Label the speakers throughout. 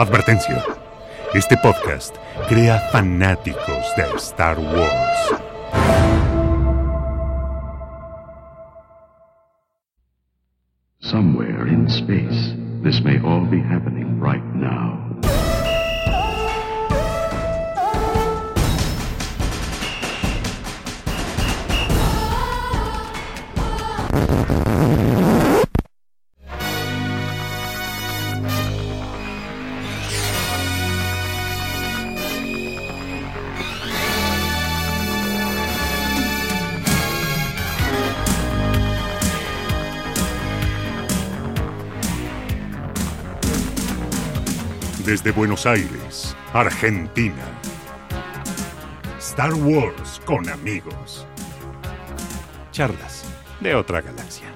Speaker 1: Advertencia. Este podcast crea fanáticos de Star Wars.
Speaker 2: Somewhere in space, this may all be happening right now.
Speaker 1: Desde Buenos Aires, Argentina. Star Wars con amigos. Charlas de otra galaxia.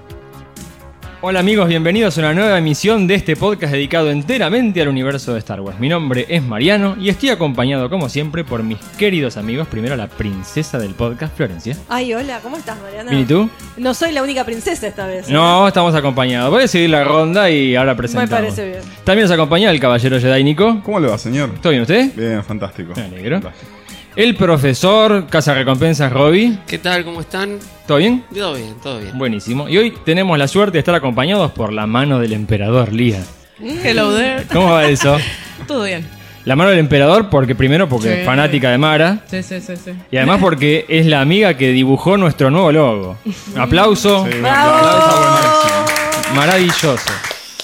Speaker 3: Hola amigos, bienvenidos a una nueva emisión de este podcast dedicado enteramente al universo de Star Wars. Mi nombre es Mariano y estoy acompañado como siempre por mis queridos amigos. Primero la princesa del podcast, Florencia.
Speaker 4: Ay, hola, ¿cómo estás, Mariana?
Speaker 3: ¿Y tú?
Speaker 4: No soy la única princesa esta vez. ¿eh?
Speaker 3: No, estamos acompañados. Voy a seguir la ronda y ahora presentamos.
Speaker 4: Me parece bien.
Speaker 3: También nos acompaña el caballero Jedi Nico.
Speaker 5: ¿Cómo le va, señor?
Speaker 3: ¿Todo bien usted?
Speaker 5: Bien, fantástico.
Speaker 3: Me alegro.
Speaker 5: Fantástico.
Speaker 3: El profesor, Casa Recompensas Robbie.
Speaker 6: ¿Qué tal? ¿Cómo están?
Speaker 3: ¿Todo bien?
Speaker 6: Todo bien, todo bien.
Speaker 3: Buenísimo. Y hoy tenemos la suerte de estar acompañados por la mano del emperador Lía.
Speaker 7: Hello there.
Speaker 3: ¿Cómo va eso?
Speaker 7: Todo bien.
Speaker 3: La mano del emperador, porque primero porque
Speaker 7: Sí.
Speaker 3: es fanática de Mara.
Speaker 7: Sí, sí, sí, sí.
Speaker 3: Y además porque es la amiga que dibujó nuestro nuevo logo. Aplauso.
Speaker 5: Sí, aplauso.
Speaker 3: Maravilloso.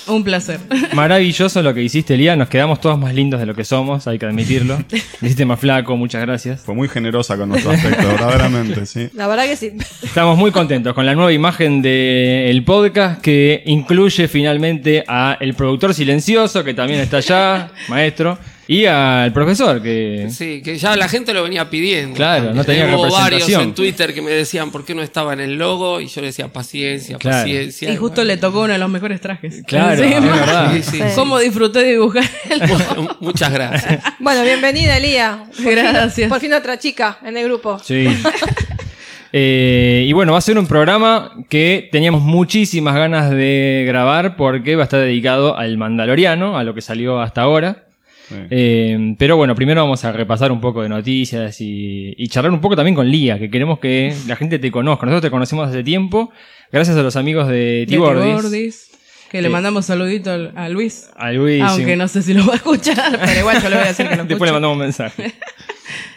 Speaker 7: Un placer.
Speaker 3: Maravilloso lo que hiciste, Lía. Nos quedamos todos más lindos de lo que somos, hay que admitirlo. Me hiciste más flaco, muchas gracias.
Speaker 5: Fue muy generosa con nuestro aspecto, verdaderamente, sí.
Speaker 4: La verdad que sí.
Speaker 3: Estamos muy contentos con la nueva imagen del podcast que incluye finalmente a el productor silencioso, que también está allá, maestro, y al profesor, que...
Speaker 6: Sí, que ya la gente lo venía pidiendo.
Speaker 3: Claro, no tenía
Speaker 6: Hubo varios
Speaker 3: representación.
Speaker 6: en Twitter que me decían por qué no estaba en el logo y yo le decía paciencia,
Speaker 3: Claro.
Speaker 6: paciencia.
Speaker 7: Y justo le tocó uno de los mejores trajes.
Speaker 3: Claro, es
Speaker 7: Encima.
Speaker 3: verdad.
Speaker 6: Sí, sí, sí.
Speaker 7: ¿Cómo disfruté de dibujar el logo?
Speaker 6: Muchas gracias.
Speaker 4: Bueno, bienvenida, Elía. Por fin-
Speaker 7: Gracias.
Speaker 4: por fin otra chica en el grupo.
Speaker 3: Sí. Eh, y bueno, va a ser un programa que teníamos muchísimas ganas de grabar porque va a estar dedicado al Mandaloriano, a lo que salió hasta ahora. Eh, pero bueno, primero vamos a repasar un poco de noticias y, y charlar un poco también con Lía, que queremos que la gente te conozca. Nosotros te conocemos hace tiempo, gracias a los amigos de Tibordis.
Speaker 7: Tibordis, Que le
Speaker 3: Sí.
Speaker 7: mandamos saludito al- a Luis.
Speaker 3: A Luis.
Speaker 7: Aunque
Speaker 3: sí.
Speaker 7: no sé si lo va a escuchar, pero igual yo le voy a decir que lo
Speaker 3: Después le mandamos un mensaje.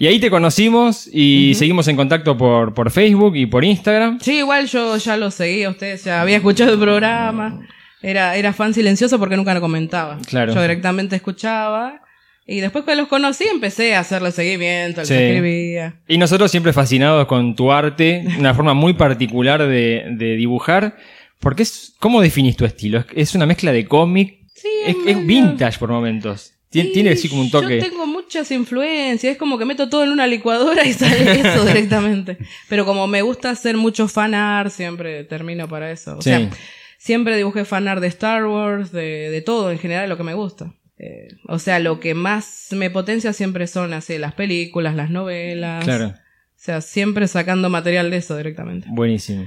Speaker 3: Y ahí te conocimos y seguimos en contacto por, por Facebook y por Instagram.
Speaker 7: Sí, igual yo ya lo seguía a ustedes, ya había escuchado el programa. Era, era fan silencioso porque nunca lo comentaba.
Speaker 3: Claro.
Speaker 7: Yo directamente escuchaba. Y después que los conocí empecé a hacerle seguimiento,
Speaker 3: Sí.
Speaker 7: escribía.
Speaker 3: Y nosotros siempre fascinados con tu arte, una forma muy particular de, de dibujar. Porque es, ¿cómo definís tu estilo? ¿Es, una mezcla de cómic?
Speaker 7: Sí,
Speaker 3: es, vintage por momentos. Tien-
Speaker 7: Sí,
Speaker 3: Tiene así como un toque.
Speaker 7: Yo tengo muchas influencias, es como que meto todo en una licuadora y sale eso directamente. Pero como me gusta hacer mucho fan art, siempre termino para eso. O
Speaker 3: Sí.
Speaker 7: sea, siempre dibujé fan art de Star Wars, de, de todo en general, lo que me gusta. Eh, o sea, lo que más me potencia siempre son así, las películas, las novelas.
Speaker 3: Claro,
Speaker 7: O sea, siempre sacando material de eso directamente.
Speaker 3: buenísimo.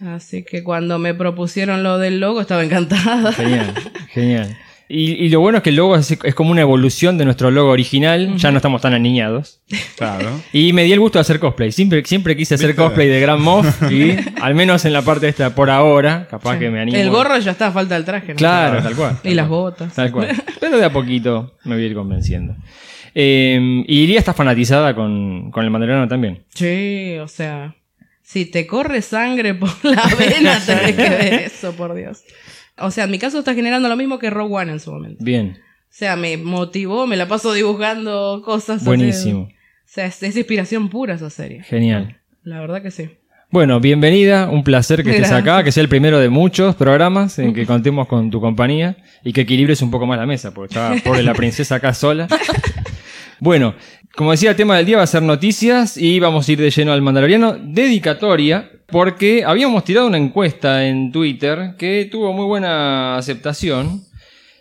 Speaker 7: Así que cuando me propusieron lo del logo estaba encantada.
Speaker 3: Genial, genial. Y, y lo bueno es que el logo es, es como una evolución de nuestro logo original. Ya no estamos tan aniñados.
Speaker 5: Claro.
Speaker 3: Y me di el gusto de hacer cosplay. Siempre, siempre quise hacer
Speaker 5: ¿Viste?
Speaker 3: cosplay de Grand Moff. Y al menos en la parte esta por ahora, capaz que me animo.
Speaker 7: El gorro ya está, falta el traje. ¿no?
Speaker 3: Claro, tal cual.
Speaker 7: Y las botas.
Speaker 3: Tal cual. Pero de a poquito me voy a ir convenciendo. Eh, y Iría está fanatizada con, con el Mandaloriano también.
Speaker 7: Sí, o sea, si te corre sangre por la vena, tenés que ver eso, por Dios. O sea, en mi caso está generando lo mismo que Rogue One en su momento.
Speaker 3: Bien,
Speaker 7: O sea, me motivó, me la paso dibujando cosas.
Speaker 3: buenísimo.
Speaker 7: O sea, es, es inspiración pura esa serie.
Speaker 3: Genial.
Speaker 7: La verdad que sí.
Speaker 3: Bueno, bienvenida, un placer que estés acá, que sea el primero de muchos programas en que contemos con tu compañía y que equilibres un poco más la mesa, porque estaba pobre la princesa acá sola. Bueno, como decía, el tema del día va a ser noticias y vamos a ir de lleno al Mandaloriano. Dedicatoria, porque habíamos tirado una encuesta en Twitter que tuvo muy buena aceptación.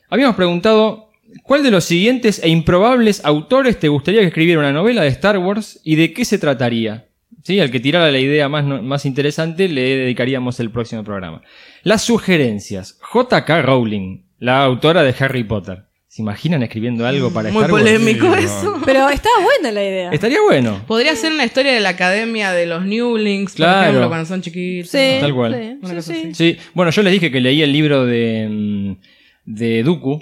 Speaker 3: Habíamos preguntado, ¿cuál de los siguientes e improbables autores te gustaría que escribiera una novela de Star Wars y de qué se trataría? ¿Sí? Al que tirara la idea más, más interesante le dedicaríamos el próximo programa. Las sugerencias. J.K. Rowling, la autora de Harry Potter. ¿Se imaginan escribiendo algo para
Speaker 7: Muy
Speaker 3: Star Wars?
Speaker 7: polémico
Speaker 5: Sí,
Speaker 7: eso.
Speaker 4: Pero estaba buena la idea.
Speaker 3: Estaría bueno.
Speaker 7: Podría ser una historia de la academia de los Newlings,
Speaker 3: Claro.
Speaker 7: por ejemplo, cuando son chiquitos.
Speaker 4: Sí,
Speaker 3: Tal cual.
Speaker 4: sí,
Speaker 3: bueno, yo les dije que leí el libro de, mm, de Dooku,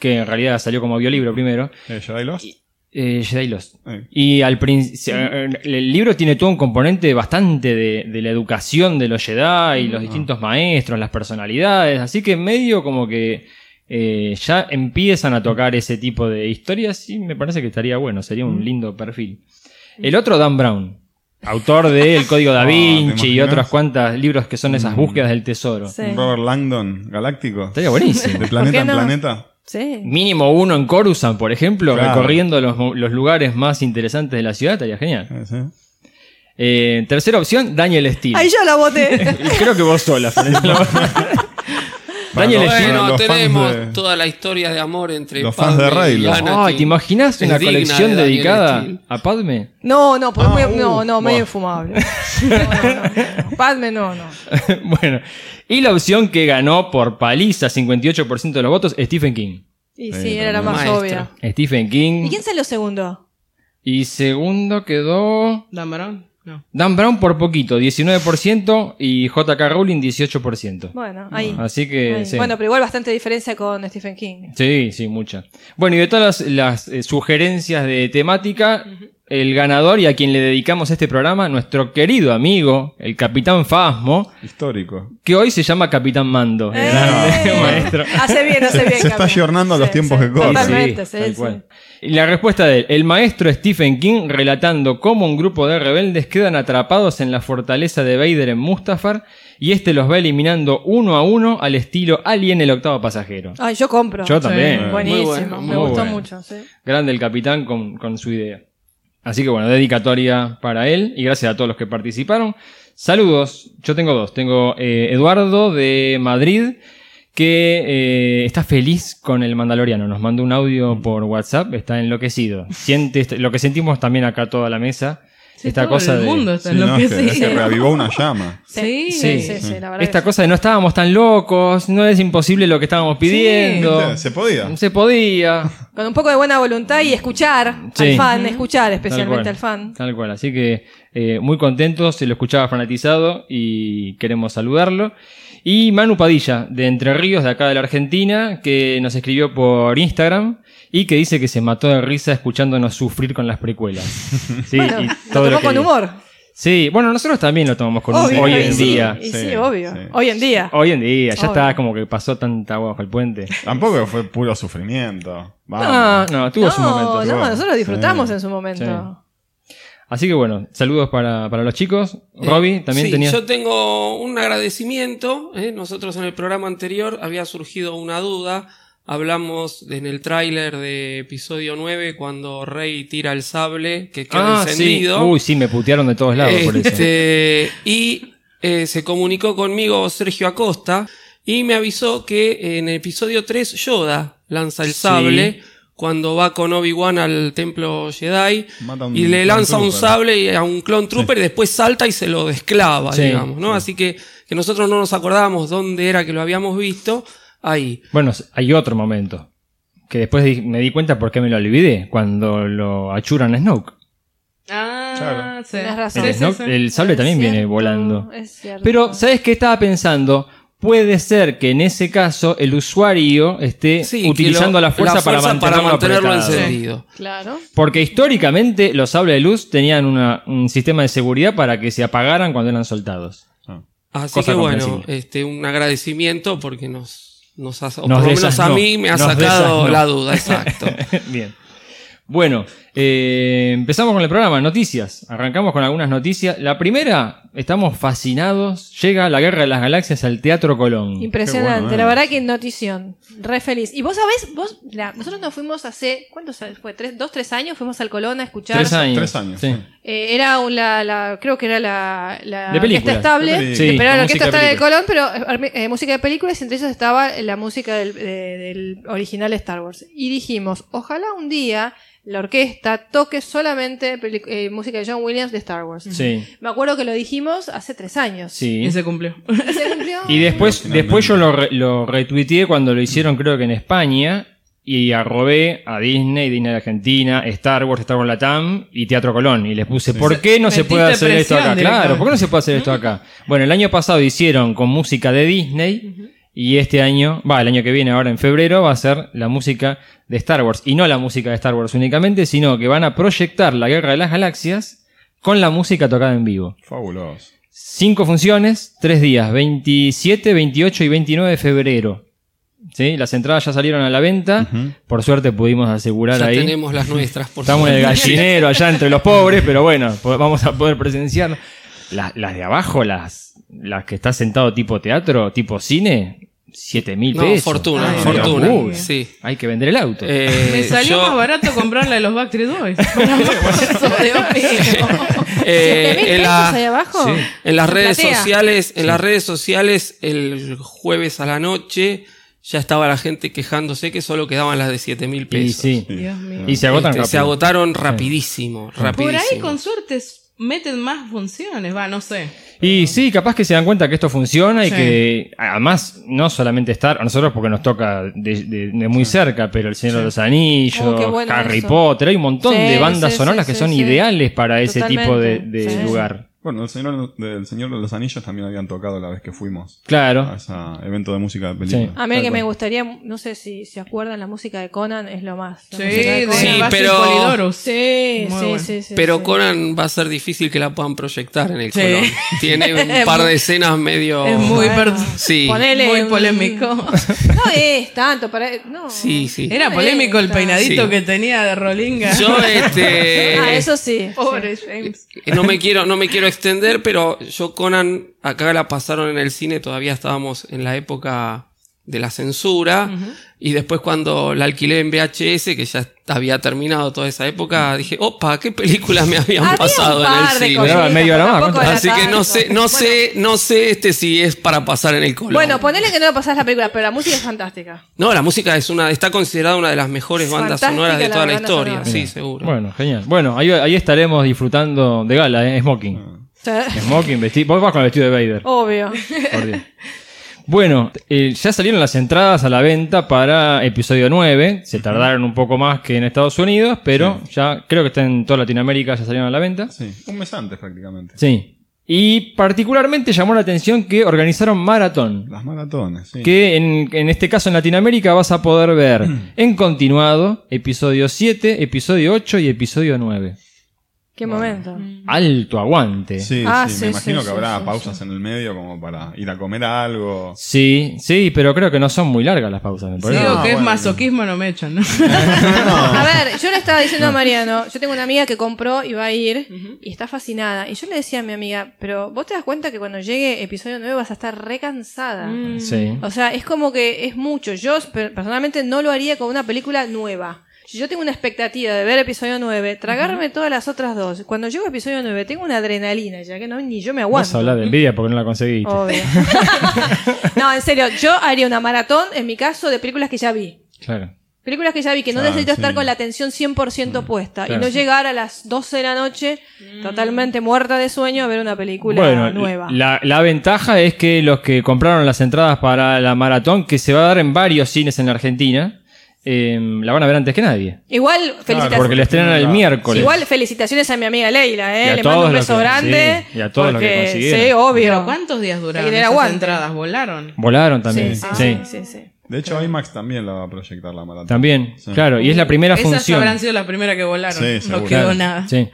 Speaker 3: que en realidad salió como audiolibro primero,
Speaker 5: Eh, ¿Jedi Lost?
Speaker 3: eh, Jedi Lost.
Speaker 5: Eh.
Speaker 3: Y al principio, el libro tiene todo un componente bastante de, de la educación de los Jedi y los distintos maestros, las personalidades, así que medio como que eh, ya empiezan a tocar ese tipo de historias y me parece que estaría bueno, sería un lindo perfil. El otro, Dan Brown, autor de El Código da
Speaker 5: Oh, ¿te
Speaker 3: Vinci y otras cuantas libros que son esas búsquedas del tesoro.
Speaker 4: Sí.
Speaker 5: Robert Langdon galáctico.
Speaker 3: Estaría buenísimo.
Speaker 5: De planeta en
Speaker 4: no?
Speaker 5: planeta.
Speaker 4: Sí.
Speaker 3: Mínimo uno en Coruscant, por ejemplo,
Speaker 5: Claro.
Speaker 3: recorriendo los, los lugares más interesantes de la ciudad, estaría genial.
Speaker 5: Eh, sí.
Speaker 3: Eh, tercera opción, Daniel Steele.
Speaker 4: Ahí yo la voté.
Speaker 3: Creo que vos sola. Daniel
Speaker 5: Bueno,
Speaker 6: tenemos
Speaker 5: de-
Speaker 6: toda la historia de amor entre
Speaker 5: Los fans de
Speaker 6: Padme y
Speaker 5: Reylo.
Speaker 6: Anakin.
Speaker 3: Ay, ¿te imaginas una colección
Speaker 6: de
Speaker 3: dedicada a Padme?
Speaker 4: No, no,
Speaker 5: Ah,
Speaker 4: no,
Speaker 5: uh,
Speaker 4: no, medio
Speaker 5: buah.
Speaker 4: infumable. No, no, no, no. Padme, no, no.
Speaker 3: bueno, y la opción que ganó por paliza 58% de los votos, Stephen King.
Speaker 4: Y
Speaker 5: Sí,
Speaker 4: sí, era la más
Speaker 6: maestro.
Speaker 4: obvia.
Speaker 3: Stephen King.
Speaker 4: ¿Y quién salió segundo?
Speaker 3: Y segundo quedó
Speaker 7: ¿Dan Brown? No.
Speaker 3: Dan Brown por poquito, 19%, y JK Rowling 18%.
Speaker 4: Bueno, ahí.
Speaker 3: Así que,
Speaker 4: Ahí.
Speaker 3: sí.
Speaker 4: Bueno, pero igual bastante diferencia con Stephen King.
Speaker 3: Sí, sí, mucha. Bueno, y de todas las, las, eh, sugerencias de temática, el ganador y a quien le dedicamos este programa, nuestro querido amigo, el Capitán Fasmo,
Speaker 5: Histórico.
Speaker 3: que hoy se llama Capitán Mando.
Speaker 4: ¡Eh!
Speaker 3: Maestro.
Speaker 4: Hace bien, hace bien.
Speaker 5: Se está ayornando a los tiempos que corren.
Speaker 4: Totalmente, sí, sí.
Speaker 3: Y la respuesta de él, el maestro Stephen King relatando cómo un grupo de rebeldes quedan atrapados en la fortaleza de Vader en Mustafar y este los va eliminando uno a uno al estilo Alien el octavo pasajero.
Speaker 4: Ay, yo compro.
Speaker 3: Yo también.
Speaker 7: Sí.
Speaker 4: Buenísimo,
Speaker 6: Muy bueno,
Speaker 4: me
Speaker 3: muy
Speaker 4: gustó
Speaker 3: bueno.
Speaker 4: mucho. Sí.
Speaker 3: Grande el capitán con, con su idea. Así que bueno, dedicatoria para él y gracias a todos los que participaron. Saludos, yo tengo dos. Tengo eh, Eduardo de Madrid que eh, está feliz con el Mandaloriano. Nos mandó un audio por WhatsApp, está enloquecido. Siente est- lo que sentimos también acá toda la mesa.
Speaker 7: Sí,
Speaker 3: esta
Speaker 7: todo
Speaker 3: cosa
Speaker 7: el
Speaker 3: de...
Speaker 7: mundo está
Speaker 5: Sí, no, es que, es que
Speaker 7: enloquecido.
Speaker 5: reavivó una llama.
Speaker 7: Sí,
Speaker 4: sí,
Speaker 3: Sí.
Speaker 4: sí, sí, la verdad.
Speaker 3: Esta
Speaker 4: que
Speaker 3: cosa de no estábamos tan locos, no es imposible lo que estábamos pidiendo.
Speaker 5: Se podía.
Speaker 3: Se podía.
Speaker 4: Con un poco de buena voluntad y escuchar
Speaker 3: Sí.
Speaker 4: al fan, escuchar especialmente al fan.
Speaker 3: Tal cual. Así que eh, muy contentos, se lo escuchaba fanatizado y queremos saludarlo. Y Manu Padilla, de Entre Ríos, de acá de la Argentina, que nos escribió por Instagram y que dice que se mató de risa escuchándonos sufrir con las precuelas. Sí,
Speaker 4: Bueno,
Speaker 3: y
Speaker 4: lo
Speaker 3: todo
Speaker 4: tomó
Speaker 3: lo que
Speaker 4: con humor.
Speaker 3: Sí, bueno, nosotros también lo tomamos con humor
Speaker 4: Obvio,
Speaker 3: hoy en
Speaker 4: sí,
Speaker 3: día.
Speaker 4: Y sí,
Speaker 5: Sí,
Speaker 4: obvio.
Speaker 5: sí.
Speaker 4: Hoy en día.
Speaker 3: Hoy en día, ya
Speaker 4: Obvio.
Speaker 3: está como que pasó tanta agua bajo el puente.
Speaker 5: Tampoco fue puro sufrimiento.
Speaker 3: No,
Speaker 5: Vamos.
Speaker 3: no, tuvo su momento.
Speaker 4: no, nosotros disfrutamos
Speaker 5: Sí.
Speaker 4: en su momento.
Speaker 3: Así que bueno, saludos para, para los chicos. Robbie, también
Speaker 6: sí,
Speaker 3: tenía.
Speaker 6: Yo tengo un agradecimiento. ¿eh? Nosotros en el programa anterior había surgido una duda. Hablamos en el tráiler de episodio 9 cuando Rey tira el sable que queda
Speaker 3: Ah, sí.
Speaker 6: encendido.
Speaker 3: Uy, sí, me putearon de todos lados por eso.
Speaker 6: Este, y eh, se comunicó conmigo Sergio Acosta y me avisó que en el episodio 3 Yoda lanza el
Speaker 3: Sí.
Speaker 6: Cuando va con Obi-Wan al templo Jedi
Speaker 5: un
Speaker 6: y le
Speaker 5: clone
Speaker 6: lanza un
Speaker 5: trooper.
Speaker 6: sable y a un clon trooper y después salta y se lo desclava,
Speaker 3: Sí,
Speaker 6: digamos, ¿no? Así que, que nosotros no nos acordábamos dónde era que lo habíamos visto. Ahí.
Speaker 3: Bueno, hay otro momento. Que después me di cuenta por qué me lo olvidé. Cuando lo achuran a Snoke.
Speaker 7: Ah,
Speaker 5: Claro.
Speaker 7: sí.
Speaker 4: Razón.
Speaker 3: El,
Speaker 7: Sí, sí,
Speaker 3: Snoke-
Speaker 7: sí.
Speaker 3: el sable
Speaker 4: Es
Speaker 3: también viene volando.
Speaker 4: Es cierto.
Speaker 3: Pero, ¿sabes qué estaba pensando? Puede ser que en ese caso el usuario esté
Speaker 6: Sí,
Speaker 3: utilizando
Speaker 6: lo-
Speaker 3: la fuerza, para mantenerlo,
Speaker 6: mantenerlo
Speaker 3: apretado.
Speaker 6: encendido.
Speaker 4: Claro.
Speaker 3: Porque históricamente los sables de luz tenían una- un sistema de seguridad para que se apagaran cuando eran soltados.
Speaker 5: Ah.
Speaker 6: Así
Speaker 3: Cosa
Speaker 6: que bueno, este, un agradecimiento porque nos, nos ha, o
Speaker 3: Nos
Speaker 6: por lo menos a mí me ha sacado la duda, exacto.
Speaker 3: Bien. Bueno, eh, empezamos con el programa, noticias. Arrancamos con algunas noticias. La primera, estamos fascinados. Llega la Guerra de las Galaxias al Teatro Colón.
Speaker 4: Impresionante,
Speaker 5: bueno, eh.
Speaker 4: la verdad que notición. Re feliz. Y vos sabés, vos, mirá, nosotros nos fuimos hace, ¿cuántos años fue? ¿Tres, ¿Dos, tres años? Fuimos al Colón a escuchar.
Speaker 3: Tres años.
Speaker 5: Tres años,
Speaker 3: Sí.
Speaker 4: Eh, era un- la, la- creo que era la, la
Speaker 3: De películas.
Speaker 4: orquesta estable.
Speaker 3: Sí,
Speaker 4: pero era la orquesta
Speaker 3: de
Speaker 4: estable del Colón, pero eh, música de películas y entre ellos estaba la música del, de- del original Star Wars. Y dijimos, ojalá un día la orquesta toque solamente eh, música de John Williams de Star Wars.
Speaker 3: Sí,
Speaker 4: Me acuerdo que lo dijimos hace tres años.
Speaker 3: sí.
Speaker 7: Y se cumplió.
Speaker 4: ¿Se cumplió?
Speaker 3: Y después, después yo lo, re- lo retuiteé cuando lo hicieron creo que en España y arrobé a Disney, Disney Argentina, Star Wars, Star Wars Latam y Teatro Colón. Y les puse, ¿por qué no se puede hacer esto acá? Claro. ¿por qué no se puede hacer esto acá? Bueno, el año pasado hicieron con música de Disney. Y este año, va, el año que viene, ahora en febrero, va a ser la música de Star Wars. Y no la música de Star Wars únicamente, sino que van a proyectar la Guerra de las Galaxias con la música tocada en vivo.
Speaker 5: Fabuloso.
Speaker 3: Cinco funciones, tres días, 27, 28 y 29 de febrero. ¿Sí? Las entradas ya salieron a la venta. Por suerte pudimos asegurar
Speaker 6: Ya
Speaker 3: ahí.
Speaker 6: tenemos las nuestras, por
Speaker 3: Estamos en el gallinero allá entre los pobres, pero bueno, vamos a poder presenciar. La- las de abajo, las, las que está sentado tipo teatro, tipo cine, 7 mil
Speaker 6: No,
Speaker 3: pesos.
Speaker 6: fortuna,
Speaker 7: Ay,
Speaker 6: fortuna.
Speaker 3: Uy,
Speaker 6: Sí.
Speaker 3: Hay que vender el auto.
Speaker 6: Eh,
Speaker 7: Me salió
Speaker 6: yo,
Speaker 7: más barato comprarla de los Backstreet Boys.
Speaker 6: Eh,
Speaker 4: ¿Siete mil
Speaker 6: en,
Speaker 4: pesos
Speaker 6: la-
Speaker 4: ahí abajo?
Speaker 3: Sí.
Speaker 6: en las redes
Speaker 4: Platea.
Speaker 6: sociales, en las redes sociales, el jueves a la noche, ya estaba la gente quejándose que solo quedaban las de 7 mil
Speaker 3: y
Speaker 6: pesos.
Speaker 3: sí.
Speaker 7: Dios mío.
Speaker 3: Y se agotan
Speaker 6: Este,
Speaker 3: rápido.
Speaker 6: se agotaron rapidísimo, rapidísimo.
Speaker 7: Por ahí, con suerte, meten más funciones. Va, no sé.
Speaker 3: Y sí, capaz que se dan cuenta que esto funciona y
Speaker 7: Sí.
Speaker 3: que además no solamente estar, a nosotros porque nos toca de, de- de muy cerca, pero El Señor de los Anillos,
Speaker 4: Oh, bueno
Speaker 3: Harry
Speaker 4: eso.
Speaker 3: Potter, hay un montón
Speaker 4: Sí,
Speaker 3: de bandas
Speaker 4: sí,
Speaker 3: sonoras
Speaker 4: sí,
Speaker 3: que
Speaker 4: sí,
Speaker 3: son
Speaker 4: sí.
Speaker 3: ideales para ese tipo de,
Speaker 4: Totalmente,
Speaker 3: de
Speaker 4: sí.
Speaker 3: lugar.
Speaker 5: Bueno, el señor del Señor de los Anillos también habían tocado la vez que fuimos
Speaker 3: Claro.
Speaker 5: a ese evento de música de película.
Speaker 3: Sí.
Speaker 4: A mí
Speaker 3: Tal
Speaker 4: que me gustaría, no sé si se acuerdan, la música de Conan es lo más.
Speaker 7: Sí, de
Speaker 4: Conan.
Speaker 6: Sí, pero-
Speaker 7: Polidorus.
Speaker 4: Sí, sí,
Speaker 7: bueno.
Speaker 4: sí, sí,
Speaker 6: Pero
Speaker 4: sí.
Speaker 6: Conan va a ser difícil que la puedan proyectar en el
Speaker 7: Sí.
Speaker 6: Colón. Tiene un par de escenas medio...
Speaker 7: Es muy, per-
Speaker 6: Sí.
Speaker 4: Ponele
Speaker 7: muy polémico.
Speaker 4: No es tanto para. No.
Speaker 6: Sí, sí.
Speaker 7: Era
Speaker 4: No
Speaker 7: polémico el peinadito
Speaker 6: Sí.
Speaker 7: que tenía de Rolinga.
Speaker 6: Yo, este...
Speaker 4: Ah, eso sí.
Speaker 7: Pobre James.
Speaker 6: No me quiero, no me quiero extender, pero yo Conan, acá la pasaron en el cine, todavía estábamos en la época de la censura, y después cuando la alquilé en VHS, que ya había terminado toda esa época, dije, opa, ¿qué películas me habían
Speaker 4: Había un
Speaker 6: pasado en el
Speaker 4: de
Speaker 6: cine?
Speaker 3: cositas. Hora más,
Speaker 6: Así que no sé, no
Speaker 4: Bueno,
Speaker 6: sé, no sé este si es para pasar en el Colón.
Speaker 4: Bueno, ponele que no pasás la película, pero la música es fantástica.
Speaker 6: No, la música es una, está considerada una de las mejores bandas
Speaker 4: Fantástica
Speaker 6: sonoras de toda la historia,
Speaker 4: sonora.
Speaker 6: sí, seguro.
Speaker 3: Bueno, genial. Bueno, ahí, ahí estaremos disfrutando de gala, ¿eh? Smoking. Smoking, vestido. Vos vas con el vestido de Vader.
Speaker 4: obvio.
Speaker 3: Por Dios. Bueno, eh, ya salieron las entradas a la venta para episodio 9. Se tardaron un poco más que en Estados Unidos, pero ya creo que está en toda Latinoamérica, ya salieron a la venta.
Speaker 5: Sí, un mes antes prácticamente.
Speaker 3: Sí. Y particularmente llamó la atención que organizaron maratón.
Speaker 5: Las maratones, sí.
Speaker 3: Que en, en este caso en Latinoamérica vas a poder ver en continuado episodio 7, episodio 8 y episodio 9.
Speaker 4: Qué momento.
Speaker 3: Alto aguante.
Speaker 5: Sí,
Speaker 4: Ah,
Speaker 5: sí,
Speaker 4: sí,
Speaker 5: me imagino
Speaker 4: sí,
Speaker 5: que
Speaker 4: sí,
Speaker 5: habrá
Speaker 4: sí,
Speaker 5: pausas en el medio como para ir a comer algo.
Speaker 3: Sí, sí, pero creo que no son muy largas las pausas, me parece.
Speaker 7: Digo
Speaker 5: No,
Speaker 7: que es
Speaker 5: bueno.
Speaker 7: masoquismo, no me echan, ¿no?
Speaker 4: A ver, yo le estaba diciendo a Mariano, yo tengo una amiga que compró y va a ir y está fascinada. Y yo le decía a mi amiga, pero vos te das cuenta que cuando llegue episodio 9 vas a estar re cansada.
Speaker 3: Sí.
Speaker 4: O sea, es como que es mucho. Yo per- personalmente no lo haría con una película nueva. Si yo tengo una expectativa de ver episodio 9, tragarme todas las otras dos. Cuando llego a episodio 9 tengo una adrenalina ya que no, ni yo me
Speaker 3: Vas
Speaker 4: aguanto.
Speaker 3: a hablar de envidia porque no la conseguiste.
Speaker 4: Obvio. no, en serio, yo haría una maratón, en mi caso, de películas que ya vi.
Speaker 3: Claro.
Speaker 4: Películas que ya vi, que no
Speaker 5: Ah,
Speaker 4: necesito
Speaker 5: sí.
Speaker 4: estar con la atención 100% puesta.
Speaker 3: claro.
Speaker 4: Y no llegar a las 12 de la noche totalmente muerta de sueño a ver una película
Speaker 3: Bueno,
Speaker 4: nueva.
Speaker 3: La, la ventaja es que los que compraron las entradas para la maratón, que se va a dar en varios cines en la Argentina, eh, la van a ver antes que nadie.
Speaker 4: Igual, felicitaciones.
Speaker 3: Porque la estrenan el
Speaker 5: Claro.
Speaker 3: miércoles.
Speaker 4: Igual felicitaciones a mi amiga Leila,
Speaker 3: Y
Speaker 4: ¿eh? Le mando un beso
Speaker 3: que-
Speaker 4: grande.
Speaker 3: sí, y a todos los que
Speaker 4: porque-
Speaker 3: consiguieron.
Speaker 4: Sí, obvio.
Speaker 7: Pero ¿cuántos días duraron
Speaker 4: tener
Speaker 7: esas entradas? ¿Volaron?
Speaker 3: Volaron también.
Speaker 4: Sí,
Speaker 3: Sí,
Speaker 4: sí, sí, sí, sí.
Speaker 5: De hecho, IMAX también la va a proyectar la maratón.
Speaker 3: También,
Speaker 5: Sí.
Speaker 3: claro. Y es la primera
Speaker 7: Esas
Speaker 3: función.
Speaker 7: habrán sido las primeras que volaron.
Speaker 5: Sí,
Speaker 7: no quedó
Speaker 3: Claro,
Speaker 7: nada.
Speaker 3: Sí.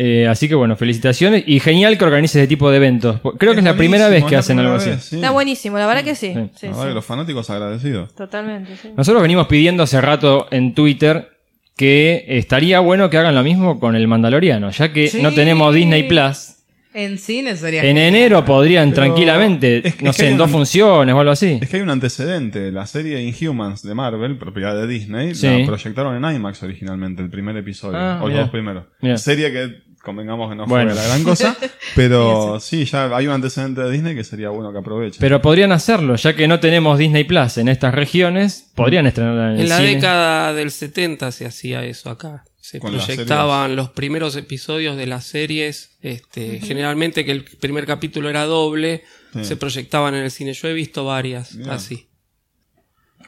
Speaker 3: Eh, así que bueno, felicitaciones y genial que organice ese tipo de eventos. Creo que es la primera vez que hacen algo así.
Speaker 5: vez, sí.
Speaker 4: Está buenísimo, la verdad que sí.
Speaker 3: Sí.
Speaker 4: Sí,
Speaker 5: La
Speaker 4: sí.
Speaker 5: verdad que los fanáticos agradecidos.
Speaker 4: Totalmente, sí.
Speaker 3: Nosotros venimos pidiendo hace rato en Twitter que estaría bueno que hagan lo mismo con el Mandaloriano, ya que
Speaker 7: Sí.
Speaker 3: no tenemos Disney Plus.
Speaker 7: En cine sería.
Speaker 3: En enero podrían
Speaker 5: Pero
Speaker 3: tranquilamente,
Speaker 5: es que-
Speaker 3: no
Speaker 5: es que
Speaker 3: sé, en dos funciones o algo así.
Speaker 5: Es que hay un antecedente. La serie Inhumans de Marvel, propiedad de Disney,
Speaker 3: Sí.
Speaker 5: la proyectaron en IMAX originalmente, el primer episodio.
Speaker 3: Ah,
Speaker 5: o los dos primeros.
Speaker 3: Mira.
Speaker 5: Serie que convengamos que no
Speaker 3: Bueno.
Speaker 5: fue la gran cosa. pero sí, ya hay un antecedente de Disney que sería bueno que aprovechen.
Speaker 3: Pero podrían hacerlo, ya que no tenemos Disney Plus en estas regiones, podrían estrenarla en el
Speaker 6: En la
Speaker 3: cine.
Speaker 6: década del 70 se hacía eso acá. Se
Speaker 5: Con
Speaker 6: proyectaban los primeros episodios de las series, este, generalmente que el primer capítulo era doble,
Speaker 5: Sí.
Speaker 6: se proyectaban en el cine. Yo he visto varias
Speaker 5: Mirá.
Speaker 6: así.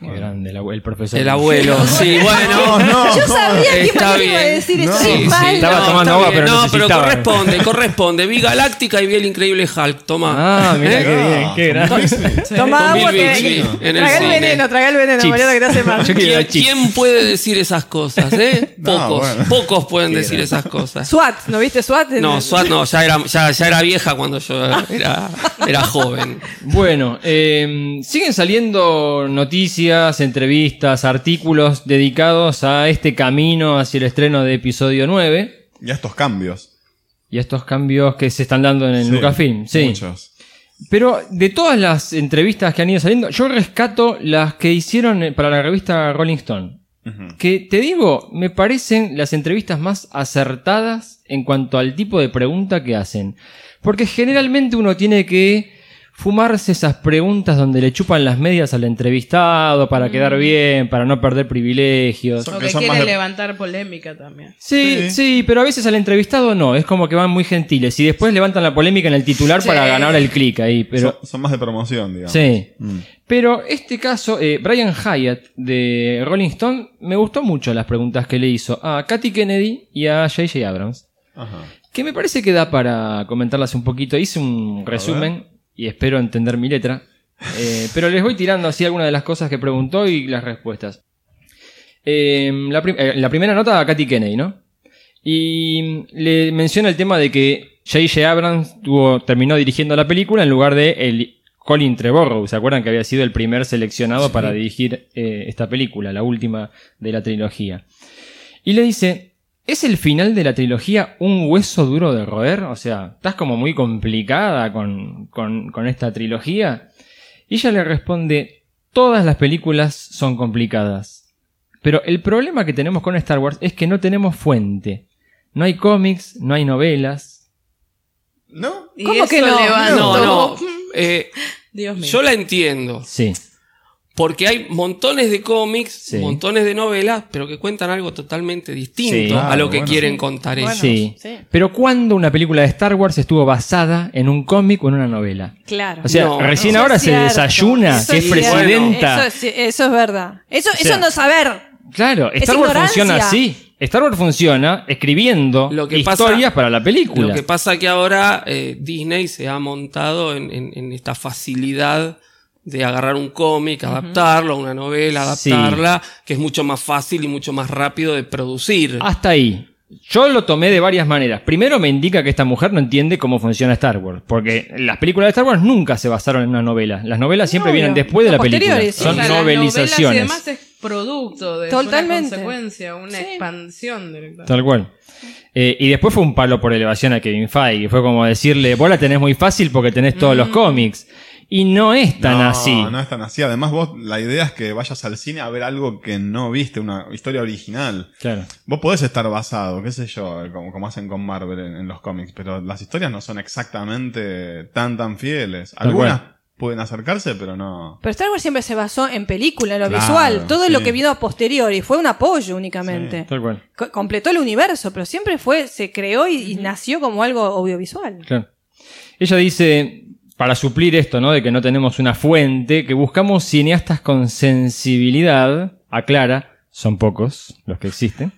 Speaker 3: Qué grande, el, profesor.
Speaker 6: El abuelo, sí, bueno.
Speaker 5: no,
Speaker 4: Yo sabía que iba a
Speaker 6: bien.
Speaker 4: decir
Speaker 5: No.
Speaker 4: estoy
Speaker 5: Sí,
Speaker 4: mal.
Speaker 3: Estaba
Speaker 6: No,
Speaker 3: tomando agua, pero
Speaker 6: No,
Speaker 3: necesitaba.
Speaker 6: corresponde, corresponde. Vi Galáctica y vi el increíble Hulk. Toma.
Speaker 3: Ah, mira
Speaker 6: ¿Eh?
Speaker 3: qué bien, qué grande.
Speaker 4: Toma agua que
Speaker 6: en el
Speaker 4: traga el veneno, traga el veneno. Mariano, que te hace mal.
Speaker 6: ¿Quién, quién puede decir esas cosas, eh?
Speaker 5: No,
Speaker 6: Pocos,
Speaker 5: bueno.
Speaker 6: pocos pueden decir esas cosas.
Speaker 4: SWAT, ¿no viste SWAT?
Speaker 6: No, SWAT no, ya era, ya, ya era vieja cuando yo era, era joven.
Speaker 3: Bueno, eh, siguen saliendo noticias, entrevistas, artículos dedicados a este camino hacia el estreno de episodio 9
Speaker 5: Y a estos cambios.
Speaker 3: y a estos cambios que se están dando en el
Speaker 5: Sí,
Speaker 3: Lucasfilm. Sí.
Speaker 5: Muchos.
Speaker 3: Pero de todas las entrevistas que han ido saliendo, yo rescato las que hicieron eh, para la revista Rolling Stone. Que te digo, me parecen las entrevistas más acertadas en cuanto al tipo de pregunta que hacen. Porque generalmente uno tiene que fumarse esas preguntas donde le chupan las medias al entrevistado para quedar bien, para no perder privilegios.
Speaker 5: Son-
Speaker 7: O
Speaker 5: que
Speaker 7: que
Speaker 5: son
Speaker 7: quiere
Speaker 5: de-
Speaker 7: levantar polémica también.
Speaker 3: Sí, sí,
Speaker 5: Sí.
Speaker 3: pero a veces al entrevistado no, es como que van muy gentiles y después levantan la polémica en el titular
Speaker 7: Sí.
Speaker 3: para ganar el clic ahí, pero
Speaker 5: son, son más de promoción, digamos.
Speaker 3: sí.
Speaker 5: Mm.
Speaker 3: Pero este caso, eh, Brian Hyatt de Rolling Stone, me gustó mucho las preguntas que le hizo a Katy Kennedy y a J.J. Abrams,
Speaker 5: Ajá.
Speaker 3: que me parece que da para comentarlas un poquito. Hice un resumen y espero entender mi letra, eh, pero les voy tirando así algunas de las cosas que preguntó y las respuestas. Eh, la, prim- eh, la primera nota a Katy Kennedy, ¿no? Y le menciona el tema de que J.J. Abrams tuvo, terminó dirigiendo la película en lugar de el Colin Trevorrow. ¿Se acuerdan que había sido el primer seleccionado para dirigir eh, esta película, la última de la trilogía? Y le dice, ¿es el final de la trilogía un hueso duro de roer? O sea, ¿estás como muy complicada con, con, con esta trilogía? Y ella le responde, todas las películas son complicadas. Pero el problema que tenemos con Star Wars es que no tenemos fuente. No hay cómics, no hay novelas.
Speaker 5: ¿No?
Speaker 7: Y
Speaker 4: ¿Cómo que no?
Speaker 6: No, no. eh,
Speaker 7: Dios mío.
Speaker 6: yo la entiendo.
Speaker 3: Sí,
Speaker 6: Porque hay montones de cómics,
Speaker 3: Sí.
Speaker 6: montones de novelas, pero que cuentan algo totalmente distinto
Speaker 3: Sí.
Speaker 6: a lo que
Speaker 5: bueno.
Speaker 6: quieren contar
Speaker 4: Bueno.
Speaker 6: ellos.
Speaker 3: sí.
Speaker 4: sí.
Speaker 3: Pero ¿cuándo una película de Star Wars estuvo basada en un cómic o en una novela?
Speaker 4: Claro.
Speaker 3: O sea,
Speaker 6: No,
Speaker 3: recién ahora se
Speaker 4: cierto.
Speaker 3: desayuna,
Speaker 4: Eso
Speaker 3: que es presidenta.
Speaker 4: Eso es, eso es verdad. Eso,
Speaker 3: sea,
Speaker 4: eso no saber.
Speaker 3: Claro,
Speaker 4: Es
Speaker 3: Star Wars funciona así. Star Wars funciona escribiendo
Speaker 6: Lo que pasa-
Speaker 3: historias para la película.
Speaker 6: Lo que pasa que ahora eh, Disney se ha montado en, en- en esta facilidad de agarrar un cómic, adaptarlo a una novela,
Speaker 3: Sí.
Speaker 6: adaptarla, que es mucho más fácil y mucho más rápido de producir.
Speaker 3: Hasta ahí. Yo lo tomé de varias maneras. Primero me indica que esta mujer no entiende cómo funciona Star Wars, porque las películas de Star Wars nunca se basaron en una novela. Las novelas siempre vienen después de la película.
Speaker 4: sí.
Speaker 3: Son
Speaker 7: O sea, las
Speaker 3: novelizaciones.
Speaker 7: novelas y demás es producto de
Speaker 4: Totalmente.
Speaker 7: una consecuencia, una
Speaker 4: Sí.
Speaker 7: expansión directa.
Speaker 3: Tal cual. Eh, y después fue un palo por elevación a Kevin Feige. Fue como decirle, vos la tenés muy fácil porque tenés todos los cómics. Y no es tan
Speaker 5: no,
Speaker 3: así.
Speaker 5: No es tan así. Además, vos, la idea es que vayas al cine a ver algo que no viste, una historia original.
Speaker 3: Claro.
Speaker 5: Vos podés estar basado, qué sé yo, como, como hacen con Marvel en, en los cómics, pero las historias no son exactamente tan, tan fieles.
Speaker 3: Tal
Speaker 5: Algunas
Speaker 3: cual.
Speaker 5: pueden acercarse, pero no.
Speaker 4: Pero Star Wars siempre se basó en película, en lo
Speaker 5: Claro,
Speaker 4: visual. Todo
Speaker 5: sí.
Speaker 4: lo que vino a posteriori fue un apoyo únicamente.
Speaker 3: Tal cual.
Speaker 4: Co- completó el universo, pero siempre fue, se creó y, y nació como algo audiovisual.
Speaker 3: Claro. Ella dice, para suplir esto, ¿no? De que no tenemos una fuente, que buscamos cineastas con sensibilidad, aclara, son pocos los que existen.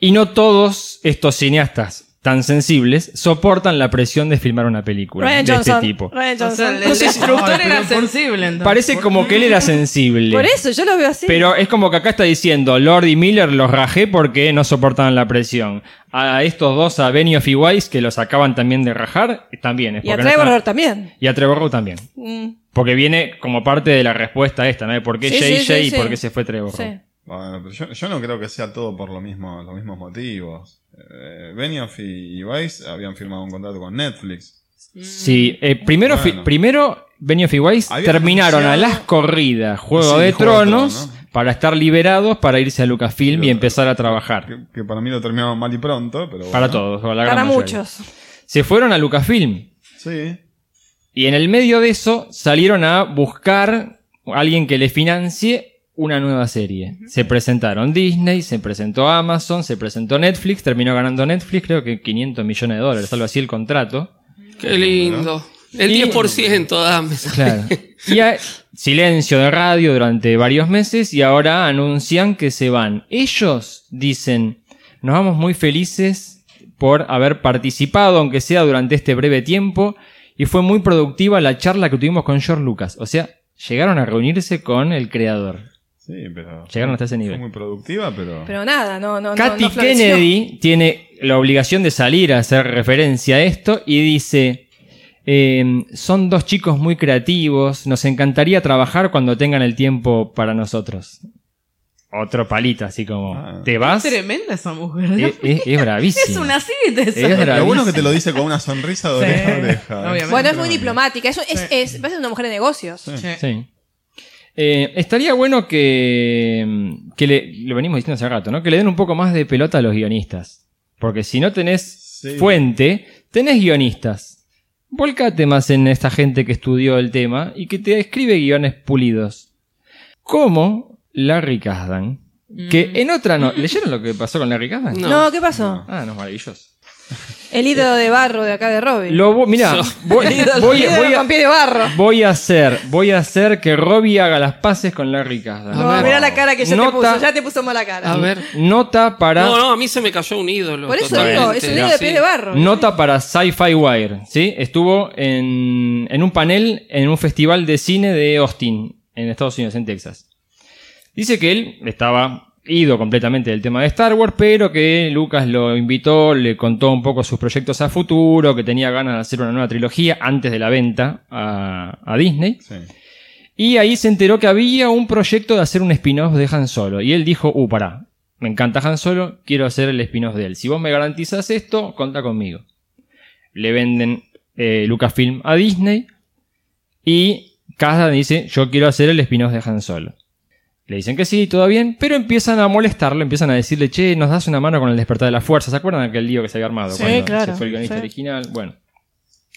Speaker 3: Y no todos estos cineastas tan sensibles soportan la presión de filmar una película
Speaker 4: Ryan
Speaker 3: de
Speaker 4: Johnson.
Speaker 3: este tipo.
Speaker 4: Ryan
Speaker 7: O sea,
Speaker 4: Johnson.
Speaker 7: el, el destructor era sensible. entonces.
Speaker 3: Parece como que él era sensible.
Speaker 4: Por eso yo lo veo así.
Speaker 3: Pero es como que acá está diciendo, Lord y Miller los rajé porque no soportaban la presión. A estos dos, a Benioff y Weiss, que los acaban también de rajar, también. Es
Speaker 4: y a
Speaker 3: no
Speaker 4: Trevor
Speaker 3: están-
Speaker 4: también.
Speaker 3: Y a Trevor también.
Speaker 4: Mm,
Speaker 3: Porque viene como parte de la respuesta esta, ¿no? De por qué
Speaker 4: Sí,
Speaker 3: JJ
Speaker 4: sí, sí,
Speaker 3: y
Speaker 4: sí.
Speaker 3: por qué se fue Trevor
Speaker 4: sí.
Speaker 5: Bueno, pero yo, yo no creo que sea todo por lo mismo, los mismos motivos. Eh, Benioff y, y Weiss habían firmado un contrato con Netflix.
Speaker 3: Sí, eh, primero,
Speaker 5: Bueno.
Speaker 3: primero Benioff y Weiss
Speaker 5: Había
Speaker 3: terminaron a las corridas Juego
Speaker 5: Sí,
Speaker 3: de
Speaker 5: Juego de
Speaker 3: Tronos para estar liberados para irse a Lucasfilm y empezar a trabajar.
Speaker 5: Que, que para mí lo terminaron mal y pronto, pero bueno.
Speaker 3: Para todos, o la gran
Speaker 4: Para
Speaker 3: mayoría.
Speaker 4: muchos.
Speaker 3: Se fueron a Lucasfilm.
Speaker 5: Sí.
Speaker 3: Y en el medio de eso salieron a buscar a alguien que le financie una nueva serie. Se presentaron Disney, se presentó Amazon, se presentó Netflix, terminó ganando Netflix, creo que 500 millones de dólares, algo así el contrato.
Speaker 6: Qué lindo. El
Speaker 3: Y-
Speaker 6: 10%, dame.
Speaker 3: Claro. Y hay silencio de radio durante varios meses y ahora anuncian que se van. Ellos dicen, nos vamos muy felices por haber participado, aunque sea durante este breve tiempo, y fue muy productiva la charla que tuvimos con George Lucas. O sea, llegaron a reunirse con el creador.
Speaker 5: Sí, pero.
Speaker 3: Llegaron hasta ese
Speaker 5: Fue
Speaker 3: nivel.
Speaker 5: muy productiva, pero.
Speaker 4: Pero nada, no, no, no.
Speaker 3: Katy
Speaker 4: no floreció.
Speaker 3: Kennedy tiene la obligación de salir a hacer referencia a esto y dice, eh, son dos chicos muy creativos, nos encantaría trabajar cuando tengan el tiempo para nosotros. Otro palito, así como,
Speaker 5: Ah.
Speaker 3: ¿te vas? Es,
Speaker 7: Tremenda esa mujer. ¿no?
Speaker 3: es- es bravísimo.
Speaker 7: Es una.
Speaker 3: Es
Speaker 5: Lo bueno es que te lo dice con una sonrisa de
Speaker 7: Sí,
Speaker 5: oreja a oreja.
Speaker 7: obviamente.
Speaker 4: Bueno, es muy diplomática. Es, es,
Speaker 7: Sí.
Speaker 4: es, parece una mujer de negocios.
Speaker 5: Sí.
Speaker 7: Sí.
Speaker 3: Eh, estaría bueno que, que le, lo venimos diciendo hace rato, ¿no? Que le den un poco más de pelota a los guionistas. Porque si no tenés
Speaker 5: Sí.
Speaker 3: fuente, tenés guionistas. Volcate más en esta gente que estudió el tema y que te escribe guiones pulidos. Como Larry Kasdan. Que en otra no. ¿Leyeron lo que pasó con Larry Kasdan?
Speaker 6: No.
Speaker 4: No, ¿qué pasó?
Speaker 3: Ah, no, maravilloso.
Speaker 4: El ídolo de barro de acá de Robin.
Speaker 3: Lo, mirá, voy, voy-
Speaker 4: El ídolo
Speaker 3: voy a-
Speaker 4: con pie de barro.
Speaker 3: voy a hacer, voy a hacer que Robbie haga las paces con Larry Kasdan.
Speaker 4: No,
Speaker 6: ver.
Speaker 4: mirá la cara que ya
Speaker 3: Nota-
Speaker 4: te puso. Ya te puso mala cara.
Speaker 6: A ver.
Speaker 3: Nota para.
Speaker 6: No, no, a mí se me cayó un ídolo.
Speaker 4: Por eso
Speaker 6: totalmente.
Speaker 4: digo, es un ídolo de pie
Speaker 6: Sí.
Speaker 4: de barro.
Speaker 3: Nota para Sci-Fi Wire, ¿sí? Estuvo en, en un panel en un festival de cine de Austin, en Estados Unidos, en Texas. Dice que él estaba ido completamente del tema de Star Wars, pero que Lucas lo invitó, le contó un poco sus proyectos a futuro, que tenía ganas de hacer una nueva trilogía antes de la venta a, a Disney.
Speaker 5: Sí.
Speaker 3: Y ahí se enteró que había un proyecto de hacer un spin-off de Han Solo. Y él dijo, uh, pará, me encanta Han Solo, quiero hacer el spin-off de él. Si vos me garantizas esto, conta conmigo. Le venden eh, Lucasfilm a Disney y Kasdan dice, yo quiero hacer el spin-off de Han Solo. Le dicen que sí, todo bien, pero empiezan a molestarlo, empiezan a decirle, che, nos das una mano con el despertar de la fuerza. ¿Se acuerdan de aquel lío que se había armado?
Speaker 4: Sí,
Speaker 3: cuando
Speaker 4: claro,
Speaker 3: se fue el guionista
Speaker 4: sí.
Speaker 3: original. Bueno,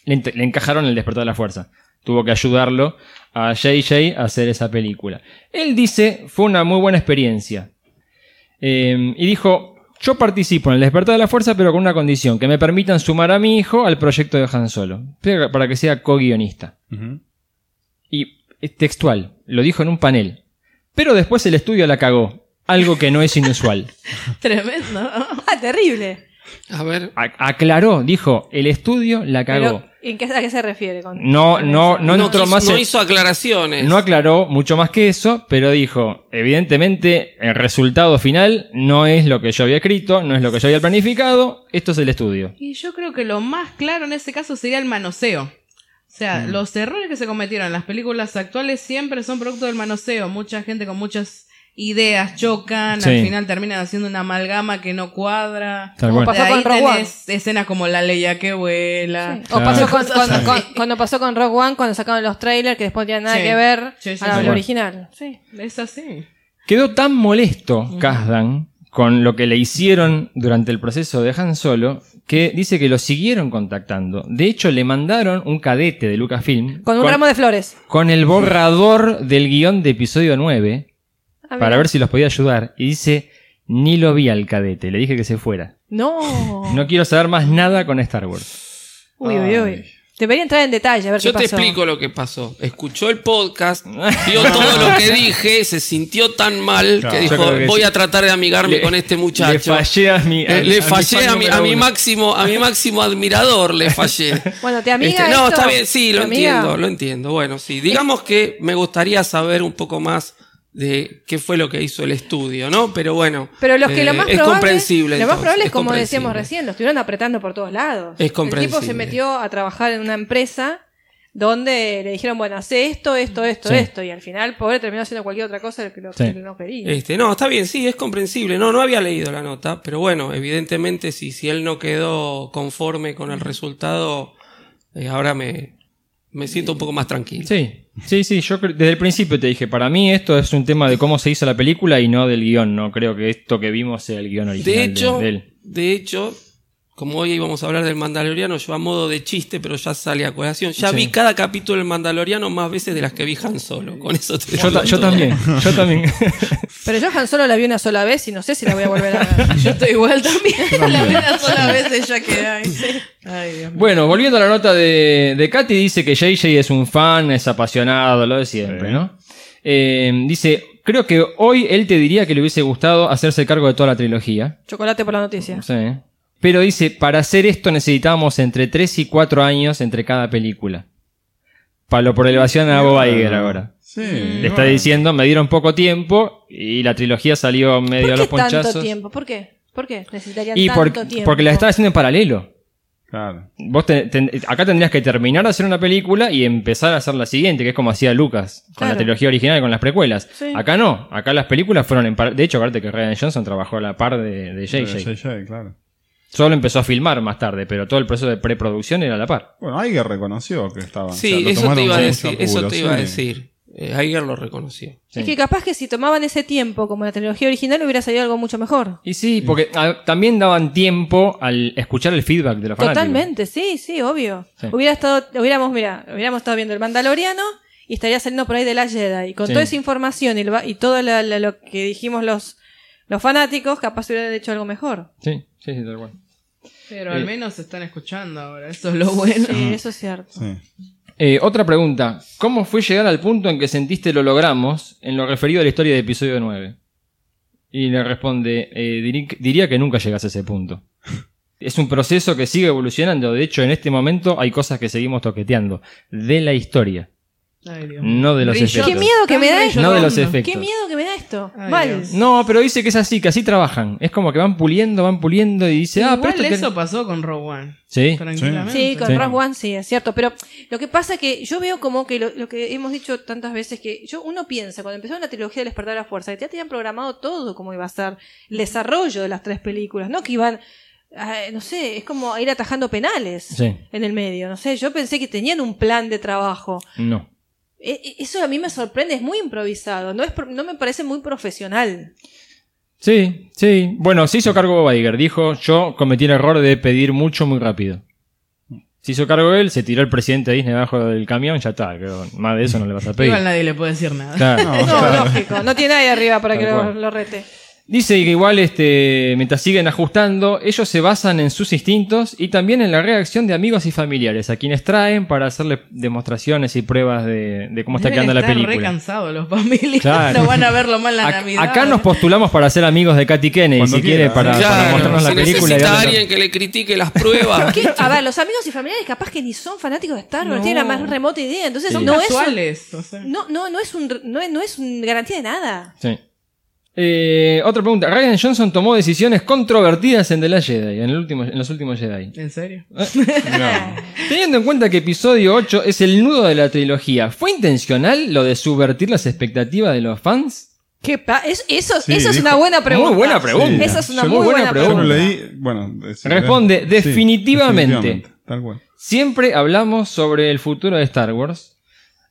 Speaker 3: le, encajaron el despertar de la fuerza. Tuvo que ayudarlo a JJ a hacer esa película. Él dice, fue una muy buena experiencia. Eh, y dijo, yo participo en el despertar de la fuerza, pero con una condición, que me permitan sumar a mi hijo al proyecto de Han Solo, para que sea co-guionista. Y es textual, lo dijo en un panel. Pero después el estudio la cagó, algo que no es inusual.
Speaker 7: Tremendo.
Speaker 4: Ah, terrible.
Speaker 6: A ver.
Speaker 3: A- aclaró, dijo, el estudio la cagó.
Speaker 4: Pero, ¿en qué, ¿A qué se refiere? Con,
Speaker 3: No,
Speaker 4: con
Speaker 3: no, no entró
Speaker 6: quiso-
Speaker 3: más
Speaker 6: no hizo aclaraciones.
Speaker 3: No aclaró mucho más que eso, pero dijo, evidentemente el resultado final no es lo que yo había escrito, no es lo que yo había planificado, esto es el estudio.
Speaker 7: Y yo creo que lo más claro en ese caso sería el manoseo. O sea,
Speaker 3: Mm.
Speaker 7: los errores que se cometieron en las películas actuales siempre son producto del manoseo. Mucha gente con muchas ideas chocan,
Speaker 3: Sí.
Speaker 7: al final terminan haciendo una amalgama que no cuadra.
Speaker 3: Tal
Speaker 4: Como
Speaker 3: cual.
Speaker 4: pasó
Speaker 7: ahí
Speaker 4: con Rogue One.
Speaker 7: escenas como la leya que vuela.
Speaker 4: Sí. O
Speaker 3: Claro.
Speaker 4: pasó con,
Speaker 7: Cosas
Speaker 4: con- cuando pasó con Rogue One, cuando sacaron los trailers que después no tenían nada
Speaker 7: Sí.
Speaker 4: que ver
Speaker 7: Sí, sí,
Speaker 4: a
Speaker 7: sí.
Speaker 4: lo original. Sí.
Speaker 7: Es así.
Speaker 3: Quedó tan molesto Kasdan con lo que le hicieron durante el proceso de Han Solo que dice que lo siguieron contactando. De hecho, le mandaron un cadete de Lucasfilm
Speaker 4: Con un ramo de flores.
Speaker 3: con el borrador del guion de episodio 9
Speaker 4: Ah,
Speaker 3: para ver si los podía ayudar. Y dice, ni lo vi al cadete, le dije que se fuera.
Speaker 4: No.
Speaker 3: No quiero saber más nada con Star Wars.
Speaker 4: Uy, uy, uy.
Speaker 5: Ay.
Speaker 4: Debería entrar en detalle a ver
Speaker 6: Yo
Speaker 4: qué
Speaker 6: te
Speaker 4: pasó.
Speaker 6: explico lo que pasó. Escuchó el podcast, vio todo lo que dije, se sintió tan mal
Speaker 5: Claro.
Speaker 6: que dijo,
Speaker 3: que
Speaker 6: voy
Speaker 3: sí.
Speaker 6: a tratar de amigarme
Speaker 3: Le-
Speaker 6: con este
Speaker 3: Le
Speaker 6: muchacho.
Speaker 3: fallé a mi,
Speaker 6: Eh, le fallé a mi, a máximo, a mi máximo admirador, le fallé.
Speaker 4: Bueno, ¿te amiga
Speaker 6: Este, no,
Speaker 4: esto?
Speaker 6: está bien, sí, lo
Speaker 4: ¿Te amiga?
Speaker 6: entiendo, lo entiendo. Bueno, sí. Digamos que me gustaría saber un poco más de qué fue lo que hizo el estudio, ¿no? Pero bueno,
Speaker 4: Pero los que
Speaker 6: eh,
Speaker 4: lo más
Speaker 6: es
Speaker 4: probable,
Speaker 6: comprensible.
Speaker 4: Lo más
Speaker 6: entonces,
Speaker 4: probable es,
Speaker 6: es
Speaker 4: como
Speaker 6: comprensible.
Speaker 4: decíamos recién, lo estuvieron apretando por todos lados.
Speaker 6: Es
Speaker 4: El tipo se
Speaker 6: comprensible.
Speaker 4: metió a trabajar en una empresa donde le dijeron, bueno, hace esto, esto, esto,
Speaker 3: Sí.
Speaker 4: esto, y al final, pobre, terminó haciendo cualquier otra cosa de que lo,
Speaker 3: Sí.
Speaker 4: que no quería.
Speaker 6: Este, no, está bien, sí, es comprensible. No, no había leído la nota, pero bueno, evidentemente si, si él no quedó conforme con el resultado, eh, ahora me, me siento un poco más tranquilo.
Speaker 3: Sí, sí, sí. Yo desde el principio te dije, para mí esto es un tema de cómo se hizo la película y no del guion. No creo que esto que vimos sea el guion original
Speaker 6: De hecho,
Speaker 3: de, de él.
Speaker 6: de hecho, como hoy íbamos a hablar del Mandaloriano, yo a modo de chiste, pero ya sale a colación. Ya
Speaker 3: Sí.
Speaker 6: vi cada capítulo del Mandaloriano más veces de las que vi Han Solo. Con eso te
Speaker 3: Yo, ta- yo también, yo también.
Speaker 4: Pero yo Han Solo la vi una sola vez y no sé si la voy a volver a ver.
Speaker 7: Yo estoy igual también. La vi una sola vez y ya quedé ahí. Ay, Dios mío.
Speaker 3: Bueno, volviendo a la nota de, de Katy, dice que JJ es un fan, es apasionado, lo de siempre,
Speaker 5: Sí.
Speaker 3: ¿no? Eh, dice, creo que hoy él te diría que le hubiese gustado hacerse cargo de toda la trilogía.
Speaker 4: Chocolate por la noticia.
Speaker 3: Sí. Pero dice, para hacer esto necesitábamos entre 3 y 4 años entre cada película. Palo por elevación a Bob Iger ahora.
Speaker 5: Sí.
Speaker 3: Le está diciendo, me dieron poco tiempo y la trilogía salió medio a
Speaker 4: ¿Por
Speaker 3: los
Speaker 4: qué tanto
Speaker 3: ponchazos.
Speaker 4: tiempo? ¿Por qué? ¿Por qué necesitarían
Speaker 3: Y
Speaker 4: tanto
Speaker 3: por-
Speaker 4: tiempo?
Speaker 3: porque la estaba haciendo en paralelo.
Speaker 5: Claro.
Speaker 3: Vos ten- acá tendrías que terminar de hacer una película y empezar a hacer la siguiente, que es como hacía Lucas, con
Speaker 4: Claro.
Speaker 3: la trilogía original y con las precuelas.
Speaker 4: Sí.
Speaker 3: Acá no, acá las películas fueron en par- De hecho, acuérdate que Ryan Johnson trabajó a la par de, de JJ.
Speaker 5: JJ, claro.
Speaker 3: Solo empezó a filmar más tarde, pero todo el proceso de preproducción era a la par.
Speaker 5: Bueno, Iger reconoció que estaba.
Speaker 6: Sí,
Speaker 5: lo
Speaker 6: eso te iba a decir. Eso te iba a decir. Eh, Iger lo reconoció.
Speaker 3: Sí.
Speaker 4: Es que capaz que si tomaban ese tiempo como la trilogía original hubiera salido algo mucho mejor.
Speaker 3: Y sí, porque también daban tiempo al escuchar el feedback de los fanáticos.
Speaker 4: Totalmente, sí, sí, obvio.
Speaker 3: Sí.
Speaker 4: Hubiera estado, hubiéramos, mira, hubiéramos estado viendo el Mandaloriano y estaría saliendo por ahí de la Jedi. Y con
Speaker 3: Sí.
Speaker 4: toda esa información y, lo- y todo la- la- lo que dijimos los, los fanáticos, capaz hubieran hecho algo mejor.
Speaker 3: Sí, sí, sí, tal cual.
Speaker 7: Pero
Speaker 3: Eh.
Speaker 7: al menos se están escuchando ahora. Eso es lo bueno.
Speaker 4: Sí, eso es cierto.
Speaker 5: Sí.
Speaker 3: Eh, otra pregunta. ¿Cómo fue llegar al punto en que sentiste lo logramos en lo referido a la historia de episodio 9? Y le responde, eh, diri- diría que nunca llegas a ese punto. Es un proceso que sigue evolucionando. De hecho, en este momento hay cosas que seguimos toqueteando. De la historia.
Speaker 7: Ay, Dios mío.
Speaker 3: No de los efectos.
Speaker 4: Qué miedo que me da esto.
Speaker 3: No de los efectos.
Speaker 4: Qué miedo que me da esto.
Speaker 7: Ay,
Speaker 4: Mal.
Speaker 7: Dios.
Speaker 3: No, pero dice que es así, que así trabajan. Es como que van puliendo, van puliendo y dice, ah, pero
Speaker 7: Igual
Speaker 3: esto que-
Speaker 7: eso pasó con Rogue One.
Speaker 3: Sí.
Speaker 7: Tranquilamente.
Speaker 4: Sí, con
Speaker 3: Sí.
Speaker 4: Rogue One sí, es cierto. Pero lo que pasa es que yo veo como que lo, lo que hemos dicho tantas veces, que yo uno piensa, cuando empezó la trilogía del Despertar de la Fuerza, que ya tenían programado todo cómo iba a ser el desarrollo de las tres películas, no que iban, ah, no sé, es como ir atajando penales
Speaker 3: Sí.
Speaker 4: en el medio, no sé, yo pensé que tenían un plan de trabajo.
Speaker 3: No.
Speaker 4: E- e- Eso a mí me sorprende, es muy improvisado, no, es, pro- no me parece muy profesional.
Speaker 3: Sí, sí. Bueno, se hizo cargo Bob Iger. Dijo, yo cometí el error de pedir mucho muy rápido. Se hizo cargo él, se tiró el presidente de Disney debajo del camión, ya está. creo, más de eso no le vas a pedir.
Speaker 7: Igual nadie le puede decir nada.
Speaker 3: Claro.
Speaker 4: No, lógico, no tiene nadie arriba para
Speaker 3: Tal
Speaker 4: que lo rete.
Speaker 3: Dice que igual, este, mientras siguen ajustando, ellos se basan en sus instintos y también en la reacción de amigos y familiares, a quienes traen para hacerle demostraciones y pruebas de, de cómo está
Speaker 7: Deben
Speaker 3: quedando la
Speaker 7: estar re
Speaker 3: película.
Speaker 7: cansados los familiares.
Speaker 3: Claro.
Speaker 7: No van a verlo más la Navidad.
Speaker 3: Acá nos postulamos para ser amigos de Katy Kennedy,
Speaker 5: Cuando
Speaker 3: si quiere,
Speaker 5: quiera.
Speaker 3: para, para
Speaker 6: Claro,
Speaker 3: mostrarnos la
Speaker 6: si
Speaker 3: película. y
Speaker 6: necesita alguien que le critique las pruebas.
Speaker 4: ¿Qué? A ver, los amigos y familiares capaz que ni son fanáticos de Star Wars,
Speaker 7: No.
Speaker 4: tienen la más remota idea. Entonces
Speaker 7: Son
Speaker 4: no es, un-
Speaker 7: casuales. o sea.
Speaker 4: no, no, no es un no no es un garantía de nada.
Speaker 3: Sí. Eh, otra pregunta. Ryan Johnson tomó decisiones controvertidas en The Last Jedi, en, el último, en los últimos Jedi.
Speaker 7: ¿En serio?
Speaker 3: Teniendo en cuenta que episodio 8 es el nudo de la trilogía, ¿fue intencional lo de subvertir las expectativas de los fans?
Speaker 4: ¿Qué pa- es- eso,
Speaker 5: Sí,
Speaker 4: eso es una buena pregunta.
Speaker 3: Muy buena pregunta.
Speaker 4: Esa es una muy, buena, pregunta.
Speaker 5: lo leí, bueno. es-
Speaker 3: Responde,
Speaker 5: sí,
Speaker 3: definitivamente.
Speaker 5: Tal cual.
Speaker 3: Siempre hablamos sobre el futuro de Star Wars.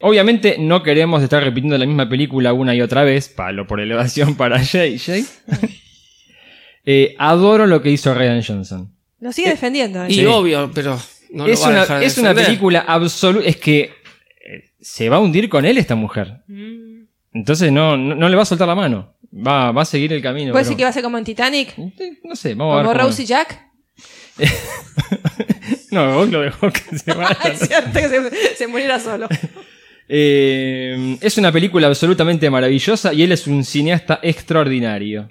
Speaker 3: Obviamente no queremos estar repitiendo la misma película una y otra vez, palo por elevación para JJ. Eh, adoro lo que hizo Ryan Johnson.
Speaker 4: Lo sigue defendiendo. ¿eh?
Speaker 6: Y
Speaker 3: Sí.
Speaker 6: obvio, pero no
Speaker 3: es
Speaker 6: lo va a
Speaker 3: una,
Speaker 6: dejar de
Speaker 3: es una película absoluta. Es que eh, se va a hundir con él esta mujer.
Speaker 7: Mm.
Speaker 3: Entonces no, no, no le va a soltar la mano. Va, va a seguir el camino.
Speaker 4: ¿Puede
Speaker 3: pero-
Speaker 4: decir que va a ser como en Titanic?
Speaker 3: Eh, No sé, vamos a ver.
Speaker 4: Como
Speaker 3: cómo-
Speaker 4: Rose y Jack.
Speaker 3: No, vos lo dejó que se vaya.
Speaker 4: es cierto que se, se muriera solo.
Speaker 3: Eh, es una película absolutamente maravillosa y él es un cineasta extraordinario.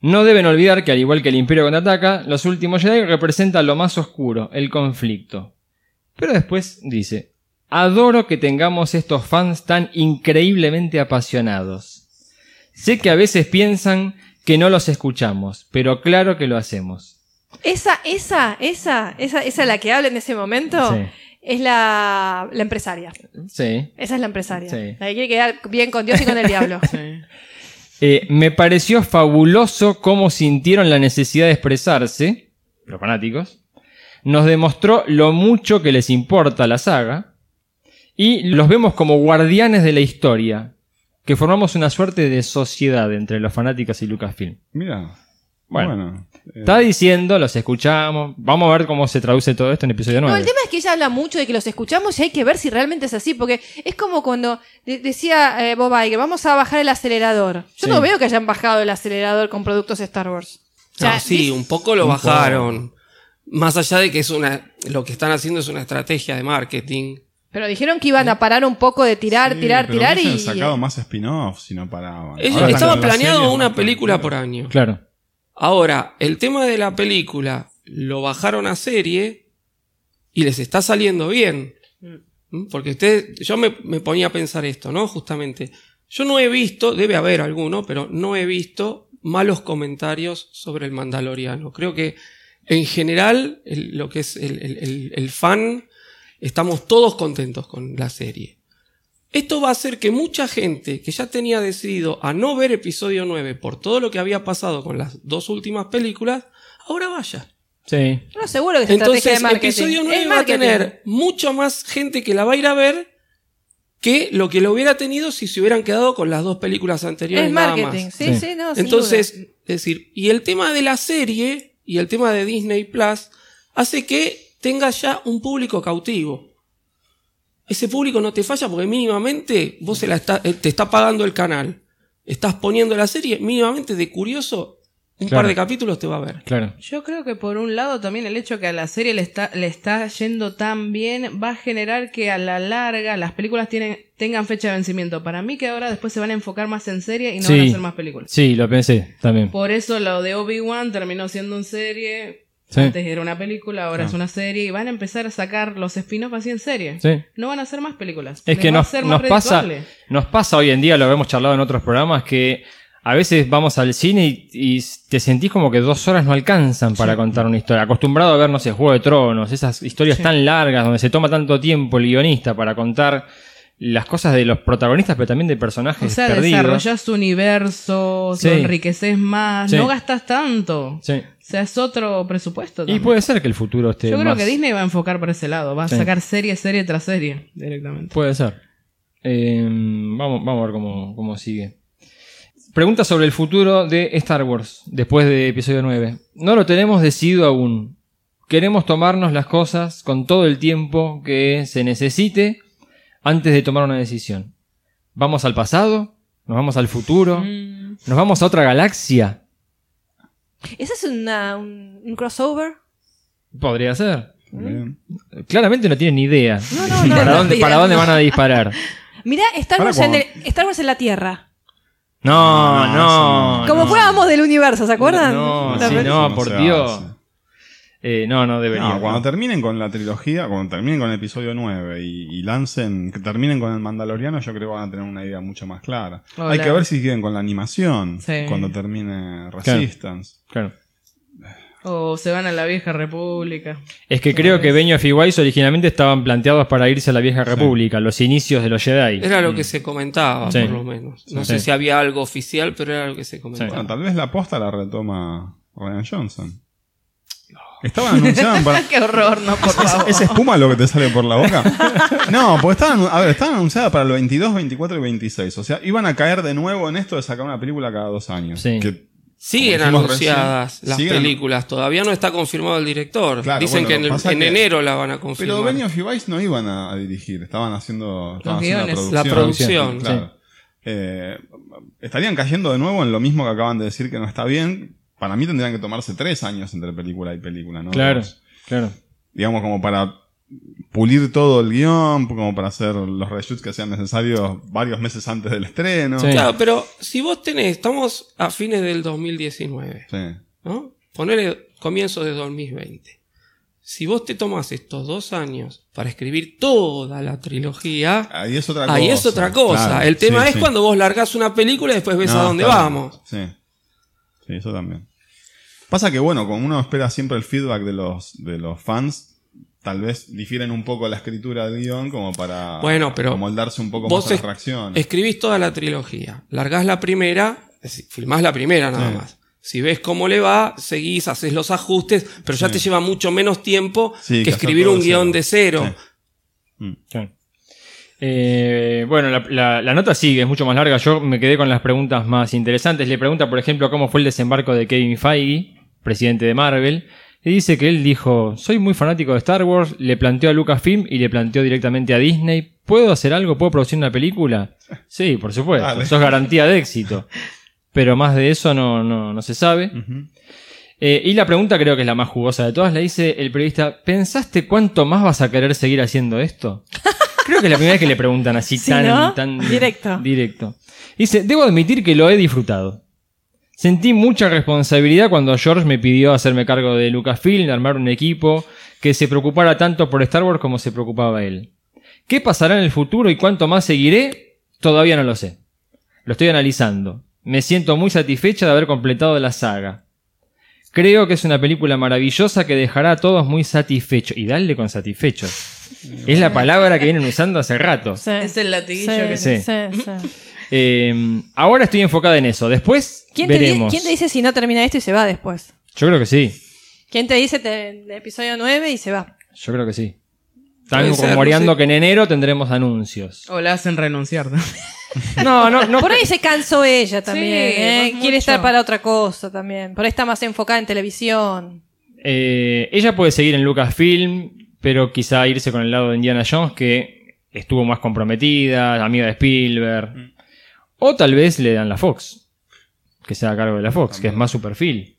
Speaker 3: No deben olvidar que al igual que el Imperio contraataca, los últimos Jedi representan lo más oscuro, el conflicto. Pero después dice, adoro que tengamos estos fans tan increíblemente apasionados. Sé que a veces piensan que no los escuchamos, pero claro que lo hacemos.
Speaker 4: Esa, esa, esa, esa, esa la que habla en ese momento
Speaker 3: Sí.
Speaker 4: Es la, la empresaria.
Speaker 3: Sí.
Speaker 4: Esa es la empresaria.
Speaker 3: Sí.
Speaker 4: La que quiere quedar bien con Dios y con el diablo.
Speaker 7: Sí.
Speaker 3: Eh, me pareció fabuloso cómo sintieron la necesidad de expresarse, los fanáticos. Nos demostró lo mucho que les importa la saga. Y los vemos como guardianes de la historia. Que formamos una suerte de sociedad entre los fanáticos y Lucasfilm.
Speaker 5: Mira.
Speaker 3: Bueno,
Speaker 5: Bueno,
Speaker 3: está diciendo, los escuchamos. Vamos a ver cómo se traduce todo esto en episodio
Speaker 4: No,
Speaker 3: 9.
Speaker 4: el tema es que ella habla mucho de que los escuchamos y hay que ver si realmente es así, porque es como cuando de- decía eh, Bob Iger, vamos a bajar el acelerador. Yo
Speaker 3: Sí.
Speaker 4: no veo que hayan bajado el acelerador con productos Star Wars. O sea,
Speaker 6: No, sí, un poco lo
Speaker 5: Un
Speaker 6: bajaron. Más allá de que es una. Lo que están haciendo es una estrategia de marketing.
Speaker 4: Pero dijeron que iban a parar un poco de tirar,
Speaker 5: sí,
Speaker 4: tirar,
Speaker 5: pero
Speaker 4: tirar y...
Speaker 5: sacado más spin-offs si no paraban.
Speaker 6: Ellos- estaba planeado una
Speaker 5: ¿no?
Speaker 6: película por año.
Speaker 3: Claro.
Speaker 6: Ahora, el tema de la película lo bajaron a serie y les está saliendo bien. ¿Mm? Porque usted, yo me, me ponía a pensar esto, ¿no? Justamente. Yo no he visto, debe haber alguno, pero no he visto malos comentarios sobre el Mandaloriano. Creo que en general, el- lo que es el- el fan, estamos todos contentos con la serie. Esto va a hacer que mucha gente que ya tenía decidido a no ver episodio 9 por todo lo que había pasado con las dos últimas películas, ahora vaya.
Speaker 3: Sí.
Speaker 4: No, seguro que es
Speaker 6: Entonces,
Speaker 4: de
Speaker 6: episodio
Speaker 4: Es
Speaker 6: 9 va a tener mucho más gente que la va a ir a ver que lo que lo hubiera tenido si se hubieran quedado con las dos películas anteriores.
Speaker 4: Es
Speaker 6: nada
Speaker 4: marketing,
Speaker 6: más.
Speaker 4: sí,
Speaker 3: Sí.
Speaker 4: sí, no,
Speaker 6: Entonces, es decir, y el tema de la serie y el tema de Disney Plus hace que tenga ya un público cautivo. Ese público no te falla porque mínimamente vos se la está- eh, te está pagando el canal. Estás poniendo la serie, mínimamente de curioso, un
Speaker 3: Claro.
Speaker 6: par de capítulos te va a ver.
Speaker 3: Claro.
Speaker 7: Yo creo que por un lado también el hecho que a la serie le está, le está yendo tan bien va a generar que a la larga las películas tienen, tengan fecha de vencimiento. Para mí que ahora después se van a enfocar más en serie y no
Speaker 3: Sí.
Speaker 7: van a hacer más películas.
Speaker 3: Sí, lo pensé también.
Speaker 7: Por eso lo de Obi-Wan terminó siendo en serie.
Speaker 3: Sí.
Speaker 7: Antes era una película, ahora
Speaker 5: Ah.
Speaker 7: es una serie. Y van a empezar a sacar los spin-offs así en serie.
Speaker 3: Sí.
Speaker 7: No van a hacer más películas.
Speaker 3: Es
Speaker 7: Les
Speaker 3: que nos,
Speaker 7: ser más
Speaker 3: nos pasa, nos pasa hoy en día, lo hemos charlado en otros programas, que a veces vamos al cine y, y te sentís como que dos horas no alcanzan para contar una historia. Acostumbrado a ver, no sé, Juego de Tronos, esas historias tan largas donde se toma tanto tiempo el guionista para contar las cosas de los protagonistas, pero también de personajes
Speaker 7: O sea,
Speaker 3: perdidos.
Speaker 7: desarrollás tu universo,
Speaker 3: Sí.
Speaker 7: lo enriqueces más,
Speaker 3: Sí.
Speaker 7: no gastas tanto.
Speaker 3: Sí.
Speaker 7: O sea, es otro presupuesto.
Speaker 3: Y puede ser que el futuro esté
Speaker 7: Yo creo
Speaker 3: más-
Speaker 7: que Disney va a enfocar por ese lado. Va a sacar serie, serie tras serie directamente.
Speaker 3: Puede ser. Eh, vamos, vamos a ver cómo, cómo sigue. Pregunta sobre el futuro de Star Wars después de episodio 9. No lo tenemos decidido aún. Queremos tomarnos las cosas con todo el tiempo que se necesite antes de tomar una decisión. ¿Vamos al pasado? ¿Nos vamos al futuro?
Speaker 7: Mm.
Speaker 3: ¿Nos vamos a otra galaxia?
Speaker 4: ¿Ese es una- un, un crossover?
Speaker 3: Podría ser. Claramente no tienen ni idea
Speaker 4: No, no, no,
Speaker 3: para,
Speaker 4: no,
Speaker 3: dónde, para dónde
Speaker 4: no.
Speaker 3: van a disparar.
Speaker 4: Mirá, Star Wars, en el- Star Wars en la Tierra.
Speaker 3: No,
Speaker 5: No,
Speaker 3: no.
Speaker 4: Como
Speaker 3: no.
Speaker 4: fuéramos del universo, ¿se acuerdan?
Speaker 3: No, sí, no, por Dios. Eh, no, no debería.
Speaker 5: No, cuando
Speaker 3: no.
Speaker 5: terminen con la trilogía, cuando terminen con el episodio 9 y, y lancen, que terminen con el Mandaloriano, yo creo que van a tener una idea mucho más clara.
Speaker 7: Hola.
Speaker 5: Hay que ver si siguen con la animación
Speaker 7: Sí.
Speaker 5: cuando termine Resistance.
Speaker 3: Claro.
Speaker 7: O se van a la vieja república.
Speaker 3: Es que creo que Benioff y Weiss originalmente estaban planteados para irse a la vieja república, los inicios de los Jedi.
Speaker 6: Era lo que se comentaba,
Speaker 3: Sí.
Speaker 6: por lo menos. No
Speaker 3: Sí.
Speaker 6: sé si había algo oficial, pero era lo que se comentaba.
Speaker 5: Bueno, tal vez la posta la retoma Ryan Johnson. Estaban anunciados para.
Speaker 7: Qué horror, no, por favor.
Speaker 5: ¿Es espuma lo que te sale por la boca? No, porque estaban, a ver, estaban anunciadas para el 22, 24 y 26. O sea, iban a caer de nuevo en esto de sacar una película cada dos años.
Speaker 3: Sí.
Speaker 5: Que,
Speaker 6: Siguen anunciadas
Speaker 5: recién,
Speaker 6: las
Speaker 5: siguen-
Speaker 6: películas, todavía no está confirmado el director.
Speaker 5: Claro,
Speaker 6: Dicen
Speaker 5: bueno,
Speaker 6: que en, el-
Speaker 5: pasa
Speaker 6: en
Speaker 5: que-
Speaker 6: enero la van a confirmar.
Speaker 5: Pero Benioff y Weiss no iban a, a dirigir, estaban haciendo, estaban haciendo.
Speaker 6: La producción,
Speaker 5: Claro. Eh, estarían cayendo de nuevo en lo mismo que acaban de decir que no está bien. Para mí tendrían que tomarse tres años entre película y película, ¿no?
Speaker 3: Claro, claro.
Speaker 5: digamos, como para pulir todo el guion, como para hacer los reshoots que sean necesarios varios meses antes del estreno.
Speaker 3: Sí.
Speaker 6: Claro, pero si vos tenés, estamos a fines del 2019,
Speaker 5: Sí.
Speaker 6: ¿no? Ponele comienzo de 2020. Si vos te tomás estos dos años para escribir toda la trilogía,
Speaker 5: Ahí es otra cosa.
Speaker 6: ahí es otra cosa.
Speaker 5: Claro,
Speaker 6: el tema
Speaker 5: sí,
Speaker 6: es
Speaker 5: sí.
Speaker 6: cuando vos largás una película y después ves
Speaker 5: No,
Speaker 6: a dónde vamos.
Speaker 5: Sí. Sí, eso también. Pasa que, bueno, como uno espera siempre el feedback de los, de los fans, tal vez difieren un poco la escritura del guion como para
Speaker 6: Bueno, pero
Speaker 5: moldarse un poco
Speaker 6: vos
Speaker 5: más a las
Speaker 6: es-
Speaker 5: reacciones.
Speaker 6: Escribís toda la trilogía, largás la primera, es decir, filmás la primera nada
Speaker 5: Sí.
Speaker 6: más. Si ves cómo le va, seguís, haces los ajustes, pero ya
Speaker 5: Sí.
Speaker 6: te lleva mucho menos tiempo
Speaker 5: Sí,
Speaker 6: que escribir un
Speaker 5: guion
Speaker 6: de cero.
Speaker 5: Sí.
Speaker 3: Claro. Eh, bueno, la, la- la nota sigue, es mucho más larga. Yo me quedé con las preguntas más interesantes. Le pregunta, por ejemplo, cómo fue el desembarco de Kevin Feige, presidente de Marvel. Y dice que él dijo, soy muy fanático de Star Wars, le planteó a Lucasfilm y le planteó directamente a Disney, ¿puedo hacer algo? ¿Puedo producir una película? Sí, por supuesto,
Speaker 5: Dale.
Speaker 3: eso es garantía de éxito. Pero más de eso no, no, no se sabe. Eh, y la pregunta creo que es la más jugosa de todas. Le dice el periodista, ¿pensaste cuánto más vas a querer seguir haciendo esto? Creo que es la primera vez que le preguntan así
Speaker 8: Sí,
Speaker 3: tan,
Speaker 8: ¿no?
Speaker 3: tan
Speaker 8: Directo.
Speaker 3: directo. Dice, debo admitir que lo he disfrutado. Sentí mucha responsabilidad cuando George me pidió hacerme cargo de Lucasfilm, armar un equipo que se preocupara tanto por Star Wars como se preocupaba él. ¿Qué pasará en el futuro y cuánto más seguiré? Todavía no lo sé. Lo estoy analizando. Me siento muy satisfecha de haber completado la saga. Creo que es una película maravillosa que dejará a todos muy satisfechos. Y dale con satisfechos. Es la palabra que vienen usando hace rato.
Speaker 4: Sí.
Speaker 7: Es el latiguillo
Speaker 4: Sí,
Speaker 7: que
Speaker 3: Sí. Eh, ahora estoy enfocada en eso. Después
Speaker 4: ¿Quién, te
Speaker 3: veremos.
Speaker 4: quién te dice si no termina esto y se va después?
Speaker 3: Yo creo que sí.
Speaker 4: ¿Quién te dice te- de episodio 9 y se va?
Speaker 3: Yo creo que sí. Están
Speaker 6: Puede ser,
Speaker 3: rumoreando
Speaker 6: no sé.
Speaker 3: que en enero tendremos anuncios.
Speaker 7: O la hacen renunciar. ¿no?
Speaker 3: No, no, no.
Speaker 4: Por ahí se cansó ella también.
Speaker 7: Sí,
Speaker 4: ¿eh?
Speaker 7: mucho.
Speaker 4: Quiere estar para otra cosa también. Por ahí está más enfocada en televisión.
Speaker 3: Eh, ella puede seguir en Lucasfilm, pero quizá irse con el lado de Indiana Jones, que estuvo más comprometida, amiga de Spielberg. O tal vez le dan la Fox, que sea a cargo de la Fox, que es más su perfil.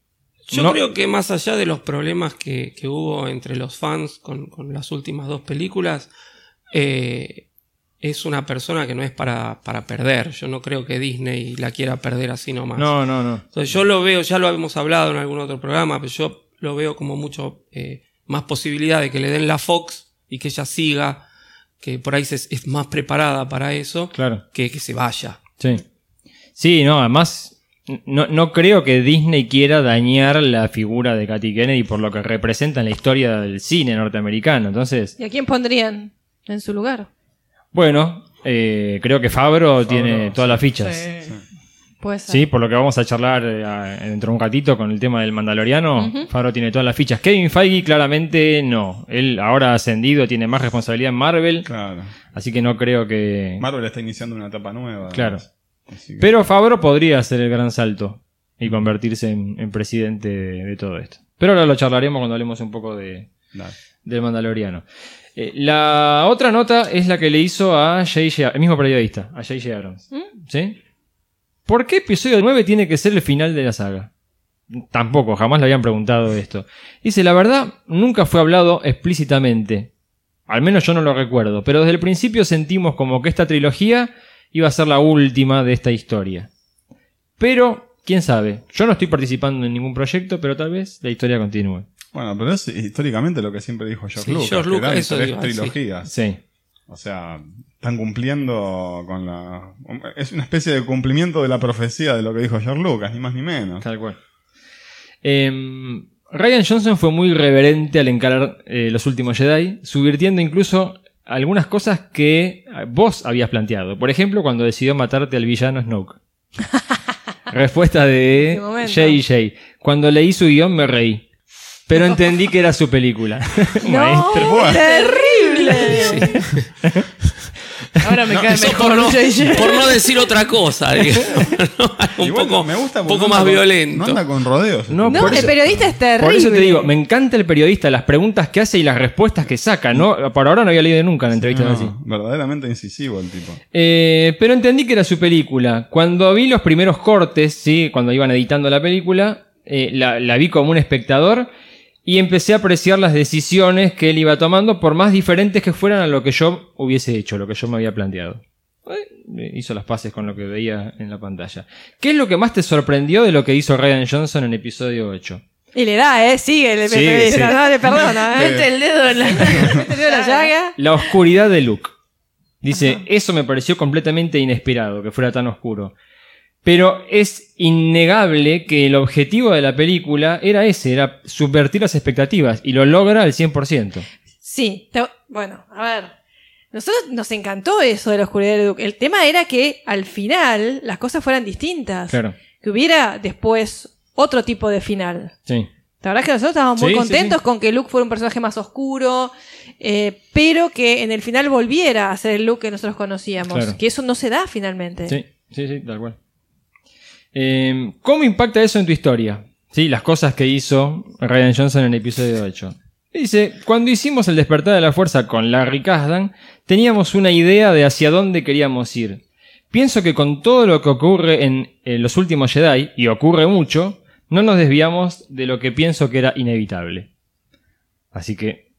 Speaker 6: Yo
Speaker 3: No-
Speaker 6: creo que más allá de los problemas que, que hubo entre los fans con, con las últimas dos películas, eh, es una persona que no es para, para perder. Yo no creo que Disney la quiera perder así nomás.
Speaker 3: No, no, no.
Speaker 6: Entonces yo lo veo, ya lo hemos hablado en algún otro programa, pero yo lo veo como mucho eh, más posibilidad de que le den la Fox y que ella siga, que por ahí se- es más preparada para eso,
Speaker 3: Claro.
Speaker 6: que que se vaya.
Speaker 3: Sí. Sí, no, además, no, no creo que Disney quiera dañar la figura de Katy Kennedy por lo que representa en la historia del cine norteamericano. Entonces,
Speaker 4: ¿Y a quién pondrían en su lugar?
Speaker 3: bueno, eh, creo que Fabro, tiene todas las fichas.
Speaker 7: Sí.
Speaker 4: Puede ser.
Speaker 3: Sí, por lo que vamos a charlar eh, dentro de un ratito con el tema del Mandaloriano. Fabro tiene todas las fichas. Kevin Feige claramente no. Él ahora ha ascendido, tiene más responsabilidad en Marvel,
Speaker 5: Claro.
Speaker 3: así que no creo que...
Speaker 5: Marvel está iniciando una etapa nueva.
Speaker 3: Claro.
Speaker 5: que-
Speaker 3: Pero Fabro podría hacer el gran salto y convertirse en, en presidente de, de todo esto. Pero ahora lo charlaremos cuando hablemos un poco de, del Mandaloriano. Eh, la otra nota es la que le hizo a J.J. el mismo periodista, a J.J. Abrams. ¿Sí? ¿Por qué episodio 9 tiene que ser el final de la saga? Tampoco, jamás le habían preguntado esto. Dice, la verdad, nunca fue hablado explícitamente. Al menos yo no lo recuerdo, pero desde el principio sentimos como que esta trilogía iba a ser la última de esta historia. Pero, quién sabe, yo no estoy participando en ningún proyecto, pero tal vez la historia continúe.
Speaker 5: Bueno, pero es históricamente lo que siempre dijo George
Speaker 6: Sí,
Speaker 5: Lucas.
Speaker 6: George Lucas, eso
Speaker 5: tres trilogías.
Speaker 3: Sí.
Speaker 5: O sea, están cumpliendo con la... Es una especie de cumplimiento de la profecía de lo que dijo George Lucas, ni más ni menos.
Speaker 3: Tal cual. Em, Ryan Johnson fue muy reverente al encarar eh, los últimos Jedi, subvirtiendo incluso algunas cosas que eh, vos habías planteado. Por ejemplo, cuando decidió matarte al villano Snoke. Respuesta de. JJ. Cuando leí su guion me reí. Pero entendí que era su película. Maestro.
Speaker 5: Bueno.
Speaker 7: Ahora me cae mejor
Speaker 6: por, no, por no decir otra cosa. un
Speaker 5: Igual
Speaker 6: poco,
Speaker 5: me gusta
Speaker 6: un
Speaker 5: porque
Speaker 6: poco
Speaker 5: no
Speaker 6: más
Speaker 5: con-
Speaker 6: violento.
Speaker 5: No anda con rodeos.
Speaker 3: No,
Speaker 4: el
Speaker 3: eso-
Speaker 4: periodista es terrible.
Speaker 3: Por eso te digo, me encanta el periodista, las preguntas que hace y las respuestas que saca. No, por ahora no había leído nunca una entrevista
Speaker 5: No,
Speaker 3: así.
Speaker 5: verdaderamente incisivo el tipo.
Speaker 3: Eh, pero entendí que era su película. Cuando vi los primeros cortes, ¿sí? cuando iban editando la película, eh, la, la vi como un espectador y empecé a apreciar las decisiones que él iba tomando, por más diferentes que fueran a lo que yo hubiese hecho, lo que yo me había planteado. Eh, hizo las paces con lo que veía en la pantalla. ¿Qué es lo que más te sorprendió de lo que hizo Ryan Johnson en episodio 8?
Speaker 4: Y le da, ¿eh? Sigue, le
Speaker 3: Sí,
Speaker 4: periodista,
Speaker 3: sí.
Speaker 4: no le perdona, ¿eh?
Speaker 7: Mete el dedo en la
Speaker 4: llaga.
Speaker 3: La oscuridad de Luke. Dice, eso me pareció completamente inesperado, que fuera tan oscuro. Pero es innegable que el objetivo de la película era ese, era subvertir las expectativas, y lo logra al 100%.
Speaker 4: Sí, te- bueno, a ver. Nosotros nos encantó eso de la oscuridad de Luke. El tema era que al final las cosas fueran distintas.
Speaker 3: Claro,
Speaker 4: Que hubiera después otro tipo de final.
Speaker 3: sí.
Speaker 4: La verdad es que nosotros estábamos muy
Speaker 3: Sí, sí,
Speaker 4: contentos
Speaker 3: sí.
Speaker 4: con que Luke fuera un personaje más oscuro, eh, pero que en el final volviera a ser el Luke que nosotros conocíamos.
Speaker 3: Claro.
Speaker 4: Que eso no se da finalmente.
Speaker 3: Sí, sí, sí, tal cual. Eh, ¿Cómo impacta eso en tu historia? Sí, las cosas que hizo Ryan Johnson en el episodio 8. Dice, cuando hicimos el despertar de la fuerza con Larry Kasdan, teníamos una idea de hacia dónde queríamos ir. Pienso que con todo lo que ocurre en, en los últimos Jedi, y ocurre mucho, no nos desviamos de lo que pienso que era inevitable. Así que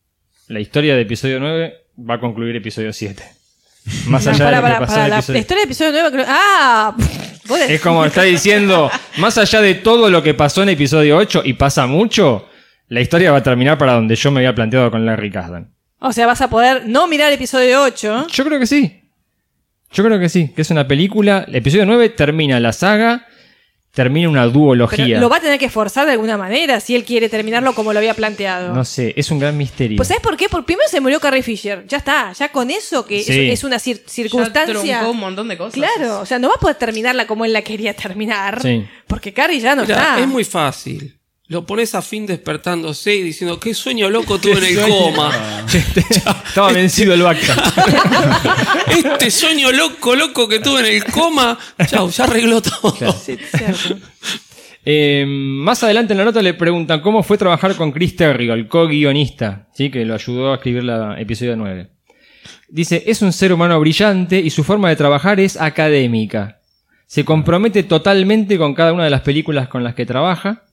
Speaker 3: la historia de episodio 9 va a concluir episodio 7. Más
Speaker 4: No,
Speaker 3: allá
Speaker 4: para,
Speaker 3: de lo que
Speaker 4: para,
Speaker 3: pasó
Speaker 4: para,
Speaker 3: en
Speaker 4: la,
Speaker 3: episodio
Speaker 4: historia del episodio 9 creo- ¡Ah!
Speaker 3: Es como está diciendo, más allá de todo lo que pasó en episodio 8 y pasa mucho, la historia va a terminar para donde yo me había planteado con Larry Kasdan.
Speaker 4: O sea, vas a poder no mirar el episodio 8.
Speaker 3: Yo creo que sí. Yo creo que sí, que es una película. El episodio 9 termina la saga, termina una
Speaker 4: Pero
Speaker 3: duología.
Speaker 4: lo va a tener que forzar de alguna manera si él quiere terminarlo como lo había planteado.
Speaker 3: No sé, es un gran misterio.
Speaker 4: Pues ¿sabes por qué? Porque primero se murió Carrie Fisher. Ya está, ya con eso que es-
Speaker 3: Sí.
Speaker 4: es, una cir-
Speaker 7: Ya
Speaker 4: circunstancia.
Speaker 7: truncó un montón de cosas.
Speaker 4: Claro, o sea, no va a poder terminarla como él la quería terminar.
Speaker 3: Sí.
Speaker 4: Porque Carrie ya no
Speaker 6: Mira,
Speaker 4: está.
Speaker 6: es muy fácil. Lo pones a fin despertándose y diciendo, qué sueño loco tuve en el coma.
Speaker 3: Estaba vencido el Bacta.
Speaker 6: Este sueño loco, loco que tuve en el coma. Chau, ya arregló todo.
Speaker 4: Sí.
Speaker 3: Eh, más adelante en la nota le preguntan cómo fue trabajar con Chris Terrio, el co-guionista, ¿sí? que lo ayudó a escribir la episodio 9. Dice, es un ser humano brillante y su forma de trabajar es académica. Se compromete totalmente con cada una de las películas con las que trabaja.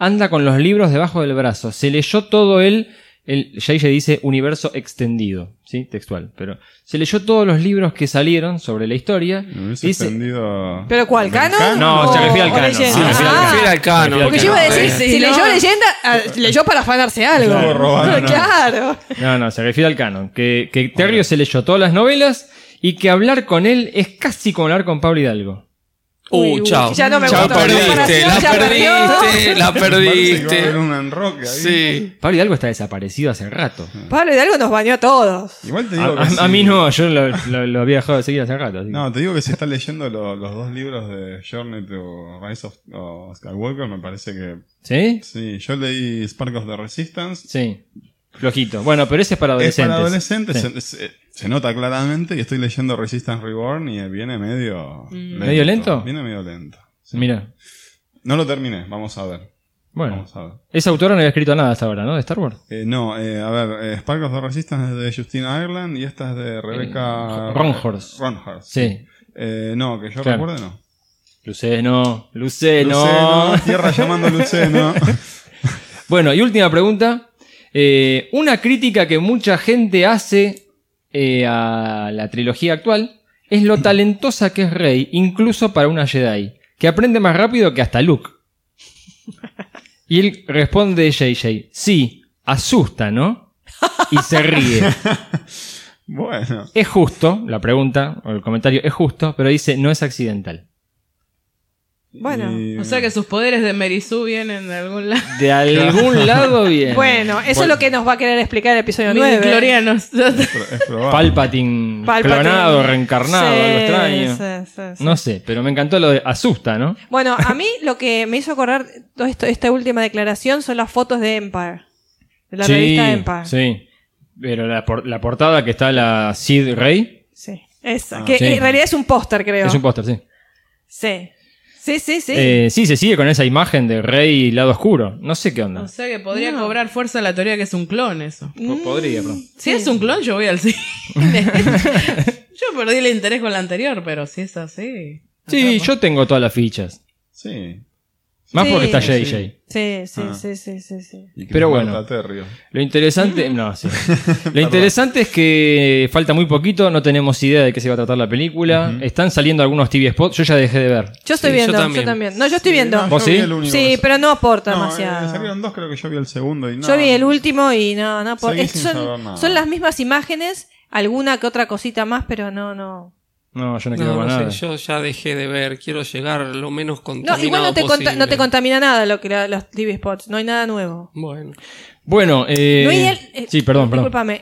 Speaker 3: Anda con los libros debajo del brazo. Se leyó todo el, el JJ dice universo extendido, ¿sí? Textual. Pero se leyó todos los libros que salieron sobre la historia. Dice,
Speaker 5: extendido-
Speaker 4: ¿Pero cuál?
Speaker 5: ¿Del
Speaker 4: ¿Canon?
Speaker 3: No,
Speaker 4: o-
Speaker 3: se refiere al
Speaker 4: o
Speaker 3: canon.
Speaker 4: leyenda?
Speaker 3: Sí, se refiere al
Speaker 4: Ah,
Speaker 3: canon.
Speaker 4: Porque yo iba a decir,
Speaker 7: Sí,
Speaker 4: si
Speaker 7: no.
Speaker 4: leyó leyenda, ah, leyó para afanarse algo.
Speaker 5: Estuvo robando, ¿no?
Speaker 4: Claro.
Speaker 3: No, no, se refiere al canon. Que, que Terrio se leyó todas las novelas y que hablar con él es casi como hablar con Pablo Hidalgo.
Speaker 6: Uh,
Speaker 4: Uy, uy,
Speaker 6: chao.
Speaker 4: ya no me
Speaker 6: Ya
Speaker 4: gustó la
Speaker 6: perdiste, la
Speaker 4: ya perdió.
Speaker 6: perdiste, la
Speaker 5: Parece que va a haber
Speaker 6: perdiste.
Speaker 5: un enroque ahí.
Speaker 6: Sí.
Speaker 3: Pablo Hidalgo está desaparecido hace rato.
Speaker 4: Pablo Hidalgo nos bañó a todos.
Speaker 5: Igual te
Speaker 3: A,
Speaker 5: digo que
Speaker 3: a-
Speaker 5: sí.
Speaker 3: a mí no, yo lo, lo- lo había dejado de seguir hace rato. así que-
Speaker 5: No, te digo que si está leyendo lo- los dos libros de Journey to Rise of of Skywalker, me parece que.
Speaker 3: ¿Sí?
Speaker 5: Sí, yo leí Spark of the Resistance.
Speaker 3: Sí. Flojito. Bueno, pero ese es para
Speaker 5: Es
Speaker 3: adolescentes.
Speaker 5: para adolescentes,
Speaker 3: Sí.
Speaker 5: Se nota claramente y estoy leyendo Resistance Reborn y viene medio.
Speaker 3: ¿Medio lento?
Speaker 5: Viene medio lento. sí.
Speaker 3: Mira.
Speaker 5: No lo terminé, vamos a ver.
Speaker 3: Bueno.
Speaker 5: Vamos a ver.
Speaker 3: Esa autora no había escrito nada hasta ahora, ¿no? De Star Wars.
Speaker 5: Eh, no, eh, a ver, eh, Spark of the Resistance es de Justine Ireland y esta es de Rebecca.
Speaker 3: Eh, Ronhorst.
Speaker 5: Ronhorst.
Speaker 3: Sí.
Speaker 5: Eh, no, que yo
Speaker 3: Claro.
Speaker 5: recuerde no.
Speaker 3: Luceno. Luceno.
Speaker 5: Luceno, tierra llamando a Luceno.
Speaker 3: Bueno, y última pregunta. Eh, una crítica que mucha gente hace eh, a la trilogía actual es lo talentosa que es Rey, incluso para una Jedi, que aprende más rápido que hasta Luke. Y él responde JJ, sí, asusta, ¿no? Y se ríe.
Speaker 5: bueno.
Speaker 3: Es justo, la pregunta o el comentario es justo, pero dice no es accidental.
Speaker 4: Bueno.
Speaker 5: Y-
Speaker 7: O sea que sus poderes de Merisu vienen de algún lado.
Speaker 3: De algún lado bien.
Speaker 4: Bueno, eso es lo que nos va a querer explicar el episodio 9.
Speaker 7: Midichlorianos.
Speaker 5: Es probable.
Speaker 3: Palpatine,
Speaker 4: Palpatine.
Speaker 3: clonado, reencarnado,
Speaker 4: Sí,
Speaker 3: algo extraño.
Speaker 4: sí, sí, sí.
Speaker 3: No sé, pero me encantó lo de asusta, ¿no?
Speaker 4: Bueno, a mí lo que me hizo acordar todo esto, esta última declaración son las fotos de Empire. De la
Speaker 3: sí,
Speaker 4: revista Empire.
Speaker 3: Sí. Pero la, por- la portada que está la Sid Rey
Speaker 4: Sí, esa.
Speaker 5: Ah.
Speaker 4: que
Speaker 3: Sí.
Speaker 4: en realidad es un póster, creo.
Speaker 3: es un póster, sí.
Speaker 4: Sí. Sí, sí, sí.
Speaker 3: Eh, sí, se sigue con esa imagen de Rey y lado oscuro. No sé qué onda.
Speaker 7: O sea que podría
Speaker 4: No.
Speaker 7: cobrar fuerza la teoría que es un clon eso.
Speaker 3: Po- Podría, pero.
Speaker 7: Si es un clon, yo voy al cine. yo perdí el interés con la anterior, pero si es así.
Speaker 3: Sí,
Speaker 7: atrapa.
Speaker 3: yo tengo todas las fichas.
Speaker 5: Sí.
Speaker 3: Más
Speaker 4: Sí.
Speaker 3: porque está
Speaker 5: Sí.
Speaker 3: JJ.
Speaker 4: Sí, sí,
Speaker 5: Ah.
Speaker 4: sí, sí, sí, sí.
Speaker 5: Y que
Speaker 3: Pero bueno. Lo interesante. No, sí. Lo interesante es que falta muy poquito, no tenemos idea de qué se va a tratar la película. Están saliendo algunos TV spots, yo ya dejé de ver.
Speaker 4: Yo estoy
Speaker 6: Sí,
Speaker 4: viendo,
Speaker 6: yo
Speaker 4: yo
Speaker 6: también.
Speaker 4: No, yo estoy viendo.
Speaker 5: No,
Speaker 3: ¿Vos
Speaker 5: yo vi
Speaker 3: sí?
Speaker 4: Sí, pero no aporta
Speaker 5: No, eh,
Speaker 4: demasiado.
Speaker 5: salieron dos, creo que yo vi el segundo y no.
Speaker 4: Yo vi el último y no, no aporta.
Speaker 5: Seguí
Speaker 4: Es- Son, son las mismas imágenes, alguna que otra cosita más, pero no, no.
Speaker 3: No, yo no quiero
Speaker 6: No,
Speaker 3: ver
Speaker 6: no
Speaker 3: nada.
Speaker 6: sé, yo ya dejé de ver. Quiero llegar lo menos
Speaker 4: No,
Speaker 6: contaminado
Speaker 4: igual no te,
Speaker 6: posible.
Speaker 4: no te contamina nada lo que la- los TV spots, no hay nada nuevo.
Speaker 6: Bueno.
Speaker 3: Bueno, eh,
Speaker 4: No hay eh,
Speaker 3: sí, perdón,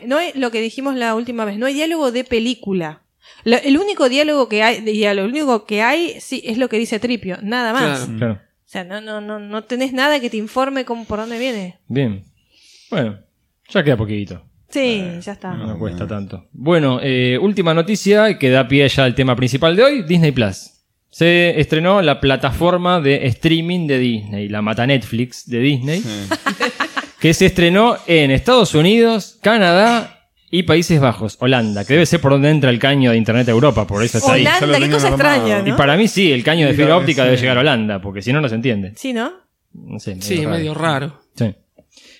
Speaker 4: no hay lo que dijimos la última vez, no hay diálogo de película. Lo- el único diálogo que hay, diálogo, el único que hay, sí, es lo que dice Tripio, nada más.
Speaker 6: Claro.
Speaker 3: Claro.
Speaker 4: O sea, no, no, no, no tenés nada que te informe cómo, por dónde viene.
Speaker 3: Bien. Bueno, ya queda poquito.
Speaker 4: Sí, ya está.
Speaker 3: No cuesta tanto. Bueno, eh, última noticia que da pie ya al tema principal de hoy, Disney Plus. Se estrenó la plataforma de streaming de Disney, la mata Netflix de Disney, que se estrenó en Estados Unidos, Canadá y Países Bajos, Holanda, que debe ser por donde entra el caño de Internet a Europa, por eso está ahí.
Speaker 4: Holanda, qué cosa
Speaker 5: armado.
Speaker 4: extraña,
Speaker 3: Y
Speaker 4: ¿no?
Speaker 3: para mí sí, el caño de fibra óptica
Speaker 5: sí.
Speaker 3: debe llegar a Holanda, porque si no, no se entiende.
Speaker 4: Sí, ¿no?
Speaker 3: No sé,
Speaker 6: Sí,
Speaker 3: raro.
Speaker 6: medio raro.
Speaker 3: Sí.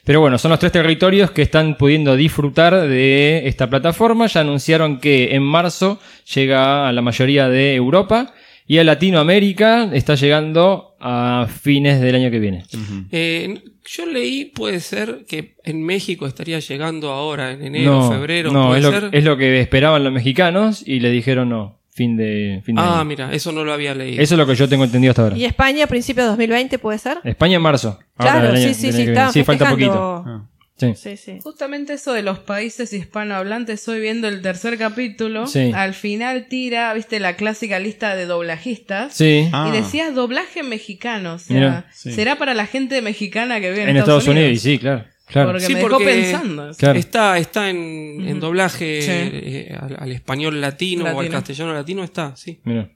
Speaker 3: Pero bueno, son los tres territorios que están pudiendo disfrutar de esta plataforma. Ya anunciaron que en marzo llega a la mayoría de Europa y a Latinoamérica está llegando a fines del año que viene.
Speaker 6: Eh, yo leí, puede ser que en México estaría llegando ahora, en enero, febrero.
Speaker 3: no
Speaker 6: ¿puede
Speaker 3: es, lo,
Speaker 6: ser?
Speaker 3: es lo que esperaban los mexicanos y le dijeron no, fin de, fin de
Speaker 6: Ah,
Speaker 3: año.
Speaker 6: mira, eso no lo había leído.
Speaker 3: Eso es lo que yo tengo entendido hasta ahora.
Speaker 4: ¿Y España a principios de 2020 puede ser?
Speaker 3: España en marzo. ahora
Speaker 4: Claro,
Speaker 3: año-
Speaker 4: sí, sí, sí,
Speaker 3: viene. Sí, falta poquito.
Speaker 5: Ah.
Speaker 3: Sí.
Speaker 4: Sí, sí.
Speaker 7: Justamente eso de los países hispanohablantes, estoy viendo el tercer capítulo.
Speaker 3: Sí.
Speaker 7: Al final tira, viste, la clásica lista de doblajistas.
Speaker 3: Sí.
Speaker 5: Ah.
Speaker 7: Y decía doblaje mexicano. O sea,
Speaker 3: Mira.
Speaker 5: Sí.
Speaker 7: será para la gente mexicana que vive en,
Speaker 3: en Estados Unidos, y sí, claro. Claro.
Speaker 7: Porque
Speaker 6: Sí,
Speaker 7: me dejó
Speaker 6: porque-
Speaker 7: pensando.
Speaker 3: Claro.
Speaker 6: Está, está en, en doblaje
Speaker 7: Sí.
Speaker 6: eh, al, al español latino, o al castellano latino, está, sí.
Speaker 3: Mira.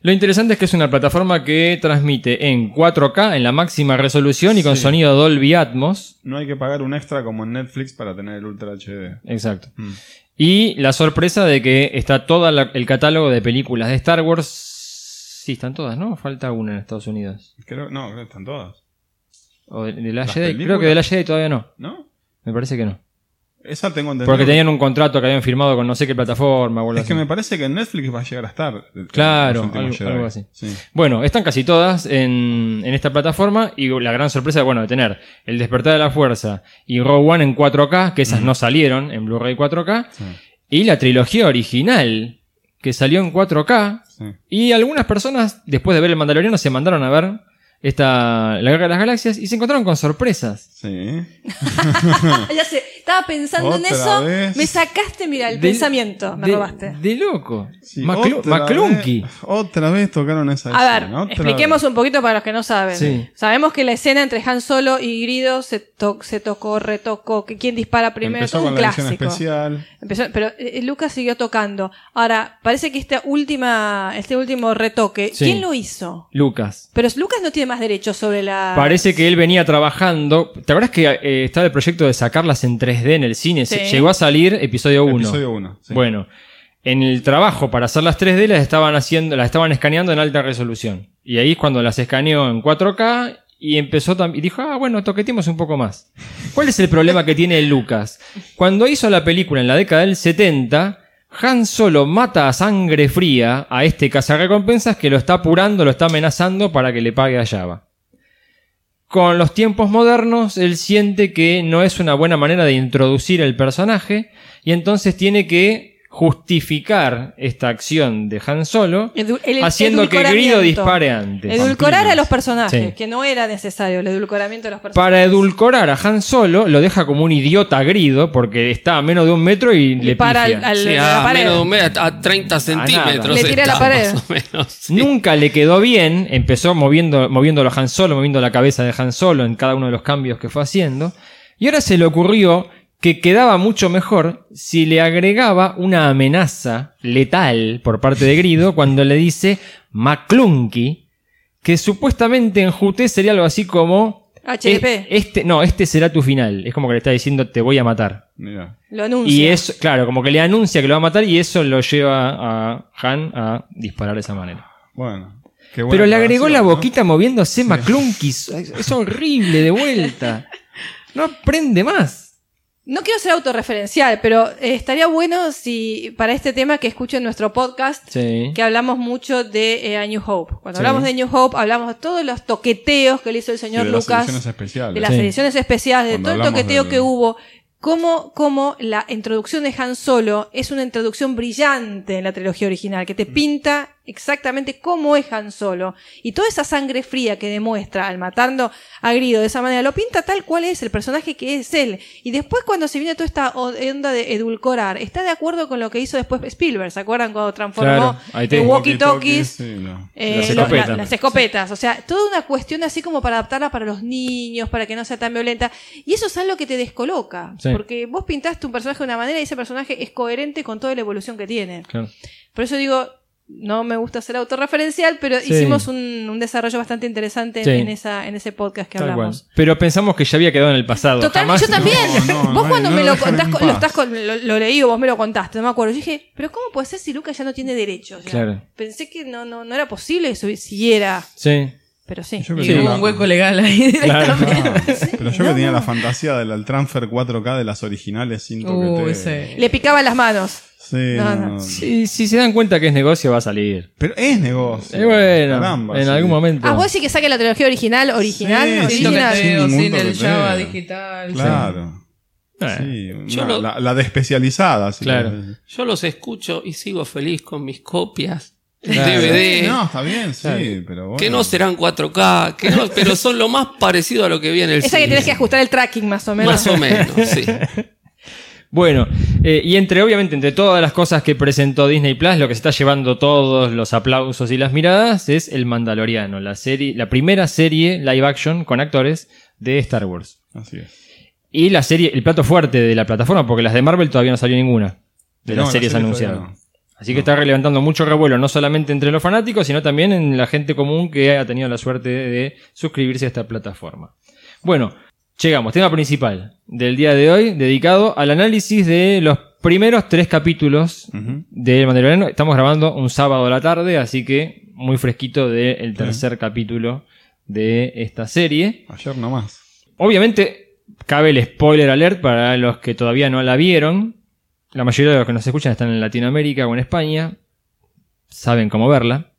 Speaker 3: Lo interesante es que es una plataforma que transmite en 4K en la máxima resolución y con
Speaker 5: Sí.
Speaker 3: sonido Dolby Atmos.
Speaker 5: No hay que pagar un extra como en Netflix para tener el Ultra HD.
Speaker 3: Exacto.
Speaker 5: Mm.
Speaker 3: Y la sorpresa de que está todo el catálogo de películas de Star Wars. Sí, están todas, ¿no? Falta una en Estados Unidos.
Speaker 5: Creo, no, creo que están todas.
Speaker 3: O de, de la
Speaker 5: ¿Las
Speaker 3: Jedi.
Speaker 5: películas?
Speaker 3: Creo que de la Jedi todavía no.
Speaker 5: ¿No?
Speaker 3: Me parece que no.
Speaker 5: Esa tengo entendido.
Speaker 3: Porque tenían un contrato que habían firmado con no sé qué plataforma o algo
Speaker 5: Es que me parece que en Netflix va a llegar a estar. eh,
Speaker 3: Claro, algo- algo así.
Speaker 5: Sí.
Speaker 3: Bueno, están casi todas en, en esta plataforma y la gran sorpresa bueno, de tener El Despertar de la Fuerza y Rogue One en 4K, que esas no salieron en Blu-ray 4K,
Speaker 5: Sí.
Speaker 3: y la trilogía original, que salió en 4K,
Speaker 5: Sí.
Speaker 3: y algunas personas, después de ver El Mandaloriano, se mandaron a ver esta, La Guerra de las Galaxias y se encontraron con sorpresas.
Speaker 5: Sí.
Speaker 4: Ya sé, estaba pensando en eso.
Speaker 5: vez.
Speaker 4: Me sacaste, mira, el
Speaker 3: De-
Speaker 4: pensamiento. Me
Speaker 3: de,
Speaker 4: robaste.
Speaker 3: De loco.
Speaker 5: Sí,
Speaker 3: Maclu-
Speaker 5: otra
Speaker 3: Maclunky.
Speaker 5: vez- Otra vez tocaron esa
Speaker 4: A ver,
Speaker 5: escena, otra
Speaker 4: expliquemos
Speaker 5: vez.
Speaker 4: un poquito para los que no saben.
Speaker 3: Sí.
Speaker 4: Sabemos que la escena entre Han Solo y Grido se, to- se tocó, retocó, que quién dispara primero,
Speaker 5: Empezó
Speaker 4: todo
Speaker 5: con
Speaker 4: un
Speaker 5: la
Speaker 4: clásico.
Speaker 5: especial.
Speaker 4: Empezó- pero eh, Lucas siguió tocando. Ahora, parece que esta última, este último retoque,
Speaker 3: Sí.
Speaker 4: ¿quién lo hizo?
Speaker 3: Lucas.
Speaker 4: Pero Lucas no tiene más derechos sobre la.
Speaker 3: Parece que él venía trabajando. ¿Te acuerdas que eh, estaba el proyecto de sacarlas en 3D en el cine? Se-
Speaker 4: Sí.
Speaker 3: Llegó a salir episodio 1.
Speaker 5: Episodio 1.
Speaker 3: Bueno, en el trabajo para hacer las 3D las estaban haciendo, las estaban escaneando en alta resolución. Y ahí es cuando las escaneó en 4K y empezó también y dijo, ah, bueno, toqueteemos un poco más. ¿Cuál es el problema que tiene Lucas? Cuando hizo la película en la década del 70, Han Solo mata a sangre fría a este cazarrecompensas que lo está apurando, lo está amenazando para que le pague a Java. Con los tiempos modernos, él siente que no es una buena manera de introducir el personaje y entonces tiene que justificar esta acción de Han Solo
Speaker 4: Edu- el
Speaker 3: haciendo que Grido dispare antes.
Speaker 4: Edulcorar a los personajes,
Speaker 3: Sí.
Speaker 4: que no era necesario el edulcoramiento de los personajes.
Speaker 3: Para edulcorar a Han Solo, lo deja como un idiota a Grido porque está a menos de un metro y,
Speaker 4: Y
Speaker 3: le
Speaker 4: para
Speaker 3: pifia.
Speaker 4: al- al-
Speaker 6: Sí, a
Speaker 4: pared.
Speaker 6: menos de un metro, a 30 centímetros.
Speaker 4: Le tira la pared.
Speaker 6: más o menos, sí.
Speaker 3: Nunca le quedó bien, empezó moviendo, moviéndolo a Han Solo, moviendo la cabeza de Han Solo en cada uno de los cambios que fue haciendo. Y ahora se le ocurrió que quedaba mucho mejor si le agregaba una amenaza letal por parte de Grido cuando le dice McClunky, que supuestamente en Juté sería algo así como...
Speaker 4: HDP.
Speaker 3: "Eh, Este, no, este será tu final. Es como que le está diciendo te voy a matar.
Speaker 5: Mira.
Speaker 4: Lo anuncia.
Speaker 3: Y eso, claro, como que le anuncia que lo va a matar y eso lo lleva a Han a disparar de esa manera.
Speaker 5: Bueno. qué buena
Speaker 3: Pero le agregó la
Speaker 5: aclaración, ¿no?
Speaker 3: boquita moviéndose McClunky. Es es horrible de vuelta. No aprende más.
Speaker 4: No quiero ser autorreferencial, pero eh, estaría bueno si para este tema que escuchen nuestro podcast,
Speaker 3: Sí.
Speaker 4: que hablamos mucho de eh, A New Hope. Cuando
Speaker 3: Sí.
Speaker 4: hablamos de New Hope, hablamos de todos los toqueteos que le hizo el
Speaker 5: Sí,
Speaker 4: señor
Speaker 5: de las
Speaker 4: Lucas,
Speaker 5: ediciones especiales.
Speaker 4: de las
Speaker 3: Sí.
Speaker 4: ediciones especiales, de
Speaker 5: Cuando
Speaker 4: todo el toqueteo
Speaker 5: del-
Speaker 4: que hubo. Cómo, cómo la introducción de Han Solo es una introducción brillante en la trilogía original, que te pinta exactamente cómo es Han Solo. Y toda esa sangre fría que demuestra al matando a Grido de esa manera, lo pinta tal cual es el personaje que es él. Y después cuando se viene toda esta onda de edulcorar, está de acuerdo con lo que hizo después Spielberg. ¿Se acuerdan cuando transformó
Speaker 3: Claro,
Speaker 4: de walkie-talkies?
Speaker 5: No.
Speaker 4: eh,
Speaker 3: Las escopetas.
Speaker 4: la- las escopetas, o sea, toda una cuestión así como para adaptarla para los niños, para que no sea tan violenta. Y eso es algo que te descoloca,
Speaker 3: Sí.
Speaker 4: porque vos pintaste un personaje de una manera y ese personaje es coherente con toda la evolución que tiene.
Speaker 3: Claro.
Speaker 4: Por eso digo, no me gusta ser autorreferencial, pero
Speaker 3: Sí.
Speaker 4: hicimos un, un desarrollo bastante interesante
Speaker 3: Sí.
Speaker 4: en, esa, en ese podcast que
Speaker 3: Tal
Speaker 4: hablamos.
Speaker 3: cual. Pero pensamos que ya había quedado en el pasado.
Speaker 4: Total,
Speaker 3: Jamás-
Speaker 4: yo también.
Speaker 5: No, no,
Speaker 4: vos
Speaker 5: no,
Speaker 4: cuando
Speaker 5: no
Speaker 4: me
Speaker 5: lo
Speaker 4: contás, lo,
Speaker 5: paz.
Speaker 4: estás con- lo, lo leí o vos me lo contaste, no me acuerdo. Yo dije, pero ¿cómo puede ser si Lucas ya no tiene derechos?
Speaker 3: Claro.
Speaker 4: Pensé que no, no, no era posible que si- siguiera,
Speaker 3: Sí.
Speaker 4: pero sí.
Speaker 5: Yo que tenía
Speaker 7: hubo
Speaker 5: la-
Speaker 7: un hueco legal ahí
Speaker 3: Claro.
Speaker 5: pero yo que tenía la fantasía del transfer 4K de las originales sin
Speaker 7: sí.
Speaker 4: Le picaban las manos.
Speaker 5: Sí,
Speaker 4: No,
Speaker 5: no,
Speaker 4: no.
Speaker 5: no.
Speaker 3: Si, si se dan cuenta que es negocio, va a salir.
Speaker 5: Pero es negocio.
Speaker 3: Y bueno,
Speaker 5: Caramba,
Speaker 3: en
Speaker 5: sí.
Speaker 3: algún momento.
Speaker 4: Ah, vos decís que saque la trilogía original, original,
Speaker 5: Sí,
Speaker 7: Sin
Speaker 4: original.
Speaker 5: Sin
Speaker 7: sin el. Java digital.
Speaker 5: Claro.
Speaker 3: Eh,
Speaker 5: Sí,
Speaker 6: Yo
Speaker 5: una-
Speaker 6: lo-
Speaker 5: la, la de especializada. si
Speaker 3: Claro.
Speaker 6: Yo los escucho y sigo feliz con mis copias.
Speaker 3: Claro.
Speaker 6: DVD.
Speaker 5: No, está bien, sí, pero bueno.
Speaker 6: Que no serán 4K, que no, pero son lo más parecido a lo que viene el
Speaker 4: Esa que tenés que ajustar el tracking más o menos.
Speaker 6: Más o menos, sí.
Speaker 3: Bueno, eh, y entre, obviamente, entre todas las cosas que presentó Disney Plus, lo que se está llevando todos los aplausos y las miradas es El Mandaloriano, la serie, la primera serie live action con actores de Star Wars.
Speaker 5: Así es.
Speaker 3: Y la serie, el plato fuerte de la plataforma, porque las de Marvel todavía no salió ninguna de
Speaker 5: No,
Speaker 3: las
Speaker 5: la
Speaker 3: series
Speaker 5: serie
Speaker 3: anunciadas.
Speaker 5: no.
Speaker 3: Así que está levantando mucho revuelo, no solamente entre los fanáticos, sino también en la gente común que ha tenido la suerte de suscribirse a esta plataforma. Bueno, llegamos, tema principal del día de hoy, dedicado al análisis de los primeros tres capítulos
Speaker 5: Ujú.
Speaker 3: de Mandaloriano. Estamos grabando un sábado a la tarde, así que muy fresquito del tercer capítulo de esta serie.
Speaker 5: Ayer nomás.
Speaker 3: Obviamente, cabe el spoiler alert para los que todavía no la vieron. La mayoría de los que nos escuchan están en Latinoamérica o en España. Saben cómo verla.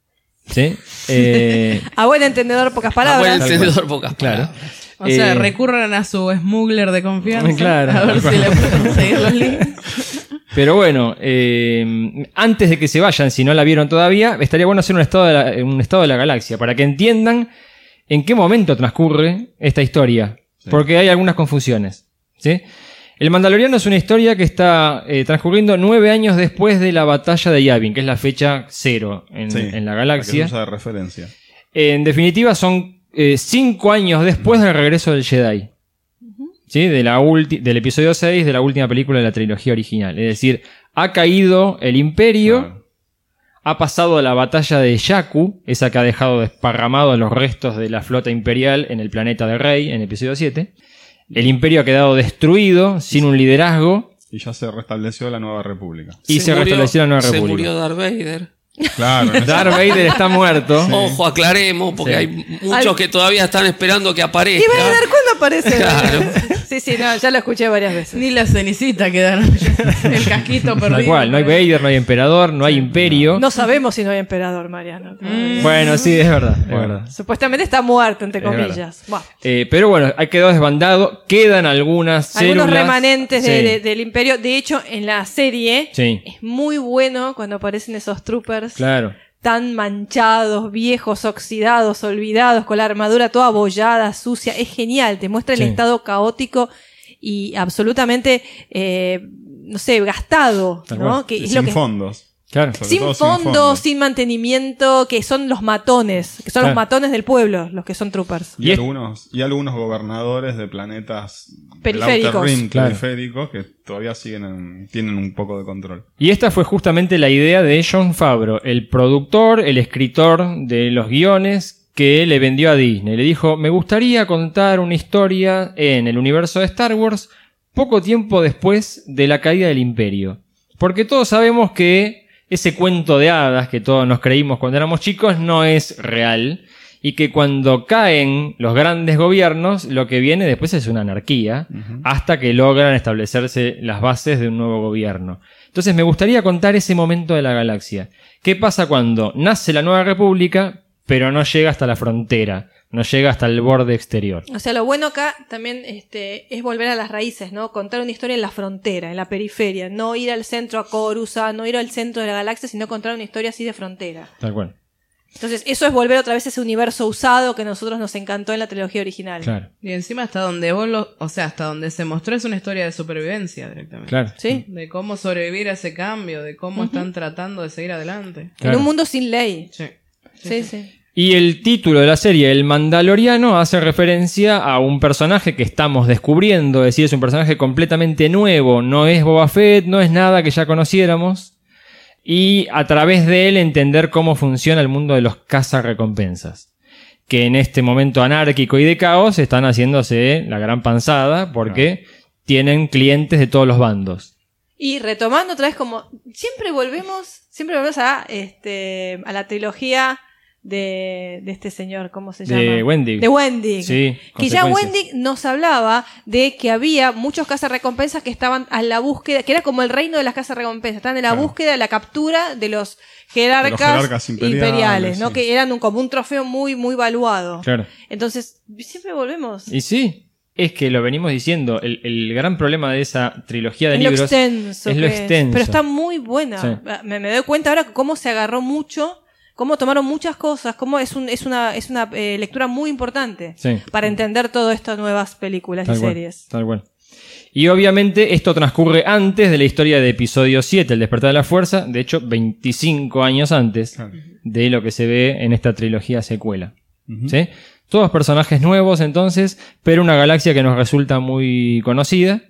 Speaker 3: ¿Sí? Eh,
Speaker 4: A buen entendedor, pocas
Speaker 6: A buen
Speaker 4: palabras.
Speaker 6: entendedor, pocas
Speaker 3: claro.
Speaker 7: O sea,
Speaker 3: Eh,
Speaker 7: recurran a su smuggler de confianza.
Speaker 3: Claro.
Speaker 7: A ver si le pueden conseguir los links.
Speaker 3: Pero bueno, eh, antes de que se vayan, si no la vieron todavía, estaría bueno hacer un estado, de la, un estado de la galaxia para que entiendan en qué momento transcurre esta historia. Porque hay algunas confusiones. ¿sí? El Mandaloriano es una historia que está eh, transcurriendo nueve años después de la batalla de Yavin, que es la fecha cero en,
Speaker 5: Sí,
Speaker 3: en la
Speaker 5: que
Speaker 3: galaxia.
Speaker 5: se usa de referencia.
Speaker 3: En definitiva, son eh, cinco años después del regreso del Jedi. ¿Sí? De la ulti- del episodio 6 de la última película de la trilogía original. Es decir, ha caído el imperio,
Speaker 5: Claro.
Speaker 3: ha pasado la batalla de Jakku, esa que ha dejado desparramados los restos de la flota imperial en el planeta de Rey, en el episodio 7. El imperio ha quedado destruido, sin un liderazgo,
Speaker 5: Y ya se restableció la nueva república.
Speaker 3: y se,
Speaker 6: murió-
Speaker 3: restableció la nueva
Speaker 6: Se
Speaker 3: república.
Speaker 6: murió Darth Vader.
Speaker 5: Claro.
Speaker 3: Darth Vader está muerto.
Speaker 6: Ojo, aclaremos, porque
Speaker 3: Sí.
Speaker 6: hay muchos
Speaker 4: Al-
Speaker 6: que todavía están esperando que aparezca.
Speaker 4: ¿Y Vader cuándo aparece?
Speaker 6: Claro.
Speaker 4: Sí, sí, no, ya lo escuché varias veces.
Speaker 7: Ni la cenicita quedaron. El casquito perdido.
Speaker 3: Tal cual, no hay Vader, no hay emperador, no hay imperio.
Speaker 4: No sabemos si no hay emperador, Mariano. todavía.
Speaker 3: Bueno, sí, es verdad, es verdad.
Speaker 4: Supuestamente está muerto, entre comillas.
Speaker 3: Eh, pero bueno, ha quedado desbandado. Quedan algunas
Speaker 4: Algunos
Speaker 3: células.
Speaker 4: remanentes de-
Speaker 3: Sí,
Speaker 4: de- del imperio. De hecho, en la serie
Speaker 3: Sí.
Speaker 4: es muy bueno cuando aparecen esos troopers
Speaker 3: Claro.
Speaker 4: Tan manchados, viejos, oxidados, olvidados, con la armadura toda abollada, sucia. Es genial, te muestra el
Speaker 3: Sí.
Speaker 4: estado caótico y absolutamente, eh, no sé, gastado, ¿no? Que es
Speaker 5: sin
Speaker 4: lo que
Speaker 5: fondos.
Speaker 3: Claro.
Speaker 4: Sin fondo,
Speaker 5: sin
Speaker 4: sin, mantenimiento, que son los matones, que son
Speaker 3: Claro.
Speaker 4: los matones del pueblo, los que son troopers.
Speaker 5: Y,
Speaker 3: Y es-
Speaker 5: algunos, y algunos gobernadores de planetas
Speaker 4: Periféricos.
Speaker 5: Outer Rim,
Speaker 3: Claro.
Speaker 5: periféricos que todavía siguen en- tienen un poco de control.
Speaker 3: Y esta fue justamente la idea de John Favreau, el productor, el escritor de los guiones que le vendió a Disney. Le dijo, me gustaría contar una historia en el universo de Star Wars poco tiempo después de la caída del imperio. Porque todos sabemos que ese cuento de hadas que todos nos creímos cuando éramos chicos no es real. Y que cuando caen los grandes gobiernos, lo que viene después es una anarquía, hasta que logran establecerse las bases de un nuevo gobierno. Entonces me gustaría contar ese momento de la galaxia. ¿Qué pasa cuando nace la nueva república? pero no llega hasta la frontera, no llega hasta el borde exterior.
Speaker 4: O sea, lo bueno acá también este, es volver a las raíces, ¿no? Contar una historia en la frontera, en la periferia. No ir al centro a Coruscant, no ir al centro de la galaxia, sino contar una historia así de frontera.
Speaker 3: Tal cual.
Speaker 4: Entonces, eso es volver otra vez a ese universo usado que a nosotros nos encantó en la trilogía original.
Speaker 3: Claro,
Speaker 7: Y encima hasta donde vos lo, o sea, hasta donde se mostró es una historia de supervivencia directamente.
Speaker 3: claro.
Speaker 4: ¿Sí?
Speaker 7: De cómo sobrevivir a ese cambio, de cómo están tratando de seguir adelante.
Speaker 3: Claro.
Speaker 4: En un mundo sin ley.
Speaker 7: Sí.
Speaker 4: Sí, sí.
Speaker 3: Y el título de la serie, El Mandaloriano, hace referencia a un personaje que estamos descubriendo, es decir, es un personaje completamente nuevo, no es Boba Fett, no es nada que ya conociéramos, y a través de él entender cómo funciona el mundo de los cazarrecompensas, que en este momento anárquico y de caos están haciéndose la gran panzada porque tienen clientes de todos los bandos.
Speaker 4: Y retomando otra vez como siempre volvemos, siempre volvemos a este a la trilogía de, de este señor, ¿cómo se llama?
Speaker 3: De Wendy.
Speaker 4: De Wendy.
Speaker 3: Sí,
Speaker 4: que ya. Wendy nos hablaba de que había muchos cazarrecompensas que estaban a la búsqueda, que era como el reino de las cazarrecompensas, estaban en la
Speaker 5: Claro.
Speaker 4: búsqueda de la captura de los jerarcas,
Speaker 5: jerarcas imperiales,
Speaker 4: ¿no?
Speaker 5: sí.
Speaker 4: Que eran un- como un trofeo muy, muy valuado.
Speaker 3: Claro.
Speaker 4: Entonces, siempre volvemos.
Speaker 3: Y sí, es que lo venimos diciendo, el, el gran problema de esa trilogía de
Speaker 4: Es lo
Speaker 3: libros
Speaker 4: extenso.
Speaker 3: es lo extenso.
Speaker 4: Pero está muy buena.
Speaker 3: Sí.
Speaker 4: Me, me doy cuenta ahora cómo se agarró mucho, cómo tomaron muchas cosas, cómo es, un, es una, es una eh, lectura muy importante
Speaker 3: Sí.
Speaker 4: para entender todas estas nuevas películas
Speaker 3: Tal
Speaker 4: y
Speaker 3: cual,
Speaker 4: series.
Speaker 3: tal cual. Y obviamente esto transcurre antes de la historia de episodio 7, El despertar de la fuerza, de hecho 25 años antes
Speaker 5: Claro.
Speaker 3: de lo que se ve en esta trilogía secuela. ¿Sí? Todos personajes nuevos entonces, pero una galaxia que nos resulta muy conocida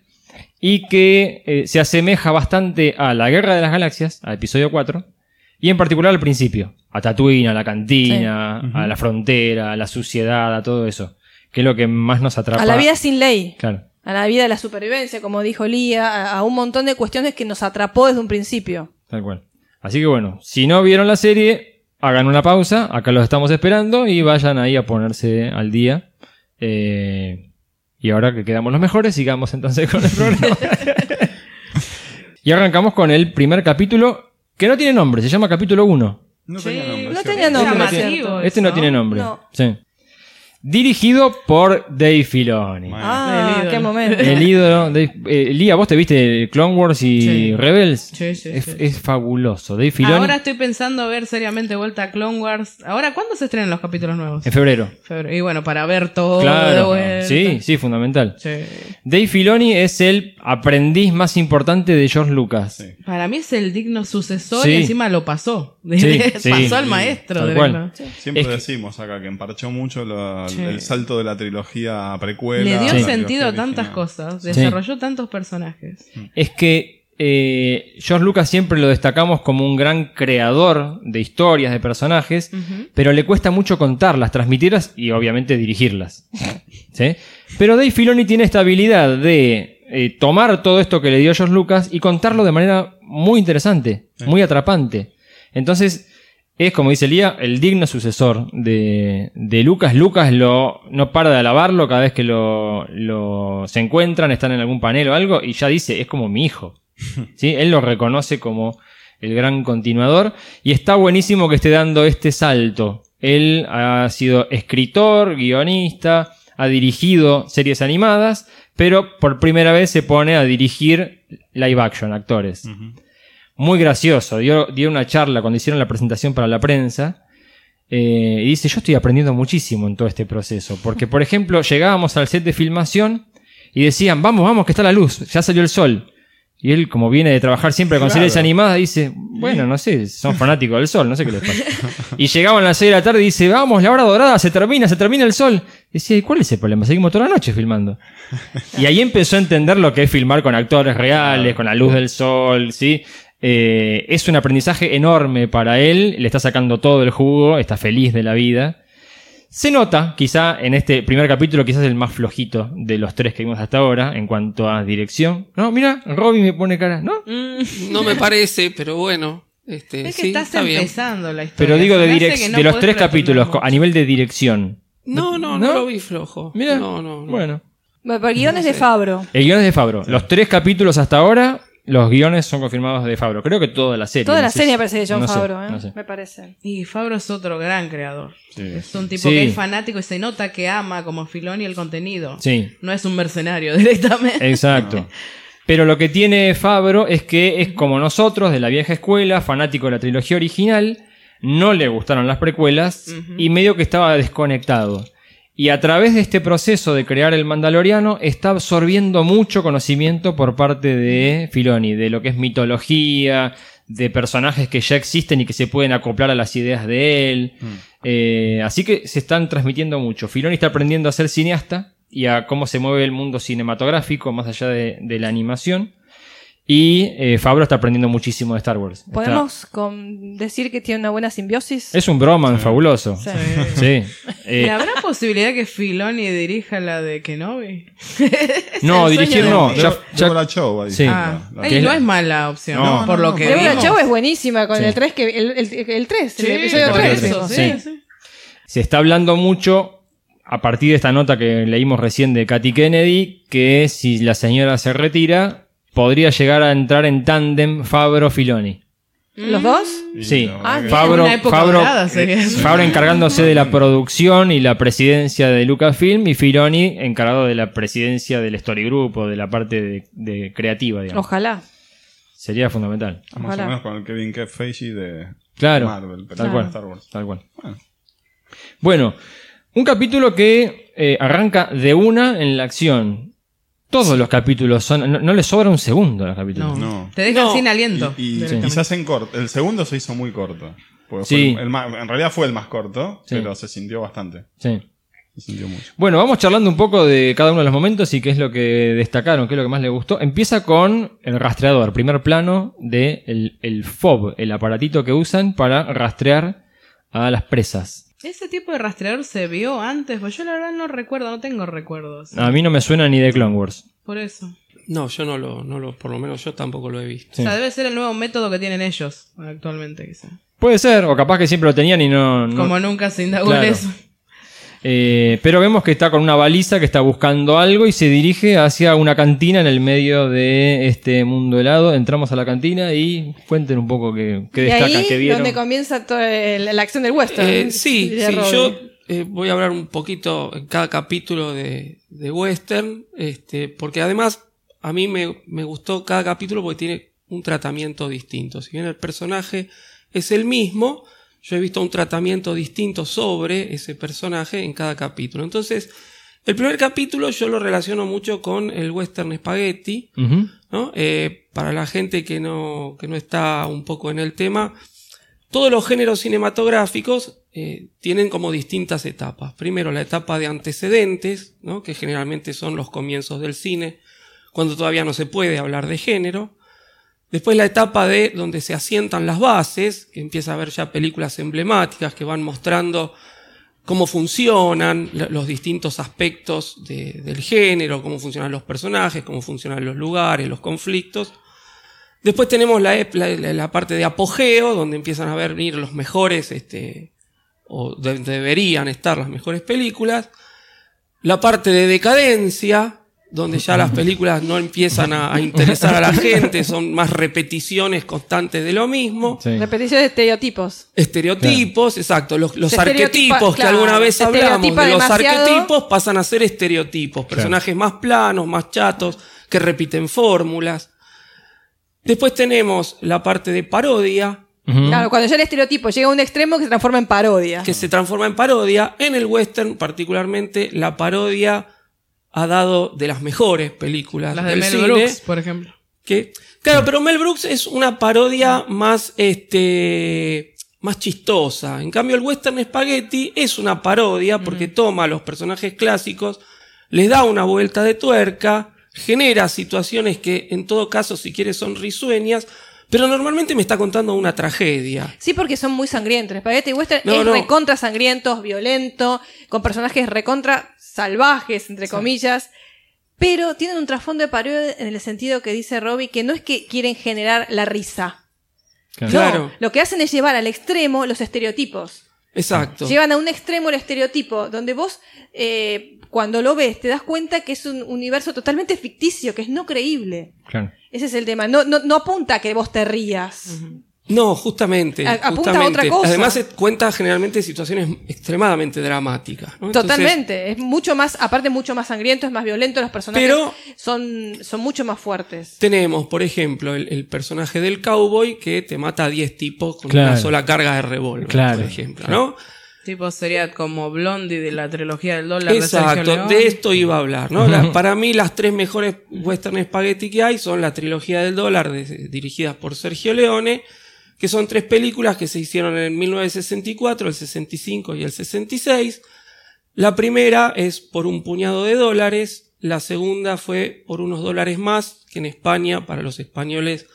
Speaker 3: y que eh, se asemeja bastante a la Guerra de las Galaxias, a episodio 4, y en particular al principio, a Tatooine, a la cantina,
Speaker 5: Sí.
Speaker 3: A la frontera, a la suciedad, a todo eso, que es lo que más nos atrapa.
Speaker 4: A la vida sin ley.
Speaker 3: Claro.
Speaker 4: A la vida de la supervivencia, como dijo Lía, a, a un montón de cuestiones que nos atrapó desde un principio.
Speaker 3: Tal cual. Así que bueno, si no vieron la serie, hagan una pausa, acá los estamos esperando y vayan ahí a ponerse al día. Eh, y ahora que quedamos los mejores, sigamos entonces con el programa. y arrancamos con el primer capítulo, que no tiene nombre, se llama capítulo 1.
Speaker 5: No
Speaker 7: Sí,
Speaker 5: tenía nombre.
Speaker 4: no tenía nombre, ¿cierto?
Speaker 3: Este no tiene nombre.
Speaker 4: No.
Speaker 3: Sí. Dirigido por Dave Filoni.
Speaker 5: Bueno.
Speaker 4: Ah,
Speaker 7: El ídolo.
Speaker 4: qué momento.
Speaker 3: El ídolo. eh, Lía, ¿vos te viste Clone Wars y
Speaker 7: Sí.
Speaker 3: Rebels?
Speaker 7: Sí, sí,
Speaker 3: es,
Speaker 7: sí.
Speaker 3: es fabuloso. Dave Filoni
Speaker 7: Ahora estoy pensando ver seriamente vuelta a Clone Wars. Ahora, ¿cuándo se estrenan los capítulos nuevos?
Speaker 3: en febrero.
Speaker 7: Febrero. Y bueno, para ver todo
Speaker 3: Claro. Sí, sí, fundamental.
Speaker 7: Sí.
Speaker 3: Dave Filoni es el aprendiz más importante de George Lucas.
Speaker 5: Sí.
Speaker 7: Para mí es el digno sucesor
Speaker 3: Sí.
Speaker 7: y encima lo pasó.
Speaker 3: Sí,
Speaker 7: pasó
Speaker 3: sí.
Speaker 7: al maestro. De.
Speaker 5: Siempre
Speaker 3: Es que-
Speaker 5: decimos acá que emparchó mucho lo-
Speaker 7: Sí.
Speaker 5: el salto de la trilogía precuela.
Speaker 7: Le dio sentido a tantas
Speaker 5: original.
Speaker 7: cosas. Desarrolló tantos personajes.
Speaker 3: Es que eh, George Lucas siempre lo destacamos como un gran creador de historias, de personajes, pero le cuesta mucho contarlas, transmitirlas y obviamente dirigirlas. ¿Sí? Pero Dave Filoni tiene esta habilidad de eh, tomar todo esto que le dio George Lucas y contarlo de manera muy interesante, muy atrapante. Entonces, es como dice Lía, el digno sucesor de, de Lucas. Lucas lo, no para de alabarlo cada vez que lo, lo- se encuentran, están en algún panel o algo, y ya dice, es como mi hijo. ¿Sí? Él lo reconoce como el gran continuador, y está buenísimo que esté dando este salto. Él ha sido escritor, guionista, ha dirigido series animadas, pero por primera vez se pone a dirigir live action, actores. Muy gracioso. Dio, dio una charla cuando hicieron la presentación para la prensa. eh, y dice, yo estoy aprendiendo muchísimo en todo este proceso. Porque, por ejemplo, llegábamos al set de filmación y decían, vamos, vamos, que está la luz, ya salió el sol. Y él, como viene de trabajar siempre con
Speaker 5: Claro.
Speaker 3: series animadas, dice, bueno, no sé, son fanáticos del sol, no sé qué les pasa. y llegaban a las 6 de la tarde y dice, vamos, la hora dorada, se termina, se termina el sol. Y decía, ¿y cuál es el problema? Seguimos toda la noche filmando. Y ahí empezó a entender lo que es filmar con actores reales, con la luz del sol, ¿sí? Eh, es un aprendizaje enorme para él, le está sacando todo el jugo, está feliz de la vida. Se nota, quizá en este primer capítulo, quizás el más flojito de los tres que vimos hasta ahora en cuanto a dirección. No, mira, Robin me pone cara, ¿no?
Speaker 7: Mm,
Speaker 6: No me parece, pero bueno. Este,
Speaker 7: es que
Speaker 6: sí,
Speaker 7: estás
Speaker 6: está bien.
Speaker 7: empezando la historia.
Speaker 3: Pero digo de,
Speaker 7: no
Speaker 3: de los tres capítulos,
Speaker 7: mucho.
Speaker 3: a nivel de dirección.
Speaker 6: No, no,
Speaker 3: ¿No?
Speaker 6: no, lo vi flojo.
Speaker 3: Mira,
Speaker 6: No, no, no.
Speaker 3: bueno.
Speaker 4: Bueno, pero guiones de Fabro.
Speaker 3: El guion es de Fabro. Los tres capítulos hasta ahora los guiones son confirmados de Fabro. Creo que toda la serie.
Speaker 4: Toda la serie parece de John
Speaker 3: no sé,
Speaker 4: Favreau, ¿eh?
Speaker 3: no sé.
Speaker 4: me parece.
Speaker 7: Y Fabro es otro gran creador.
Speaker 5: Sí.
Speaker 7: Es un tipo
Speaker 3: Sí.
Speaker 7: que es fanático y se nota que ama como Filoni el contenido.
Speaker 3: Sí,
Speaker 7: No es un mercenario directamente.
Speaker 3: exacto. Pero lo que tiene Fabro es que es como nosotros, de la vieja escuela, fanático de la trilogía original, no le gustaron las precuelas y medio que estaba desconectado. Y a través de este proceso de crear el Mandaloriano está absorbiendo mucho conocimiento por parte de Filoni, de lo que es mitología, de personajes que ya existen y que se pueden acoplar a las ideas de él. Eh, así que se están transmitiendo mucho. Filoni está aprendiendo a ser cineasta y a cómo se mueve el mundo cinematográfico más allá de, de la animación. Y eh, Fabro está aprendiendo muchísimo de Star Wars. Está-
Speaker 4: ¿Podemos con- decir que tiene una buena simbiosis?
Speaker 3: es un broman fabuloso.
Speaker 4: Sí.
Speaker 3: Sí.
Speaker 7: ¿Y
Speaker 3: Eh,
Speaker 7: habrá posibilidad que Filoni dirija la de Kenobi?
Speaker 3: no, dirigir no. Ya, ya-
Speaker 5: Deborah Chow, ahí.
Speaker 3: Sí.
Speaker 7: Ah,
Speaker 5: La- la-
Speaker 7: ey,
Speaker 3: que es
Speaker 7: no
Speaker 3: la-
Speaker 7: es mala opción,
Speaker 5: No,
Speaker 7: por
Speaker 5: no,
Speaker 7: lo
Speaker 5: no.
Speaker 7: que
Speaker 4: Deborah
Speaker 7: vimos.
Speaker 4: Chow es buenísima con
Speaker 3: Sí.
Speaker 4: el 3, que el, el, el 3,
Speaker 7: Sí,
Speaker 4: el episodio
Speaker 7: por
Speaker 4: 3.
Speaker 7: eso,
Speaker 3: sí.
Speaker 7: sí, sí.
Speaker 3: se está hablando mucho a partir de esta nota que leímos recién de Katy Kennedy, que si la señora se retira, podría llegar a entrar en tándem Fabro-Filoni.
Speaker 4: ¿Los dos?
Speaker 3: Sí,
Speaker 5: la verdad
Speaker 4: Ah,
Speaker 3: Fabro, Fabro,
Speaker 7: dorada eso.
Speaker 3: Fabro encargándose de la producción y la presidencia de Lucasfilm y Filoni encargado de la presidencia del Story Group o de la parte de, de creativa, digamos.
Speaker 4: Ojalá.
Speaker 3: Sería fundamental.
Speaker 5: Más
Speaker 4: Ojalá.
Speaker 5: o menos con el Kevin Kev Feige de
Speaker 3: Claro,
Speaker 5: Marvel, pero
Speaker 3: tal
Speaker 5: de
Speaker 3: cual.
Speaker 5: Star Wars.
Speaker 3: Tal cual.
Speaker 5: Bueno.
Speaker 3: Bueno, un capítulo que eh, arranca de una en la acción. Todos los capítulos son. No, no le sobra un segundo a los capítulos.
Speaker 7: No.
Speaker 5: No.
Speaker 7: Te dejan
Speaker 6: No.
Speaker 7: sin aliento.
Speaker 5: Y, y
Speaker 7: directamente.
Speaker 5: quizás en corto. El segundo se hizo muy corto. Porque
Speaker 3: Sí.
Speaker 5: el- el más- en realidad fue el más corto,
Speaker 3: Sí.
Speaker 5: pero se sintió bastante.
Speaker 3: Sí.
Speaker 5: Se sintió mucho.
Speaker 3: Bueno, vamos charlando un poco de cada uno de los momentos y qué es lo que destacaron, qué es lo que más les gustó. Empieza con el rastreador, primer plano de el, el FOB, el aparatito que usan para rastrear a las presas.
Speaker 7: ¿Ese tipo de rastreador se vio antes? Pues yo la verdad no recuerdo, no tengo recuerdos.
Speaker 3: A mí no me suena ni de Clone Wars.
Speaker 7: Por eso.
Speaker 6: No, yo no lo, no lo, por lo menos yo tampoco lo he visto.
Speaker 3: Sí.
Speaker 7: O sea, debe ser el nuevo método que tienen ellos actualmente, quizá.
Speaker 3: Puede ser, o capaz que siempre lo tenían y no. no-
Speaker 7: Como nunca se indagó
Speaker 3: Claro.
Speaker 7: eso.
Speaker 3: Eh, pero vemos que está con una baliza que está buscando algo y se dirige hacia una cantina en el medio de este mundo helado. Entramos a la cantina y cuenten un poco qué, qué
Speaker 4: y
Speaker 3: destacan,
Speaker 4: ahí
Speaker 3: qué vieron.
Speaker 4: donde comienza toda el- la acción del western.
Speaker 6: Eh, sí, sí, yo eh, voy a hablar un poquito en cada capítulo de, de Western, este, porque además a mí me, me gustó cada capítulo porque tiene un tratamiento distinto. Si bien el personaje es el mismo, yo he visto un tratamiento distinto sobre ese personaje en cada capítulo. Entonces, el primer capítulo yo lo relaciono mucho con el Western Spaghetti. Eh, para la gente que no, que no está un poco en el tema, todos los géneros cinematográficos eh, tienen como distintas etapas. Primero la etapa de antecedentes, ¿no? que generalmente son los comienzos del cine, cuando todavía no se puede hablar de género. Después la etapa de donde se asientan las bases, que empieza a haber ya películas emblemáticas que van mostrando cómo funcionan los distintos aspectos de- del género, cómo funcionan los personajes, cómo funcionan los lugares, los conflictos. Después tenemos la, la- parte de apogeo, donde empiezan a venir los mejores, este, o de- deberían estar las mejores películas. La parte de decadencia, donde ya las películas no empiezan a, a interesar a la gente, son más repeticiones constantes de lo mismo.
Speaker 3: Sí.
Speaker 4: Repetición de estereotipos.
Speaker 6: Estereotipos, exacto. Los, los arquetipos que alguna vez hablamos de los
Speaker 4: demasiado.
Speaker 6: arquetipos pasan a ser estereotipos. Personajes más planos, más chatos, que repiten fórmulas. Después tenemos la parte de parodia.
Speaker 4: Claro, cuando ya el estereotipo llega a un extremo que se transforma en parodia.
Speaker 6: que se transforma en parodia. En el western, particularmente, la parodia ha dado de las mejores películas
Speaker 7: Las de
Speaker 6: del
Speaker 7: Mel
Speaker 6: cine.
Speaker 7: Brooks, por ejemplo.
Speaker 6: Que, claro, pero Mel Brooks es una parodia más, este, más chistosa. En cambio, el western spaghetti es una parodia porque toma a los personajes clásicos, les da una vuelta de tuerca, genera situaciones que, en todo caso, si quieres, son risueñas, pero normalmente me está contando una tragedia.
Speaker 4: Sí, porque son muy sangrientos. El Spaghetti Western
Speaker 6: No,
Speaker 4: es
Speaker 6: no.
Speaker 4: recontra sangrientos, violento, con personajes recontra salvajes, entre comillas. Pero tienen un trasfondo de parodia en el sentido que dice Robbie, que no es que quieren generar la risa.
Speaker 3: Claro.
Speaker 6: Claro.
Speaker 4: No, lo que hacen es llevar al extremo los estereotipos.
Speaker 6: Exacto.
Speaker 4: Llevan a un extremo el estereotipo, donde vos, eh, cuando lo ves, te das cuenta que es un universo totalmente ficticio, que es no creíble.
Speaker 3: Claro.
Speaker 4: Ese es el tema. No, no, no apunta a que vos te rías.
Speaker 6: No, justamente.
Speaker 4: A- apunta a otra cosa.
Speaker 6: Además, cuenta generalmente situaciones extremadamente dramáticas. ¿no? Entonces,
Speaker 4: Totalmente. Es mucho más, aparte mucho más sangriento, es más violento, los personajes
Speaker 6: Pero-
Speaker 4: son, son mucho más fuertes.
Speaker 6: Tenemos, por ejemplo, el, el personaje del cowboy que te mata a 10 tipos con
Speaker 3: Claro.
Speaker 6: una sola carga de revólver,
Speaker 3: Claro.
Speaker 6: por ejemplo, ¿no?
Speaker 7: Tipo, sería como Blondie de la trilogía del dólar
Speaker 6: Exacto, de esto iba a hablar, ¿no? La- para mí las tres mejores western spaghetti que hay son la trilogía del dólar de- dirigidas por Sergio Leone, que son tres películas que se hicieron en 1964, el 65 y el 66. La primera es por un puñado de dólares, la segunda fue por unos dólares más, que en España, para los españoles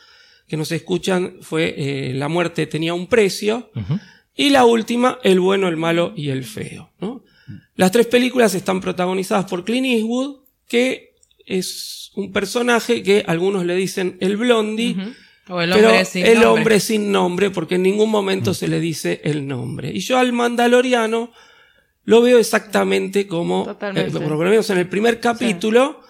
Speaker 6: que nos escuchan, fue eh, La muerte tenía un precio. Y la última, El bueno, el malo y el feo. ¿no? Las tres películas están protagonizadas por Clint Eastwood, que es un personaje que algunos le dicen el blondie,
Speaker 7: O el
Speaker 6: pero
Speaker 7: hombre sin
Speaker 6: el
Speaker 7: nombre.
Speaker 6: hombre sin nombre, porque en ningún momento se le dice el nombre. Y yo al Mandaloriano lo veo exactamente como, eh, por lo menos en el primer capítulo,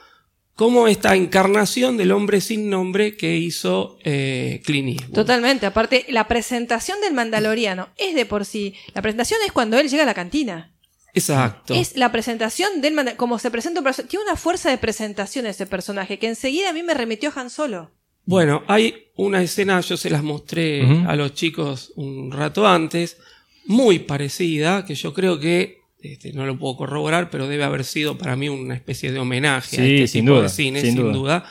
Speaker 6: como esta encarnación del hombre sin nombre que hizo eh, Clint Eastwood.
Speaker 4: Totalmente. Aparte, la presentación del Mandaloriano es de por sí. La presentación es cuando él llega a la cantina.
Speaker 6: Exacto.
Speaker 4: Es la presentación del Mandaloriano. Como se presenta Tiene una fuerza de presentación ese personaje que enseguida a mí me remitió a Han Solo.
Speaker 6: Bueno, hay una escena, yo se las mostré a los chicos un rato antes, muy parecida, que yo creo que, este, no lo puedo corroborar, pero debe haber sido para mí una especie de homenaje a este
Speaker 3: sin
Speaker 6: tipo
Speaker 3: duda,
Speaker 6: de cine,
Speaker 3: sin
Speaker 6: sin,
Speaker 3: duda.
Speaker 6: duda.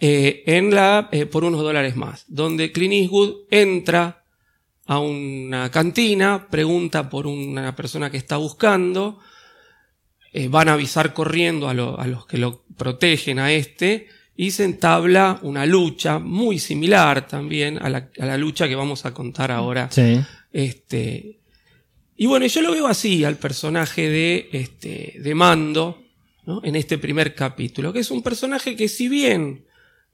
Speaker 6: Eh, en la eh, Por unos dólares más, donde Clint Eastwood entra a una cantina, pregunta por una persona que está buscando, eh, van a avisar corriendo a, lo- a los que lo protegen a este y se entabla una lucha muy similar también a la, a la lucha que vamos a contar ahora.
Speaker 3: Sí.
Speaker 6: Este, y bueno, yo lo veo así al personaje de, este, de Mando ¿no? en este primer capítulo, que es un personaje que si bien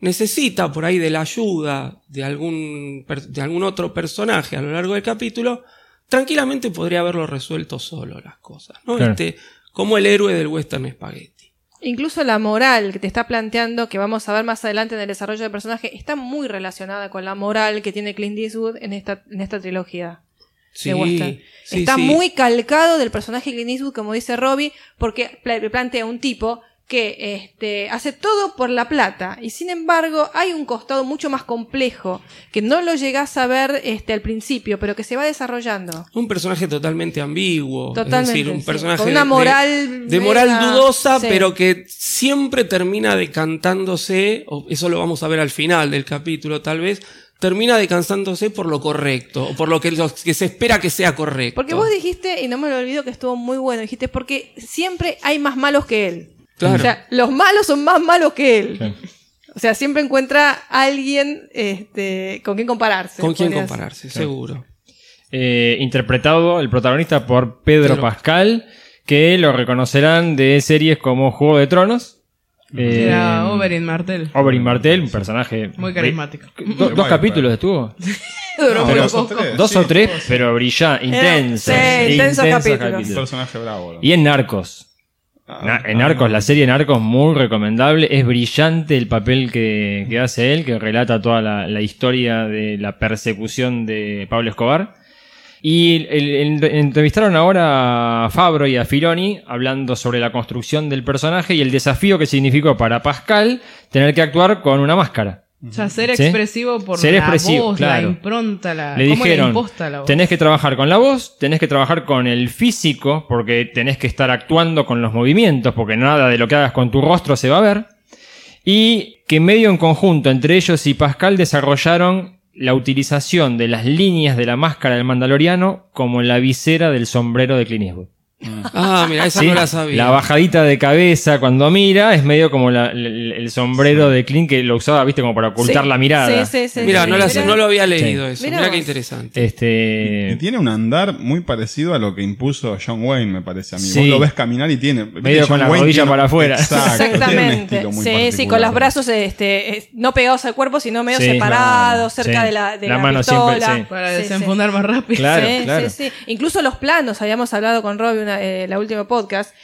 Speaker 6: necesita por ahí de la ayuda de algún, de algún otro personaje a lo largo del capítulo, tranquilamente podría haberlo resuelto solo las cosas, ¿no?
Speaker 3: Claro.
Speaker 6: Este, como el héroe del western spaghetti.
Speaker 4: Incluso la moral que te está planteando, que vamos a ver más adelante en el desarrollo del personaje, está muy relacionada con la moral que tiene Clint Eastwood en esta, en esta trilogía.
Speaker 6: Sí,
Speaker 4: de western.
Speaker 6: sí,
Speaker 4: Está
Speaker 6: sí.
Speaker 4: muy calcado del personaje Clint Eastwood, como dice Robbie, porque pla- plantea un tipo que este, hace todo por la plata y sin embargo hay un costado mucho más complejo que no lo llegás a ver este, al principio, pero que se va desarrolando.
Speaker 6: Un personaje totalmente ambiguo.
Speaker 4: Totalmente,
Speaker 6: Es decir, un
Speaker 4: sí.
Speaker 6: personaje
Speaker 4: Con una
Speaker 6: de- de-
Speaker 4: moral
Speaker 6: de, moral dudosa,
Speaker 4: sí.
Speaker 6: pero que siempre termina decantándose, o eso lo vamos a ver al final del capítulo tal vez, termina decantándose por lo correcto, o por lo que, lo que se espera que sea correcto.
Speaker 4: Porque vos dijiste, y no me lo olvido que estuvo muy bueno, dijiste, porque siempre hay más malos que él.
Speaker 6: Claro.
Speaker 4: O sea, los malos son más malos que él. O sea, siempre encuentra a alguien este, con quien compararse.
Speaker 6: ¿Con
Speaker 4: podrías-
Speaker 6: compararse? Seguro.
Speaker 3: Eh, interpretado el protagonista por Pedro
Speaker 6: Pedro.
Speaker 3: Pascal, que lo reconocerán de series como Juego de Tronos. Eh,
Speaker 7: Era Oberyn Martell.
Speaker 3: Oberyn Martell, un personaje
Speaker 7: Muy carismático.
Speaker 3: Do- dos capítulos estuvo.
Speaker 4: Duró muy
Speaker 5: dos o
Speaker 4: poco.
Speaker 5: tres.
Speaker 3: Dos
Speaker 5: Sí,
Speaker 3: o tres,
Speaker 5: puedo ser.
Speaker 3: pero brillante, intensos.
Speaker 4: sí, intensos capítulos.
Speaker 5: Un personaje bravo. ¿no?
Speaker 3: Y en Narcos.
Speaker 5: Ah,
Speaker 3: Na- en
Speaker 5: ah,
Speaker 3: Narcos, la serie Narcos, muy recomendable. Es brillante el papel que, que hace él, que relata toda la, la historia de la persecución de Pablo Escobar. Y el- el- entrevistaron ahora a Fabro y a Filoni hablando sobre la construcción del personaje y el desafío que significó para Pascal tener que actuar con una máscara.
Speaker 7: O sea, ser
Speaker 3: ¿Sí?
Speaker 7: expresivo por
Speaker 3: Ser
Speaker 7: la
Speaker 3: expresivo,
Speaker 7: voz,
Speaker 3: claro.
Speaker 7: la impronta, la,
Speaker 3: Le
Speaker 7: cómo
Speaker 3: dijeron,
Speaker 7: imposta la voz.
Speaker 3: tenés que trabajar con la voz, tenés que trabajar con el físico, porque tenés que estar actuando con los movimientos, porque nada de lo que hagas con tu rostro se va a ver. Y que medio en conjunto entre ellos y Pascal desarrollaron la utilización de las líneas de la máscara del mandaloriano como la visera del sombrero de Clint.
Speaker 6: Ah, mira, esa
Speaker 3: ¿sí?
Speaker 6: no la sabía.
Speaker 3: La bajadita de cabeza cuando mira es medio como la- el, el sombrero de Clint que lo usaba, viste, como para ocultar
Speaker 4: Sí.
Speaker 3: la mirada.
Speaker 4: Sí, sí, sí.
Speaker 6: Mira,
Speaker 4: sí.
Speaker 6: no, lo había leído eso.
Speaker 4: Mirá
Speaker 6: Mira qué interesante.
Speaker 5: Y
Speaker 3: Este.
Speaker 5: tiene un andar muy parecido a lo que impuso John Wayne, me parece a mí.
Speaker 3: Sí.
Speaker 5: Vos lo ves caminar y tiene.
Speaker 3: Medio
Speaker 5: John
Speaker 3: con la
Speaker 5: Wayne
Speaker 3: rodilla
Speaker 5: tiene-
Speaker 3: para afuera.
Speaker 5: Exacto, tiene un
Speaker 4: Exactamente.
Speaker 5: muy
Speaker 4: Sí, sí, con los brazos este, no pegados al cuerpo, sino medio
Speaker 3: Sí,
Speaker 4: separados,
Speaker 3: claro.
Speaker 4: cerca
Speaker 3: Sí.
Speaker 4: de la, de
Speaker 3: La
Speaker 4: la,
Speaker 3: mano
Speaker 4: pistola.
Speaker 3: siempre, sí.
Speaker 7: Para
Speaker 4: Sí,
Speaker 7: desenfundar más rápido.
Speaker 3: Claro,
Speaker 4: sí,
Speaker 3: claro.
Speaker 4: sí, sí. Incluso los planos, habíamos hablado con Robbie una, eh, la última podcast,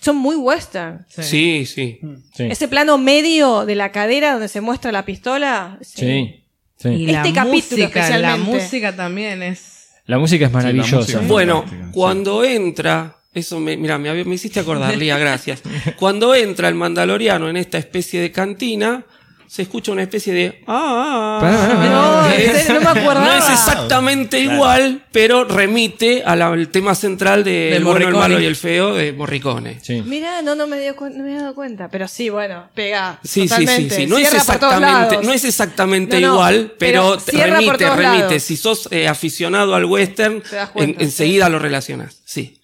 Speaker 4: son muy western.
Speaker 6: Sí, sí.
Speaker 3: Sí.
Speaker 4: Ese plano medio de la cadera donde se muestra la pistola.
Speaker 3: Sí. sí.
Speaker 7: Y la
Speaker 4: Este capítulo
Speaker 7: música, la música también es.
Speaker 3: La música es maravillosa.
Speaker 5: música es
Speaker 6: Bueno, cuando entra, eso me, mira, me, me hiciste acordar, Lía, gracias. Cuando entra el mandaloriano en esta especie de cantina, se escucha una especie de ah,
Speaker 3: pará, pará.
Speaker 4: No, no me acordaba.
Speaker 6: No es exactamente igual, pero remite al, al tema central de
Speaker 7: De
Speaker 6: El bueno, el
Speaker 7: Morricone.
Speaker 6: malo y el feo de Morricone.
Speaker 3: Sí.
Speaker 4: Mirá, no, no me, dio no me había dado cuenta. Pero sí, bueno, pega.
Speaker 6: Sí, sí, sí,
Speaker 4: totalmente.
Speaker 6: sí. No es,
Speaker 4: Cierra por todos
Speaker 6: exactamente,
Speaker 4: lados.
Speaker 6: no es exactamente
Speaker 4: No, no,
Speaker 6: igual, pero, remite, remite.
Speaker 4: lados.
Speaker 6: Si sos eh, aficionado al western, en- enseguida lo relacionas. Sí.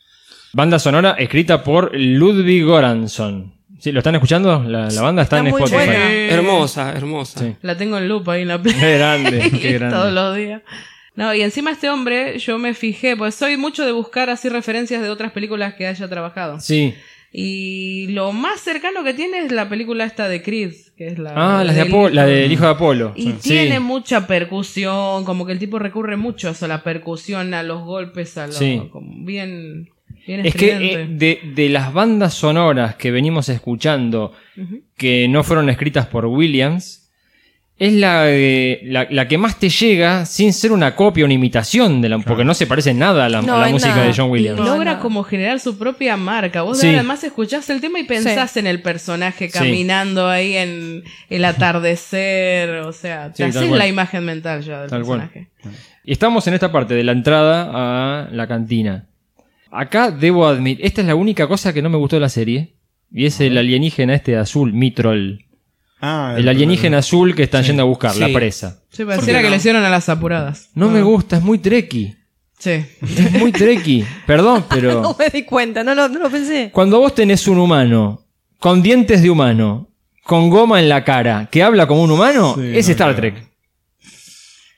Speaker 3: Banda sonora escrita por Ludwig Göransson. ¿Sí? ¿Lo están escuchando? La, la banda está,
Speaker 4: Está
Speaker 3: en
Speaker 4: muy
Speaker 3: Spotify.
Speaker 4: buena.
Speaker 6: Hermosa, hermosa.
Speaker 3: Sí.
Speaker 7: La tengo en loop ahí en la play.
Speaker 3: Qué grande, qué grande.
Speaker 7: Todos los días. No, y encima este hombre, yo me fijé, pues soy mucho de buscar así referencias de otras películas que haya trabajado.
Speaker 3: Sí.
Speaker 7: Y lo más cercano que tiene es la película esta de Creed, que es la,
Speaker 3: Ah, las de
Speaker 7: del
Speaker 3: Apo-
Speaker 7: hijo.
Speaker 3: la del hijo de Apolo.
Speaker 7: Y
Speaker 3: Sí.
Speaker 7: tiene mucha percusión, como que el tipo recurre mucho a eso, a la percusión, a los golpes, a lo
Speaker 3: Sí.
Speaker 7: como bien, bien
Speaker 3: Es que eh, de, de las bandas sonoras que venimos escuchando que no fueron escritas por Williams, es la, eh, la, la que más te llega sin ser una copia o una imitación de la, porque no se parece nada a la,
Speaker 4: No,
Speaker 3: a la
Speaker 4: en
Speaker 3: música
Speaker 4: nada.
Speaker 3: de John Williams.
Speaker 4: No,
Speaker 7: logra
Speaker 4: no.
Speaker 7: como generar su propia marca. Vos
Speaker 3: Sí.
Speaker 7: además escuchás el tema y pensás en el personaje caminando ahí en el atardecer, o sea, te haces la imagen mental ya del
Speaker 3: Tal cual.
Speaker 7: personaje.
Speaker 3: Y estamos en esta parte de la entrada a la cantina. Acá debo admitir, esta es la única cosa que no me gustó de la serie. Y es el alienígena este azul, Mitrol.
Speaker 5: Ah,
Speaker 3: El alienígena azul que están yendo a buscar,
Speaker 6: Sí.
Speaker 3: la presa.
Speaker 7: Sí, pareciera que
Speaker 6: no?
Speaker 7: le hicieron a las apuradas.
Speaker 3: No me gusta, es muy treki.
Speaker 7: Sí.
Speaker 3: Es muy treki. Perdón, pero.
Speaker 4: No me di cuenta, no lo, no lo pensé.
Speaker 3: Cuando vos tenés un humano con dientes de humano, con goma en la cara, que habla como un humano,
Speaker 5: Sí,
Speaker 3: es
Speaker 5: no,
Speaker 3: Star. Trek.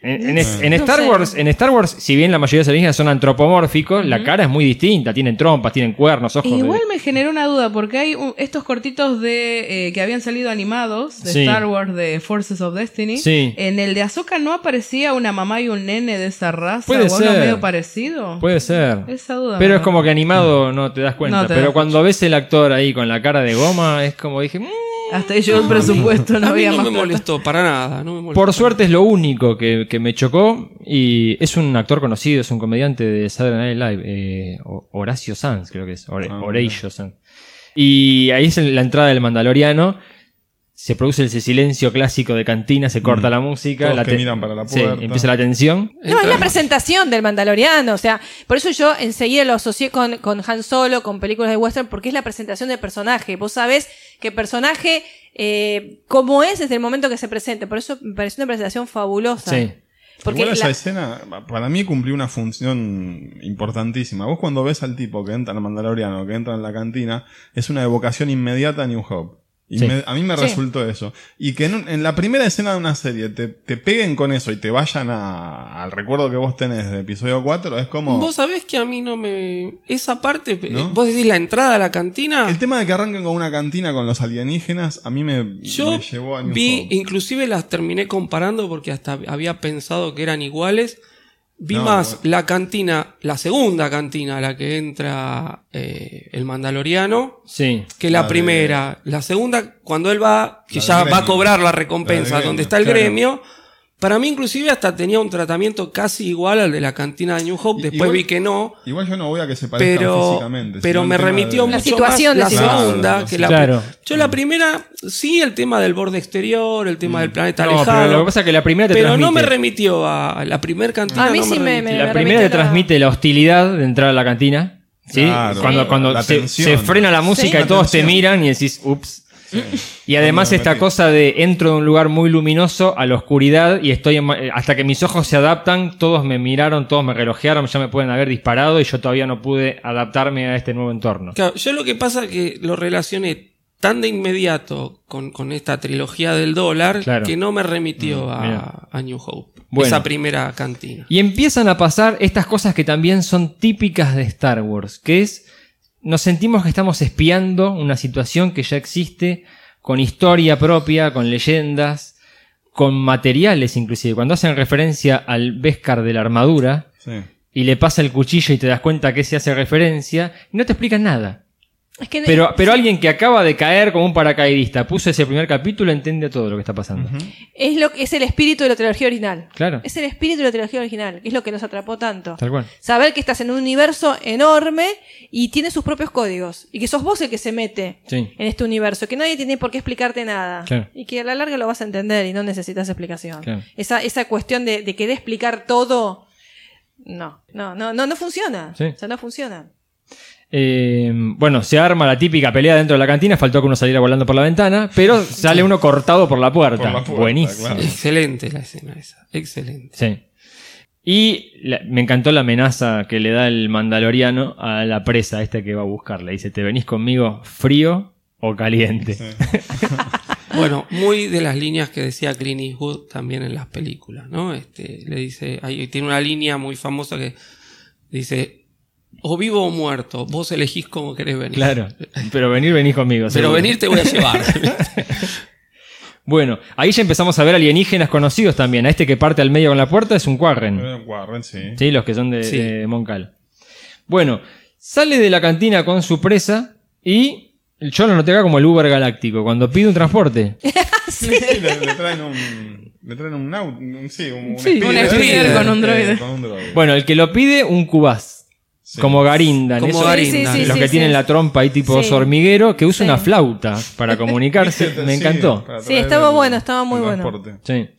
Speaker 3: En, en es- en
Speaker 4: No
Speaker 3: Star. Wars, en Star Wars, si bien la mayoría de los alienígenas son antropomórficos, la cara es muy distinta, tienen trompas, tienen cuernos, ojos. de-
Speaker 7: Igual me generó una duda, porque hay un- estos cortitos de eh, que habían salido animados de
Speaker 3: Sí.
Speaker 7: Star Wars de Forces of Destiny.
Speaker 3: Sí.
Speaker 7: En el de Ahsoka no aparecía una mamá y un nene de esa raza.
Speaker 3: Puede
Speaker 7: o algo
Speaker 3: ser.
Speaker 7: medio parecido.
Speaker 3: Puede ser.
Speaker 7: Esa duda.
Speaker 3: Pero es como que animado no te das cuenta.
Speaker 7: No te
Speaker 3: Pero
Speaker 7: das
Speaker 3: cuando ves el actor ahí con la cara de goma, es como dije, "Mm".
Speaker 7: Hasta ahí llegó el presupuesto, no
Speaker 6: a mí
Speaker 7: había
Speaker 6: no
Speaker 7: más
Speaker 6: me
Speaker 7: plata.
Speaker 6: molestó para nada. No me molestó.
Speaker 3: por suerte es lo único que, que me chocó. Y es un actor conocido, es un comediante de Saturday Night Live, eh, Ho- Horacio Sanz, creo que es. Hor-
Speaker 5: Ah,
Speaker 3: Horatio Sanz. Y ahí es la entrada del Mandaloriano. Se produce ese silencio clásico de cantina, se corta la música.
Speaker 5: Todos
Speaker 3: la
Speaker 5: que miran para la
Speaker 3: Sí,
Speaker 5: puerta.
Speaker 3: empieza la tensión.
Speaker 4: No, es la presentación del Mandaloriano, o sea, por eso yo enseguida lo asocié con, con Han Solo, con películas de western, porque es la presentación del personaje. Vos sabés que el personaje, eh, cómo es desde el momento que se presente. Por eso me pareció una presentación fabulosa.
Speaker 3: Sí.
Speaker 4: Porque
Speaker 5: Igual esa
Speaker 4: la-
Speaker 5: escena, para mí cumplió una función importantísima. Vos cuando ves al tipo que entra en el Mandaloriano, que entra en la cantina, es una evocación inmediata a New Hope. Y
Speaker 3: Sí.
Speaker 5: me- a mí me
Speaker 4: Sí.
Speaker 5: resultó eso. Y que en, un- en la primera escena de una serie te, te peguen con eso y te vayan a- al recuerdo que vos tenés de episodio 4, es como...
Speaker 6: Vos sabés que a mí no me. Esa parte. eh,
Speaker 5: ¿No?
Speaker 6: Vos decís la entrada a la cantina.
Speaker 5: El tema de que arranquen con una cantina con los alienígenas, a mí me,
Speaker 6: Yo
Speaker 5: me llevó a New
Speaker 6: vi,
Speaker 5: Hope.
Speaker 6: inclusive las terminé comparando porque hasta había pensado que eran iguales. Vi
Speaker 5: No,
Speaker 6: más
Speaker 5: bueno.
Speaker 6: la cantina, la segunda cantina a la que entra eh, el Mandaloriano,
Speaker 3: Sí.
Speaker 6: que la,
Speaker 5: La de-
Speaker 6: primera. La segunda, cuando él va, que
Speaker 5: La
Speaker 6: ya va a cobrar la recompensa, donde está el
Speaker 5: claro.
Speaker 6: gremio. Para mí, inclusive, hasta tenía un tratamiento casi igual al de la cantina de New Hope. Después
Speaker 5: igual-
Speaker 6: vi que no.
Speaker 5: Igual yo no voy a que se parezcan
Speaker 6: Pero,
Speaker 5: físicamente.
Speaker 6: pero me remitió
Speaker 5: de-
Speaker 4: La
Speaker 6: mucho
Speaker 4: situación,
Speaker 6: más la segunda
Speaker 5: Claro,
Speaker 6: que la
Speaker 3: claro.
Speaker 6: Yo la primera, sí, el tema del borde exterior, el tema del planeta
Speaker 3: No,
Speaker 6: alejado.
Speaker 3: pero lo que pasa es que la primera te
Speaker 6: pero no me remitió a la primer cantina.
Speaker 4: A mí
Speaker 6: no
Speaker 4: sí me-
Speaker 6: remitió.
Speaker 4: me-
Speaker 3: La primera te
Speaker 4: la-
Speaker 3: transmite la hostilidad de entrar a la cantina. ¿sí?
Speaker 5: Claro,
Speaker 3: cuando
Speaker 5: Sí.
Speaker 3: cuando
Speaker 5: la
Speaker 3: se, frena la música
Speaker 4: Sí.
Speaker 3: y todos te
Speaker 5: La
Speaker 3: miran y decís, ups. Y además esta cosa de entro de un lugar muy luminoso a la oscuridad y estoy en eh, hasta que mis ojos se adaptan, todos me miraron, todos me relojearon, ya me pueden haber disparado y yo todavía no pude adaptarme a este nuevo entorno.
Speaker 6: Claro, yo lo que pasa es que lo relacioné tan de inmediato con, con esta trilogía del dólar
Speaker 3: Claro.
Speaker 6: que no me remitió a,
Speaker 3: mira.
Speaker 6: a New Hope.
Speaker 3: Bueno.
Speaker 6: Esa primera cantina.
Speaker 3: Y empiezan a pasar estas cosas que también son típicas de Star Wars, que es nos sentimos que estamos espiando una situación que ya existe, con historia propia, con leyendas, con materiales inclusive. Cuando hacen referencia al Beskar de la armadura
Speaker 5: Sí.
Speaker 3: y le pasa el cuchillo y te das cuenta que se hace referencia, y no te explican nada.
Speaker 4: Es que
Speaker 3: Pero, pero alguien que acaba de caer como un paracaidista, puso ese primer capítulo, entiende todo lo que está pasando.
Speaker 4: es, lo, es el espíritu de la trilogía original.
Speaker 3: Claro,
Speaker 4: Es el espíritu de la trilogía original, que es lo que nos atrapó tanto.
Speaker 3: tal cual.
Speaker 4: Saber que estás en un universo enorme y tiene sus propios códigos. Y que sos vos el que se mete
Speaker 3: Sí.
Speaker 4: en este universo. Que nadie tiene por qué explicarte nada.
Speaker 3: Claro.
Speaker 4: Y que a la larga lo vas a entender y no necesitas explicación.
Speaker 3: Claro.
Speaker 4: Esa, esa cuestión de, de querer explicar todo. No, no, no, no, no funciona.
Speaker 3: Sí.
Speaker 4: O sea, no funciona.
Speaker 3: Eh, bueno, se arma la típica pelea dentro de la cantina, faltó que uno saliera volando por la ventana, pero sale uno cortado por la puerta.
Speaker 5: Por la puerta,
Speaker 3: Buenísimo.
Speaker 5: claro.
Speaker 6: Excelente la escena esa. Excelente.
Speaker 3: Sí. Y la- me encantó la amenaza que le da el mandaloriano a la presa este que va a buscar. Le dice, ¿te venís conmigo frío o caliente?
Speaker 6: Bueno, muy de las líneas que decía Clint Eastwood también en las películas, ¿no? Este, le dice, ahí tiene una línea muy famosa que dice, o vivo o muerto, vos elegís cómo querés venir.
Speaker 3: Claro, pero venir, venís conmigo.
Speaker 6: Pero
Speaker 3: seguro.
Speaker 6: venir te voy a llevar.
Speaker 3: Bueno, ahí ya empezamos a ver alienígenas conocidos también. A este que parte al medio con la puerta es un Quarren.
Speaker 5: Eh, Warren, sí.
Speaker 3: Sí, los que son de,
Speaker 6: Sí.
Speaker 3: de Moncal. Bueno, sale de la cantina con su presa y yo lo noté acá como el Uber galáctico. Cuando pide un transporte,
Speaker 5: Sí, le, le traen un. Le traen un auto. Un, sí, un, un
Speaker 3: Sí,
Speaker 5: speeder.
Speaker 7: un speeder con un droide.
Speaker 5: Eh, con un droide.
Speaker 3: bueno, el que lo pide, un cubás.
Speaker 5: Sí.
Speaker 3: Como Garindan.
Speaker 6: Como
Speaker 3: esos-
Speaker 6: Garindan.
Speaker 4: Sí, sí,
Speaker 3: los
Speaker 4: sí,
Speaker 3: que
Speaker 4: sí,
Speaker 3: tienen
Speaker 4: sí.
Speaker 3: la trompa ahí tipo hormiguero, que usa
Speaker 4: Sí.
Speaker 3: una flauta para comunicarse. Me encantó.
Speaker 4: Sí, estaba
Speaker 5: el-
Speaker 4: bueno, estaba muy bueno.
Speaker 5: transporte.
Speaker 3: Sí.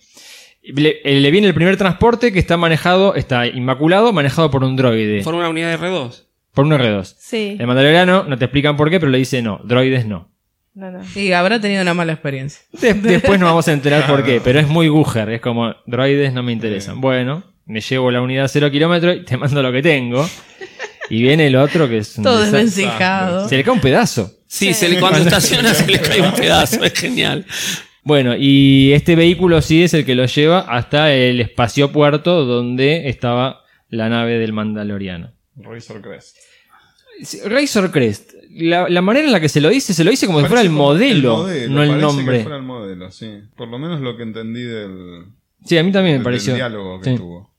Speaker 3: Le, eh, le viene el primer transporte que está manejado, está inmaculado, manejado por un droide.
Speaker 6: Forma una unidad de R2.
Speaker 3: Por un R2.
Speaker 4: Sí.
Speaker 3: El mandaloriano, no te explican por qué, pero le dice no, droides no.
Speaker 4: No, no.
Speaker 7: Y habrá tenido una mala experiencia.
Speaker 3: De- después nos vamos a enterar por qué, pero es muy Guger, es como droides no me interesan. Bueno, me llevo la unidad a cero kilómetros y te mando lo que tengo. Y viene el otro que es un
Speaker 7: Todo
Speaker 3: desastre.
Speaker 7: desvencijado.
Speaker 3: Se le cae un pedazo.
Speaker 6: Sí, se le, cuando estaciona se le cae un pedazo, es genial.
Speaker 3: Bueno, y este vehículo sí es el que lo lleva hasta el espaciopuerto donde estaba la nave del Mandaloriano.
Speaker 5: Razor Crest.
Speaker 3: Razor Crest, la, la manera en la que se lo dice, se lo dice como si fuera el
Speaker 5: Parece como
Speaker 3: modelo,
Speaker 5: modelo,
Speaker 3: no el nombre.
Speaker 5: Que fuera el modelo, sí. Por lo menos lo que entendí del,
Speaker 3: Sí, a mí también me
Speaker 5: del-
Speaker 3: pareció.
Speaker 5: del diálogo que
Speaker 3: Sí.
Speaker 5: tuvo.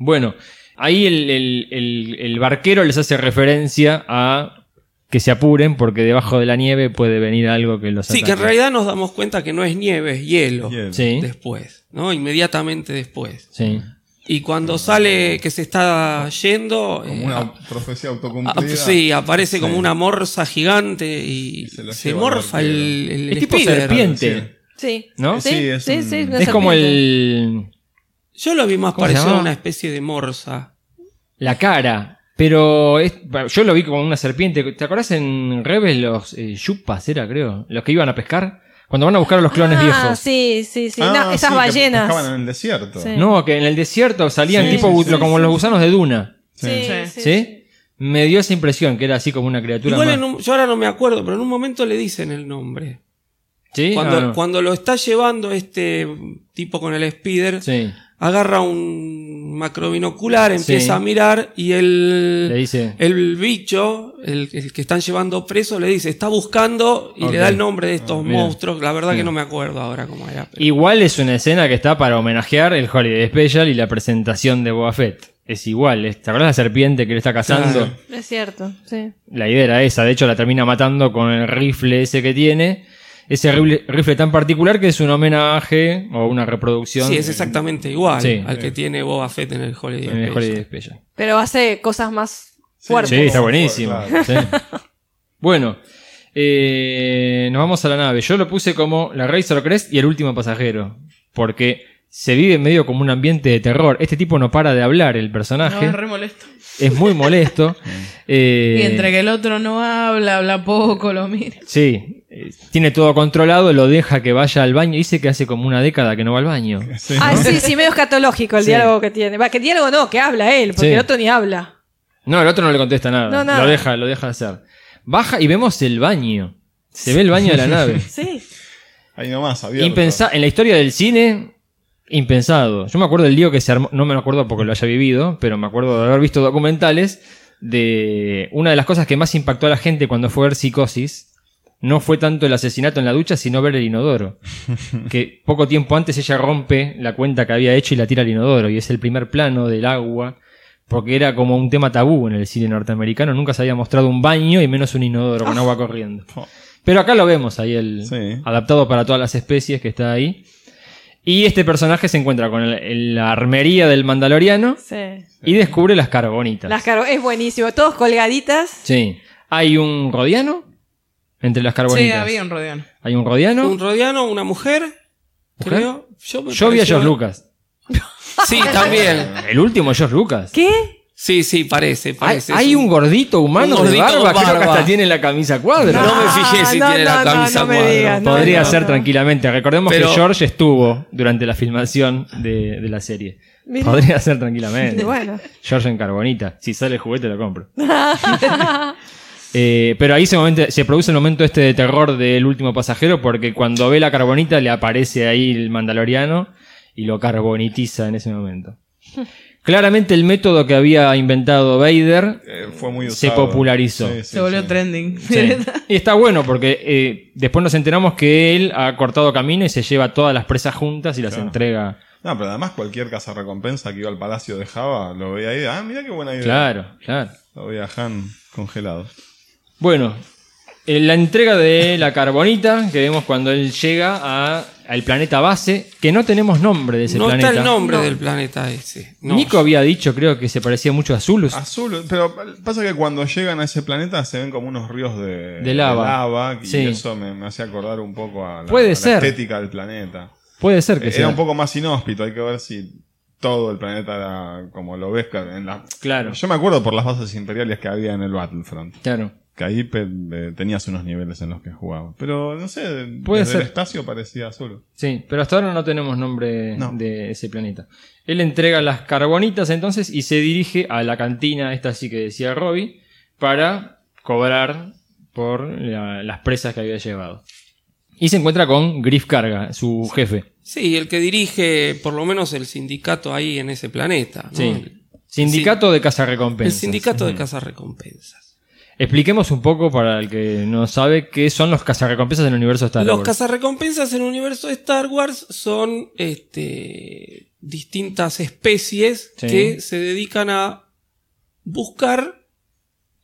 Speaker 3: Bueno, ahí el, el- el- el barquero les hace referencia a que se apuren porque debajo de la nieve puede venir algo que los
Speaker 6: Sí, que en realidad nos damos cuenta que no es nieve, es hielo.
Speaker 5: Hielo.
Speaker 3: Sí,
Speaker 6: Después, ¿no? Inmediatamente después.
Speaker 3: sí.
Speaker 6: Y cuando sale que se está yendo.
Speaker 5: Como
Speaker 6: eh,
Speaker 5: una
Speaker 6: a-
Speaker 5: profecía
Speaker 6: a-
Speaker 5: autocumplida.
Speaker 6: sí, aparece como una morsa gigante y,
Speaker 5: Y se
Speaker 6: se morfa el, el
Speaker 3: Es tipo
Speaker 6: speeder.
Speaker 3: serpiente,
Speaker 4: Sí.
Speaker 3: ¿no?
Speaker 4: Sí,
Speaker 5: Sí,
Speaker 4: sí,
Speaker 5: es
Speaker 4: sí,
Speaker 5: un-
Speaker 4: una
Speaker 3: Es como el...
Speaker 6: Yo lo vi más
Speaker 3: ¿Cómo se
Speaker 6: parecido a una especie de morsa.
Speaker 3: la cara. Pero es- yo lo vi como una serpiente. ¿Te acordás en Rebels los eh, yupas, era creo? Los que iban a pescar. Cuando van a buscar a los clones
Speaker 4: ah,
Speaker 3: viejos.
Speaker 4: sí, sí, sí.
Speaker 5: Ah,
Speaker 4: No, esas
Speaker 5: sí, que
Speaker 4: ballenas.
Speaker 5: en el desierto.
Speaker 4: Sí.
Speaker 3: No, que en el desierto salían
Speaker 4: Sí,
Speaker 3: tipo como
Speaker 4: sí.
Speaker 3: los gusanos de Duna.
Speaker 4: Sí,
Speaker 7: Sí.
Speaker 4: sí,
Speaker 3: ¿Sí? Me dio esa impresión que era así como una criatura
Speaker 6: Igual
Speaker 3: más.
Speaker 6: en un- yo ahora no me acuerdo, pero en un momento le dicen el nombre.
Speaker 3: ¿Sí?
Speaker 6: Cuando,
Speaker 3: Ah, no.
Speaker 6: cuando lo está llevando este tipo con el speeder,
Speaker 3: Sí.
Speaker 6: Agarra un macrobinocular, empieza
Speaker 3: Sí.
Speaker 6: a mirar y el,
Speaker 3: Le dice.
Speaker 6: el bicho, el, el que están llevando preso, le dice, está buscando y le da el nombre de estos
Speaker 3: mira.
Speaker 6: monstruos. La verdad
Speaker 3: Sí.
Speaker 6: que no me acuerdo ahora cómo era. pero-
Speaker 3: Igual es una escena que está para homenajear el Holiday Special y la presentación de Boba Fett. Es igual. ¿te acuerdas la serpiente que le está cazando?
Speaker 6: Claro.
Speaker 4: Es cierto, sí.
Speaker 3: La idea era esa, de hecho la termina matando con el rifle ese que tiene. Ese rifle, rifle tan particular que es un homenaje o una reproducción
Speaker 6: Sí, es exactamente igual
Speaker 3: Sí.
Speaker 6: al que tiene Boba Fett en el Holiday
Speaker 3: en el
Speaker 6: Special.
Speaker 3: Holiday Special.
Speaker 4: Pero hace cosas más fuertes.
Speaker 3: Sí, está buenísimo.
Speaker 5: Claro.
Speaker 3: Sí. Bueno, eh, nos vamos a la nave. Yo lo puse como la Razor Crest y el último pasajero. Porque se vive medio como un ambiente de terror. Este tipo no para de hablar, el
Speaker 7: No,
Speaker 3: personaje.
Speaker 7: es re molesto.
Speaker 3: es muy molesto. Eh,
Speaker 7: Y entre que el otro no habla, habla poco, lo mira.
Speaker 3: Sí, eh, tiene todo controlado, lo deja que vaya al baño. Dice que hace como una década que no va al baño.
Speaker 5: Sí,
Speaker 4: Ah,
Speaker 5: ¿no?
Speaker 4: sí, sí, medio escatológico el
Speaker 3: Sí.
Speaker 4: diálogo que tiene. Va, que diálogo no, que habla él, porque
Speaker 3: Sí.
Speaker 4: el otro ni habla.
Speaker 3: No, el otro no le contesta nada.
Speaker 4: No, nada.
Speaker 3: Lo deja, lo deja hacer. Baja y vemos el baño. Se ve el baño de la nave.
Speaker 4: Sí.
Speaker 5: Ahí nomás, abierto.
Speaker 3: Impensa en la historia del cine, impensado. Yo me acuerdo del lío que se armó, no me acuerdo porque lo haya vivido, pero me acuerdo de haber visto documentales de una de las cosas que más impactó a la gente cuando fue ver Psicosis. No fue tanto el asesinato en la ducha, sino ver el inodoro. que poco tiempo antes ella rompe la cuenta que había hecho y la tira al inodoro. Y es el primer plano del agua. Porque era como un tema tabú en el cine norteamericano. Nunca se había mostrado un baño y menos un inodoro con agua corriendo. Pero acá lo vemos ahí, el
Speaker 5: Sí.
Speaker 3: adaptado para todas las especies que está ahí. Y este personaje se encuentra con el- el- la armería del Mandaloriano
Speaker 4: Sí.
Speaker 3: y descubre las carbonitas.
Speaker 4: Las caro- es buenísimo. Todos colgaditas.
Speaker 3: Sí. Hay un rodiano entre las carbonitas.
Speaker 7: Sí, había un rodeón.
Speaker 3: Hay un rodiano.
Speaker 6: Un rodiano, una mujer, creo. Yo, me
Speaker 3: Yo vi a
Speaker 6: pareció-
Speaker 3: George Lucas.
Speaker 6: Sí, también.
Speaker 3: El último George Lucas.
Speaker 4: ¿Qué?
Speaker 6: Sí, sí, parece.
Speaker 3: Hay,
Speaker 6: parece.
Speaker 3: hay
Speaker 6: Es
Speaker 3: un gordito humano
Speaker 6: un gordito
Speaker 3: de barba,
Speaker 6: con
Speaker 3: creo que
Speaker 6: barba.
Speaker 3: hasta tiene la camisa cuadra.
Speaker 6: No me fijé si
Speaker 4: no,
Speaker 6: tiene la
Speaker 4: no, no,
Speaker 6: camisa
Speaker 4: no me
Speaker 6: cuadro.
Speaker 4: digas, no,
Speaker 3: Podría
Speaker 4: no,
Speaker 3: ser
Speaker 4: no.
Speaker 3: tranquilamente. Recordemos
Speaker 6: Pero-
Speaker 3: que George estuvo durante la filmación de, de la serie.
Speaker 4: Mira.
Speaker 3: Podría ser tranquilamente.
Speaker 4: Bueno.
Speaker 3: George en carbonita. Si sale el juguete lo compro. Eh, pero ahí se, momento- se produce el momento este de terror del último pasajero porque cuando ve la carbonita le aparece ahí el mandaloriano y lo carbonitiza en ese momento. Claramente el método que había inventado Vader
Speaker 5: Eh, fue muy
Speaker 3: Se popularizó.
Speaker 5: Sí, sí,
Speaker 7: Se volvió
Speaker 5: sí.
Speaker 7: trending.
Speaker 3: Sí. Y está bueno porque eh, después nos enteramos que él ha cortado camino y se lleva todas las presas juntas y las
Speaker 5: Claro.
Speaker 3: entrega.
Speaker 5: No, pero además cualquier recompensa que iba al palacio de Java lo veía ahí. Ah, mira qué buena idea.
Speaker 3: Claro, claro.
Speaker 5: Lo veía Han congelado.
Speaker 3: Bueno, eh, la entrega de la carbonita que vemos cuando él llega a- al planeta base, que no tenemos nombre de ese
Speaker 6: no
Speaker 3: planeta.
Speaker 6: está el nombre
Speaker 4: No.
Speaker 6: del planeta ese. No.
Speaker 3: Nico había dicho, creo que se parecía mucho a Zulus.
Speaker 5: Azul, pero pasa que cuando llegan a ese planeta se ven como unos ríos de,
Speaker 3: De lava.
Speaker 5: y
Speaker 3: Sí.
Speaker 5: eso me, me hacía acordar un poco a la,
Speaker 3: Puede
Speaker 5: a la
Speaker 3: ser.
Speaker 5: estética del planeta.
Speaker 3: Puede ser que
Speaker 5: Era
Speaker 3: sea.
Speaker 5: un poco más inhóspito, hay que ver si todo el planeta era como lo ves en la...
Speaker 3: Claro.
Speaker 5: Yo me acuerdo por las bases imperiales que había en el Battlefront.
Speaker 3: Claro.
Speaker 5: Que ahí pe- eh, tenías unos niveles en los que jugaba. Pero no sé,
Speaker 3: Puede
Speaker 5: desde
Speaker 3: ser.
Speaker 5: el espacio parecía azul.
Speaker 3: Sí, pero hasta ahora no tenemos nombre
Speaker 5: No.
Speaker 3: de ese planeta. Él entrega las carbonitas entonces y se dirige a la cantina, esta sí que decía Robbie, para cobrar por la- las presas que había llevado. Y se encuentra con Griff Carga, su jefe.
Speaker 6: Sí, el que dirige por lo menos el sindicato ahí en ese planeta. ¿no?
Speaker 3: Sí.
Speaker 6: El,
Speaker 3: Sindicato de
Speaker 6: el
Speaker 3: cazarrecompensas.
Speaker 6: sindicato de cazarrecompensas.
Speaker 3: Expliquemos un poco para el que no sabe qué son los cazarrecompensas en el universo de Star
Speaker 6: Los
Speaker 3: Wars.
Speaker 6: cazarrecompensas en el universo de Star Wars son este, distintas especies
Speaker 3: Sí.
Speaker 6: que se dedican a buscar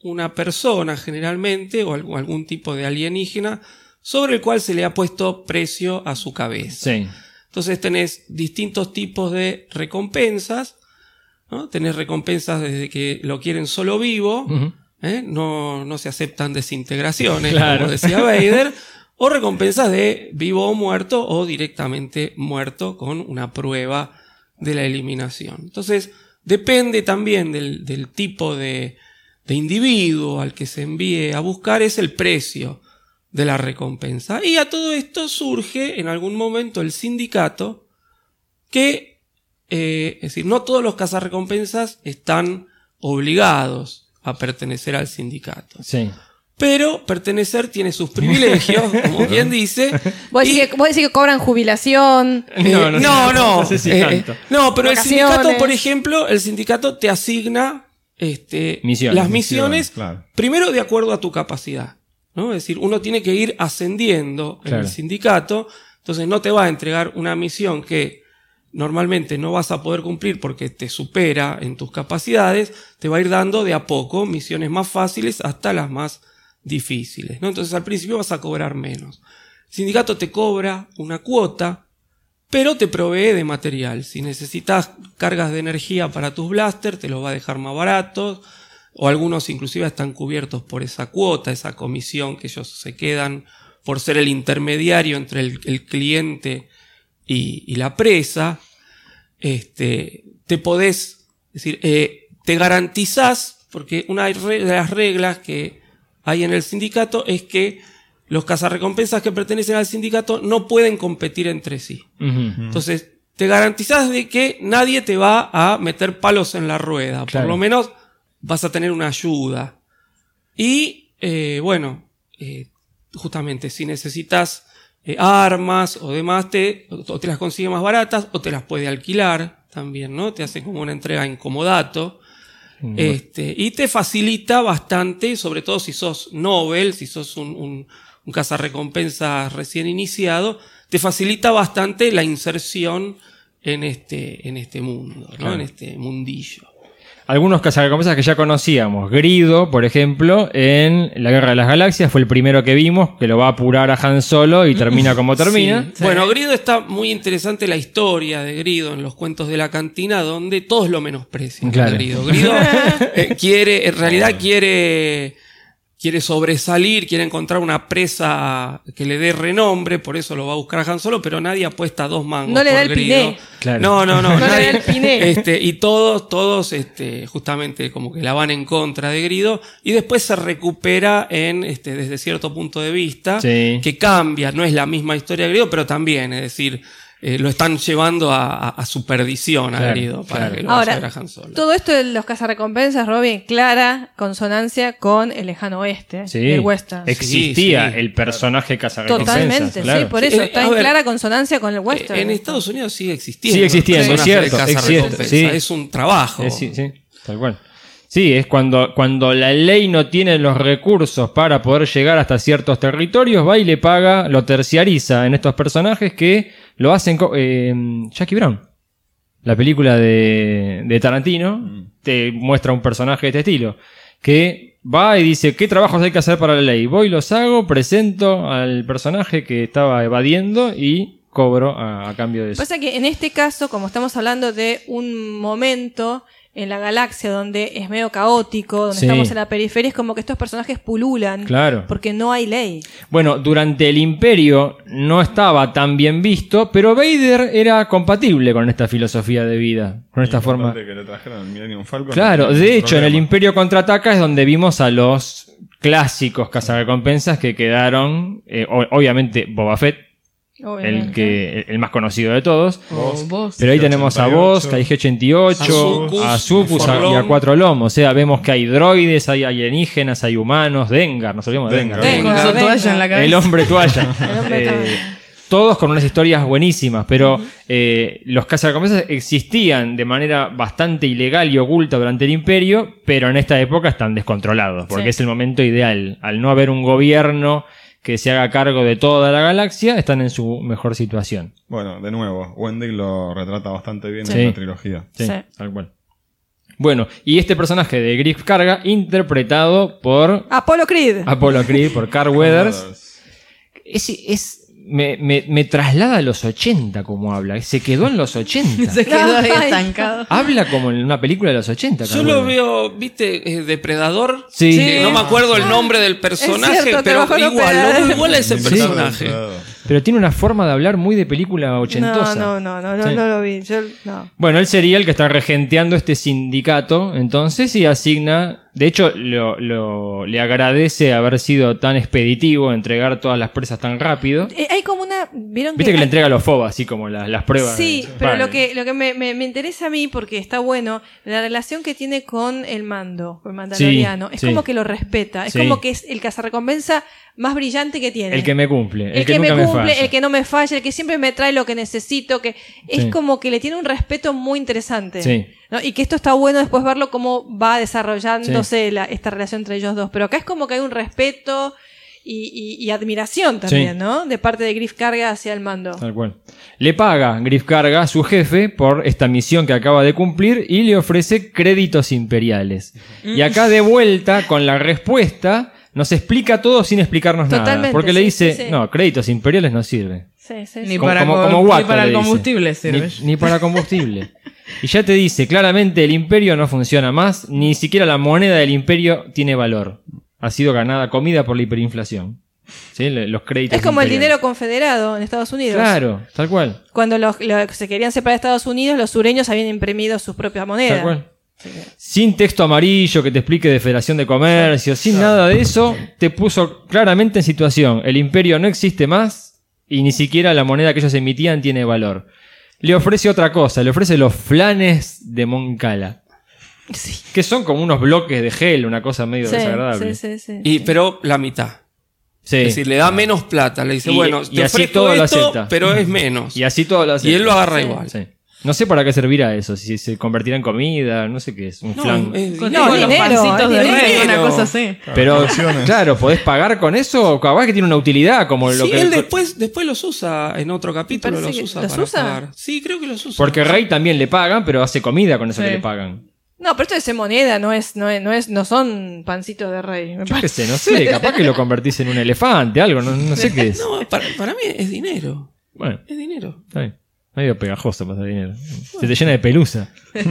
Speaker 6: una persona generalmente o algún, tipo de alienígena sobre el cual se le ha puesto precio a su cabeza.
Speaker 3: Sí.
Speaker 6: Entonces tenés distintos tipos de recompensas. ¿no? Tenés recompensas desde que lo quieren solo vivo. ¿Eh? no, no se aceptan desintegraciones,
Speaker 3: Claro.
Speaker 6: como decía Vader, o recompensas de vivo o muerto o directamente muerto con una prueba de la eliminación. Entonces, depende también del, del tipo de, de individuo al que se envíe a buscar, es el precio de la recompensa. Y a todo esto surge en algún momento el sindicato que, eh, es decir, no todos los cazarrecompensas están obligados a pertenecer al sindicato.
Speaker 3: Sí.
Speaker 6: Pero pertenecer tiene sus privilegios, como quien dice.
Speaker 4: Vos
Speaker 6: y-
Speaker 4: decís, que, vos decís que cobran jubilación.
Speaker 6: eh, no, no,
Speaker 3: no sé si
Speaker 6: eh,
Speaker 3: tanto.
Speaker 6: no, pero el sindicato, por ejemplo, el sindicato te asigna este,
Speaker 3: Misiones.
Speaker 6: las misiones,
Speaker 5: Misiones, claro.
Speaker 6: primero de acuerdo a tu capacidad. ¿no? Es decir, uno tiene que ir ascendiendo en el sindicato, entonces no te va a entregar una misión que normalmente no vas a poder cumplir porque te supera en tus capacidades, te va a ir dando de a poco misiones más fáciles hasta las más difíciles. ¿no? Entonces al principio vas a cobrar menos. El sindicato te cobra una cuota, pero te provee de material. Si necesitas cargas de energía para tus blasters, te los va a dejar más baratos, o algunos inclusive están cubiertos por esa cuota, esa comisión que ellos se quedan por ser el intermediario entre el, el cliente y, y la presa. Este, te podés, es decir, eh, te garantizás, porque una de las reglas que hay en el sindicato es que los cazarrecompensas que pertenecen al sindicato no pueden competir entre sí. Entonces, te garantizás de que nadie te va a meter palos en la rueda.
Speaker 3: Claro.
Speaker 6: Por lo menos vas a tener una ayuda. Y, eh, bueno, eh, justamente, si necesitas eh, armas o demás, te, o te las consigue más baratas o te las puede alquilar también, ¿no? Te hace como una entrega en comodato. Este, y te facilita bastante, sobre todo si sos Nobel, si sos un, un, un cazarrecompensas recién iniciado, te facilita bastante la inserción en este, en este mundo, ¿no?
Speaker 3: Claro.
Speaker 6: En este mundillo.
Speaker 3: Algunos cazarrecompensas que ya conocíamos. Grido, por ejemplo, en La Guerra de las Galaxias fue el primero que vimos, que lo va a apurar a Han Solo y termina como termina.
Speaker 6: Sí. Bueno, Grido está muy interesante la historia de Grido en los cuentos de la cantina, donde todos lo menosprecian.
Speaker 3: Claro.
Speaker 6: Grido. Grido eh, quiere, en realidad quiere, quiere sobresalir, quiere encontrar una presa que le dé renombre, por eso lo va a buscar a Han Solo, pero nadie apuesta dos mangos.
Speaker 4: No le
Speaker 6: por
Speaker 4: da el
Speaker 6: Grido.
Speaker 4: piné.
Speaker 3: Claro.
Speaker 6: No, no, no.
Speaker 4: No le da
Speaker 6: nadie-
Speaker 4: el piné.
Speaker 6: este, y todos, todos, este, justamente como que la van en contra de Grido, y después se recupera en, este, desde cierto punto de vista,
Speaker 3: Sí.
Speaker 6: que cambia, no es la misma historia de Grido, pero también, es decir, eh, lo están llevando a, a- a su perdición a
Speaker 3: Claro,
Speaker 6: Grido para
Speaker 3: claro.
Speaker 6: que lo vaya a
Speaker 4: Ahora,
Speaker 6: ver a Han Solo.
Speaker 4: todo esto de los cazarrecompensas, Robin, clara consonancia con el lejano oeste,
Speaker 3: Sí.
Speaker 4: el western.
Speaker 3: Existía
Speaker 6: Sí, sí.
Speaker 3: el personaje cazarrecompensas.
Speaker 4: Totalmente,
Speaker 3: claro.
Speaker 4: sí, por eso
Speaker 6: eh,
Speaker 4: está
Speaker 6: a
Speaker 4: en
Speaker 6: ver,
Speaker 4: clara consonancia con el western.
Speaker 6: Eh, en Estados Unidos sigue existiendo.
Speaker 3: Sigue existiendo, es cierto, sí.
Speaker 6: Es un trabajo.
Speaker 3: Sí, sí, tal cual. Sí, es cuando, cuando la ley no tiene los recursos para poder llegar hasta ciertos territorios, va y le paga, lo terciariza en estos personajes que lo hacen. co- eh, Jackie Brown, la película de, de Tarantino, te muestra un personaje de este estilo, que va y dice, ¿qué trabajos hay que hacer para la ley? Voy, los hago, presento al personaje que estaba evadiendo y cobro a, a cambio de eso.
Speaker 4: Pasa que en este caso, como estamos hablando de un momento en la galaxia donde es medio caótico, donde
Speaker 3: Sí.
Speaker 4: estamos en la periferia, es como que estos personajes pululan.
Speaker 3: Claro.
Speaker 4: Porque no hay ley.
Speaker 3: Bueno, durante el Imperio no estaba tan bien visto, pero Vader era compatible con esta filosofía de vida, con esta forma.
Speaker 5: Importante que le trajeron el Millennium Falcon.
Speaker 3: Claro,
Speaker 5: no
Speaker 3: de hecho, en el. Imperio contraataca es donde vimos a los clásicos cazarrecompensas que quedaron, eh, obviamente Boba Fett,
Speaker 4: Obviamente.
Speaker 3: el que el más conocido de todos. Pero ahí tenemos a vos,
Speaker 5: K88,
Speaker 3: KG-88, a Supus a- y a Cuatro Lomos. O sea, vemos que hay droides, hay alienígenas, hay humanos, Dengar, nos olvidemos de Dengar.
Speaker 5: Dengar.
Speaker 7: Su toalla en la cabeza.
Speaker 3: El hombre toalla.
Speaker 4: El hombre
Speaker 3: Eh, todos con unas historias buenísimas, pero eh, los cazarrecompensas existían de manera bastante ilegal y oculta durante el imperio, pero en esta época están descontrolados, porque
Speaker 4: Sí.
Speaker 3: es el momento ideal. Al no haber un gobierno que se haga cargo de toda la galaxia, están en su mejor situación.
Speaker 5: Bueno, de nuevo, Wendy lo retrata bastante bien
Speaker 3: Sí.
Speaker 5: en la trilogía.
Speaker 3: Sí,
Speaker 4: Sí.
Speaker 3: tal cual. Bueno, y este personaje de Griff Carga, interpretado por
Speaker 4: Apolo Creed.
Speaker 3: Apollo Creed, por Carl Weathers, es, es- me, me- me traslada a los 80 como habla. Se quedó en los 80.
Speaker 7: Se quedó ahí estancado.
Speaker 3: Habla como en una película de los 80.
Speaker 6: Yo lo veo, ¿viste? Eh, Depredador.
Speaker 3: Sí.
Speaker 6: No me acuerdo el nombre del personaje,
Speaker 4: cierto,
Speaker 6: pero igual, lo- igual a ese
Speaker 5: Sí.
Speaker 6: personaje.
Speaker 3: Pero tiene una forma de hablar muy de película ochentosa.
Speaker 4: No, no, no, no, no,
Speaker 3: Sí.
Speaker 4: no lo vi. Yo, no.
Speaker 3: Bueno, él sería el que está regenteando este sindicato, entonces, y asigna. De hecho, lo, lo- le agradece haber sido tan expeditivo, entregar todas las presas tan rápido.
Speaker 4: Eh, hay como una. ¿Vieron
Speaker 3: Viste que le
Speaker 4: hay-
Speaker 3: entrega los FOBA, así como las, las pruebas.
Speaker 4: Sí,
Speaker 3: de-
Speaker 4: pero
Speaker 3: Vale.
Speaker 4: lo que, lo que me, me- me interesa a mí, porque está bueno, la relación que tiene con el mando, con el mandaloriano,
Speaker 3: Sí,
Speaker 4: es
Speaker 3: sí.
Speaker 4: como que lo respeta, es
Speaker 3: Sí.
Speaker 4: como que es el cazarrecompensa más brillante que tiene.
Speaker 3: El que me cumple, el,
Speaker 4: El
Speaker 3: que,
Speaker 4: que, me
Speaker 3: nunca
Speaker 4: cumple,
Speaker 3: me falla.
Speaker 4: el que no me falla, el que siempre me trae lo que necesito, que es como que le tiene un respeto muy interesante.
Speaker 3: Sí.
Speaker 4: ¿no? Y que esto está bueno después verlo cómo va desarrollándose la- esta relación entre ellos dos. Pero acá es como que hay un respeto y, y- y admiración también,
Speaker 3: Sí.
Speaker 4: ¿no? De parte de Griff Carga hacia el mando.
Speaker 3: Tal cual. Le paga Griff Carga a su jefe por esta misión que acaba de cumplir y le ofrece créditos imperiales. Y acá de vuelta con la respuesta nos explica todo sin explicarnos nada.
Speaker 4: Totalmente,
Speaker 3: Porque le dice,
Speaker 4: sí, sí.
Speaker 3: no, créditos imperiales no sirve.
Speaker 4: Sí, sí,
Speaker 7: Ni
Speaker 4: sí.
Speaker 3: Como-
Speaker 7: para,
Speaker 3: como-
Speaker 7: co-
Speaker 3: como
Speaker 7: ni para el combustible sirve.
Speaker 3: Ni, ni para combustible. y ya te dice, claramente el imperio no funciona más, ni siquiera la moneda del imperio tiene valor. Ha sido ganada comida por la hiperinflación. ¿Sí? Los créditos
Speaker 4: Es como el dinero confederado en Estados Unidos.
Speaker 3: Claro, tal cual.
Speaker 4: Cuando los, se querían separar de Estados Unidos, los sureños habían imprimido sus propias
Speaker 3: Tal
Speaker 4: monedas.
Speaker 3: cual. Sin texto amarillo que te explique de Federación de Comercio, sin nada de eso, te puso claramente en situación. El imperio no existe más y ni siquiera la moneda que ellos emitían tiene valor. Le ofrece otra cosa, le ofrece los flanes de Moncala. Que son como unos bloques de gel, una cosa medio
Speaker 4: Sí,
Speaker 3: desagradable.
Speaker 4: sí, sí, sí.
Speaker 6: Y, pero la mitad.
Speaker 3: Sí.
Speaker 6: Es decir, le da menos plata. Le dice,
Speaker 3: Y-
Speaker 6: bueno,
Speaker 3: y
Speaker 6: te
Speaker 3: así
Speaker 6: ofrezco
Speaker 3: todo lo
Speaker 6: esto,
Speaker 3: acepta.
Speaker 6: pero es menos.
Speaker 3: Y así todo lo hace.
Speaker 6: Y él lo agarra
Speaker 4: Sí.
Speaker 6: igual.
Speaker 3: No sé para qué servirá eso, si se convertirá en comida, no sé qué es, un
Speaker 6: No,
Speaker 3: flan.
Speaker 6: es
Speaker 7: Con,
Speaker 6: dinero.
Speaker 7: con los
Speaker 4: dinero,
Speaker 7: pancitos de
Speaker 4: dinero.
Speaker 7: rey, una cosa así.
Speaker 3: Pero, claro, ¿podés pagar con eso? Capaz que tiene una utilidad, como lo
Speaker 6: Sí,
Speaker 3: que...
Speaker 6: él después, después los usa en otro capítulo. Los usa
Speaker 4: ¿los
Speaker 6: para
Speaker 4: usa?
Speaker 6: pagar. Sí, creo que los usa.
Speaker 3: Porque Rey también le pagan, pero hace comida con eso
Speaker 7: Sí.
Speaker 3: que le pagan.
Speaker 4: No, pero esto es moneda, no es, no es, no es, no son pancitos de rey. me
Speaker 3: Yo qué sé, no sé, capaz que lo convertís en un elefante, algo, no, no sé qué es.
Speaker 6: No, para, para mí es dinero.
Speaker 3: Bueno,
Speaker 6: Es dinero.
Speaker 3: está bien. Medio pegajoso para dinero. Se te llena de pelusa.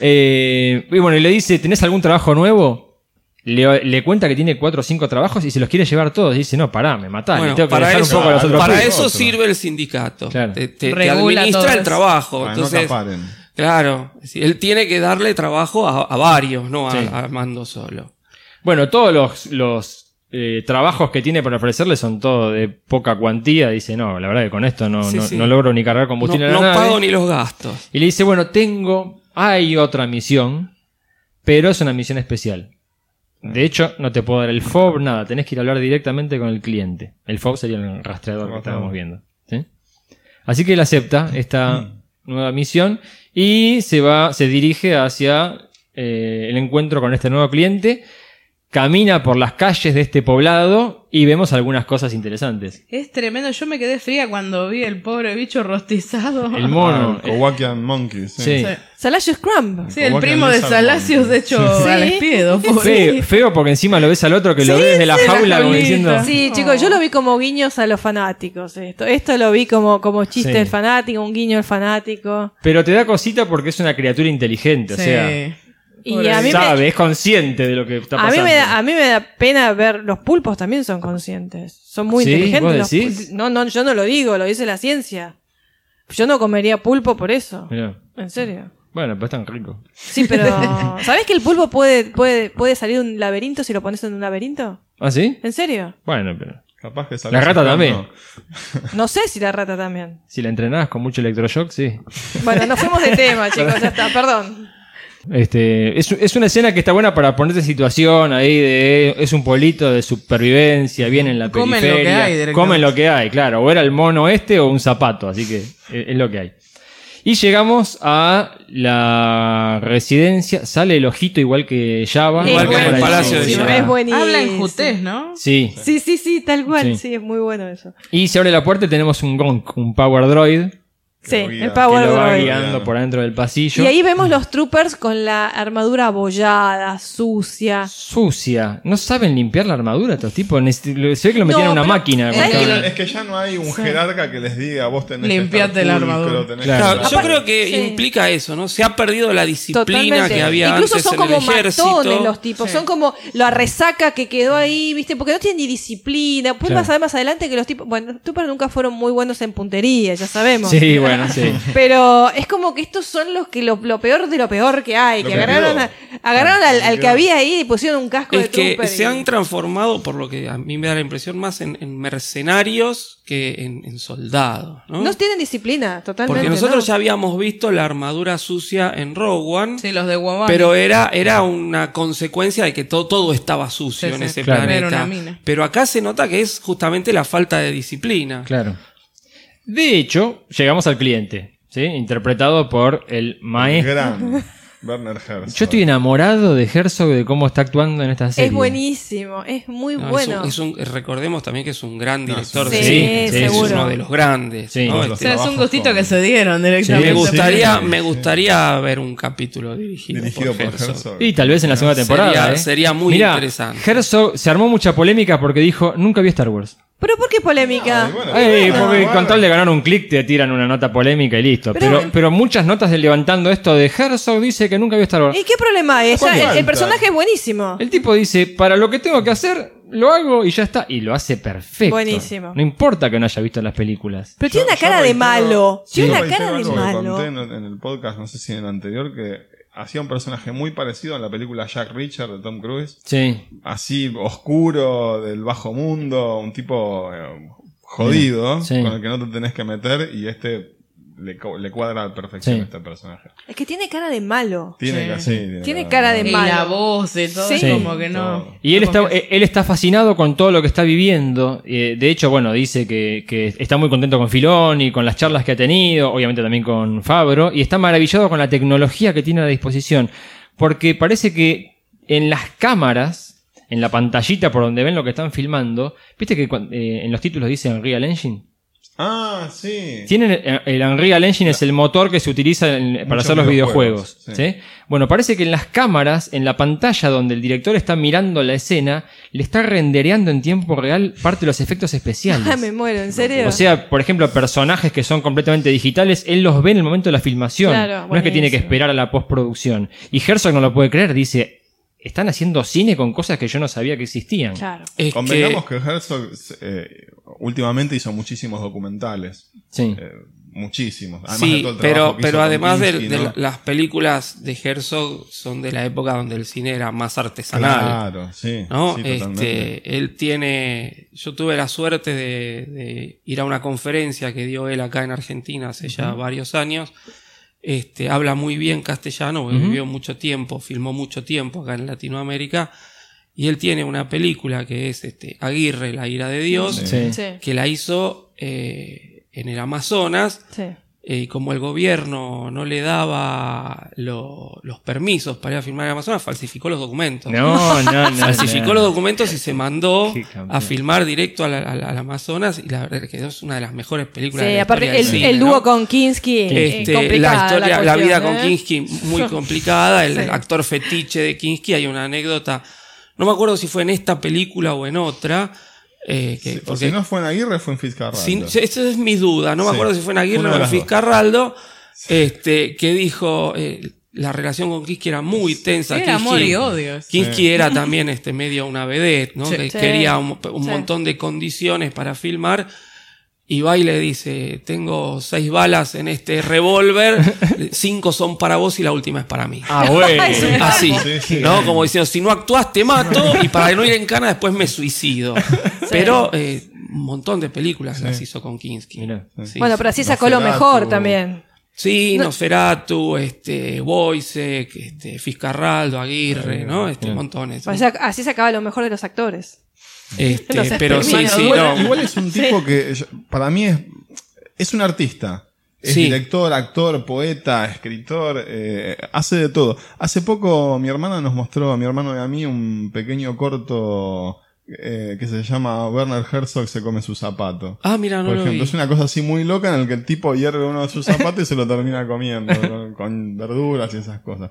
Speaker 3: Eh, y bueno, y le dice, ¿tenés algún trabajo nuevo? Le, le cuenta que tiene cuatro o cinco trabajos y se los quiere llevar todos. Y dice, no, pará, me matás,
Speaker 6: Bueno,
Speaker 3: le tengo que
Speaker 6: para
Speaker 3: dejar
Speaker 6: eso,
Speaker 3: un poco a los otros
Speaker 6: para
Speaker 3: pibes".
Speaker 6: eso sirve el sindicato.
Speaker 3: Claro.
Speaker 6: Te, te- te
Speaker 7: Regula
Speaker 6: administra el trabajo.
Speaker 5: Para no
Speaker 6: Entonces,
Speaker 5: acaparen.
Speaker 6: claro, decir, él tiene que darle trabajo a, a varios, no a,
Speaker 3: Sí.
Speaker 6: a Mando solo.
Speaker 3: Bueno, todos los, los eh, trabajos que tiene para ofrecerle son todos de poca cuantía. Dice, no, la verdad que con esto no,
Speaker 6: Sí,
Speaker 3: no,
Speaker 6: sí.
Speaker 3: no logro ni cargar
Speaker 6: No,
Speaker 3: combustible a
Speaker 6: no
Speaker 3: la nave.
Speaker 6: pago ni los gastos.
Speaker 3: Y le dice, bueno, tengo, hay otra misión, pero es una misión especial. De hecho, no te puedo dar el FOB, nada, tenés que ir a hablar directamente con el cliente. El FOB sería el rastreador que estábamos viendo. ¿sí? Así que él acepta esta nueva misión y se va, se dirige hacia eh, el encuentro con este nuevo cliente. Camina por las calles de este poblado y vemos algunas cosas interesantes.
Speaker 7: Es tremendo. Yo me quedé fría cuando vi el pobre bicho rostizado.
Speaker 3: El mono.
Speaker 5: Ah, el Kowakian Monkey, sí.
Speaker 3: Sí.
Speaker 7: Sí.
Speaker 4: Salacio Scrum.
Speaker 7: Sí, el primo de
Speaker 5: Lisa
Speaker 7: Salacios, de hecho,
Speaker 4: Sí.
Speaker 7: al espiedo.
Speaker 3: Feo, feo porque encima lo ves al otro que lo ve desde la
Speaker 7: sí, la
Speaker 3: jaula como diciendo.
Speaker 4: Sí, chicos, yo lo vi como guiños a los fanáticos. Esto, esto lo vi como, como chiste
Speaker 3: Sí.
Speaker 4: del fanático, un guiño al fanático.
Speaker 3: Pero te da cosita porque es una criatura inteligente, o
Speaker 7: Sí.
Speaker 3: sea,
Speaker 4: Y a mí, me,
Speaker 3: sabe, es consciente de lo que está
Speaker 4: a,
Speaker 3: pasando.
Speaker 4: mí me da, a mí me da pena ver, los pulpos también son conscientes. Son muy
Speaker 3: ¿Sí?
Speaker 4: inteligentes.
Speaker 3: ¿Vos
Speaker 4: los
Speaker 3: decís?
Speaker 4: pul- no, no, yo no lo digo, lo dice la ciencia. Yo no comería pulpo por eso.
Speaker 3: Mirá.
Speaker 4: En serio.
Speaker 3: Bueno, pues es tan rico.
Speaker 4: Sí, pero ¿sabés que el pulpo puede, puede, puede salir de un laberinto si lo pones en un laberinto?
Speaker 3: ¿Ah, sí?
Speaker 4: ¿En serio?
Speaker 3: Bueno, pero
Speaker 5: Capaz que
Speaker 3: La rata también.
Speaker 4: No sé si la rata también.
Speaker 3: si la entrenás con mucho electroshock, sí.
Speaker 4: Bueno, nos fuimos de tema, chicos, ya está, perdón.
Speaker 3: Este, es, es una escena que está buena para ponerte en situación ahí de es un pueblito de supervivencia, viene en la
Speaker 7: Comen lo que
Speaker 3: periferia,
Speaker 7: hay directamente.
Speaker 3: comen lo que hay, claro, o era el mono este o un zapato, así que es, es lo que hay. Y llegamos a la residencia, sale el ojito igual que Java.
Speaker 6: Igual que en el Palacio de Java.
Speaker 4: Es buenísimo.
Speaker 7: Habla en jutés, ¿no?
Speaker 3: Sí.
Speaker 4: Sí, sí, sí, tal cual.
Speaker 3: Sí.
Speaker 4: Sí, es muy bueno eso.
Speaker 3: Y se abre la puerta y tenemos un Gonk, un Power Droid,
Speaker 4: Sí, el
Speaker 3: que
Speaker 4: Power
Speaker 3: lo va
Speaker 4: Droid.
Speaker 3: guiando por adentro del pasillo.
Speaker 4: Y ahí vemos los troopers con la armadura abollada, sucia.
Speaker 3: Sucia. No saben limpiar la armadura estos tipos. Lo- Se ve que lo metían
Speaker 4: No,
Speaker 3: en una
Speaker 4: pero-
Speaker 3: máquina.
Speaker 4: Es
Speaker 5: que, es que ya no hay un jerarca que les diga vos tenés
Speaker 7: Limpiate
Speaker 5: que estar
Speaker 7: la
Speaker 5: pulcro,
Speaker 7: armadura.
Speaker 5: tenés
Speaker 3: Claro.
Speaker 5: que
Speaker 6: Claro,
Speaker 5: estar-
Speaker 6: yo creo que
Speaker 4: Sí.
Speaker 6: implica eso, ¿no? Se ha perdido la disciplina
Speaker 4: Totalmente.
Speaker 6: que había
Speaker 4: Incluso
Speaker 6: antes
Speaker 4: son
Speaker 6: en
Speaker 4: como
Speaker 6: el ejército.
Speaker 4: matones los tipos. Son como la resaca que quedó ahí, ¿viste? Porque no tienen ni disciplina. Después
Speaker 3: Claro.
Speaker 4: vas a ver más adelante que los tipos. Bueno, los troopers nunca fueron muy buenos en puntería, ya sabemos.
Speaker 3: Sí, bueno, sí.
Speaker 4: Pero es como que estos son los que lo, lo peor de lo peor que hay.
Speaker 5: Lo
Speaker 4: que
Speaker 5: que
Speaker 4: agarraron, a- agarraron al, al que había ahí y pusieron un casco de
Speaker 6: Es que
Speaker 4: trooper.
Speaker 6: se
Speaker 4: y-
Speaker 6: han transformado, por lo que a mí me da la impresión, más en, en mercenarios que en, en soldados, ¿no?
Speaker 4: No tienen disciplina, totalmente.
Speaker 6: Porque nosotros
Speaker 4: ¿no?
Speaker 6: ya habíamos visto la armadura sucia en Rogue One,
Speaker 7: Sí, los de Guamán.
Speaker 6: pero era, era una consecuencia de que todo, todo estaba sucio
Speaker 7: Sí,
Speaker 6: en
Speaker 7: sí.
Speaker 6: ese
Speaker 3: Claro.
Speaker 6: planeta.
Speaker 7: Era una mina.
Speaker 6: Pero acá se nota que es justamente la falta de disciplina.
Speaker 3: Claro. De hecho, llegamos al cliente, ¿sí? Interpretado por el maestro.
Speaker 5: Gran Werner Herzog.
Speaker 3: Yo estoy enamorado de Herzog de cómo está actuando en esta serie.
Speaker 4: Es buenísimo, es muy
Speaker 6: No, es
Speaker 4: bueno.
Speaker 6: un- es un- recordemos también que es un gran
Speaker 5: No,
Speaker 6: director
Speaker 5: sí,
Speaker 6: de
Speaker 3: sí, sí,
Speaker 6: es uno de los grandes.
Speaker 3: Sí.
Speaker 6: ¿no?
Speaker 5: Los
Speaker 7: O
Speaker 6: Este,
Speaker 7: sea, es un gustito
Speaker 5: con-
Speaker 7: que se dieron directamente.
Speaker 6: me gustaría,
Speaker 5: sí.
Speaker 6: me gustaría ver un capítulo dirigido,
Speaker 5: Dirigido
Speaker 6: por
Speaker 5: por
Speaker 6: Herzog.
Speaker 5: Herzog.
Speaker 3: Y tal vez en la segunda temporada.
Speaker 6: Sería-
Speaker 3: ¿eh?
Speaker 6: sería muy
Speaker 3: Mirá,
Speaker 6: interesante.
Speaker 3: Herzog se armó mucha polémica porque dijo: Nunca vi Star Wars.
Speaker 4: Pero ¿por qué polémica?
Speaker 5: Bueno,
Speaker 3: Ey,
Speaker 5: bueno,
Speaker 3: porque
Speaker 5: bueno.
Speaker 3: con tal de ganar un clic te tiran una nota polémica y listo.
Speaker 4: Pero-
Speaker 3: Pero, pero, muchas notas de levantando esto de Herzog dice que nunca vio Star Wars.
Speaker 4: ¿Y qué problema? Ya,
Speaker 5: ¿Cuál
Speaker 4: el, personaje es buenísimo.
Speaker 3: El tipo dice, para lo que tengo que hacer, lo hago y ya está. Y lo hace perfecto.
Speaker 4: Buenísimo.
Speaker 3: No importa que no haya visto las películas.
Speaker 4: Pero tiene
Speaker 5: Yo-
Speaker 4: una cara de malo. Tiene una cara de malo.
Speaker 5: conté en, en el podcast, no sé si en el anterior, que hacía un personaje muy parecido en la película Jack Richard de Tom Cruise.
Speaker 3: Sí.
Speaker 5: Así, oscuro, del bajo mundo, un tipo eh, jodido,
Speaker 3: Sí.
Speaker 5: con el que no te tenés que meter, y este le, le cuadra a la perfección
Speaker 3: Sí.
Speaker 5: a este personaje.
Speaker 4: Es que tiene cara de malo.
Speaker 5: Tiene
Speaker 7: Sí.
Speaker 4: cara de
Speaker 7: Y
Speaker 4: malo.
Speaker 7: la voz y todo,
Speaker 4: Sí.
Speaker 7: como que no.
Speaker 5: Todo.
Speaker 3: Y él está, eh, él está fascinado con todo lo que está viviendo. Eh, de hecho, bueno, dice que, que está muy contento con Filón y con las charlas que ha tenido, obviamente también con Fabro, y está maravillado con la tecnología que tiene a la disposición. Porque parece que en las cámaras, en la pantallita por donde ven lo que están filmando, viste que eh, en los títulos dice Unreal Engine.
Speaker 5: Ah, sí.
Speaker 3: Tienen el, el Unreal Engine es el motor que se utiliza en- para
Speaker 5: Muchos
Speaker 3: hacer los videojuegos.
Speaker 5: videojuegos,
Speaker 3: ¿sí? Bueno, parece que en las cámaras, en la pantalla donde el director está mirando la escena, le está rendereando en tiempo real parte de los efectos especiales.
Speaker 4: Ah, me muero, ¿en serio?
Speaker 3: O sea, por ejemplo, personajes que son completamente digitales, él los ve en el momento de la filmación.
Speaker 4: Claro,
Speaker 3: no es que tiene que
Speaker 4: buenísimo.
Speaker 3: esperar a la postproducción. Y Herzog no lo puede creer, dice, están haciendo cine con cosas que yo no sabía que existían.
Speaker 4: Claro.
Speaker 6: Es
Speaker 5: Convengamos
Speaker 6: que,
Speaker 5: que, Herzog eh, últimamente hizo muchísimos documentales.
Speaker 3: Sí.
Speaker 5: Eh, muchísimos. Además de
Speaker 6: sí,
Speaker 5: todo el
Speaker 6: pero,
Speaker 5: que
Speaker 6: pero además de,
Speaker 5: Kinski,
Speaker 6: de
Speaker 5: ¿no?
Speaker 6: la- las películas de Herzog son de la época donde el cine era más artesanal.
Speaker 5: Claro, sí.
Speaker 6: ¿no?
Speaker 5: sí,
Speaker 6: este, él tiene, yo tuve la suerte de, de ir a una conferencia que dio él acá en Argentina hace ya varios años. Este, habla muy bien castellano, porque vivió mucho tiempo, filmó mucho tiempo acá en Latinoamérica. Y él tiene una película que es este, Aguirre, la ira de Dios,
Speaker 3: Sí.
Speaker 4: Sí,
Speaker 6: que la hizo eh, en el Amazonas.
Speaker 4: sí.
Speaker 6: Eh, y como el gobierno no le daba lo- los permisos para ir a filmar en Amazonas, falsificó los documentos.
Speaker 3: No, no, no.
Speaker 6: Falsificó
Speaker 3: no.
Speaker 6: los documentos y se mandó a filmar directo al, al- al Amazonas y la verdad es que es una de las mejores películas de
Speaker 4: Sí,
Speaker 6: la
Speaker 4: aparte
Speaker 6: historia
Speaker 4: el,
Speaker 6: del cine,
Speaker 4: el
Speaker 6: ¿no?
Speaker 4: dúo con Kinski. eh,
Speaker 6: Este, la historia, la,
Speaker 4: cuestión,
Speaker 6: vida con
Speaker 4: ¿eh?
Speaker 6: Kinski muy complicada, el,
Speaker 4: Sí.
Speaker 6: actor fetiche de Kinski, hay una anécdota, no me acuerdo si fue en esta película o en otra, eh, que,
Speaker 5: Sí, o
Speaker 6: porque
Speaker 5: si no fue en Aguirre, fue en Fitzcarraldo.
Speaker 6: sin- esa es mi duda, no me
Speaker 5: Sí.
Speaker 6: acuerdo si fue en Aguirre
Speaker 5: Una
Speaker 6: o en. Fiscarraldo, este, que dijo, eh, la relación con Kinski era muy tensa.
Speaker 7: Sí, era amor
Speaker 6: Kinski-
Speaker 7: y odio.
Speaker 6: Kinski era también este medio una vedette, ¿no?
Speaker 7: Sí.
Speaker 6: que
Speaker 4: Sí.
Speaker 6: quería un, un
Speaker 4: Sí.
Speaker 6: montón de condiciones para filmar. Y va y le dice, tengo seis balas en este revólver, cinco son para vos y la última es para mí.
Speaker 3: Ah, bueno.
Speaker 6: Así,
Speaker 5: Sí, sí.
Speaker 6: ¿no? Como diciendo, si no actúas te mato y para no ir en cana después me suicido. Pero eh, un montón de películas las hizo con Kinski.
Speaker 3: Mirá.
Speaker 6: Sí,
Speaker 4: Bueno, pero así sacó lo mejor también.
Speaker 6: Sí, Nosferatu, este, Boisek, este, Fiscarraldo, Aguirre, ¿no? Este, montones.
Speaker 4: Así, así sacaba lo mejor de los actores.
Speaker 6: Este,
Speaker 4: Los
Speaker 6: pero sí, sí,
Speaker 5: igual,
Speaker 6: no.
Speaker 5: igual es un tipo que yo- para mí es, es un artista. Es
Speaker 6: Sí.
Speaker 5: director, actor, poeta, escritor, eh, hace de todo. Hace poco mi hermana nos mostró, a mi hermano y a mí, un pequeño corto eh, que se llama Werner Herzog se come su zapato.
Speaker 6: Ah, mira, no
Speaker 5: Por
Speaker 6: lo
Speaker 5: ejemplo,
Speaker 6: vi.
Speaker 5: es una cosa así muy loca en el que el tipo hierve uno de sus zapatos y se lo termina comiendo con, con verduras y esas cosas.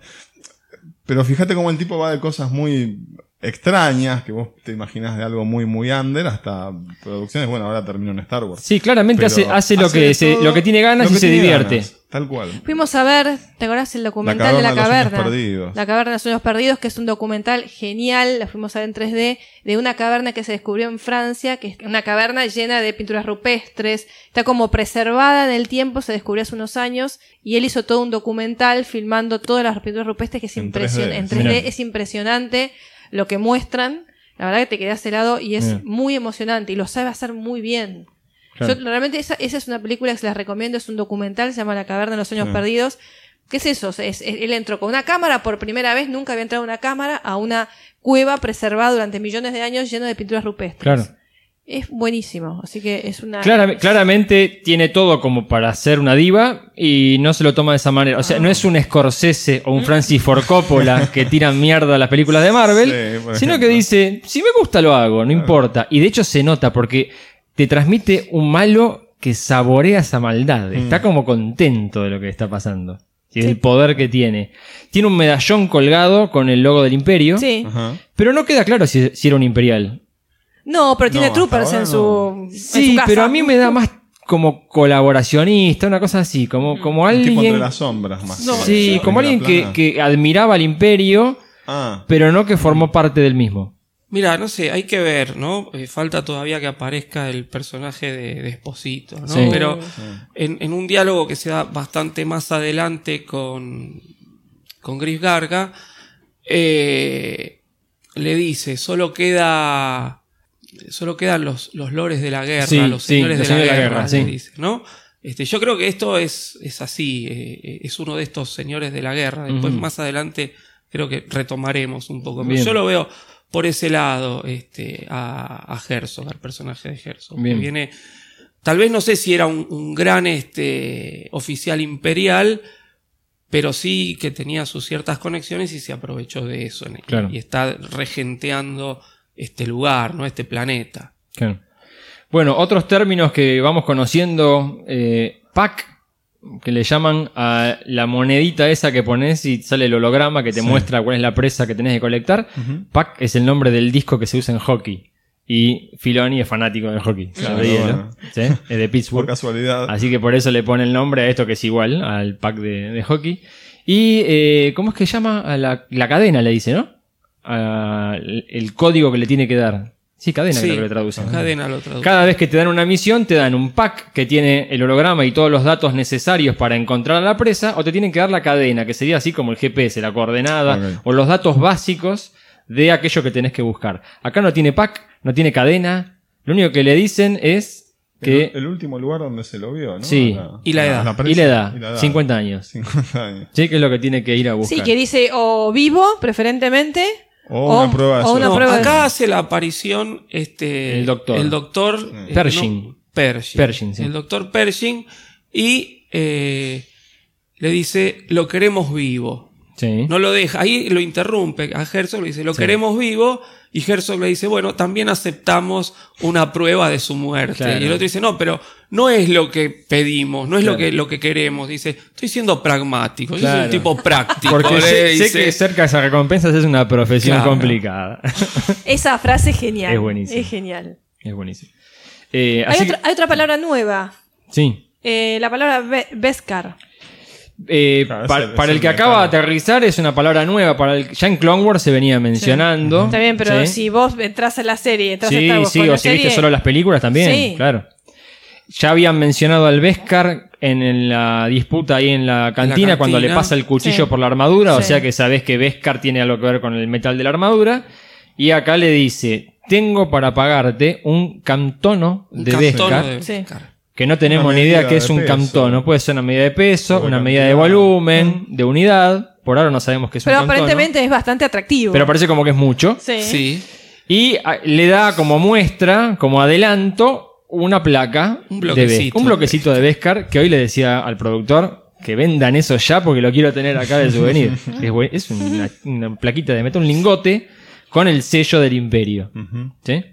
Speaker 5: Pero fíjate cómo el tipo va de cosas muy extrañas, que vos te imaginás de algo muy, muy under, hasta producciones, bueno, ahora terminó en Star Wars.
Speaker 3: Sí, claramente hace, hace lo,
Speaker 5: hace
Speaker 3: que
Speaker 5: de
Speaker 3: se- lo que tiene ganas
Speaker 5: lo
Speaker 3: y se divierte.
Speaker 5: ganas, tal cual.
Speaker 4: Fuimos a ver, ¿te acordás el documental de la
Speaker 5: caverna de los sueños
Speaker 4: caverna?
Speaker 5: perdidos.
Speaker 4: La caverna de los sueños perdidos, que es un documental genial, la fuimos a ver en 3D, de una caverna que se descubrió en Francia, que es una caverna llena de pinturas rupestres, está como preservada en el tiempo, se descubrió hace unos años, y él hizo todo un documental filmando todas las pinturas rupestres, que es
Speaker 5: En
Speaker 4: impresionante,
Speaker 5: 3D,
Speaker 4: en 3D
Speaker 3: mirá.
Speaker 4: es impresionante lo que muestran, la verdad que te quedas helado y es muy emocionante, y lo sabe hacer muy bien.
Speaker 3: Claro.
Speaker 4: Yo realmente esa, esa es una película que se las recomiendo, es un documental, se llama La caverna de los sueños
Speaker 5: Sí.
Speaker 4: perdidos. ¿Qué es eso? Es- es- él entró con una cámara por primera vez, nunca había entrado una cámara a una cueva preservada durante millones de años lleno de pinturas rupestres.
Speaker 3: Claro.
Speaker 4: Es buenísimo, así que es una...
Speaker 3: Clara- claramente tiene todo como para ser una diva y no se lo toma de esa manera. O sea, no es un Scorsese o un Francis Ford Coppola que tiran mierda a las películas de Marvel,
Speaker 5: Sí,
Speaker 3: sino
Speaker 5: ejemplo.
Speaker 3: que dice, si me gusta lo hago, no importa. Y de hecho se nota porque te transmite un malo que saborea esa maldad. Está como contento de lo que está pasando. Y del poder que tiene. Tiene un medallón colgado con el logo del imperio.
Speaker 4: Sí.
Speaker 5: Ajá.
Speaker 3: Pero no queda claro si, si era un imperial.
Speaker 4: No, pero tiene
Speaker 5: No,
Speaker 4: troopers
Speaker 5: hasta
Speaker 4: en
Speaker 5: ahora
Speaker 4: su, en
Speaker 3: Sí,
Speaker 4: su casa.
Speaker 3: pero a mí me da más como colaboracionista, una cosa así, como, como
Speaker 5: Un tipo entre
Speaker 3: alguien...
Speaker 5: las sombras más.
Speaker 6: No,
Speaker 5: que
Speaker 3: Sí, como alguien que,
Speaker 5: plana.
Speaker 3: que admiraba al imperio,
Speaker 5: Ah,
Speaker 3: pero no que formó parte del mismo.
Speaker 6: Mira, no sé, hay que ver, ¿no? Eh, falta todavía que aparezca el personaje de, de Esposito, ¿no?
Speaker 3: Sí.
Speaker 6: Pero en, en un diálogo que se da bastante más adelante con, con Griff Garga, eh, le dice, solo queda, solo quedan los, los lores de la guerra,
Speaker 3: Sí,
Speaker 6: los señores de la
Speaker 3: señores de la
Speaker 6: guerra,
Speaker 3: guerra,
Speaker 6: le
Speaker 3: sí.
Speaker 6: dice, ¿no? Este, yo creo que esto es, es así, eh, es uno de estos señores de la guerra. Después, más adelante, creo que retomaremos un poco. Pero yo lo veo por ese lado este, a, a Herzog, al personaje de Herzog.
Speaker 3: Bien.
Speaker 6: Que viene, tal vez no sé si era un, un gran este, oficial imperial, pero sí que tenía sus ciertas conexiones y se aprovechó de eso. Y está regenteando este lugar, ¿no? este planeta.
Speaker 3: Claro. Bueno, otros términos que vamos conociendo, eh, pack, que le llaman a la monedita esa que pones y sale el holograma que te
Speaker 5: Sí.
Speaker 3: muestra cuál es la presa que tenés que colectar. Pack es el nombre del disco que se usa en hockey. Y Filoni es fanático del hockey.
Speaker 5: Claro,
Speaker 3: sobre hielo,
Speaker 5: bueno.
Speaker 3: ¿sí? Es de
Speaker 5: Por
Speaker 3: Pittsburgh.
Speaker 5: casualidad.
Speaker 3: Así que por eso le pone el nombre a esto que es igual al pack de, de hockey. Y, eh, ¿cómo es que llama? A la, la cadena le dice, ¿no? A- el, el código que le tiene que dar. Sí, cadena creo que traducen.
Speaker 6: cadena lo traduce.
Speaker 3: Cada vez que te dan una misión, te dan un pack que tiene el holograma y todos los datos necesarios para encontrar a la presa, o te tienen que dar la cadena, que sería así como el GPS, la coordenada, o los datos básicos de aquello que tenés que buscar. Acá no tiene pack, no tiene cadena, lo único que le dicen es que...
Speaker 5: El, el último lugar donde se lo vio, ¿no?
Speaker 3: Sí.
Speaker 6: Y la edad.
Speaker 3: y la edad,
Speaker 5: y la edad.
Speaker 3: 50 años.
Speaker 5: 50 años.
Speaker 3: Sí, que es lo que tiene que ir a buscar.
Speaker 4: Sí, que dice o vivo, preferentemente.
Speaker 5: O una prueba de
Speaker 4: o una.
Speaker 6: No,
Speaker 4: prueba de-
Speaker 6: acá hace la aparición este,
Speaker 3: El doctor.
Speaker 6: El doctor eh,
Speaker 3: Pershing.
Speaker 6: no, Pershing.
Speaker 3: Pershing, sí.
Speaker 6: El doctor Pershing. Y eh, le dice, lo queremos vivo.
Speaker 3: Sí.
Speaker 6: No lo deja. Ahí lo interrumpe a Herzog, le dice, lo
Speaker 3: Sí.
Speaker 6: queremos vivo. Y Herzog le dice, bueno, también aceptamos una prueba de su muerte.
Speaker 3: Claro.
Speaker 6: Y el otro dice, no, pero no es lo que pedimos, no es lo,
Speaker 3: Claro.
Speaker 6: que, lo que queremos. Dice, estoy siendo pragmático, yo soy
Speaker 3: Claro.
Speaker 6: un tipo práctico.
Speaker 3: Porque sé, que cerca de esas recompensas es una profesión
Speaker 6: Claro.
Speaker 3: complicada.
Speaker 4: Esa frase es genial.
Speaker 3: Es buenísimo.
Speaker 4: Es genial.
Speaker 3: es buenísimo. Eh,
Speaker 4: Hay
Speaker 3: así
Speaker 4: otra,
Speaker 3: que-
Speaker 4: hay otra palabra nueva.
Speaker 3: sí.
Speaker 4: Eh, la palabra Be- Beskar.
Speaker 3: Eh,
Speaker 5: Claro, ese-
Speaker 3: para el que acaba de aterrizar es una palabra nueva. Para el, ya en Clone Wars se venía mencionando.
Speaker 4: Está bien, pero
Speaker 3: Sí.
Speaker 4: si vos entras a la serie, entras
Speaker 3: Sí, sí, o
Speaker 4: la
Speaker 3: si viste
Speaker 4: serie,
Speaker 3: solo las películas también,
Speaker 4: Sí.
Speaker 3: claro. Ya habían mencionado al Beskar en, en la disputa ahí en la cantina,
Speaker 6: cantina.
Speaker 3: cuando le pasa el cuchillo
Speaker 4: Sí.
Speaker 3: por la armadura, o
Speaker 4: Sí.
Speaker 3: sea que sabes que Beskar tiene algo que ver con el metal de la armadura. Y acá le dice, tengo para pagarte un camtono
Speaker 6: Un
Speaker 3: de
Speaker 6: cantono
Speaker 3: Beskar,
Speaker 6: de
Speaker 4: Sí.
Speaker 6: Beskar.
Speaker 3: Que no tenemos ni idea qué es
Speaker 5: de
Speaker 3: un
Speaker 5: peso.
Speaker 3: camtono. Puede ser una medida de peso,
Speaker 5: O de
Speaker 3: una medida de volumen, de unidad. Por ahora no sabemos qué es
Speaker 4: Pero
Speaker 3: un camtono.
Speaker 4: aparentemente es bastante atractivo.
Speaker 3: Pero parece como que es mucho.
Speaker 4: Sí.
Speaker 6: Sí.
Speaker 3: Y a- le da como muestra, como adelanto, una placa
Speaker 6: Un
Speaker 3: de
Speaker 6: bloquecito.
Speaker 3: Beskar. Un bloquecito de Beskar que hoy le decía al productor que vendan eso ya porque lo quiero tener acá de souvenir. es una, una plaquita de metal, un lingote con el sello del imperio. ¿Sí?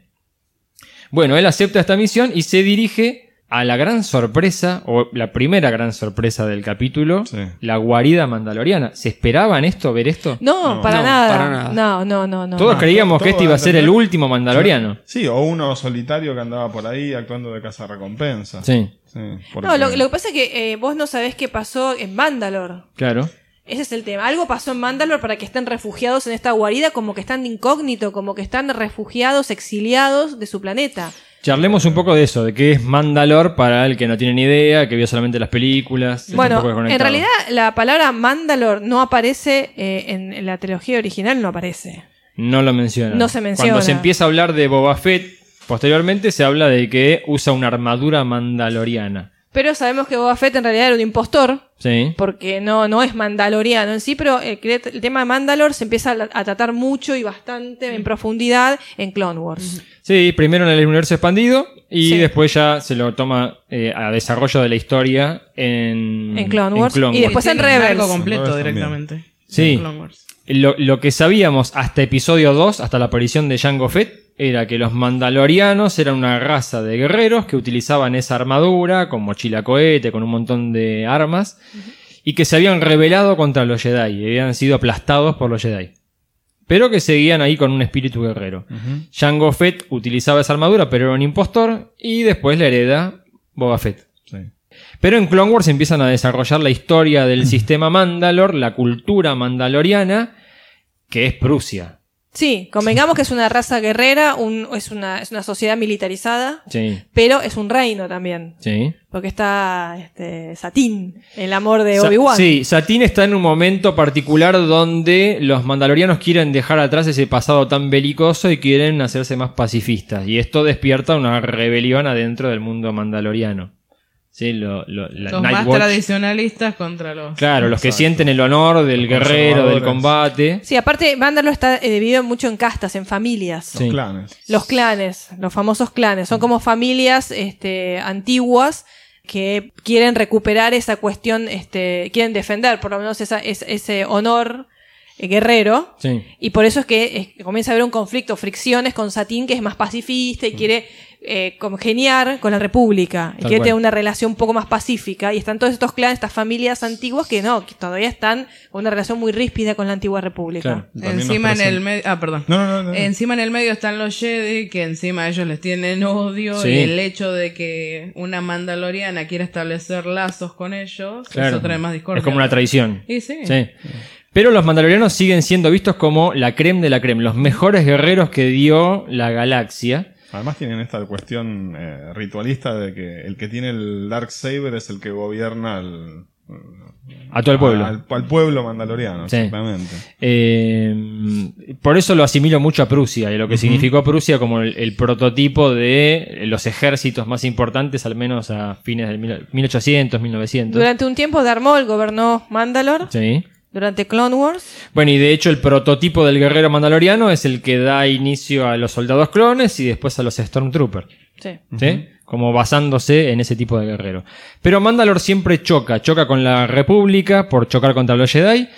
Speaker 3: Bueno, él acepta esta misión y se dirige a la gran sorpresa, o la primera gran sorpresa del capítulo,
Speaker 5: Sí.
Speaker 3: la guarida mandaloriana. ¿Se esperaban esto, ver esto?
Speaker 4: No,
Speaker 5: No.
Speaker 4: para,
Speaker 6: No,
Speaker 4: nada.
Speaker 6: para nada.
Speaker 4: No, no, no, no.
Speaker 3: Todos
Speaker 4: no.
Speaker 3: creíamos
Speaker 5: todo
Speaker 3: que este iba a ser el último mandaloriano.
Speaker 5: Sí, o uno solitario que andaba por ahí actuando de casa recompensa.
Speaker 3: Sí,
Speaker 5: Sí,
Speaker 4: No, lo, lo que pasa es que eh, vos no sabés qué pasó en Mandalore.
Speaker 3: claro.
Speaker 4: Ese es el tema. Algo pasó en Mandalore para que estén refugiados en esta guarida, como que están de incógnito, como que están refugiados, exiliados de su planeta.
Speaker 3: Charlemos un poco de eso, de qué es Mandalor para el que no tiene ni idea, que vio solamente las películas.
Speaker 4: Bueno, en realidad la palabra Mandalore no aparece eh, en la trilogía original, no aparece.
Speaker 3: No lo menciona.
Speaker 4: No se menciona.
Speaker 3: Cuando se empieza a hablar de Boba Fett, posteriormente se habla de que usa una armadura mandaloriana.
Speaker 4: Pero sabemos que Boba Fett en realidad era un impostor,
Speaker 3: Sí.
Speaker 4: porque no, no es mandaloriano en sí, pero el, el tema de Mandalore se empieza a, a tratar mucho y bastante en profundidad en Clone Wars.
Speaker 3: Sí, primero en el universo expandido y
Speaker 4: Sí.
Speaker 3: después ya se lo toma eh, a desarrollo de la historia en,
Speaker 4: En Clone Wars. Y
Speaker 3: Wars.
Speaker 4: después en Rebels.
Speaker 7: completo
Speaker 5: Rebels
Speaker 7: directamente.
Speaker 3: Sí.
Speaker 7: Clone Wars.
Speaker 3: Lo, lo que sabíamos hasta episodio 2, hasta la aparición de Jango Fett, era que los mandalorianos eran una raza de guerreros que utilizaban esa armadura con mochila cohete, con un montón de armas, y que se habían rebelado contra los Jedi, y habían sido aplastados por los Jedi. Pero que seguían ahí con un espíritu guerrero. Jango Fett utilizaba esa armadura, pero era un impostor, y después le hereda Boba Fett.
Speaker 5: Sí.
Speaker 3: Pero en Clone Wars empiezan a desarrollar la historia del sistema Mandalor, la cultura mandaloriana, que es Prusia.
Speaker 4: Sí, convengamos que es una raza guerrera, un- es, una, es una sociedad militarizada,
Speaker 3: Sí,
Speaker 4: pero es un reino también.
Speaker 3: sí.
Speaker 4: Porque está este, Satín, el amor de Obi-Wan.
Speaker 3: Sí, Satine está en un momento particular donde los mandalorianos quieren dejar atrás ese pasado tan belicoso y quieren hacerse más pacifistas. Y esto despierta una rebelión adentro del mundo mandaloriano. Sí, lo, lo- la
Speaker 7: Los
Speaker 3: Night
Speaker 7: más
Speaker 3: Watch-
Speaker 7: tradicionalistas contra los.
Speaker 3: Claro, los que
Speaker 5: Exacto.
Speaker 3: sienten el honor del
Speaker 5: Los
Speaker 3: guerrero, del combate.
Speaker 4: Sí, aparte, Mandalor está eh, dividido mucho en castas, en familias.
Speaker 3: Sí.
Speaker 5: Clanes.
Speaker 4: Los clanes, los famosos clanes, son como familias este, antiguas que quieren recuperar esa cuestión, este, quieren defender por lo menos esa, es- ese honor eh, guerrero.
Speaker 3: Sí.
Speaker 4: Y por eso es que es- comienza a haber un conflicto, fricciones con Satín, que es más pacifista y quiere eh, congeniar con la República. Y
Speaker 3: Tal
Speaker 4: quiere
Speaker 3: cual.
Speaker 4: tener una relación un poco más pacífica. Y están todos estos clanes, estas familias antiguas que no, que todavía están con una relación muy ríspida con la antigua República.
Speaker 3: Claro.
Speaker 7: Encima en el medio. Ah, perdón.
Speaker 5: No, no, no, no.
Speaker 7: Encima en el medio están los Jedi, que encima ellos les tienen odio.
Speaker 3: Sí.
Speaker 7: Y el hecho de que una mandaloriana quiera establecer lazos con ellos,
Speaker 3: Claro.
Speaker 7: eso trae más discordia.
Speaker 3: Es como una traición.
Speaker 7: Y sí.
Speaker 3: Sí. Pero los mandalorianos siguen siendo vistos como la creme de la creme, los mejores guerreros que dio la galaxia.
Speaker 5: Además tienen esta cuestión eh, ritualista de que el que tiene el Dark Saber es el que gobierna al,
Speaker 3: A todo el pueblo.
Speaker 5: Al, al pueblo mandaloriano,
Speaker 3: Sí.
Speaker 5: exactamente.
Speaker 3: Eh, por eso lo asimilo mucho a Prusia y lo que significó Prusia como el, el prototipo de los ejércitos más importantes, al menos a fines del mil- 1800, 1900.
Speaker 4: Durante un tiempo Darth Maul gobernó Mandalor,
Speaker 3: Sí.
Speaker 4: Durante Clone Wars.
Speaker 3: Bueno, y de hecho el prototipo del guerrero mandaloriano es el que da inicio a los soldados clones y después a los Stormtroopers.
Speaker 4: Sí.
Speaker 3: ¿sí? Como basándose en ese tipo de guerrero. Pero Mandalor siempre choca, choca con la República por chocar contra los Jedi,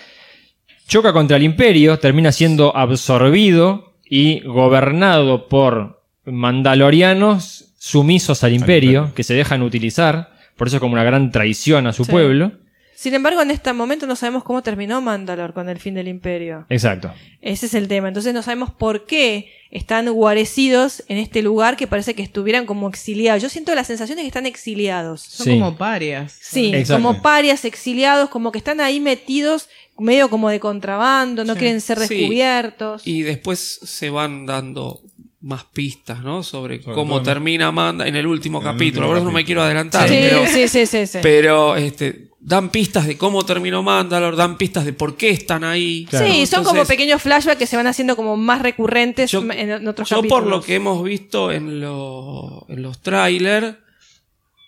Speaker 3: choca contra el Imperio, termina siendo absorbido y gobernado por mandalorianos sumisos al Imperio,
Speaker 5: Imperio.
Speaker 3: que se dejan utilizar, por eso es como una gran traición a su
Speaker 4: Sí.
Speaker 3: pueblo.
Speaker 4: Sin embargo, en este momento no sabemos cómo terminó Mandalor con el fin del imperio.
Speaker 3: Exacto.
Speaker 4: Ese es el tema. Entonces no sabemos por qué están guarecidos en este lugar que parece que estuvieran como exiliados. Yo siento la sensación de que están exiliados.
Speaker 7: Son
Speaker 3: Sí.
Speaker 7: como parias.
Speaker 4: Sí,
Speaker 3: Exacto.
Speaker 4: como parias exiliados, como que están ahí metidos medio como de contrabando, no
Speaker 7: Sí.
Speaker 4: quieren ser
Speaker 6: Sí.
Speaker 4: descubiertos.
Speaker 6: Y después se van dando más pistas, ¿no? Sobre,
Speaker 5: Sobre
Speaker 6: cómo termina Manda en el último
Speaker 5: En
Speaker 6: capítulo. eso no me quiero adelantar,
Speaker 4: sí,
Speaker 6: pero,
Speaker 4: sí, sí, sí, sí.
Speaker 6: pero este, dan pistas de cómo terminó Mandalor, dan pistas de por qué están ahí.
Speaker 3: Claro.
Speaker 4: Sí, son como pequeños flashbacks que se van haciendo como más recurrentes
Speaker 6: Yo,
Speaker 4: en, en otros
Speaker 6: yo
Speaker 4: capítulos.
Speaker 6: por lo que hemos visto en, lo- en los trailers,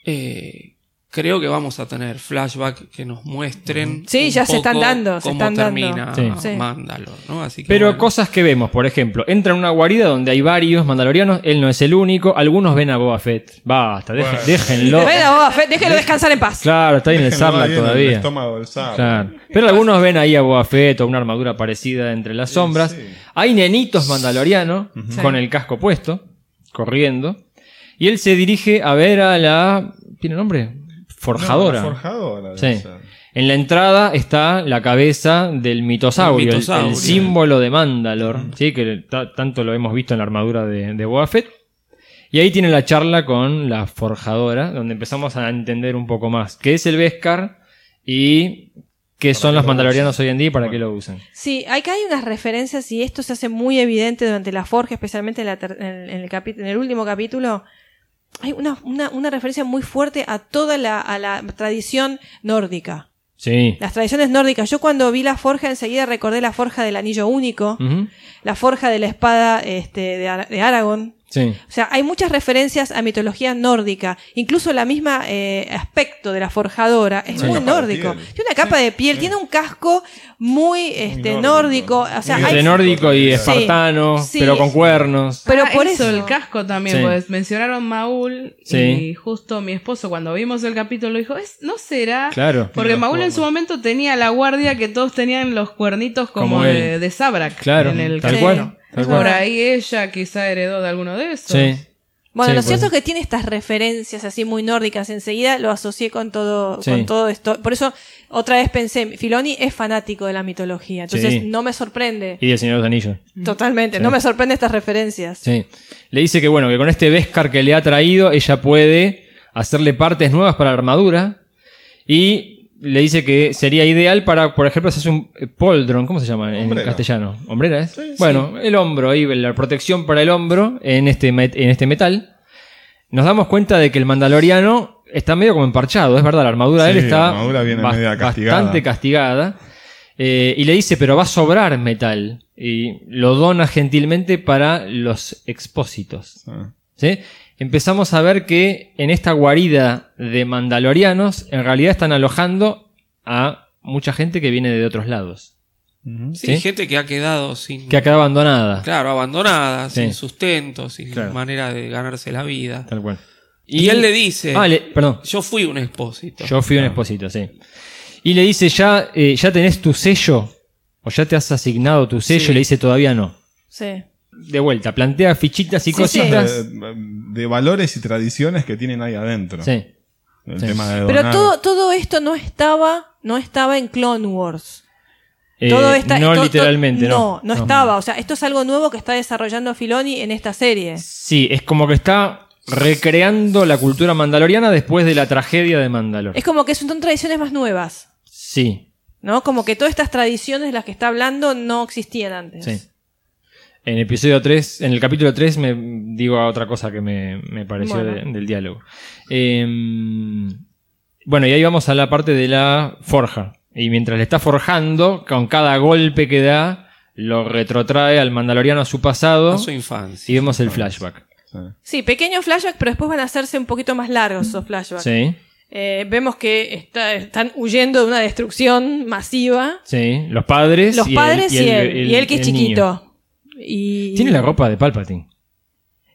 Speaker 6: eh, creo que vamos a tener flashback que nos muestren.
Speaker 4: Sí,
Speaker 6: un
Speaker 4: ya se están dando, se
Speaker 6: cómo
Speaker 4: están dando.
Speaker 6: termina
Speaker 3: Sí.
Speaker 4: Sí.
Speaker 6: Mandalor, ¿no? Así que
Speaker 3: Pero
Speaker 6: bueno.
Speaker 3: cosas que vemos, por ejemplo, entra en una guarida donde hay varios mandalorianos, él no es el único, algunos ven a Boba Fett. Basta, deje-
Speaker 5: Bueno.
Speaker 3: déjenlo.
Speaker 4: Bueno, Boba Fett, déjelo descansar en paz.
Speaker 3: Claro, está ahí en el
Speaker 5: Déjenlo
Speaker 3: Sarlacc
Speaker 5: ahí en El
Speaker 3: todavía.
Speaker 5: estómago del.
Speaker 3: Claro. Pero algunos ven ahí a Boba Fett o una armadura parecida entre las sombras.
Speaker 5: sí.
Speaker 3: Hay nenitos mandalorianos con el casco puesto, corriendo. Y él se dirige a ver a la. ¿Tiene nombre? Forjadora.
Speaker 5: No, la forjadora.
Speaker 3: Sí. En la entrada está la cabeza del mitosaurio,
Speaker 6: El
Speaker 3: el,
Speaker 6: mitosaurio.
Speaker 3: el símbolo de Mandalor, ¿sí? que ta- tanto lo hemos visto en la armadura de, de Boba Fett. Y ahí tiene la charla con la forjadora, donde empezamos a entender un poco más qué es el Beskar y qué son los
Speaker 5: lo
Speaker 3: mandalorianos hoy en día y para qué lo usan.
Speaker 4: Sí, acá hay unas referencias y esto se hace muy evidente durante la forja, especialmente en, la el, en el último capítulo. Hay una, una, una referencia muy fuerte a toda la, a la tradición nórdica.
Speaker 3: Sí.
Speaker 4: Las tradiciones nórdicas. Yo cuando vi la forja enseguida recordé la forja del anillo único, la forja de la espada este, de, Ara- de Aragorn.
Speaker 3: Sí.
Speaker 4: O sea, hay muchas referencias a mitología nórdica. Incluso la misma eh, aspecto de la forjadora es muy nórdico. Tiene una capa de piel, tiene un casco muy, este,
Speaker 5: nórdico.
Speaker 4: nórdico. O sea,
Speaker 5: Muy
Speaker 4: hay-
Speaker 3: Entre nórdico y espartano,
Speaker 4: Sí.
Speaker 3: pero con cuernos.
Speaker 4: Pero
Speaker 7: Ah,
Speaker 4: por
Speaker 7: eso,
Speaker 4: eso.
Speaker 7: el casco también,
Speaker 3: Sí.
Speaker 7: pues mencionaron Maul
Speaker 3: Sí.
Speaker 7: y justo mi esposo cuando vimos el capítulo dijo, "Es- ¿no será?
Speaker 3: Claro.
Speaker 7: Porque Maul en su momento tenía la guardia que todos tenían los cuernitos como,
Speaker 3: Como
Speaker 7: de, de Sabrak
Speaker 3: Claro,
Speaker 7: en el
Speaker 3: tal cual.
Speaker 7: Por ahí ella quizá heredó de alguno de esos.
Speaker 3: Sí.
Speaker 4: Bueno,
Speaker 3: Sí,
Speaker 4: lo
Speaker 3: pues.
Speaker 4: cierto es que tiene estas referencias así muy nórdicas. Enseguida lo asocié con todo,
Speaker 3: Sí.
Speaker 4: con todo esto. Por eso, otra vez pensé, Filoni es fanático de la mitología. Entonces,
Speaker 3: Sí.
Speaker 4: no me sorprende.
Speaker 3: Y el Señor de los Anillos.
Speaker 4: Totalmente. No me sorprende estas referencias.
Speaker 3: Sí. Le dice que bueno, que con este Beskar que le ha traído, ella puede hacerle partes nuevas para la armadura y le dice que sería ideal para, por ejemplo, si hace un eh, poldron, ¿cómo se llama en castellano? ¿Hombrera es? bueno, el hombro, ahí la protección para el hombro en este, en este metal. Nos damos cuenta de que el mandaloriano está medio como emparchado, es verdad, la armadura de él está
Speaker 5: armadura viene castigada.
Speaker 3: bastante castigada. Eh, y le dice, pero va a sobrar metal. Y lo dona gentilmente para los expósitos.
Speaker 5: Ah.
Speaker 3: ¿sí? Empezamos a ver que en esta guarida de mandalorianos, en realidad están alojando a mucha gente que viene de otros lados.
Speaker 6: Sí,
Speaker 3: ¿Sí?
Speaker 6: gente que ha quedado sin.
Speaker 3: que ha quedado abandonada.
Speaker 6: Claro, abandonada,
Speaker 3: Sí.
Speaker 6: sin sustento, sin
Speaker 3: Claro.
Speaker 6: manera de ganarse la vida.
Speaker 3: Tal cual.
Speaker 6: Y, él le dice:
Speaker 3: Ah, le- perdón.
Speaker 6: Yo fui un expósito.
Speaker 3: Yo fui un expósito, sí. Y le dice, ¿ya, eh, ¿ya tenés tu sello? ¿O ya te has asignado tu sello?
Speaker 6: Sí.
Speaker 3: Y le dice, todavía no.
Speaker 4: Sí.
Speaker 3: De vuelta, plantea fichitas y
Speaker 4: Sí, sí.
Speaker 5: De, valores y tradiciones que tienen ahí adentro.
Speaker 3: Sí.
Speaker 5: El
Speaker 3: Sí.
Speaker 5: tema de
Speaker 4: Pero todo, todo esto no estaba, no estaba en Clone Wars.
Speaker 3: Eh,
Speaker 4: Todo esta-
Speaker 3: no literalmente, no.
Speaker 4: no. estaba. O sea, esto es algo nuevo que está desarrollando Filoni en esta serie.
Speaker 3: Sí, es como que está recreando la cultura mandaloriana después de la tragedia de Mandalor.
Speaker 4: Es como que son tradiciones más nuevas.
Speaker 3: Sí,
Speaker 4: ¿No? Como que todas estas tradiciones de las que está hablando no existían antes.
Speaker 3: sí. En el episodio 3, en el capítulo 3 me digo otra cosa que me, me pareció
Speaker 4: Bueno.
Speaker 3: de- del diálogo. Eh, bueno, y ahí vamos a la parte de la forja. Y mientras le está forjando, con cada golpe que da, lo retrotrae al mandaloriano a su pasado
Speaker 6: A su infancia.
Speaker 3: y vemos el flashback.
Speaker 5: Sí.
Speaker 4: Sí, pequeños flashbacks, pero después van a hacerse un poquito más largos esos flashbacks.
Speaker 3: Sí,
Speaker 4: Eh, vemos que está- están huyendo de una destrucción masiva.
Speaker 3: sí. Los padres.
Speaker 4: Los
Speaker 3: y el-
Speaker 4: padres y, él,
Speaker 3: el-
Speaker 4: y él que es
Speaker 3: el niño.
Speaker 4: Y...
Speaker 3: Tiene la ropa de Palpatine.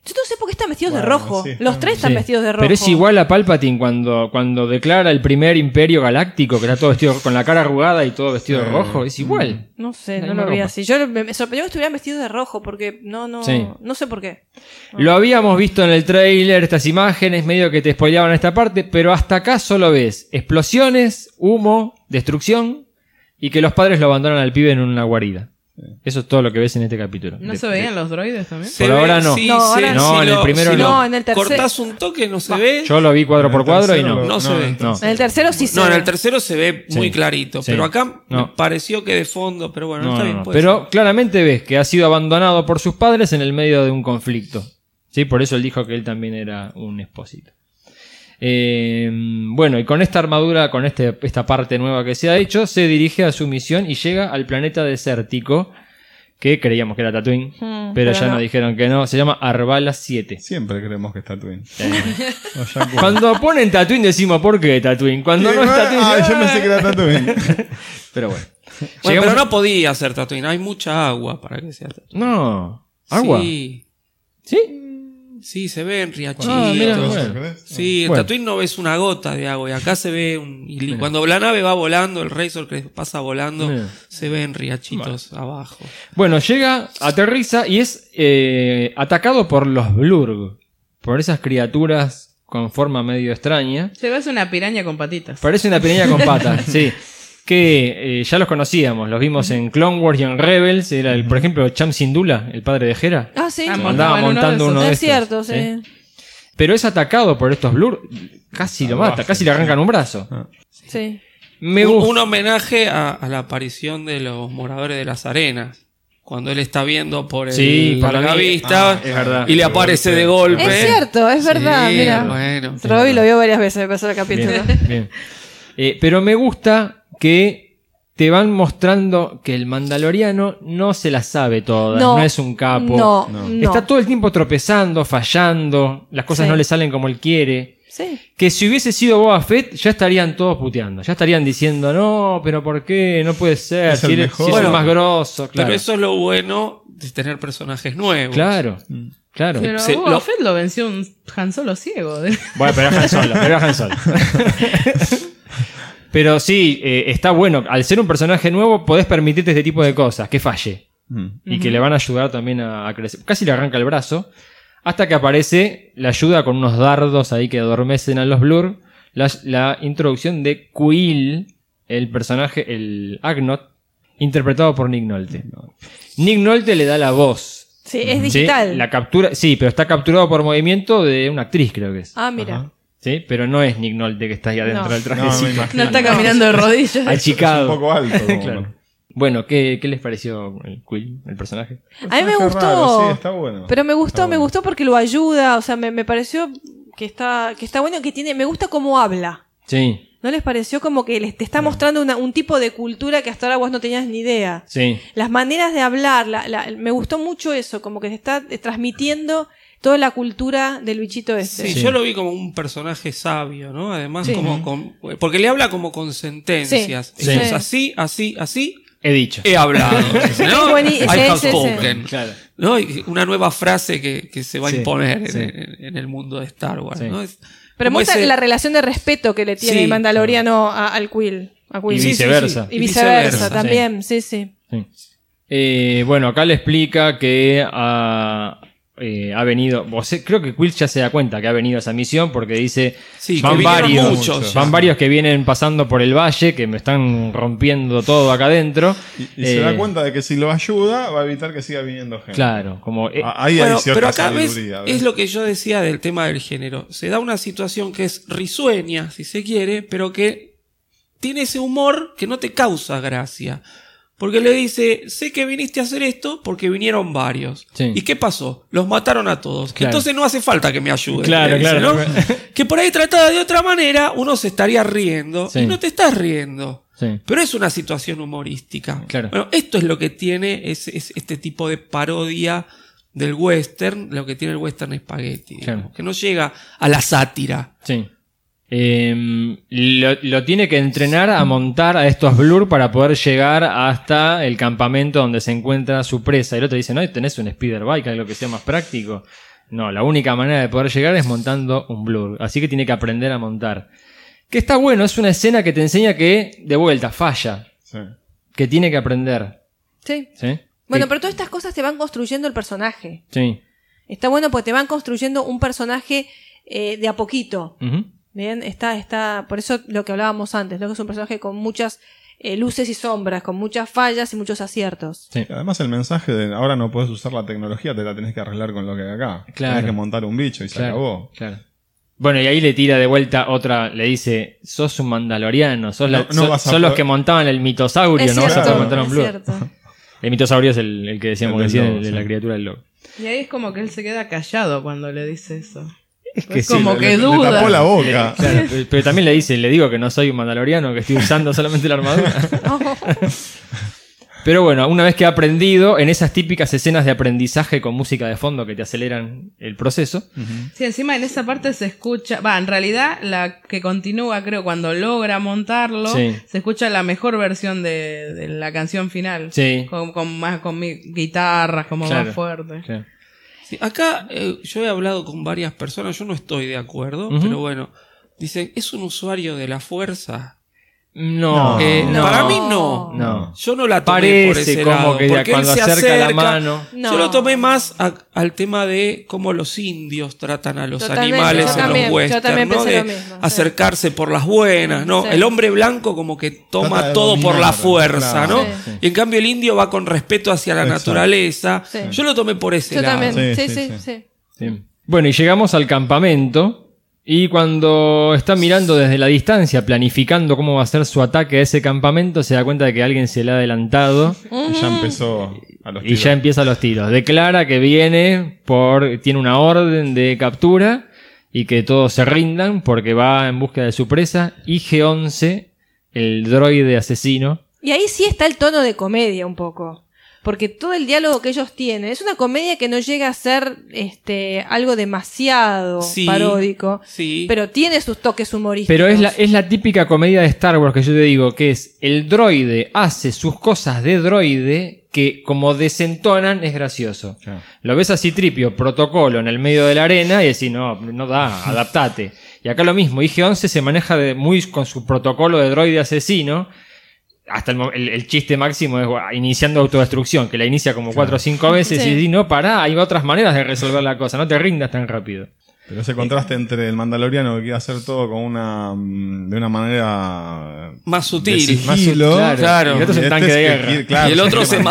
Speaker 4: Yo no sé por qué están vestidos de rojo.
Speaker 5: sí,
Speaker 4: Los tres están
Speaker 3: Sí.
Speaker 4: vestidos de rojo.
Speaker 3: Pero es igual a Palpatine cuando, cuando declara el primer imperio galáctico, que está todo vestido con la cara arrugada y todo vestido de rojo. Es igual.
Speaker 4: No sé,
Speaker 3: La
Speaker 4: no
Speaker 3: misma
Speaker 4: lo vi así. Yo me me sorprendió que estuvieran vestidos de rojo porque no, no,
Speaker 3: Sí.
Speaker 4: no sé por qué.
Speaker 3: Lo habíamos visto en el trailer, estas imágenes, medio que te spoileaban esta parte, pero hasta acá solo ves explosiones, humo, destrucción y que los padres lo abandonan al pibe en una guarida. Eso es todo lo que ves en este capítulo.
Speaker 7: ¿No
Speaker 3: De-
Speaker 7: se veían los droides también?
Speaker 3: Por
Speaker 6: ve-
Speaker 3: ahora no.
Speaker 6: sí,
Speaker 4: No, ahora
Speaker 3: no,
Speaker 6: si
Speaker 3: en el primero
Speaker 6: si
Speaker 3: no.
Speaker 4: No, en el tercer-
Speaker 6: Cortás un toque, no se ve.
Speaker 3: Yo lo vi cuadro por cuadro y
Speaker 5: tercero
Speaker 3: no.
Speaker 5: lo-
Speaker 6: No se ve.
Speaker 5: en el
Speaker 3: No.
Speaker 5: tercero-
Speaker 4: En el tercero sí se
Speaker 6: No, en
Speaker 4: ve.
Speaker 6: el tercero se ve muy
Speaker 3: Sí.
Speaker 6: clarito,
Speaker 3: Sí.
Speaker 6: pero acá
Speaker 3: No.
Speaker 6: me pareció que de fondo, pero bueno,
Speaker 3: No,
Speaker 6: está
Speaker 3: no,
Speaker 6: bien.
Speaker 3: no. Pero
Speaker 6: ser.
Speaker 3: claramente ves que ha sido abandonado por sus padres en el medio de un conflicto. ¿Sí? Por eso él dijo que él también era un expósito. Eh, bueno, y con esta armadura, con este, esta parte nueva que se ha hecho, se dirige a su misión y llega al planeta desértico, que creíamos que era Tatooine,
Speaker 4: Mm,
Speaker 3: pero,
Speaker 4: pero
Speaker 3: ya
Speaker 4: no.
Speaker 3: nos dijeron que no, se llama Arbala 7.
Speaker 5: Siempre creemos que está Twin. O Jakku.
Speaker 3: Cuando ponen Tatooine decimos, ¿por qué Tatooine? Cuando no es Tatooine...
Speaker 5: Ah, yo pensé que era Tatooine.
Speaker 3: Pero bueno.
Speaker 6: Bueno,
Speaker 3: Llegamos-
Speaker 6: pero no podía ser Tatooine, hay mucha agua para que sea Tatooine.
Speaker 3: No. ¿Agua?
Speaker 6: Sí,
Speaker 3: ¿Sí?
Speaker 6: Sí, se ve en riachitos.
Speaker 3: Ah.
Speaker 6: Sí, en
Speaker 3: Bueno.
Speaker 6: Tatooine no ves una gota de agua y acá se ve un... y Cuando la nave va volando, el Razor que pasa volando,
Speaker 3: Mira.
Speaker 6: se ve en riachitos abajo.
Speaker 3: Bueno, llega, aterriza y es eh, atacado por los Blurg. Por esas criaturas con forma medio extraña.
Speaker 7: Se ve una piraña con patitas.
Speaker 3: Parece una pequeña con patas, sí. Que eh, ya los conocíamos, los vimos en Clone Wars y en Rebels. Era, el, por ejemplo, Cham Sindula, el padre de Hera.
Speaker 4: Ah, sí.
Speaker 7: Ah,
Speaker 3: Andaba
Speaker 7: montaban uno de
Speaker 3: montando
Speaker 7: esos.
Speaker 3: uno de
Speaker 4: es
Speaker 3: estos.
Speaker 4: cierto, sí.
Speaker 3: Pero es atacado por estos Blur. Casi lo mata, casi le arrancan un brazo.
Speaker 4: sí.
Speaker 3: Me
Speaker 6: un,
Speaker 3: gusta.
Speaker 6: un homenaje a, a la aparición de los moradores de las arenas. Cuando él está viendo por el
Speaker 3: Sí, para mí-
Speaker 6: largavista
Speaker 3: ah, es verdad.
Speaker 6: y le aparece de golpe.
Speaker 4: Es cierto, es verdad,
Speaker 6: Sí,
Speaker 4: mira.
Speaker 6: Bueno.
Speaker 4: Robbie lo vio varias veces, me pasó el capítulo.
Speaker 3: Bien, bien. Eh, pero me gusta que te van mostrando que el mandaloriano no se la sabe todas, no, es un capo.
Speaker 4: No.
Speaker 3: Está todo el tiempo tropezando, fallando, las cosas
Speaker 4: Sí.
Speaker 3: no le salen como él quiere.
Speaker 4: Sí.
Speaker 3: Que si hubiese sido Boba Fett, ya estarían todos puteando. Ya estarían diciendo, no, pero ¿por qué? No puede ser.
Speaker 5: Es el
Speaker 3: si, él-
Speaker 5: mejor.
Speaker 3: si es el más grosso. Claro,
Speaker 6: Pero eso es lo bueno de tener personajes nuevos.
Speaker 3: claro.
Speaker 5: Mm.
Speaker 3: claro.
Speaker 7: Pero Boba
Speaker 6: lo-
Speaker 7: Fett lo venció un Han Solo ciego.
Speaker 3: Bueno, pero era Han Solo, pero era Han Solo. Pero sí, eh, está bueno. Al ser un personaje nuevo, podés permitirte este tipo de cosas, que falle.
Speaker 5: Mm.
Speaker 3: Y que le van a ayudar también a, a crecer. Casi le arranca el brazo. Hasta que aparece la ayuda con unos dardos ahí que adormecen a los Blur. La, la introducción de Quill, el personaje, el Agnot, interpretado por Nick Nolte. Nick Nolte le da la voz.
Speaker 4: Sí, es
Speaker 3: ¿sí?
Speaker 4: digital.
Speaker 3: La captura, sí, pero está capturado por movimiento de una actriz, creo que es.
Speaker 4: Ah, mira.
Speaker 3: ¿Sí? Pero no es Nick Nolte que está ahí adentro
Speaker 4: No.
Speaker 3: del
Speaker 5: No,
Speaker 3: trajecito.
Speaker 5: me.
Speaker 7: No está caminando de rodillas.
Speaker 3: achicado.
Speaker 5: Es un poco alto, como-
Speaker 3: Claro. Bueno, ¿qué, qué les pareció el Quill, el personaje?
Speaker 4: A mí me
Speaker 5: Personaje
Speaker 4: gustó.
Speaker 5: raro, sí, está bueno.
Speaker 4: Pero me gustó,
Speaker 5: Está
Speaker 4: me
Speaker 5: bueno.
Speaker 4: gustó porque lo ayuda, o sea, me, me pareció que está, que está bueno, que tiene, me gusta cómo habla.
Speaker 3: Sí,
Speaker 4: ¿No les pareció como que les, te está mostrando una- un tipo de cultura que hasta ahora vos no tenías ni idea?
Speaker 3: sí.
Speaker 4: Las maneras de hablar, la- la- me gustó mucho eso, como que te está transmitiendo toda la cultura del bichito este.
Speaker 6: Sí,
Speaker 3: Sí.
Speaker 6: yo lo vi como un personaje sabio, ¿no? Además,
Speaker 4: Sí.
Speaker 6: como con- porque le habla como con sentencias.
Speaker 4: Sí.
Speaker 6: Así, así, así,
Speaker 3: He dicho.
Speaker 6: he hablado. ¿no? I have spoken.
Speaker 3: Claro.
Speaker 6: ¿no? Y una nueva frase que, que se va
Speaker 3: Sí,
Speaker 6: a imponer en-
Speaker 3: sí.
Speaker 6: en, en el mundo de Star Wars.
Speaker 3: Sí.
Speaker 6: ¿no? Es
Speaker 4: Pero muestra
Speaker 6: ese-
Speaker 4: la relación de respeto que le tiene
Speaker 6: Sí.
Speaker 4: el mandaloriano a- al Quill. a Quill.
Speaker 3: Y viceversa.
Speaker 6: sí.
Speaker 4: Y viceversa,
Speaker 6: viceversa,
Speaker 4: también, sí, sí.
Speaker 3: Sí. Eh, bueno, acá le explica que ha, eh, ha venido. o sea, creo que Quill ya se da cuenta que ha venido a esa misión porque dice:
Speaker 6: Sí, que
Speaker 3: van varios,
Speaker 6: muchos.
Speaker 3: van varios que vienen pasando por el valle, que me están rompiendo todo acá adentro.
Speaker 5: Y, y se da
Speaker 3: Eh,
Speaker 5: cuenta de que si lo ayuda, va a evitar que siga viniendo gente.
Speaker 3: Claro, como. eh,
Speaker 5: Ah, Ahí
Speaker 6: Bueno,
Speaker 5: hay
Speaker 6: pero acá ves,
Speaker 5: sabiduría, ¿ves?
Speaker 6: es lo que yo decía del tema del género. Se da una situación que es risueña, si se quiere, pero que tiene ese humor que no te causa gracia. Porque le dice, sé que viniste a hacer esto porque vinieron varios.
Speaker 3: Sí.
Speaker 6: ¿Y qué pasó? Los mataron a todos.
Speaker 3: Claro.
Speaker 6: Entonces no hace falta que me ayudes.
Speaker 3: Claro,
Speaker 6: dice,
Speaker 3: claro.
Speaker 6: ¿no? que por ahí tratada de otra manera, uno se estaría riendo.
Speaker 3: Sí.
Speaker 6: Y no te estás riendo.
Speaker 3: sí.
Speaker 6: Pero es una situación humorística.
Speaker 3: Claro.
Speaker 6: Bueno, esto es lo que tiene es, es este tipo de parodia del western, lo que tiene el western spaghetti, digamos,
Speaker 3: Claro.
Speaker 6: que no llega a la sátira.
Speaker 3: Sí. Eh, lo, lo tiene que entrenar a montar a estos blur para poder llegar hasta el campamento donde se encuentra su presa. Y el otro dice, no, tenés un speeder bike, algo que sea más práctico. No, la única manera de poder llegar es montando un blur. Así que tiene que aprender a montar. Que está bueno, es una escena que te enseña que, de vuelta, falla.
Speaker 5: Sí.
Speaker 3: Que tiene que aprender.
Speaker 4: Sí.
Speaker 3: ¿Sí?
Speaker 4: Bueno, pero todas estas cosas te van construyendo el personaje.
Speaker 3: Sí.
Speaker 4: Está bueno porque te van construyendo un personaje eh, de a poquito. Bien, está, está, por eso lo que hablábamos antes, lo que es un personaje con muchas eh, luces y sombras, con muchas fallas y muchos aciertos.
Speaker 3: Sí.
Speaker 5: Y Además el mensaje de ahora no puedes usar la tecnología, te la tenés que arreglar con lo que hay acá.
Speaker 3: Claro.
Speaker 5: Tenés que montar un bicho y se
Speaker 3: Claro,
Speaker 5: acabó.
Speaker 3: claro. Bueno, y ahí le tira de vuelta otra, le dice, sos un mandaloriano, sos, la-
Speaker 5: No- no
Speaker 3: so-
Speaker 5: vas a
Speaker 3: son los que montaban el mitosaurio,
Speaker 4: Es
Speaker 3: no vas a
Speaker 4: cierto,
Speaker 3: poder montar un
Speaker 4: es
Speaker 3: blue.
Speaker 4: cierto.
Speaker 3: El mitosaurio es el, el que decíamos
Speaker 5: El
Speaker 3: que decía,
Speaker 5: lobo,
Speaker 3: el de la criatura del lobo.
Speaker 7: Y ahí es como que él se queda callado cuando le dice eso.
Speaker 3: Es
Speaker 7: Es como
Speaker 5: Le-
Speaker 7: que
Speaker 5: le- le
Speaker 7: duda.
Speaker 5: tapó la
Speaker 3: Le-
Speaker 5: boca.
Speaker 3: claro, pero, pero también le dice, le digo que no soy un mandaloriano, que estoy usando solamente la armadura. Pero bueno, una vez que ha aprendido, en esas típicas escenas de aprendizaje con música de fondo que te aceleran el proceso,
Speaker 7: Sí, encima en esa parte se escucha, va, en realidad la que continúa, creo, cuando logra montarlo,
Speaker 3: Sí.
Speaker 7: se escucha la mejor versión de, de la canción final.
Speaker 3: Sí.
Speaker 7: Con, con más con mi- guitarras, como
Speaker 3: Claro.
Speaker 7: más fuerte.
Speaker 3: claro.
Speaker 6: Sí, acá eh, yo he hablado con varias personas, yo no estoy de acuerdo, pero bueno, dicen, ¿es un usuario de la fuerza?
Speaker 3: No,
Speaker 6: Eh,
Speaker 3: no.
Speaker 6: Para mí no.
Speaker 3: No.
Speaker 6: Yo no la tomé por
Speaker 3: Parece
Speaker 6: ese
Speaker 3: como
Speaker 6: lado,
Speaker 3: que
Speaker 6: porque
Speaker 3: cuando
Speaker 6: él se
Speaker 3: acerca la mano.
Speaker 4: No.
Speaker 6: Yo lo tomé más a- al tema de cómo los indios tratan a los
Speaker 4: Totalmente,
Speaker 6: animales
Speaker 4: yo
Speaker 6: en
Speaker 4: también,
Speaker 6: los
Speaker 4: yo
Speaker 6: westerns,
Speaker 4: también
Speaker 6: ¿no? De
Speaker 4: lo mismo, sí.
Speaker 6: acercarse por las buenas, ¿no?
Speaker 4: Sí.
Speaker 6: El hombre blanco como que toma
Speaker 5: Trata
Speaker 6: todo por la fuerza,
Speaker 5: claro.
Speaker 6: ¿no?
Speaker 4: Sí.
Speaker 6: Y en cambio el indio va con respeto hacia la
Speaker 5: Exacto.
Speaker 6: naturaleza.
Speaker 4: Sí.
Speaker 6: Yo lo tomé por ese
Speaker 4: Yo
Speaker 6: lado.
Speaker 4: también,
Speaker 5: Sí,
Speaker 4: sí,
Speaker 5: sí,
Speaker 4: sí,
Speaker 5: sí.
Speaker 4: sí.
Speaker 3: Sí. Bueno, y llegamos al campamento. Y cuando está mirando desde la distancia, planificando cómo va a ser su ataque a ese campamento, se da cuenta de que alguien se le ha adelantado
Speaker 5: Y ya empezó a los
Speaker 3: y
Speaker 5: tiros.
Speaker 3: ya empieza los tiros. Declara que viene por. tiene una orden de captura y que todos se rindan porque va en busca de su presa. IG-11, el droide asesino.
Speaker 4: Y ahí sí está el tono de comedia un poco. Porque todo el diálogo que ellos tienen es una comedia que no llega a ser este algo demasiado
Speaker 6: Sí,
Speaker 4: paródico.
Speaker 6: sí.
Speaker 4: Pero tiene sus toques humorísticos.
Speaker 3: Pero es la, es la típica comedia de Star Wars que yo te digo, que es el droide hace sus cosas de droide que como desentonan es gracioso.
Speaker 5: Claro.
Speaker 3: Lo ves así tripio, protocolo en el medio de la arena y decís, no, no da, adaptate. Y acá lo mismo, IG-11 se maneja de, muy con su protocolo de droide asesino. Hasta el, mo- el- el chiste máximo es iniciando autodestrucción, que la inicia como cuatro o cinco veces
Speaker 4: Sí.
Speaker 3: y decís, no, pará, hay otras maneras de resolver la cosa, no te rindas tan rápido.
Speaker 5: Pero ese contraste entre el mandaloriano que quiere hacer todo con una mm, de una manera
Speaker 6: Más sutil.
Speaker 5: sigilo,
Speaker 3: Más sutil, claro. Y el otro es un
Speaker 5: este
Speaker 3: tanque de
Speaker 5: que
Speaker 3: guerra.
Speaker 5: claro,
Speaker 6: Y el otro se
Speaker 5: de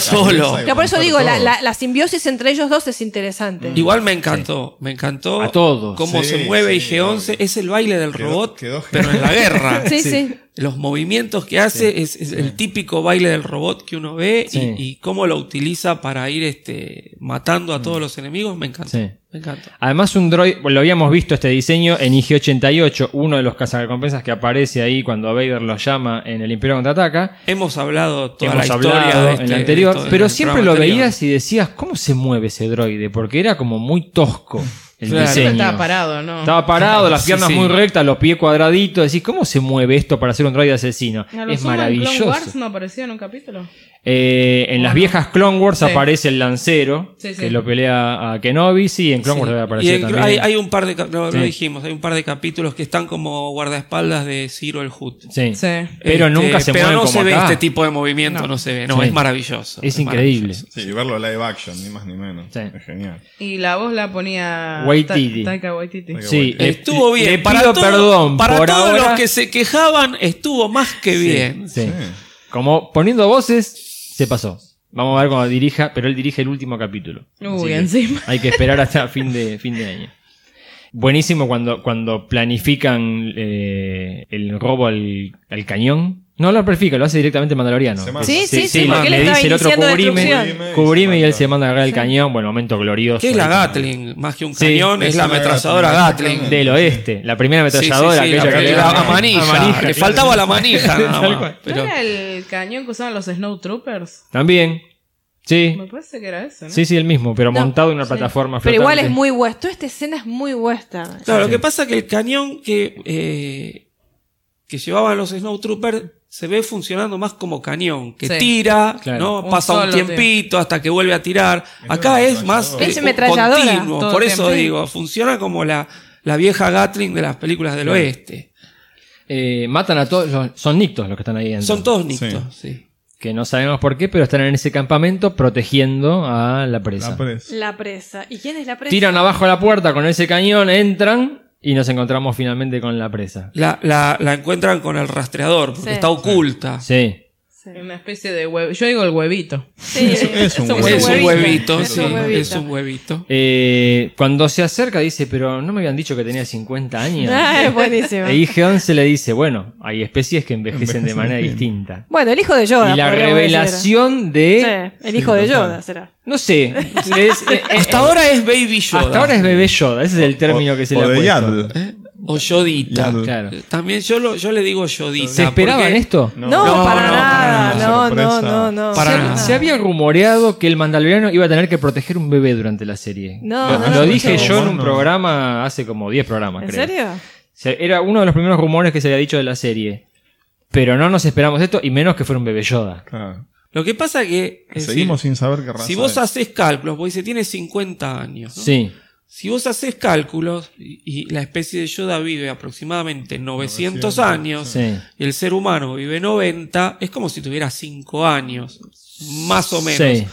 Speaker 6: solo.
Speaker 4: Pero por eso digo, la, la- la simbiosis entre ellos dos es interesante.
Speaker 6: Igual me encantó, me encantó.
Speaker 3: A todos.
Speaker 6: Cómo
Speaker 5: Sí,
Speaker 6: se mueve
Speaker 5: sí,
Speaker 6: IG-11.
Speaker 5: obvio.
Speaker 6: Es el baile del
Speaker 5: Quedó-
Speaker 6: robot,
Speaker 5: quedó
Speaker 6: pero en la guerra.
Speaker 4: Sí, sí.
Speaker 6: Los movimientos que hace es, es el típico baile del robot que uno ve y-
Speaker 3: Sí.
Speaker 6: y, cómo lo utiliza para ir este, matando a todos los enemigos. Me encantó.
Speaker 3: Además, un droid, lo habíamos visto este diseño en IG-88, uno de los cazarrecompensas que aparece ahí cuando Vader lo llama en el Imperio Contraataca.
Speaker 6: Hemos hablado toda
Speaker 3: Hemos
Speaker 6: la historia
Speaker 3: hablado
Speaker 6: de
Speaker 3: en
Speaker 6: este-
Speaker 3: el anterior,
Speaker 6: de
Speaker 3: pero siempre lo
Speaker 6: anterior.
Speaker 3: veías y decías, ¿cómo se mueve ese droide? Porque era como muy tosco el
Speaker 6: Claro.
Speaker 3: diseño.
Speaker 7: Estaba parado, ¿no?
Speaker 3: Estaba parado, las
Speaker 6: Sí,
Speaker 3: piernas
Speaker 6: sí.
Speaker 3: muy rectas, los pies cuadraditos. Decís, ¿cómo se mueve esto para ser un droide asesino?
Speaker 7: ¿A lo
Speaker 3: Es
Speaker 7: sumo en Clone
Speaker 3: maravilloso.
Speaker 7: Wars no apareció en un capítulo?
Speaker 3: Eh, en las viejas Clone Wars
Speaker 7: Sí.
Speaker 3: aparece el lancero
Speaker 7: Sí, sí.
Speaker 3: que lo pelea a Kenobi. Sí, en Clone
Speaker 6: Sí.
Speaker 3: Wars debe
Speaker 6: Y
Speaker 3: aparecer
Speaker 6: en-
Speaker 3: también.
Speaker 6: hay, hay un par de lo, dijimos, hay un par de capítulos que están como guardaespaldas de Ciro el Hood.
Speaker 3: Sí.
Speaker 7: Sí.
Speaker 3: Pero
Speaker 6: Este,
Speaker 3: nunca se
Speaker 6: pero
Speaker 3: mueven
Speaker 6: no
Speaker 3: como
Speaker 6: se ve
Speaker 3: acá.
Speaker 6: este tipo de movimiento, no,
Speaker 7: No.
Speaker 6: se ve, no,
Speaker 3: Sí.
Speaker 6: es maravilloso.
Speaker 3: Es increíble.
Speaker 6: maravilloso.
Speaker 5: Sí, y verlo live action, ni más ni menos.
Speaker 3: Sí.
Speaker 5: Es genial.
Speaker 7: Y la voz la ponía
Speaker 3: Waititi.
Speaker 7: Ta- Taika Waititi.
Speaker 5: Taika
Speaker 3: Sí,
Speaker 6: Estuvo bien.
Speaker 3: Le
Speaker 6: para
Speaker 3: pido
Speaker 6: todo-
Speaker 3: perdón
Speaker 6: para
Speaker 3: por
Speaker 6: todos
Speaker 3: ahora.
Speaker 6: los que se quejaban, estuvo más que bien.
Speaker 3: Como poniendo voces, se pasó. Vamos a ver cuando dirija, pero él dirige el último capítulo.
Speaker 7: Uy,
Speaker 3: que
Speaker 7: encima.
Speaker 3: Hay que esperar hasta fin de, fin de año. Buenísimo cuando, cuando planifican eh, el robo al, al cañón. No lo planifica, lo hace directamente Mandaloriano.
Speaker 5: Se manda.
Speaker 4: Sí, sí, sí,
Speaker 3: le-
Speaker 4: porque él
Speaker 3: le
Speaker 4: estaba
Speaker 3: dice el otro
Speaker 4: iniciando la
Speaker 3: cubrime,
Speaker 4: destrucción.
Speaker 3: cubrime y él se manda a agarrar el cañón. Bueno, momento glorioso.
Speaker 6: ¿Qué es la. Gatling? Más que un
Speaker 3: Sí,
Speaker 6: cañón, es
Speaker 5: es
Speaker 6: la
Speaker 5: una
Speaker 6: ametralladora
Speaker 5: Gatling.
Speaker 6: Gatling.
Speaker 3: Del oeste, la primera
Speaker 6: Sí, sí,
Speaker 3: ametralladora, aquella
Speaker 6: la
Speaker 3: que
Speaker 6: que
Speaker 3: le
Speaker 6: le
Speaker 3: da
Speaker 6: da a manija. Le faltaba la manija nada
Speaker 3: Tal
Speaker 6: más,
Speaker 3: cual.
Speaker 6: pero-
Speaker 7: ¿No era el cañón que usaban los Snowtroopers?
Speaker 3: También. Sí.
Speaker 7: Me parece que era ese, ¿no?
Speaker 3: Sí, sí, el mismo, pero
Speaker 4: No,
Speaker 3: montado en una
Speaker 7: sí.
Speaker 3: plataforma
Speaker 4: Pero igual es
Speaker 3: flotante.
Speaker 4: muy western. Toda esta escena es muy western.
Speaker 6: Claro, lo que pasa es que el cañón que, eh, que llevaban los Snowtroopers se ve funcionando más como cañón, que
Speaker 7: Sí.
Speaker 6: tira,
Speaker 3: Claro.
Speaker 6: ¿no?
Speaker 7: Un
Speaker 6: Pasa un tiempito hasta que vuelve a tirar.
Speaker 5: Es
Speaker 6: Acá es más.
Speaker 4: Es
Speaker 6: eh,
Speaker 4: ametralladora
Speaker 6: continuo, por eso
Speaker 7: tiempo.
Speaker 6: digo, funciona como la, la vieja Gatling de las películas del oeste.
Speaker 3: Eh, matan a todos, los- son nictos los que están ahí dentro.
Speaker 6: Son todos nictos, sí.
Speaker 3: Que no sabemos por qué, pero están en ese campamento protegiendo a la presa.
Speaker 5: La presa.
Speaker 4: La presa. ¿Y quién es la presa?
Speaker 3: Tiran abajo la puerta con ese cañón, entran y nos encontramos finalmente con la presa.
Speaker 6: La, la, la encuentran con el rastreador, porque
Speaker 4: Sí.
Speaker 6: está oculta.
Speaker 3: Sí.
Speaker 7: Una especie de huevo. Yo digo el huevito.
Speaker 4: Sí,
Speaker 5: Es un
Speaker 6: Es un
Speaker 5: huevito.
Speaker 6: huevito,
Speaker 4: Es
Speaker 6: sí,
Speaker 4: un huevito.
Speaker 6: es un huevito.
Speaker 3: Eh, cuando se acerca dice, pero no me habían dicho que tenía 50 años.
Speaker 4: Ah, es buenísimo.
Speaker 3: E IG-11 le dice, bueno, hay especies que envejecen de manera
Speaker 5: bien.
Speaker 3: distinta.
Speaker 4: Bueno, el hijo de Yoda.
Speaker 3: Y la revelación de...
Speaker 4: Sí, el hijo de
Speaker 5: Sí.
Speaker 4: Yoda será.
Speaker 3: No sé. es- eh,
Speaker 6: Hasta ahora es Baby Yoda.
Speaker 3: hasta ahora es bebé Yoda. Ese es el término que se
Speaker 5: o
Speaker 3: le ha puesto.
Speaker 6: O Yodita.
Speaker 3: Claro.
Speaker 6: También yo, lo, yo le digo Yodita.
Speaker 3: ¿Se esperaban
Speaker 6: porque-
Speaker 3: esto?
Speaker 4: No,
Speaker 6: No,
Speaker 4: para
Speaker 6: no,
Speaker 4: nada.
Speaker 5: para
Speaker 4: No,
Speaker 5: nada.
Speaker 4: no,
Speaker 5: Sorpresa.
Speaker 4: no, no.
Speaker 6: Para
Speaker 3: se,
Speaker 6: nada.
Speaker 3: se había rumoreado que el mandaloriano iba a tener que proteger un bebé durante la serie.
Speaker 4: No,
Speaker 3: lo
Speaker 4: no,
Speaker 3: lo
Speaker 4: no,
Speaker 3: dije
Speaker 5: no,
Speaker 3: yo en un
Speaker 5: no.
Speaker 3: programa hace como 10 programas,
Speaker 4: ¿En
Speaker 3: creo.
Speaker 4: serio?
Speaker 3: Era uno de los primeros rumores que se había dicho de la serie. Pero no nos esperamos esto, y menos que fuera un bebé Yoda.
Speaker 5: Claro.
Speaker 6: Lo que pasa que. es
Speaker 5: Seguimos
Speaker 6: decir,
Speaker 5: sin saber qué raza
Speaker 6: Si vos
Speaker 5: es.
Speaker 6: haces cálculos, porque dice tiene 50 años. ¿no?
Speaker 3: Sí.
Speaker 6: Si vos haces cálculos y, y la especie de Yoda vive aproximadamente 900,
Speaker 5: 900,
Speaker 6: años
Speaker 3: Sí.
Speaker 6: y el ser humano vive 90, es como si tuviera 5 años, más o menos.
Speaker 3: Sí.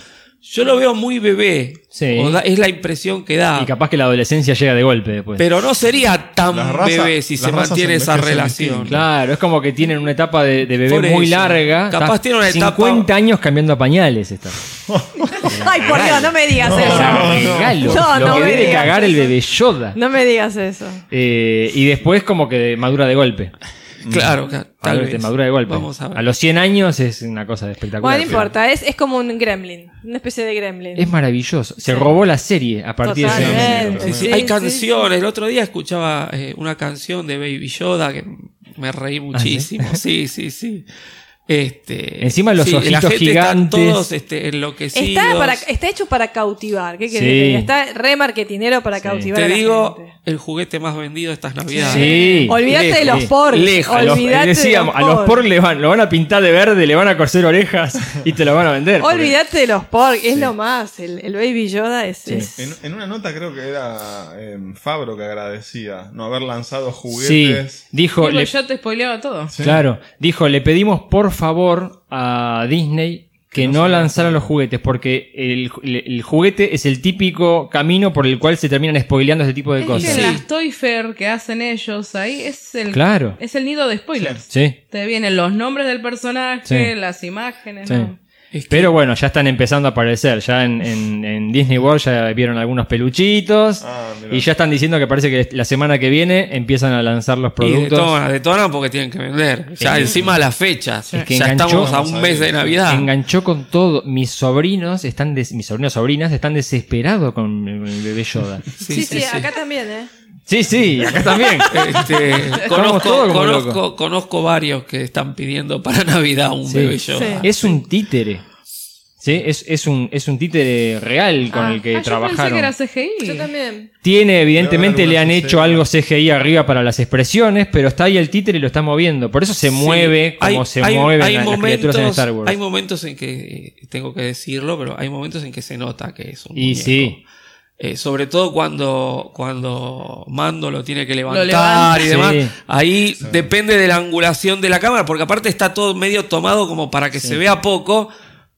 Speaker 6: Yo lo veo muy bebé.
Speaker 3: Sí.
Speaker 6: o da- es la impresión que da.
Speaker 3: Y capaz que la adolescencia llega de golpe después.
Speaker 6: Pero no sería tan
Speaker 5: Las razas-
Speaker 6: bebé si se mantiene esa relación.
Speaker 3: Claro, es como que tienen una etapa de, de bebé
Speaker 6: Por
Speaker 3: muy
Speaker 6: eso.
Speaker 3: larga.
Speaker 6: Capaz tiene una etapa-
Speaker 3: 50 años cambiando a pañales. Está.
Speaker 4: Ay, por Dios, no me digas
Speaker 3: O
Speaker 4: eso.
Speaker 3: regalo.
Speaker 4: No,
Speaker 3: lo
Speaker 4: no
Speaker 3: que
Speaker 4: me
Speaker 3: debe
Speaker 4: digas
Speaker 3: cagar el bebé Yoda.
Speaker 4: No me digas eso.
Speaker 3: Eh, y después como que madura de golpe.
Speaker 6: Claro, ca- tal
Speaker 3: Madura-
Speaker 6: vez.
Speaker 3: madura de golpe.
Speaker 6: Vamos a ver.
Speaker 3: A los 100 años es una cosa espectacular.
Speaker 4: Bueno, no importa, es, es como un gremlin. Una especie de gremlin.
Speaker 3: Es maravilloso. Se robó la serie a partir de ese.
Speaker 6: Sí, sí,
Speaker 4: Sí,
Speaker 6: hay
Speaker 4: sí,
Speaker 6: canciones. El otro día escuchaba eh, una canción de Baby Yoda que me reí muchísimo. sí, sí, sí. Este,
Speaker 3: Encima los
Speaker 6: sí, la
Speaker 3: ojitos
Speaker 6: gente
Speaker 3: gigantes.
Speaker 6: Están todos este, enloquecidos.
Speaker 4: Está, para, está hecho para cautivar. ¿Qué
Speaker 3: Sí.
Speaker 4: Está re marketinero para
Speaker 3: Sí.
Speaker 4: cautivar. a
Speaker 6: Te
Speaker 4: la
Speaker 6: digo,
Speaker 4: gente.
Speaker 6: el juguete más vendido estas navidades.
Speaker 3: Sí.
Speaker 4: Olvídate de los.
Speaker 3: A los-
Speaker 4: Olvídate
Speaker 3: decíamos,
Speaker 4: de
Speaker 3: a
Speaker 4: los
Speaker 3: pork le van, lo van a pintar de verde, le van a coser orejas y te lo van a vender. porque-
Speaker 4: Olvídate de los pork. Es lo más. El, el Baby Yoda es. es-
Speaker 5: En, en una nota creo que era em, Fabro que agradecía no haber lanzado
Speaker 3: Sí,
Speaker 5: juguetes.
Speaker 3: dijo,
Speaker 7: Digo,
Speaker 3: le-
Speaker 7: yo te spoileaba todo.
Speaker 5: Sí.
Speaker 3: claro, dijo, le pedimos por favor a Disney que no lanzaran los juguetes, porque el, el juguete es el típico camino por el cual se terminan spoileando ese tipo de
Speaker 7: Es
Speaker 3: cosas.
Speaker 7: que las Toy Fair que hacen ellos ahí es el,
Speaker 3: Claro.
Speaker 7: es el nido de spoilers.
Speaker 3: Sí.
Speaker 7: Te vienen los nombres del personaje,
Speaker 3: Sí.
Speaker 7: las imágenes.
Speaker 3: Sí.
Speaker 7: ¿no?
Speaker 6: Es que-
Speaker 3: Pero bueno, ya están empezando a aparecer. Ya en, en- en Disney World ya vieron algunos peluchitos.
Speaker 5: Ah,
Speaker 3: y ya están diciendo que parece que la semana que viene empiezan a lanzar los
Speaker 6: Y
Speaker 3: productos.
Speaker 6: detonan, detonan porque tienen que vender. Ya encima las fechas.
Speaker 3: Es que
Speaker 6: ya
Speaker 3: enganchó-
Speaker 6: estamos a un mes de Navidad.
Speaker 3: Enganchó con todo. Mis sobrinos están des- mis sobrinos sobrinas están desesperados con el el bebé Yoda.
Speaker 4: Sí, sí, acá también, ¿eh?
Speaker 3: Sí, sí, acá también.
Speaker 6: Este, conozco, conozco, varios que están pidiendo para Navidad un
Speaker 3: Sí.
Speaker 6: bebé Yoda.
Speaker 4: Sí.
Speaker 3: Es un títere. Sí, es, es un, es un títere real con
Speaker 7: Ah,
Speaker 3: el que
Speaker 7: ah,
Speaker 3: trabajaron.
Speaker 7: Yo pensé que era CGI.
Speaker 4: Yo también.
Speaker 3: Tiene, evidentemente, le han hecho algo CGI arriba para las expresiones, pero está ahí el títere y lo está moviendo. Por eso se
Speaker 6: Sí.
Speaker 3: mueve como
Speaker 6: Hay-
Speaker 3: se
Speaker 6: hay-
Speaker 3: mueven
Speaker 6: hay
Speaker 3: las, criaturas en Star Wars.
Speaker 6: Hay momentos en que, tengo que decirlo, pero hay momentos en que se nota que es un
Speaker 3: y
Speaker 6: muñeco.
Speaker 3: sí,
Speaker 6: Eh, sobre todo cuando, cuando Mando lo tiene que levantar
Speaker 7: levanta.
Speaker 6: y demás.
Speaker 3: Sí.
Speaker 6: Ahí depende de la angulación de la cámara, porque aparte está todo medio tomado como para que se vea poco,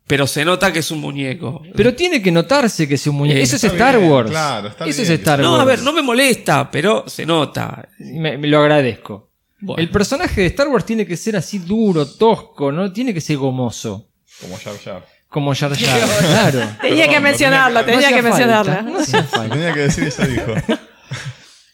Speaker 6: pero se nota que es un muñeco.
Speaker 3: pero tiene que notarse que es un muñeco.
Speaker 6: Eh,
Speaker 3: Eso es
Speaker 5: está
Speaker 3: Star
Speaker 5: bien,
Speaker 3: Wars.
Speaker 5: claro, está
Speaker 3: Eso es. Star
Speaker 6: no,
Speaker 3: Wars.
Speaker 6: a ver, no me molesta, pero se nota.
Speaker 3: Me, me lo agradezco.
Speaker 6: Bueno.
Speaker 3: El personaje de Star Wars tiene que ser así duro, tosco, no tiene que ser gomoso.
Speaker 5: Como Jar Jar.
Speaker 3: Como Jar Jar. claro.
Speaker 4: Tenía que
Speaker 5: no
Speaker 4: tenía que mencionarla.
Speaker 3: no hacía falta.
Speaker 5: Tenía que decir y se dijo.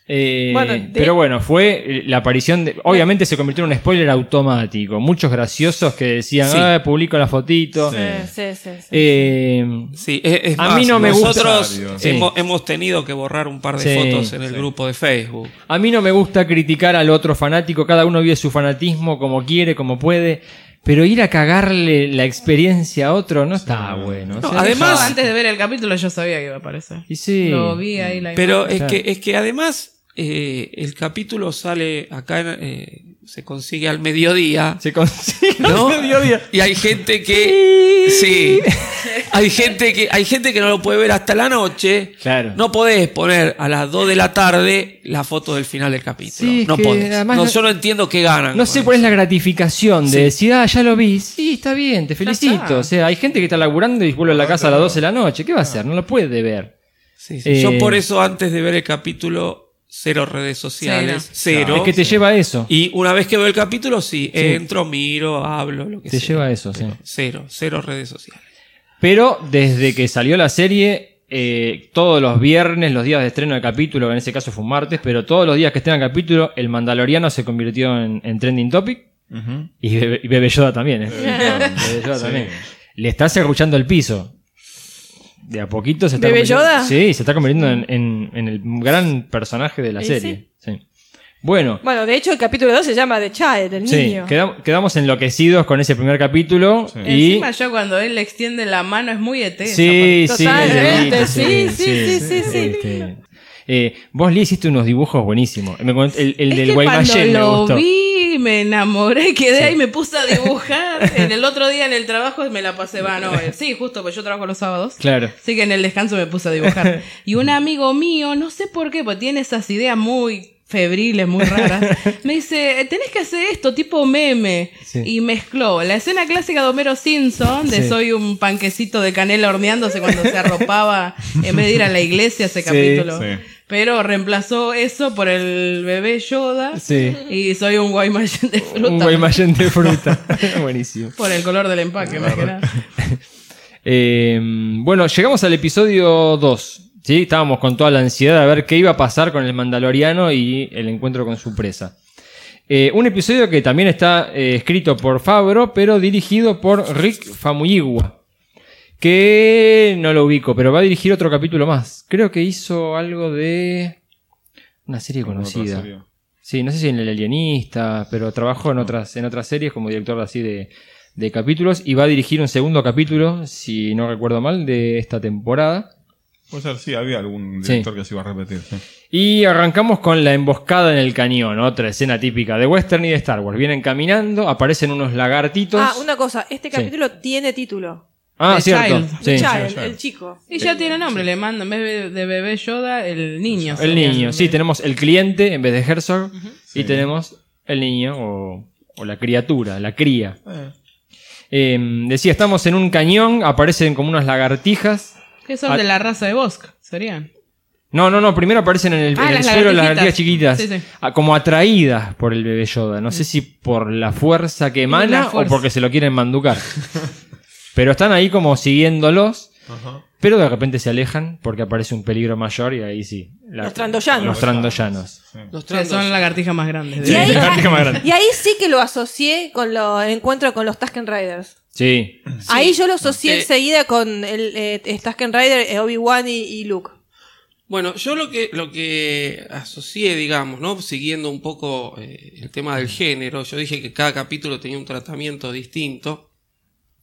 Speaker 3: Eh,
Speaker 4: Bueno, de-
Speaker 3: Pero bueno, fue la aparición de. Obviamente se convirtió en un spoiler automático. Muchos graciosos que decían,
Speaker 6: Sí.
Speaker 3: ah, publico la fotito.
Speaker 5: Sí.
Speaker 4: Sí, sí, sí.
Speaker 3: Eh,
Speaker 6: Sí, es, es
Speaker 3: A
Speaker 6: más,
Speaker 3: mí no me gusta.
Speaker 6: nosotros
Speaker 3: Sí.
Speaker 6: hemos, hemos tenido que borrar un par de
Speaker 3: Sí,
Speaker 6: fotos en el grupo de Facebook.
Speaker 3: a mí no me gusta criticar al otro fanático. Cada uno vive su fanatismo como quiere, como puede. Pero ir a cagarle la experiencia a otro no está bueno. O
Speaker 6: No, además-
Speaker 7: Yo, antes de ver el capítulo yo sabía que iba a aparecer.
Speaker 3: Y sí.
Speaker 7: Lo vi ahí la
Speaker 6: Pero
Speaker 7: imagen.
Speaker 6: es que, es que además eh, el capítulo sale acá, eh, se consigue al mediodía.
Speaker 3: Se consigue
Speaker 6: ¿no?
Speaker 3: al mediodía.
Speaker 6: Y hay gente que sí, hay gente que hay gente que no lo puede ver hasta la noche.
Speaker 3: Claro.
Speaker 6: No podés poner a las 2 de la tarde la foto del final del capítulo.
Speaker 3: Sí,
Speaker 6: no
Speaker 3: que
Speaker 6: podés.
Speaker 3: además
Speaker 6: No,
Speaker 3: no-
Speaker 6: yo no entiendo qué ganan.
Speaker 3: No sé cuál es la gratificación de
Speaker 6: Sí.
Speaker 3: decir, ah, ya lo vi. Sí, está bien, te felicito. O sea, hay gente que está laburando y vuelve a la casa a las 12 de la noche. ¿Qué va a hacer? No lo puede ver.
Speaker 6: Sí, sí.
Speaker 3: Eh,
Speaker 6: Yo por eso antes de ver el capítulo cero redes sociales, cero.
Speaker 3: es que te lleva a eso.
Speaker 6: Y una vez que veo el capítulo, sí, entro, miro, hablo, lo que
Speaker 3: Te
Speaker 6: sea.
Speaker 3: lleva a eso, sí.
Speaker 6: Cero, cero redes sociales.
Speaker 3: Pero desde que salió la serie, eh, todos los viernes, los días de estreno del capítulo, que en ese caso fue un martes, pero todos los días que estrenan capítulo, el Mandaloriano se convirtió en, en trending topic. Y Bebe, y Bebe Yoda también, ¿eh? Bebe Yoda
Speaker 5: Sí.
Speaker 3: también. Le está cerruchando el piso. De a poquito se está
Speaker 4: ¿Bebe
Speaker 3: convirtiendo-
Speaker 4: Yoda?
Speaker 3: Sí, se está convirtiendo en, en- en el gran personaje de la
Speaker 4: ¿Y
Speaker 3: serie. Sí. Bueno,
Speaker 4: Bueno, de hecho, el capítulo 2 se llama The Child, el
Speaker 3: sí,
Speaker 4: niño.
Speaker 3: quedam- quedamos enloquecidos con ese primer capítulo. Y
Speaker 7: Encima yo cuando él le extiende la mano es muy ET. esa
Speaker 3: Sí, sí,
Speaker 4: sí, sí, sí, sí, sí.
Speaker 3: Este, eh, vos, Lee, hiciste unos dibujos buenísimos. El el
Speaker 7: Es
Speaker 3: del
Speaker 7: que cuando
Speaker 3: Guaymallén me
Speaker 7: lo
Speaker 3: gustó.
Speaker 7: vi, me enamoré, quedé ahí, me puse a dibujar. en el otro día en el trabajo me la pasé, va, no, eh, sí, justo, pues yo trabajo los sábados.
Speaker 3: Claro.
Speaker 7: Así que en el descanso me puse a dibujar. Y un amigo mío, no sé por qué, pues tiene esas ideas muy febriles, muy raras, me dice, tenés que hacer esto, tipo meme.
Speaker 3: Sí.
Speaker 7: Y mezcló la escena clásica de Homero Simpson, de
Speaker 3: Sí.
Speaker 7: soy un panquecito de canela horneándose cuando se arropaba en vez de ir a la iglesia ese
Speaker 3: Sí,
Speaker 7: capítulo. Pero reemplazó eso por el bebé Yoda.
Speaker 3: Sí.
Speaker 7: Y soy un Guaymallén de fruta.
Speaker 3: Un Guaymallén de fruta. Buenísimo.
Speaker 7: Por el color del empaque, más que nada.
Speaker 3: Eh, bueno, llegamos al episodio 2. ¿Sí? Estábamos con toda la ansiedad de ver qué iba a pasar con el Mandaloriano y el encuentro con su presa. Eh, un episodio que también está eh, escrito por Fabro, pero dirigido por Rick Famuyiwa. Que no lo ubico, pero va a dirigir otro capítulo más. Creo que hizo algo de una serie conocida.
Speaker 5: serie.
Speaker 3: Sí, no sé si en El Alienista, pero trabajó en otras, en otras series como director así de, de capítulos y va a dirigir un segundo capítulo, si no recuerdo mal, de esta temporada.
Speaker 5: Puede ser, sí, había algún
Speaker 3: Sí.
Speaker 5: director que se iba a repetir. sí.
Speaker 3: Y arrancamos con la emboscada en el cañón, otra escena típica de western y de Star Wars. Vienen caminando, aparecen unos lagartitos.
Speaker 4: Ah, una cosa, este
Speaker 3: Sí.
Speaker 4: capítulo tiene título.
Speaker 3: Ah,
Speaker 7: The
Speaker 3: cierto.
Speaker 7: Child.
Speaker 3: Sí.
Speaker 4: The Child,
Speaker 5: Child.
Speaker 4: el chico.
Speaker 7: Y ya tiene nombre, le mando en vez de- bebé Yoda, el niño.
Speaker 3: El
Speaker 7: sería.
Speaker 3: niño, sí, tenemos el cliente en vez de Herzog y tenemos el niño o, o la criatura, la cría.
Speaker 5: Eh,
Speaker 3: Eh, decía, estamos en un cañón, aparecen como unas lagartijas.
Speaker 7: Que son
Speaker 3: Ah.
Speaker 7: de la raza de Bosk, serían.
Speaker 3: No, no, no, primero aparecen en el,
Speaker 7: Ah,
Speaker 3: en el
Speaker 7: las
Speaker 3: suelo las lagartijas chiquitas,
Speaker 7: Sí, sí.
Speaker 3: ah, como atraídas por el bebé Yoda. No sé si por la fuerza que emana
Speaker 7: fuerza.
Speaker 3: o porque se lo quieren manducar. Pero están ahí como siguiéndolos, pero de repente se alejan porque aparece un peligro mayor y ahí sí. la-
Speaker 4: Los trandoyanos.
Speaker 3: Los trandoyanos.
Speaker 6: Los
Speaker 7: son las lagartijas más grandes.
Speaker 4: Y ahí,
Speaker 3: lagartija más grande.
Speaker 4: y ahí sí que lo asocié con lo, el encuentro con los Tusken Riders.
Speaker 3: Sí.
Speaker 4: Ahí yo lo asocié
Speaker 6: Eh,
Speaker 4: enseguida con el eh, Tusken Rider, eh, Obi-Wan y, y Luke.
Speaker 6: Bueno, yo lo que, lo que asocié, digamos, ¿no? Siguiendo un poco eh, el tema del género, yo dije que cada capítulo tenía un tratamiento distinto.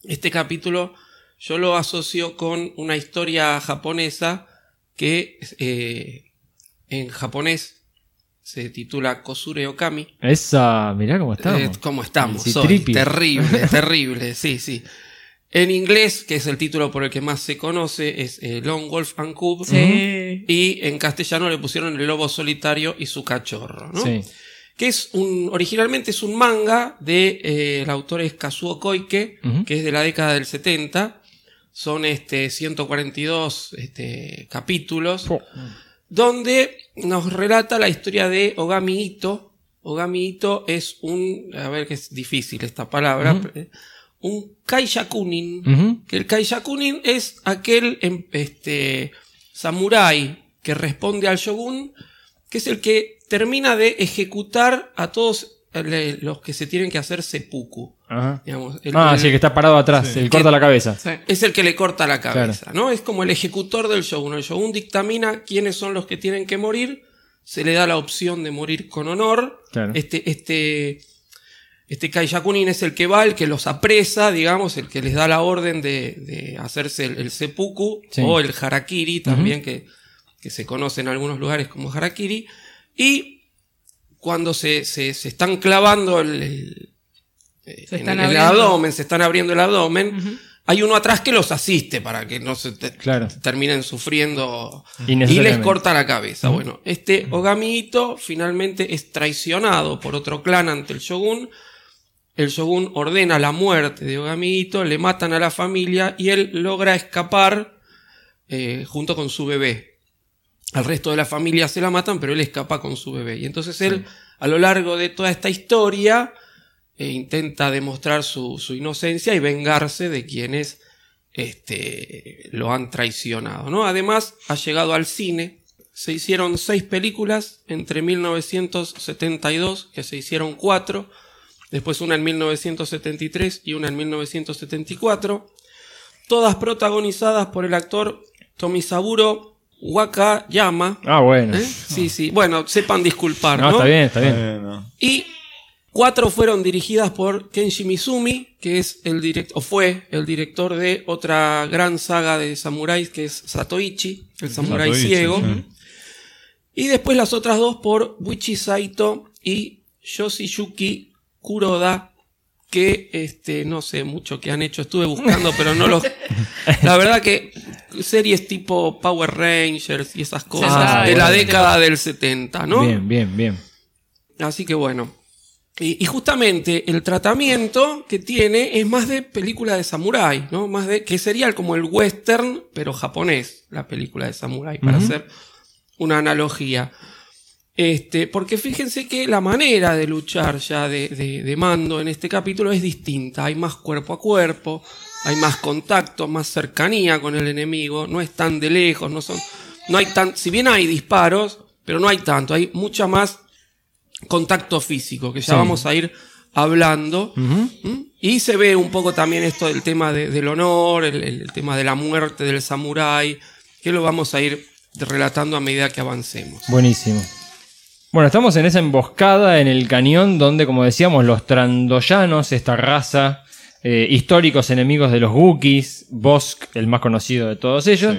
Speaker 6: Este capítulo yo lo asocio con una historia japonesa que eh, en japonés se titula Kosure Okami.
Speaker 3: Esa, mirá cómo estamos.
Speaker 6: Eh, ¿Cómo estamos? Terrible, terrible, sí, sí. En inglés, que es el título por el que más se conoce, es eh, Lone Wolf and Cub.
Speaker 7: Sí.
Speaker 6: Y en castellano le pusieron El Lobo Solitario y su cachorro, ¿no?
Speaker 3: Sí.
Speaker 6: Que es un, originalmente es un manga de, eh, el autor es Kazuo Koike, que es de la década del 70. Son este 142 este, capítulos donde nos relata la historia de Ogami Ito. Ogami Ito es un, a ver que es difícil esta palabra, eh, un Kaishakunin.
Speaker 3: Ujú.
Speaker 6: Que el Kaishakunin es aquel em, este, samurái que responde al shogun, que es el que termina de ejecutar a todos los que se tienen que hacer seppuku.
Speaker 3: Ajá.
Speaker 6: Digamos, el-
Speaker 3: Ah,
Speaker 6: el-
Speaker 3: sí, que está parado atrás, el corta la cabeza.
Speaker 7: Sí.
Speaker 6: es el que le corta la cabeza, ¿no? Es como el ejecutor del shogun. El shogun dictamina quiénes son los que tienen que morir, se le da la opción de morir con honor.
Speaker 3: Claro.
Speaker 6: Este, este, este es el que va, el que los apresa, digamos, el que les da la orden de, de hacerse el, el seppuku
Speaker 3: Sí.
Speaker 6: o el harakiri también, que, que se conoce en algunos lugares como harakiri. Y cuando se, se, se están clavando el, el- eh,
Speaker 7: Se
Speaker 6: en
Speaker 7: están
Speaker 6: el, el
Speaker 7: abriendo.
Speaker 6: abdomen, se están abriendo el abdomen, hay uno atrás que los asiste para que no se te-
Speaker 3: Claro.
Speaker 6: terminen sufriendo y les corta la cabeza. Bueno, este Ogami Ito finalmente es traicionado por otro clan ante el shogun. El shogun ordena la muerte de Ogami Ito, le matan a la familia y él logra escapar eh, junto con su bebé. Al resto de la familia se la matan, pero él escapa con su bebé. Y entonces él, a lo largo de toda esta historia, eh, intenta demostrar su, su inocencia y vengarse de quienes este, lo han traicionado. ¿no? Además, ha llegado al cine. Se hicieron seis películas entre 1972, que se hicieron cuatro, después una en 1973 y una en 1974, todas protagonizadas por el actor Tomisaburo Wakayama.
Speaker 3: Ah, bueno.
Speaker 6: ¿eh? Sí, sí. Bueno, sepan disculpar.
Speaker 3: No,
Speaker 6: ¿no?
Speaker 3: está bien, está bien.
Speaker 6: Y cuatro fueron dirigidas por Kenshi Mizumi, que es el director, o fue el director de otra gran saga de samuráis, que es Satoichi, el samurái
Speaker 5: Satoichi,
Speaker 6: ciego.
Speaker 5: sí.
Speaker 6: Y después las otras dos por Wichi Saito y Yoshiyuki Kuroda, que este, no sé mucho qué han hecho, estuve buscando, pero no los. La verdad que series tipo Power Rangers y esas cosas
Speaker 7: Ah,
Speaker 6: de la década del 70, ¿no?
Speaker 3: Bien, bien, bien.
Speaker 6: Así que bueno. Y, y justamente el tratamiento que tiene es más de película de samurái, ¿no? Más de. que sería como el western, pero japonés, la película de samurái, para hacer una analogía. Este, porque fíjense que la manera de luchar ya de, de- de mando en este capítulo es distinta. Hay más cuerpo a cuerpo, hay más contacto, más cercanía con el enemigo, no es tan de lejos, no son. No hay tan. Si bien hay disparos, pero no hay tanto, hay mucha más contacto físico, que ya
Speaker 3: Sí.
Speaker 6: vamos a ir hablando. ¿Mm? Y se ve un poco también esto del tema de- del honor, el, el tema de la muerte del samurái, que lo vamos a ir relatando a medida que avancemos.
Speaker 3: Buenísimo. Bueno, estamos en esa emboscada en el cañón donde, como decíamos, los trandoyanos, esta raza, eh, históricos enemigos de los Wookiees, Bosk, el más conocido de todos ellos,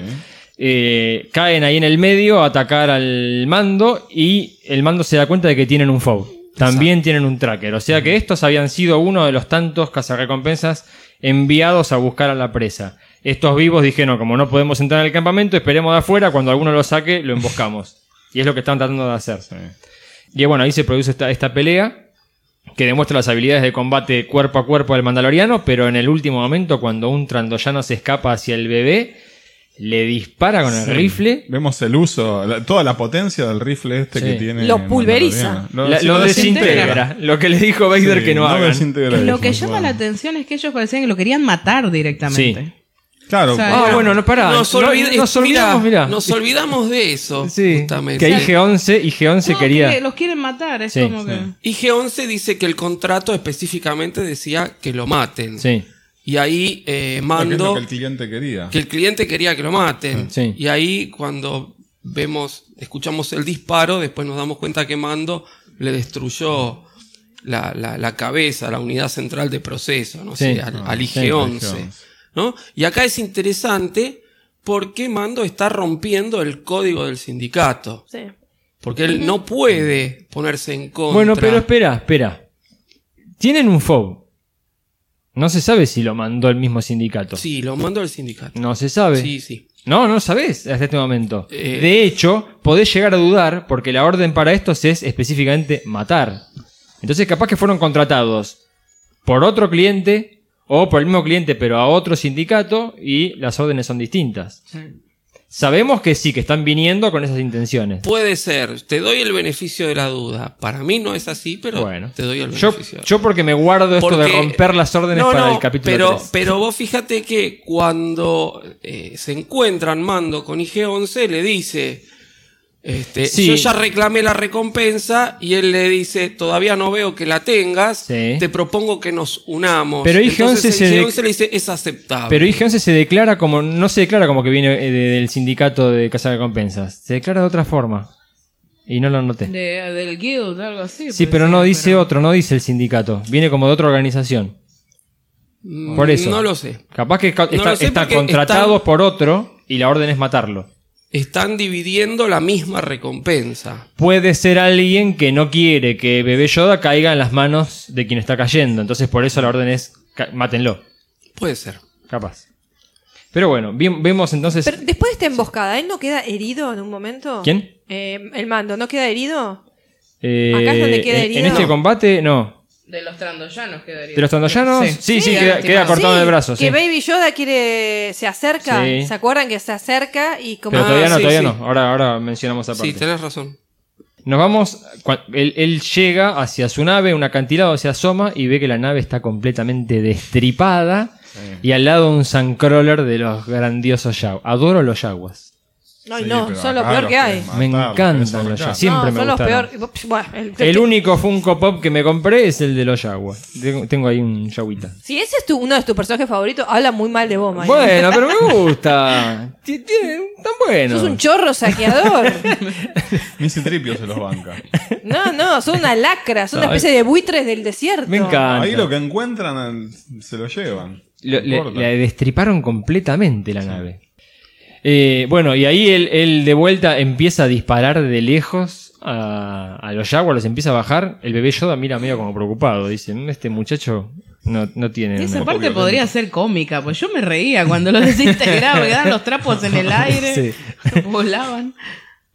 Speaker 3: eh, caen ahí en el medio a atacar al mando y el mando se da cuenta de que tienen un foe. También tienen un tracker. O sea que estos habían sido uno de los tantos cazarrecompensas enviados a buscar a la presa. Estos vivos dijeron, como no podemos entrar en el campamento, esperemos de afuera, cuando alguno lo saque, lo emboscamos. Y es lo que están tratando de hacer. Y bueno, ahí se produce esta, esta pelea, que demuestra las habilidades de combate cuerpo a cuerpo del mandaloriano, pero en el último momento, cuando un trandoyano se escapa hacia el bebé, le dispara con el
Speaker 5: Sí.
Speaker 3: rifle,
Speaker 5: Vemos el uso, la- toda la potencia del rifle este
Speaker 3: Sí.
Speaker 5: que tiene.
Speaker 4: Lo pulveriza.
Speaker 3: La- lo
Speaker 7: desintegra.
Speaker 3: desintegra. Lo que le dijo Vader
Speaker 5: Sí,
Speaker 3: que no, hagan.
Speaker 5: desintegra
Speaker 7: Lo que llama
Speaker 5: bueno.
Speaker 7: la atención es que ellos parecían que lo querían matar directamente.
Speaker 5: Claro,
Speaker 7: O sea,
Speaker 3: Ah,
Speaker 7: Bueno,
Speaker 3: no, pará.
Speaker 6: Nos,
Speaker 3: No-
Speaker 6: olvid-
Speaker 3: nos olvidamos,
Speaker 6: mirá,
Speaker 3: mirá.
Speaker 6: nos olvidamos de eso.
Speaker 3: Sí,
Speaker 6: justamente.
Speaker 3: que IG-11 IG-11
Speaker 7: No,
Speaker 3: quería...
Speaker 7: que los quieren matar, es
Speaker 3: Sí,
Speaker 7: como que...
Speaker 6: IG-11 dice que el contrato específicamente decía que lo maten.
Speaker 3: Sí,
Speaker 6: Y ahí eh, Mando,
Speaker 5: lo que el cliente quería.
Speaker 6: que el cliente quería que lo maten.
Speaker 3: Sí.
Speaker 6: Y ahí cuando vemos, escuchamos el disparo, después nos damos cuenta que Mando le destruyó la, la- la cabeza, la unidad central de proceso, no
Speaker 3: Sí.
Speaker 6: sé, al,
Speaker 5: Ah,
Speaker 6: al
Speaker 5: sí,
Speaker 6: IG-11.
Speaker 5: IG-11.
Speaker 6: ¿no? Y acá es interesante porque Mando está rompiendo el código del sindicato.
Speaker 4: Sí.
Speaker 6: Porque él no puede ponerse en contra.
Speaker 3: Bueno, pero espera, espera. Tienen un FOB. No se sabe si lo mandó el mismo sindicato.
Speaker 6: Sí, lo mando al sindicato.
Speaker 3: No se sabe.
Speaker 6: Sí, sí.
Speaker 3: No, no sabés hasta este momento.
Speaker 6: Eh.
Speaker 3: De hecho, podés llegar a dudar porque la orden para estos es específicamente matar. Entonces, capaz que fueron contratados por otro cliente o por el mismo cliente pero a otro sindicato y las órdenes son distintas. Sabemos que sí, que están viniendo con esas intenciones.
Speaker 6: Puede ser, te doy el beneficio de la duda. Para mí no es así, pero
Speaker 3: Bueno,
Speaker 6: te doy el
Speaker 3: yo,
Speaker 6: beneficio.
Speaker 3: yo porque me guardo esto de romper las órdenes
Speaker 6: No,
Speaker 3: para
Speaker 6: no,
Speaker 3: el capítulo
Speaker 6: pero,
Speaker 3: 3.
Speaker 6: pero vos fíjate que cuando eh, se encuentran Mando con IG-11, le dice, este,
Speaker 3: Sí.
Speaker 6: yo ya reclamé la recompensa y él le dice, todavía no veo que la tengas,
Speaker 3: Sí.
Speaker 6: te propongo que nos unamos.
Speaker 3: Pero IG-11
Speaker 6: Entonces
Speaker 3: se
Speaker 6: IG-11
Speaker 3: dec-
Speaker 6: le dice, es aceptable.
Speaker 3: Pero IG-11 se declara como. No se declara como que viene eh, de- del sindicato de Casa de Recompensas. Se declara de otra forma. Y no lo noté.
Speaker 7: De- del guild, algo así.
Speaker 3: Sí, pero
Speaker 7: ser,
Speaker 3: no dice
Speaker 7: pero-
Speaker 3: otro, no dice el sindicato. Viene como de otra organización.
Speaker 6: Mm,
Speaker 3: Por eso.
Speaker 6: No lo sé.
Speaker 3: Capaz que
Speaker 6: No
Speaker 3: está, contratado
Speaker 6: están-
Speaker 3: por otro y la orden es matarlo.
Speaker 6: Están dividiendo la misma recompensa.
Speaker 3: Puede ser alguien que no quiere que Bebé Yoda caiga en las manos de quien está cayendo. Entonces por eso la orden es mátenlo.
Speaker 6: Puede ser.
Speaker 3: Capaz. Pero bueno, bien, vemos entonces.
Speaker 4: Pero después de esta emboscada, ¿él no queda herido en un momento?
Speaker 3: ¿Quién?
Speaker 4: Eh, el mando, ¿no queda herido?
Speaker 3: eh,
Speaker 4: acá es donde queda
Speaker 3: en-
Speaker 4: herido.
Speaker 3: En este combate, no.
Speaker 7: De los trandoyanos quedaría.
Speaker 3: ¿De los tandoyanos? Sí, sí,
Speaker 7: Sí,
Speaker 3: queda,
Speaker 7: sí,
Speaker 3: queda cortado
Speaker 4: Sí,
Speaker 3: en el brazo.
Speaker 4: Que
Speaker 3: sí.
Speaker 4: Baby Yoda quiere. se acerca.
Speaker 3: Sí.
Speaker 4: ¿Se acuerdan que se acerca? Y como.
Speaker 3: Pero todavía no,
Speaker 6: sí,
Speaker 3: todavía
Speaker 6: sí.
Speaker 3: no. Ahora, ahora mencionamos esa parte.
Speaker 6: Sí, tenés razón.
Speaker 3: Nos vamos. él llega hacia su nave, un acantilado se asoma y ve que la nave está completamente destripada. Y al lado un Suncrawler de los grandiosos Yaguas. Adoro los Yaguas.
Speaker 5: Sí,
Speaker 4: no,
Speaker 5: pero
Speaker 4: son lo peor que hay.
Speaker 3: Me encantan los. Yaguas. Siempre
Speaker 4: no,
Speaker 3: me
Speaker 4: son los peor. Bueno, el-
Speaker 3: El único Funko Pop que me compré es el de los Yaguas. Tengo, ahí un Yaguita.
Speaker 4: Si ese es tu, uno de tus personajes favoritos, habla muy mal de vos.
Speaker 3: Bueno, pero me gusta. Tan bueno.
Speaker 4: Sos un chorro saqueador.
Speaker 5: Ni Citripio se los banca.
Speaker 4: No, no, son una lacra, son una
Speaker 3: No,
Speaker 4: especie de buitres del desierto.
Speaker 3: Me encanta.
Speaker 5: Ahí lo que encuentran se lo llevan.
Speaker 3: Lo-
Speaker 5: No
Speaker 3: le, le destriparon completamente la nave. Eh, bueno, y ahí él, él de vuelta empieza a disparar de lejos a, a los Jaguars, los empieza a bajar. El bebé Yoda mira medio como preocupado. Dice, "Mm, este muchacho no, no tiene...
Speaker 7: Y esa
Speaker 3: una-".
Speaker 7: parte podría ser cómica, pues yo me reía cuando lo desintegraba, quedaban los trapos en el aire,
Speaker 3: Sí.
Speaker 7: volaban.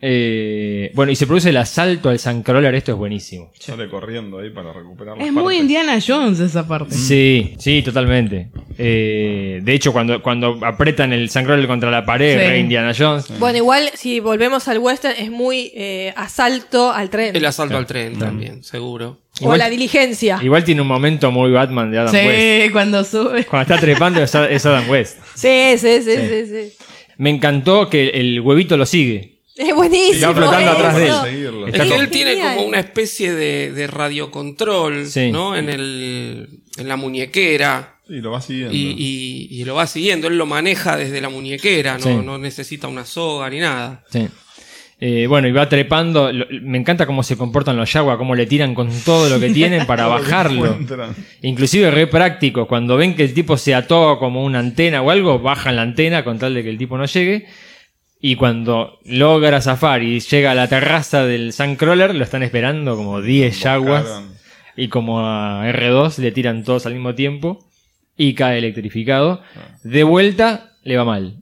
Speaker 3: Eh, bueno, y se produce el asalto al Suncrawler, esto es buenísimo.
Speaker 5: Sale corriendo ahí para recuperar las
Speaker 7: Es muy
Speaker 5: partes.
Speaker 7: Indiana Jones esa parte.
Speaker 3: Sí, sí, totalmente. Eh, de hecho, cuando, cuando apretan el Suncrawler contra la pared,
Speaker 7: Sí.
Speaker 3: re Indiana Jones,
Speaker 4: Bueno, igual si volvemos al western es muy eh, asalto al tren.
Speaker 6: El asalto al tren también, seguro.
Speaker 4: o la diligencia.
Speaker 3: igual tiene un momento muy Batman de Adam West.
Speaker 7: Sí, cuando sube.
Speaker 3: Cuando está trepando es es Adam West.
Speaker 4: Sí, sí, sí, sí, sí.
Speaker 3: Me encantó que el huevito lo sigue.
Speaker 4: Es buenísimo.
Speaker 3: Está flotando atrás de él.
Speaker 6: Es que él tiene como una especie de, de radiocontrol,
Speaker 3: Sí.
Speaker 6: ¿no? En, el, en la muñequera.
Speaker 5: Sí, lo va siguiendo.
Speaker 6: Y, y- y lo va siguiendo, él lo maneja desde la muñequera, no,
Speaker 3: Sí.
Speaker 6: no necesita una soga ni nada.
Speaker 3: Sí. Eh, bueno, y va trepando. Lo- me encanta cómo se comportan los Jaguar, cómo le tiran con todo lo que tienen para bajarlo. Inclusive re práctico. Cuando ven que el tipo se ató como una antena o algo, bajan la antena con tal de que el tipo no llegue. Y cuando logra zafar y llega a la terraza del Suncrawler, lo están esperando como 10 Jaguars.
Speaker 5: Buscaron.
Speaker 3: Y como a R2 le tiran todos al mismo tiempo. Y cae electrificado. De vuelta le va mal.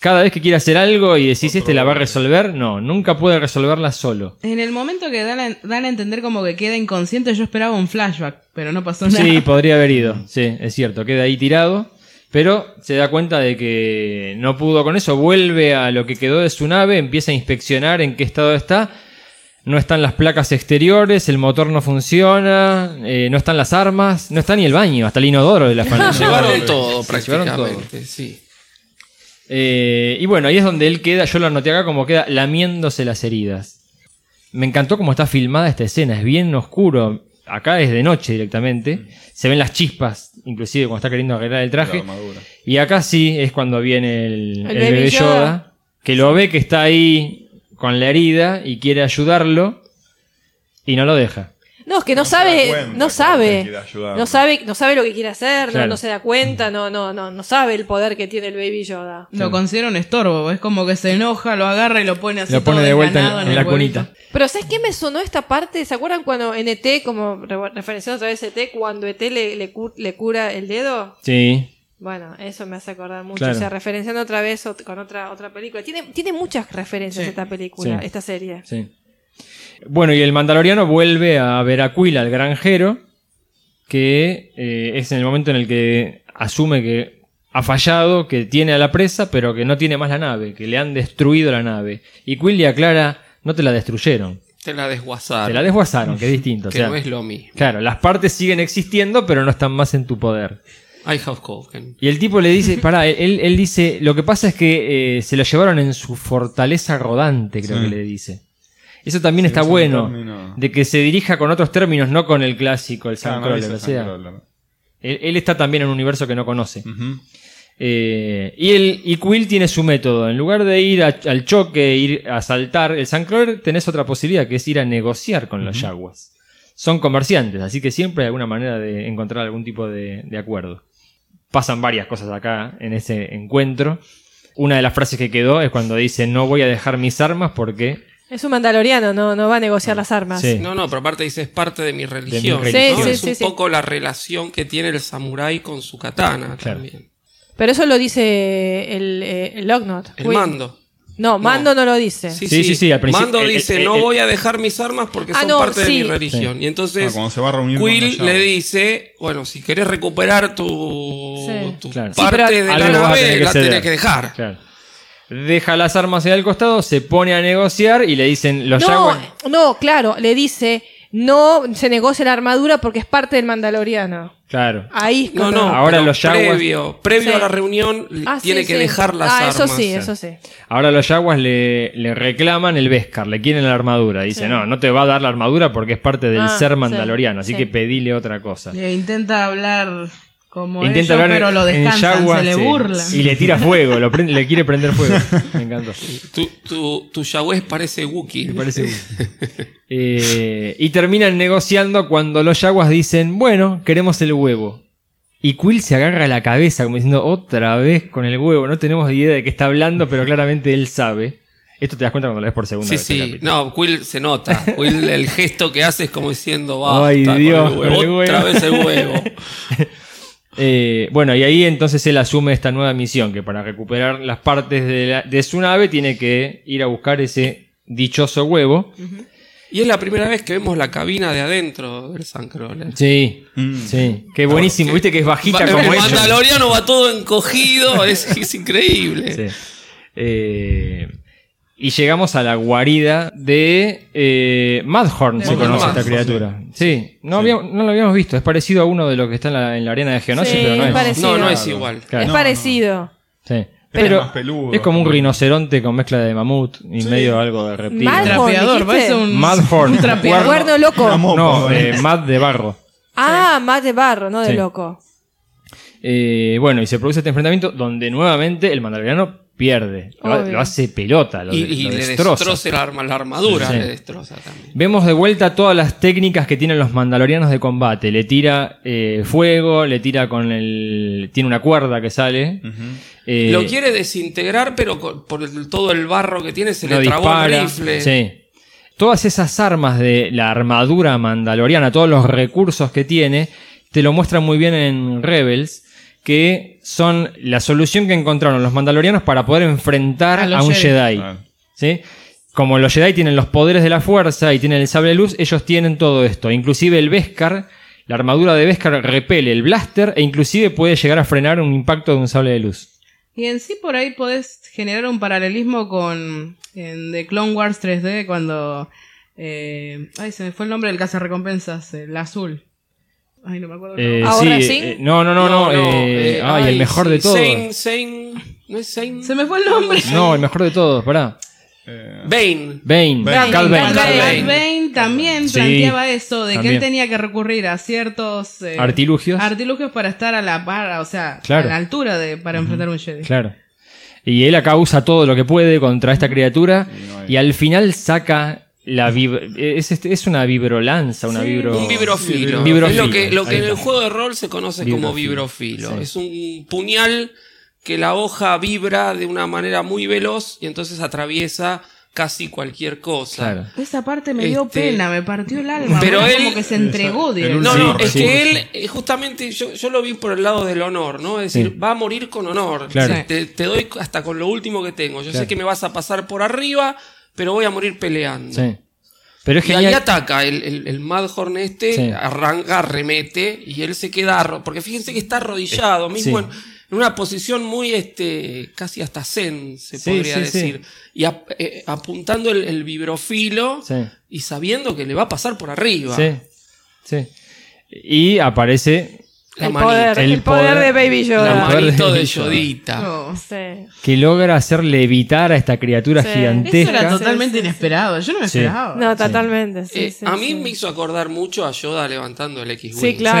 Speaker 3: Cada vez que quiere hacer algo y decís este la va a resolver, no, nunca puede resolverla solo.
Speaker 7: En el momento que dan a, dan a entender como que queda inconsciente, yo esperaba un flashback, pero no pasó nada.
Speaker 3: Sí, podría haber ido, sí, es cierto, queda ahí tirado, pero se da cuenta de que no pudo con eso, vuelve a lo que quedó de su nave, empieza a inspeccionar en qué estado está, no están las placas exteriores, el motor no funciona, eh, no están las armas, no está ni el baño, hasta el inodoro de la familia.
Speaker 6: Llevaron todo
Speaker 3: Se llevaron todo.
Speaker 6: prácticamente, sí.
Speaker 3: Eh, y bueno, ahí es donde él queda, yo lo anoté acá como queda lamiéndose las heridas. Me encantó cómo está filmada esta escena, es bien oscuro. Acá es de noche directamente. Se ven las chispas, inclusive cuando está queriendo arreglar el traje. Y acá sí es cuando viene el,
Speaker 4: El
Speaker 3: el
Speaker 4: Baby
Speaker 3: bebé
Speaker 4: Yoda.
Speaker 3: Yoda, que lo ve que está ahí con la herida y quiere ayudarlo y no lo deja.
Speaker 4: No, es que no, sabe, no sabe, no sabe, no sabe lo que quiere hacer, no-
Speaker 3: Claro.
Speaker 4: no, se da cuenta, no, no, no, no sabe el poder que tiene el Baby Yoda.
Speaker 7: Lo considera un estorbo, es como que se enoja, lo agarra y lo pone así
Speaker 3: Lo pone
Speaker 7: todo
Speaker 3: de vuelta en, la cunita.
Speaker 4: Pero ¿sabes qué me sonó esta parte? ¿Se acuerdan cuando en ET, como re- referenciando otra vez ET, cuando ET le, le, cu- le cura el dedo?
Speaker 3: Sí,
Speaker 4: Bueno, eso me hace acordar mucho.
Speaker 3: Claro.
Speaker 4: O sea, referenciando otra vez con otra otra película. Tiene, tiene muchas referencias
Speaker 7: Sí.
Speaker 4: esta película,
Speaker 3: Sí.
Speaker 4: esta serie.
Speaker 3: sí. Bueno, y el mandaloriano vuelve a ver a Quill, al granjero, que eh, es en el momento en el que asume que ha fallado, que tiene a la presa, pero que no tiene más la nave, que le han destruido la nave. Y Quill le aclara, no te la destruyeron,
Speaker 6: Te la desguazaron.
Speaker 3: te la desguazaron, que es distinto. o
Speaker 6: que
Speaker 3: sea,
Speaker 6: no es lo mismo.
Speaker 3: Claro, las partes siguen existiendo, pero no están más en tu poder.
Speaker 6: I have spoken.
Speaker 3: Y el tipo le dice, pará, él, él dice, lo que pasa es que eh, se lo llevaron en su fortaleza rodante, creo
Speaker 5: Sí.
Speaker 3: que le dice. Eso también está bueno,
Speaker 5: término-
Speaker 3: de que se dirija con otros términos, no con el clásico, el
Speaker 5: Ah, no
Speaker 3: Sandcrawler,
Speaker 5: dice
Speaker 3: o sea,
Speaker 5: Sandcrawler.
Speaker 3: él, él está también en un universo que no conoce. Eh, y, el, y Quill tiene su método. En lugar de ir a- al choque, ir a saltar el Sandcrawler, tenés otra posibilidad, que es ir a negociar con los Jaguars. Son comerciantes, así que siempre hay alguna manera de encontrar algún tipo de, de acuerdo. Pasan varias cosas acá en ese encuentro. Una de las frases que quedó es cuando dice no voy a dejar mis armas porque...
Speaker 4: Es un mandaloriano, no, no va a negociar las armas.
Speaker 3: Sí.
Speaker 6: No, no, pero aparte dice es parte de mi religión.
Speaker 3: religión.
Speaker 6: ¿no?
Speaker 4: Sí, sí,
Speaker 6: es
Speaker 4: sí,
Speaker 6: un
Speaker 4: sí.
Speaker 6: poco la relación que tiene el samurái con su katana
Speaker 3: Claro.
Speaker 6: también.
Speaker 4: Pero eso lo dice el, eh, el Lognot.
Speaker 6: El
Speaker 4: Will.
Speaker 6: mando.
Speaker 4: No, Mando no, lo dice.
Speaker 6: Sí,
Speaker 3: Sí,
Speaker 6: sí,
Speaker 3: sí, sí, al principio-
Speaker 6: Mando
Speaker 3: el-
Speaker 6: dice,
Speaker 3: el-
Speaker 6: no voy a dejar mis armas porque
Speaker 4: Ah,
Speaker 6: son
Speaker 4: no,
Speaker 6: parte
Speaker 4: sí.
Speaker 6: de mi religión. Y entonces
Speaker 5: Ah, cuando se va a reunir con
Speaker 6: Quill
Speaker 5: los
Speaker 6: le dice, bueno, si querés recuperar tu,
Speaker 4: Sí.
Speaker 6: tu
Speaker 3: Claro. Sí,
Speaker 6: parte de la nave, la tenés que dejar.
Speaker 3: Claro. Deja las armas ahí al costado, se pone a negociar y le dicen los
Speaker 4: No,
Speaker 3: Jaguars...
Speaker 4: no, claro, le dice, no se negocia la armadura porque es parte del mandaloriano.
Speaker 3: Claro.
Speaker 4: Ahí es
Speaker 6: No, no,
Speaker 3: Ahora los Jaguars-
Speaker 6: previo, previo
Speaker 4: Sí.
Speaker 6: a la reunión
Speaker 4: Ah,
Speaker 6: tiene
Speaker 4: sí,
Speaker 6: que
Speaker 4: sí.
Speaker 6: dejar las
Speaker 4: ah,
Speaker 6: armas.
Speaker 4: eso sí, eso sí.
Speaker 3: Ahora los Jaguars le, le reclaman el Beskar, le quieren la armadura. Dice,
Speaker 4: Sí.
Speaker 3: no, no te va a dar la armadura porque es parte del
Speaker 4: Ah,
Speaker 3: ser
Speaker 4: sí,
Speaker 3: mandaloriano, así
Speaker 4: sí.
Speaker 3: que pedile otra cosa.
Speaker 7: Le intenta hablar como
Speaker 3: Intenta
Speaker 7: ellos,
Speaker 3: hablar
Speaker 7: pero
Speaker 3: en-
Speaker 7: lo
Speaker 3: en
Speaker 7: descansan,
Speaker 3: Jaguar,
Speaker 7: se le
Speaker 3: sí.
Speaker 7: burlan.
Speaker 3: Y le tira fuego, lo prende- le quiere prender fuego. Me encantó.
Speaker 6: Tu, tu, tu Yahweh parece Wookiee.
Speaker 3: Me parece Eh, y terminan negociando cuando los Jaguars dicen, bueno, queremos el huevo. Y Quill se agarra la cabeza como diciendo, otra vez con el huevo. No tenemos idea de qué está hablando, pero claramente él sabe. Esto te das cuenta cuando lo ves por segunda
Speaker 6: Sí,
Speaker 3: vez. el
Speaker 6: sí.
Speaker 3: capítulo.
Speaker 6: No, Quill se nota. Quill el gesto que hace es como diciendo, basta,
Speaker 3: Ay,
Speaker 6: con el huevo, otra
Speaker 3: huevo".
Speaker 6: vez el huevo.
Speaker 3: Eh, bueno, y ahí entonces él asume esta nueva misión, que para recuperar las partes de, la- de su nave tiene que ir a buscar ese dichoso huevo.
Speaker 6: Y es la primera vez que vemos la cabina de adentro del Sandcrawler.
Speaker 3: Sí, sí, qué buenísimo.
Speaker 6: Porque
Speaker 3: Viste que es bajita
Speaker 6: va-
Speaker 3: como
Speaker 6: El mandaloriano va todo encogido, es, es increíble.
Speaker 3: Sí. Eh, y llegamos a la guarida de eh, Madhorn, se conoce esta criatura. Sí, no,
Speaker 5: Sí.
Speaker 3: habíamos- no lo habíamos visto. Es parecido a uno de los que está en la, en la arena de Geonosis,
Speaker 4: Sí,
Speaker 3: pero no
Speaker 4: es
Speaker 3: es.
Speaker 4: parecido.
Speaker 6: No, no es igual.
Speaker 3: Claro.
Speaker 4: es parecido.
Speaker 3: Sí.
Speaker 5: Pero más peludo.
Speaker 3: es como un rinoceronte con mezcla de mamut y medio algo de reptil.
Speaker 4: Madhorn.
Speaker 7: Parece un,
Speaker 3: Madhorn.
Speaker 7: un trapeador.
Speaker 4: Cuerno loco.
Speaker 5: Mopa,
Speaker 3: No, eh, Mad de barro.
Speaker 4: Ah, más de barro, no de
Speaker 3: Sí.
Speaker 4: loco.
Speaker 3: Eh, bueno, y se produce este enfrentamiento donde nuevamente el mandaloriano pierde. Lo, hace pelota, lo,
Speaker 6: Y,
Speaker 3: de-
Speaker 6: y
Speaker 3: lo
Speaker 6: le
Speaker 3: destroza.
Speaker 6: destroza la, arma, la armadura,
Speaker 3: Sí.
Speaker 6: le destroza también.
Speaker 3: Vemos de vuelta todas las técnicas que tienen los mandalorianos de combate. Le tira eh, fuego, le tira con el... Tiene una cuerda que sale. eh,
Speaker 6: Lo quiere desintegrar, pero con- por el- todo el barro que tiene se le trabó el
Speaker 3: dispara.
Speaker 6: rifle.
Speaker 3: Sí. Todas esas armas de la armadura mandaloriana, todos los recursos que tiene, te lo muestran muy bien en Rebels, que son la solución que encontraron los mandalorianos para poder enfrentar
Speaker 7: A
Speaker 3: un
Speaker 7: Jedi.
Speaker 3: ¿sí? Como los Jedi tienen los poderes de la fuerza y tienen el sable de luz, ellos tienen todo esto. Inclusive el Beskar, la armadura de Beskar repele el blaster e inclusive puede llegar a frenar un impacto de un sable de luz.
Speaker 7: Y en sí por ahí podés generar un paralelismo con en The Clone Wars 3D cuando... eh, ay, se me fue el nombre del cazarrecompensas, el azul. Ay, no me acuerdo. el
Speaker 3: Eh,
Speaker 7: nombre.
Speaker 4: ¿Ahora
Speaker 3: sí,
Speaker 4: sí?
Speaker 3: eh, no, no, no, no. eh,
Speaker 6: eh,
Speaker 3: ay, el mejor
Speaker 6: sí,
Speaker 3: de todos.
Speaker 6: Zane, Zane, ¿no es Zane?
Speaker 7: Se me fue el nombre.
Speaker 3: No, el mejor de todos, pará.
Speaker 5: Eh,
Speaker 6: Bane.
Speaker 3: Bane,
Speaker 5: Bane.
Speaker 3: Cal Bane.
Speaker 7: Bane.
Speaker 6: Bane.
Speaker 7: también
Speaker 3: Sí,
Speaker 7: planteaba eso, de que
Speaker 3: también.
Speaker 7: él tenía que recurrir a ciertos eh,
Speaker 3: Artilugios.
Speaker 7: artilugios para estar a la par, o sea,
Speaker 3: Claro.
Speaker 7: a la altura de para enfrentar un Jedi.
Speaker 3: Claro. Y él acá usa todo lo que puede contra esta criatura y al final saca la vib- es, este- es una vibrolanza, una vibro...
Speaker 6: Un vibrofilo.
Speaker 3: Vibrofilo.
Speaker 6: Es lo que, lo que en el juego de rol se conoce como
Speaker 3: Vibrofilo. Sí.
Speaker 6: Es un puñal que la hoja vibra de una manera muy veloz y entonces atraviesa casi cualquier cosa.
Speaker 3: Claro.
Speaker 7: Esa parte me dio
Speaker 6: Este-
Speaker 7: pena, me partió el alma.
Speaker 6: Pero él-
Speaker 7: como que se entregó
Speaker 5: el
Speaker 7: directo.
Speaker 6: No,
Speaker 5: Sí,
Speaker 6: no, es
Speaker 3: sí,
Speaker 6: que
Speaker 3: sí.
Speaker 6: él, eh, justamente, yo, yo lo vi por el lado del honor, ¿no? Es decir,
Speaker 3: Sí.
Speaker 6: va a morir con honor.
Speaker 3: Claro.
Speaker 6: Sí, Te, te doy hasta con lo último que tengo. Yo
Speaker 3: Claro.
Speaker 6: sé que me vas a pasar por arriba, pero voy a morir peleando.
Speaker 3: Sí. Pero es
Speaker 6: Y ahí ataca el, el, el Madhorn este,
Speaker 3: Sí.
Speaker 6: arranca, remete, y él se queda, porque fíjense que está arrodillado, mismo
Speaker 3: sí.
Speaker 6: en, en una posición muy, este, casi hasta zen, se
Speaker 3: Sí,
Speaker 6: podría decir. Y eh, apuntando el, el vibrofilo y sabiendo que le va a pasar por arriba.
Speaker 3: Sí. Sí. Y aparece
Speaker 6: La
Speaker 4: el poder,
Speaker 3: El
Speaker 4: el, poder,
Speaker 3: poder-
Speaker 4: de Baby
Speaker 6: La
Speaker 4: Yoda.
Speaker 3: poder de
Speaker 6: manito de
Speaker 3: Yoda.
Speaker 6: Yodita.
Speaker 4: Sí.
Speaker 3: que logra hacerle evitar a esta criatura
Speaker 4: Sí.
Speaker 7: Eso
Speaker 3: gigantesca.
Speaker 7: era
Speaker 4: Sí,
Speaker 7: totalmente
Speaker 4: sí, sí.
Speaker 7: inesperado. Yo no me
Speaker 3: Sí.
Speaker 7: esperaba.
Speaker 4: No, totalmente. Sí,
Speaker 6: Eh,
Speaker 4: sí,
Speaker 6: a mí
Speaker 4: sí.
Speaker 6: me hizo acordar mucho a Yoda levantando el X-Wing.
Speaker 4: Sí, claro.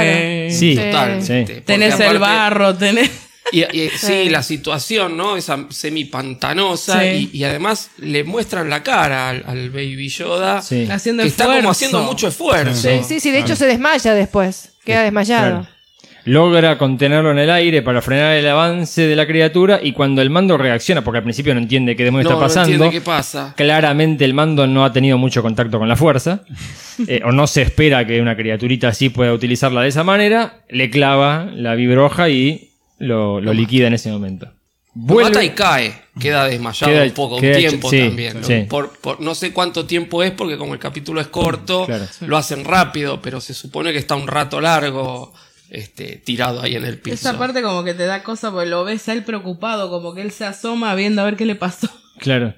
Speaker 7: Sí.
Speaker 3: Sí.
Speaker 6: Totalmente.
Speaker 7: Tenés el barro, tenés.
Speaker 6: Y, y- sí,
Speaker 4: Sí.
Speaker 6: la situación, ¿no? Esa semipantanosa.
Speaker 7: Sí.
Speaker 6: Y, y además le muestran la cara al, al Baby Yoda.
Speaker 3: Sí.
Speaker 7: Haciendo
Speaker 6: Que está como haciendo mucho esfuerzo.
Speaker 4: Sí, sí, sí, de hecho se desmaya después. Queda desmayado.
Speaker 3: Claro. Logra contenerlo en el aire para frenar el avance de la criatura y cuando el mando reacciona, porque al principio no entiende qué demonios
Speaker 6: No,
Speaker 3: está
Speaker 6: no
Speaker 3: pasando,
Speaker 6: entiende qué pasa.
Speaker 3: claramente el mando no ha tenido mucho contacto con la fuerza, eh, o no se espera que una criaturita así pueda utilizarla de esa manera, le clava la vibroja y lo, lo liquida en ese momento. Vuelve-
Speaker 6: mata y cae. Queda desmayado
Speaker 3: Queda-
Speaker 6: un poco, un tiempo
Speaker 3: sí,
Speaker 6: también. ¿no?
Speaker 3: sí.
Speaker 6: Por, por- no sé cuánto tiempo es, porque como el capítulo es corto,
Speaker 3: Claro.
Speaker 6: lo hacen rápido, pero se supone que está un rato largo este, tirado ahí en el piso.
Speaker 7: Esa parte como que te da cosa porque lo ves a él preocupado, como que él se asoma viendo a ver qué le pasó.
Speaker 3: Claro.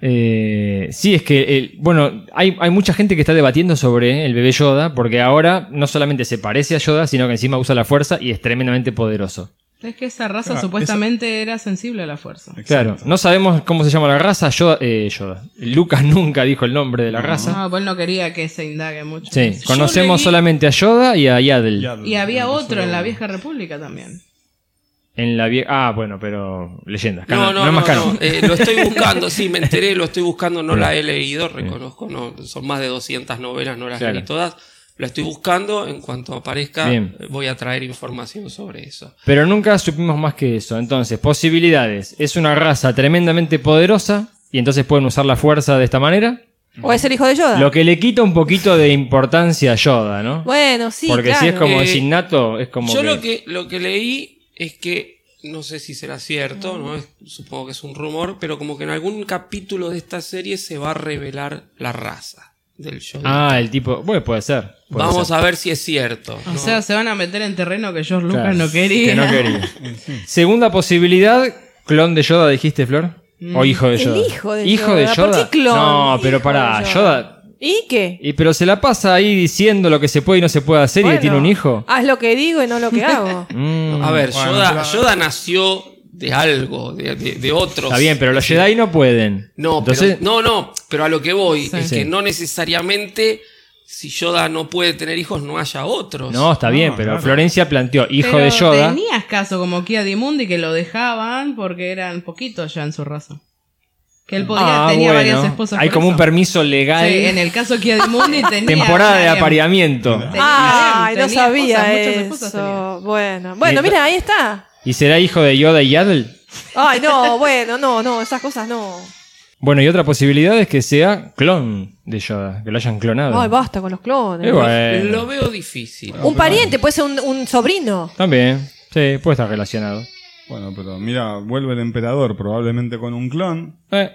Speaker 3: Eh, sí, es que, eh, bueno, hay, hay mucha gente que está debatiendo sobre el bebé Yoda, porque ahora no solamente se parece a Yoda, sino que encima usa la fuerza y es tremendamente poderoso.
Speaker 7: Es que esa raza
Speaker 5: Claro,
Speaker 7: supuestamente era sensible a la fuerza.
Speaker 3: Claro, no sabemos cómo se llama la raza, Yoda, eh, Yoda. Lucas nunca dijo el nombre de la raza.
Speaker 7: No, pues no quería que se indague mucho.
Speaker 3: Sí, conocemos
Speaker 6: leí-
Speaker 3: solamente a Yoda y a Yaddle.
Speaker 5: Ya-
Speaker 7: Y había otro en la vieja república también.
Speaker 3: En la vie- Ah, bueno, pero leyendas.
Speaker 6: No, no,
Speaker 3: es
Speaker 6: no,
Speaker 3: más
Speaker 6: no, eh, lo estoy buscando, sí, me enteré, lo estoy buscando, no la he leído, reconozco, no, son más de 200 novelas, no las
Speaker 3: Claro.
Speaker 6: leí todas, la estoy buscando, en cuanto aparezca
Speaker 3: Bien.
Speaker 6: voy a traer información sobre eso.
Speaker 3: Pero nunca supimos más que eso. Entonces, posibilidades. Es una raza tremendamente poderosa y entonces pueden usar la fuerza de esta manera.
Speaker 4: ¿O es el hijo de Yoda?
Speaker 3: Lo que le quita un poquito de importancia a Yoda, ¿no?
Speaker 4: Bueno, sí,
Speaker 3: Porque
Speaker 4: claro.
Speaker 3: si es como
Speaker 6: Eh,
Speaker 3: es innato, es como
Speaker 6: Yo
Speaker 3: que...
Speaker 6: lo que lo que leí es que no sé si será cierto, ¿no? Es- supongo que es un rumor, pero como que en algún capítulo de esta serie se va a revelar la raza del show.
Speaker 3: Ah, el tipo... Bueno, puede ser. Puede
Speaker 6: Vamos
Speaker 3: ser.
Speaker 6: a ver si es cierto.
Speaker 7: O
Speaker 6: ¿no?
Speaker 7: sea, se van a meter en terreno que George Lucas
Speaker 3: Claro,
Speaker 7: no quería.
Speaker 3: Que no quería. Segunda posibilidad, clon de Yoda, dijiste, Flor. O hijo de
Speaker 4: El
Speaker 3: Yoda.
Speaker 4: hijo de
Speaker 3: ¿Hijo
Speaker 4: Yoda.
Speaker 3: de
Speaker 4: ¿Por
Speaker 3: Yoda?
Speaker 4: qué clon?
Speaker 3: No, pero pará,
Speaker 4: Yoda.
Speaker 3: Yoda...
Speaker 4: ¿Y qué?
Speaker 3: Y pero se la pasa ahí diciendo lo que se puede y no se puede hacer y que
Speaker 4: Bueno,
Speaker 3: tiene un hijo.
Speaker 4: Haz lo que digo y no lo que hago.
Speaker 3: Mm.
Speaker 6: A ver,
Speaker 5: Bueno,
Speaker 6: Yoda, Yoda nació de algo, de, de, de otros.
Speaker 3: Está bien, pero los Jedi no pueden.
Speaker 6: No,
Speaker 3: Entonces,
Speaker 6: pero, no, no, pero a lo que voy es
Speaker 3: Sí.
Speaker 6: que no necesariamente si Yoda no puede tener hijos no haya otros.
Speaker 3: No, está bien,
Speaker 5: No,
Speaker 3: pero
Speaker 5: claro.
Speaker 3: Florencia planteó hijo
Speaker 7: Pero
Speaker 3: de Yoda.
Speaker 7: Tenías caso como Kia Dimundi que lo dejaban porque eran poquitos ya en su raza. Que él podía,
Speaker 3: Ah,
Speaker 7: tenía
Speaker 3: bueno.
Speaker 7: varias esposas.
Speaker 3: Hay como un permiso legal.
Speaker 7: Sí, en el caso Kia Dimundi tenía.
Speaker 3: temporada de apareamiento.
Speaker 7: tenía-
Speaker 4: Ay, no sabía
Speaker 7: esposas,
Speaker 4: eso. Bueno, bueno,
Speaker 3: Y-
Speaker 4: mira, ahí está.
Speaker 3: ¿Y será hijo de Yoda y Yaddle?
Speaker 4: Ay, no, bueno, no, no, esas cosas no.
Speaker 3: Bueno, y otra posibilidad es que sea clon de Yoda, que lo hayan clonado.
Speaker 4: Ay, basta con los clones.
Speaker 3: Bueno,
Speaker 6: Lo veo difícil.
Speaker 4: Un pariente, puede ser un, un sobrino.
Speaker 3: También, Sí, puede estar relacionado.
Speaker 5: Bueno, pero mira, vuelve el emperador, probablemente con un clon.
Speaker 3: Eh,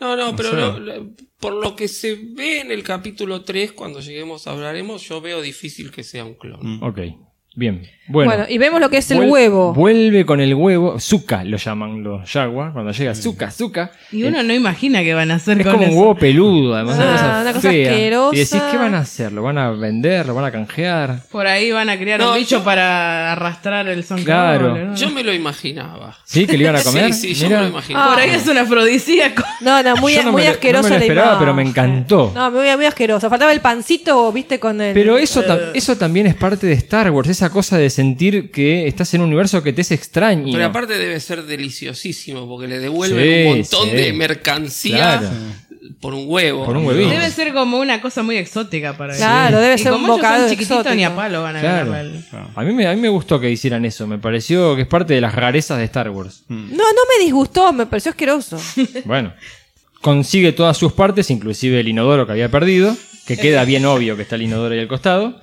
Speaker 6: No, no, pero
Speaker 5: sé.
Speaker 6: lo- lo- por lo que se ve en el capítulo 3, cuando lleguemos hablaremos, yo veo difícil que sea un clon.
Speaker 3: ok. Bien. Bueno.
Speaker 4: Bueno, y vemos lo que es el
Speaker 3: Vuel-
Speaker 4: huevo.
Speaker 3: Vuelve con el huevo. Zuka lo llaman los Jaguar. Cuando llega Zuka, Zuka.
Speaker 7: Y uno no imagina qué van a hacer
Speaker 3: Es
Speaker 7: con
Speaker 3: como un huevo peludo, además.
Speaker 4: Ah,
Speaker 3: una cosa,
Speaker 4: una cosa
Speaker 3: fea.
Speaker 4: asquerosa.
Speaker 3: Y decís, ¿qué van a hacer? ¿Lo van a vender? ¿Lo van a canjear?
Speaker 7: Por ahí van a criar
Speaker 6: No,
Speaker 7: un bicho
Speaker 6: yo-
Speaker 7: para arrastrar el son
Speaker 3: Claro.
Speaker 7: ¿no?
Speaker 6: Yo me lo imaginaba.
Speaker 3: ¿Sí? ¿Que lo iban a comer?
Speaker 6: Sí, sí, yo
Speaker 3: Mira.
Speaker 6: me lo imaginaba.
Speaker 7: Por ahí es un afrodisíaco.
Speaker 4: No, no, muy,
Speaker 3: Yo no
Speaker 4: muy
Speaker 3: me lo-
Speaker 4: asquerosa
Speaker 3: no me lo
Speaker 4: la
Speaker 3: esperaba,
Speaker 4: imagen.
Speaker 3: pero me encantó.
Speaker 4: No, muy, muy asqueroso. Faltaba el pancito, viste, con el.
Speaker 3: Pero eso, tam- eso también es parte de Star Wars, esa cosa de sentir que estás en un universo que te es extraño.
Speaker 6: Pero aparte debe ser deliciosísimo porque le devuelven
Speaker 3: Sí,
Speaker 6: un montón
Speaker 3: sí.
Speaker 6: de mercancía
Speaker 3: Claro.
Speaker 6: por un huevo.
Speaker 3: Por un huevito.
Speaker 7: Debe ser como una cosa muy exótica para ellos.
Speaker 4: Claro, debe
Speaker 7: Y
Speaker 4: ser
Speaker 7: como
Speaker 4: un bocado exótico.
Speaker 7: ni a palo van a
Speaker 3: Claro.
Speaker 7: ganarle al-
Speaker 3: A mí, me, a mí me gustó que hicieran eso, me pareció que es parte de las rarezas de Star Wars.
Speaker 4: No, no me disgustó, me pareció asqueroso.
Speaker 3: Bueno, consigue todas sus partes, inclusive el inodoro que había perdido, que queda bien obvio que está el inodoro ahí al costado,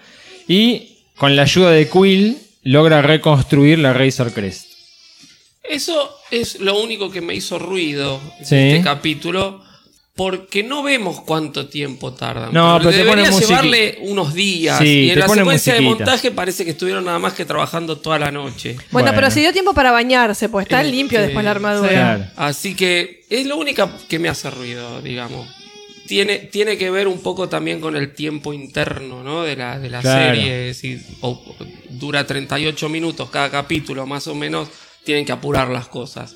Speaker 3: y con la ayuda de Quill logra reconstruir la Razor Crest.
Speaker 6: Eso es lo único que me hizo ruido
Speaker 3: Sí.
Speaker 6: en este capítulo. Porque no vemos cuánto tiempo tardan.
Speaker 3: No, pero te
Speaker 6: debería llevarle unos días.
Speaker 3: Sí,
Speaker 6: y en la secuencia de montaje parece que estuvieron nada más que trabajando toda la noche.
Speaker 4: Bueno,
Speaker 3: Bueno.
Speaker 4: pero se dio tiempo para bañarse, pues está
Speaker 6: Eh,
Speaker 4: limpio después la armadura.
Speaker 3: Claro.
Speaker 6: Así que es lo único que me hace ruido, digamos. Tiene, tiene que ver un poco también con el tiempo interno ¿no? de la, de la
Speaker 3: Claro.
Speaker 6: serie. O- dura 38 minutos cada capítulo, más o menos. Tienen que apurar las cosas.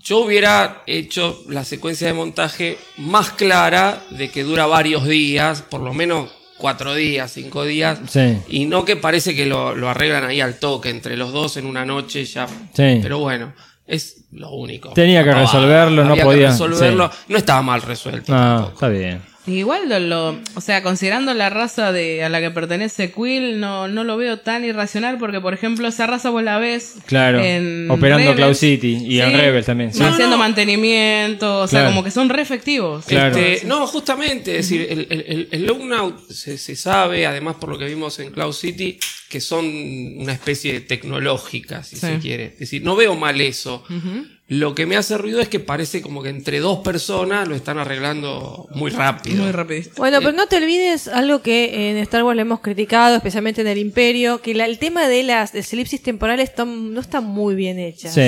Speaker 6: Yo hubiera hecho la secuencia de montaje más clara de que dura varios días, por lo menos cuatro días, cinco días.
Speaker 3: Sí.
Speaker 6: Y no que parece que lo, lo arreglan ahí al toque, entre los dos en una noche ya.
Speaker 3: Sí.
Speaker 6: Pero bueno, es lo único.
Speaker 3: Tenía que resolverlo, no
Speaker 6: que
Speaker 3: podía-
Speaker 6: resolverlo. No estaba mal resuelto. Tampoco.
Speaker 3: está bien.
Speaker 7: Igual lo, lo- o sea, considerando la raza de a la que pertenece Quill, no, no lo veo tan irracional porque, por ejemplo, esa raza vos la ves
Speaker 3: Claro.
Speaker 7: en
Speaker 3: Operando
Speaker 7: Rebels.
Speaker 3: Cloud City y en
Speaker 7: Sí.
Speaker 3: Rebels también. sí.
Speaker 7: Va haciendo mantenimiento, o sea,
Speaker 3: Claro.
Speaker 7: como que son re efectivos.
Speaker 3: Claro.
Speaker 6: Este, no, justamente, es decir, el, el, el- el Lugnaut se, se sabe, además por lo que vimos en Cloud City, que son una especie de tecnológica, si
Speaker 7: Sí.
Speaker 6: se quiere. Es decir, no veo mal eso. Lo que me hace ruido es que parece como que entre dos personas lo están arreglando muy rápido.
Speaker 7: Muy rapidito.
Speaker 4: Bueno, pero no te olvides algo que en Star Wars le hemos criticado, especialmente en el Imperio, que la- el tema de las de elipsis temporales no está muy bien hecha.
Speaker 3: Sí.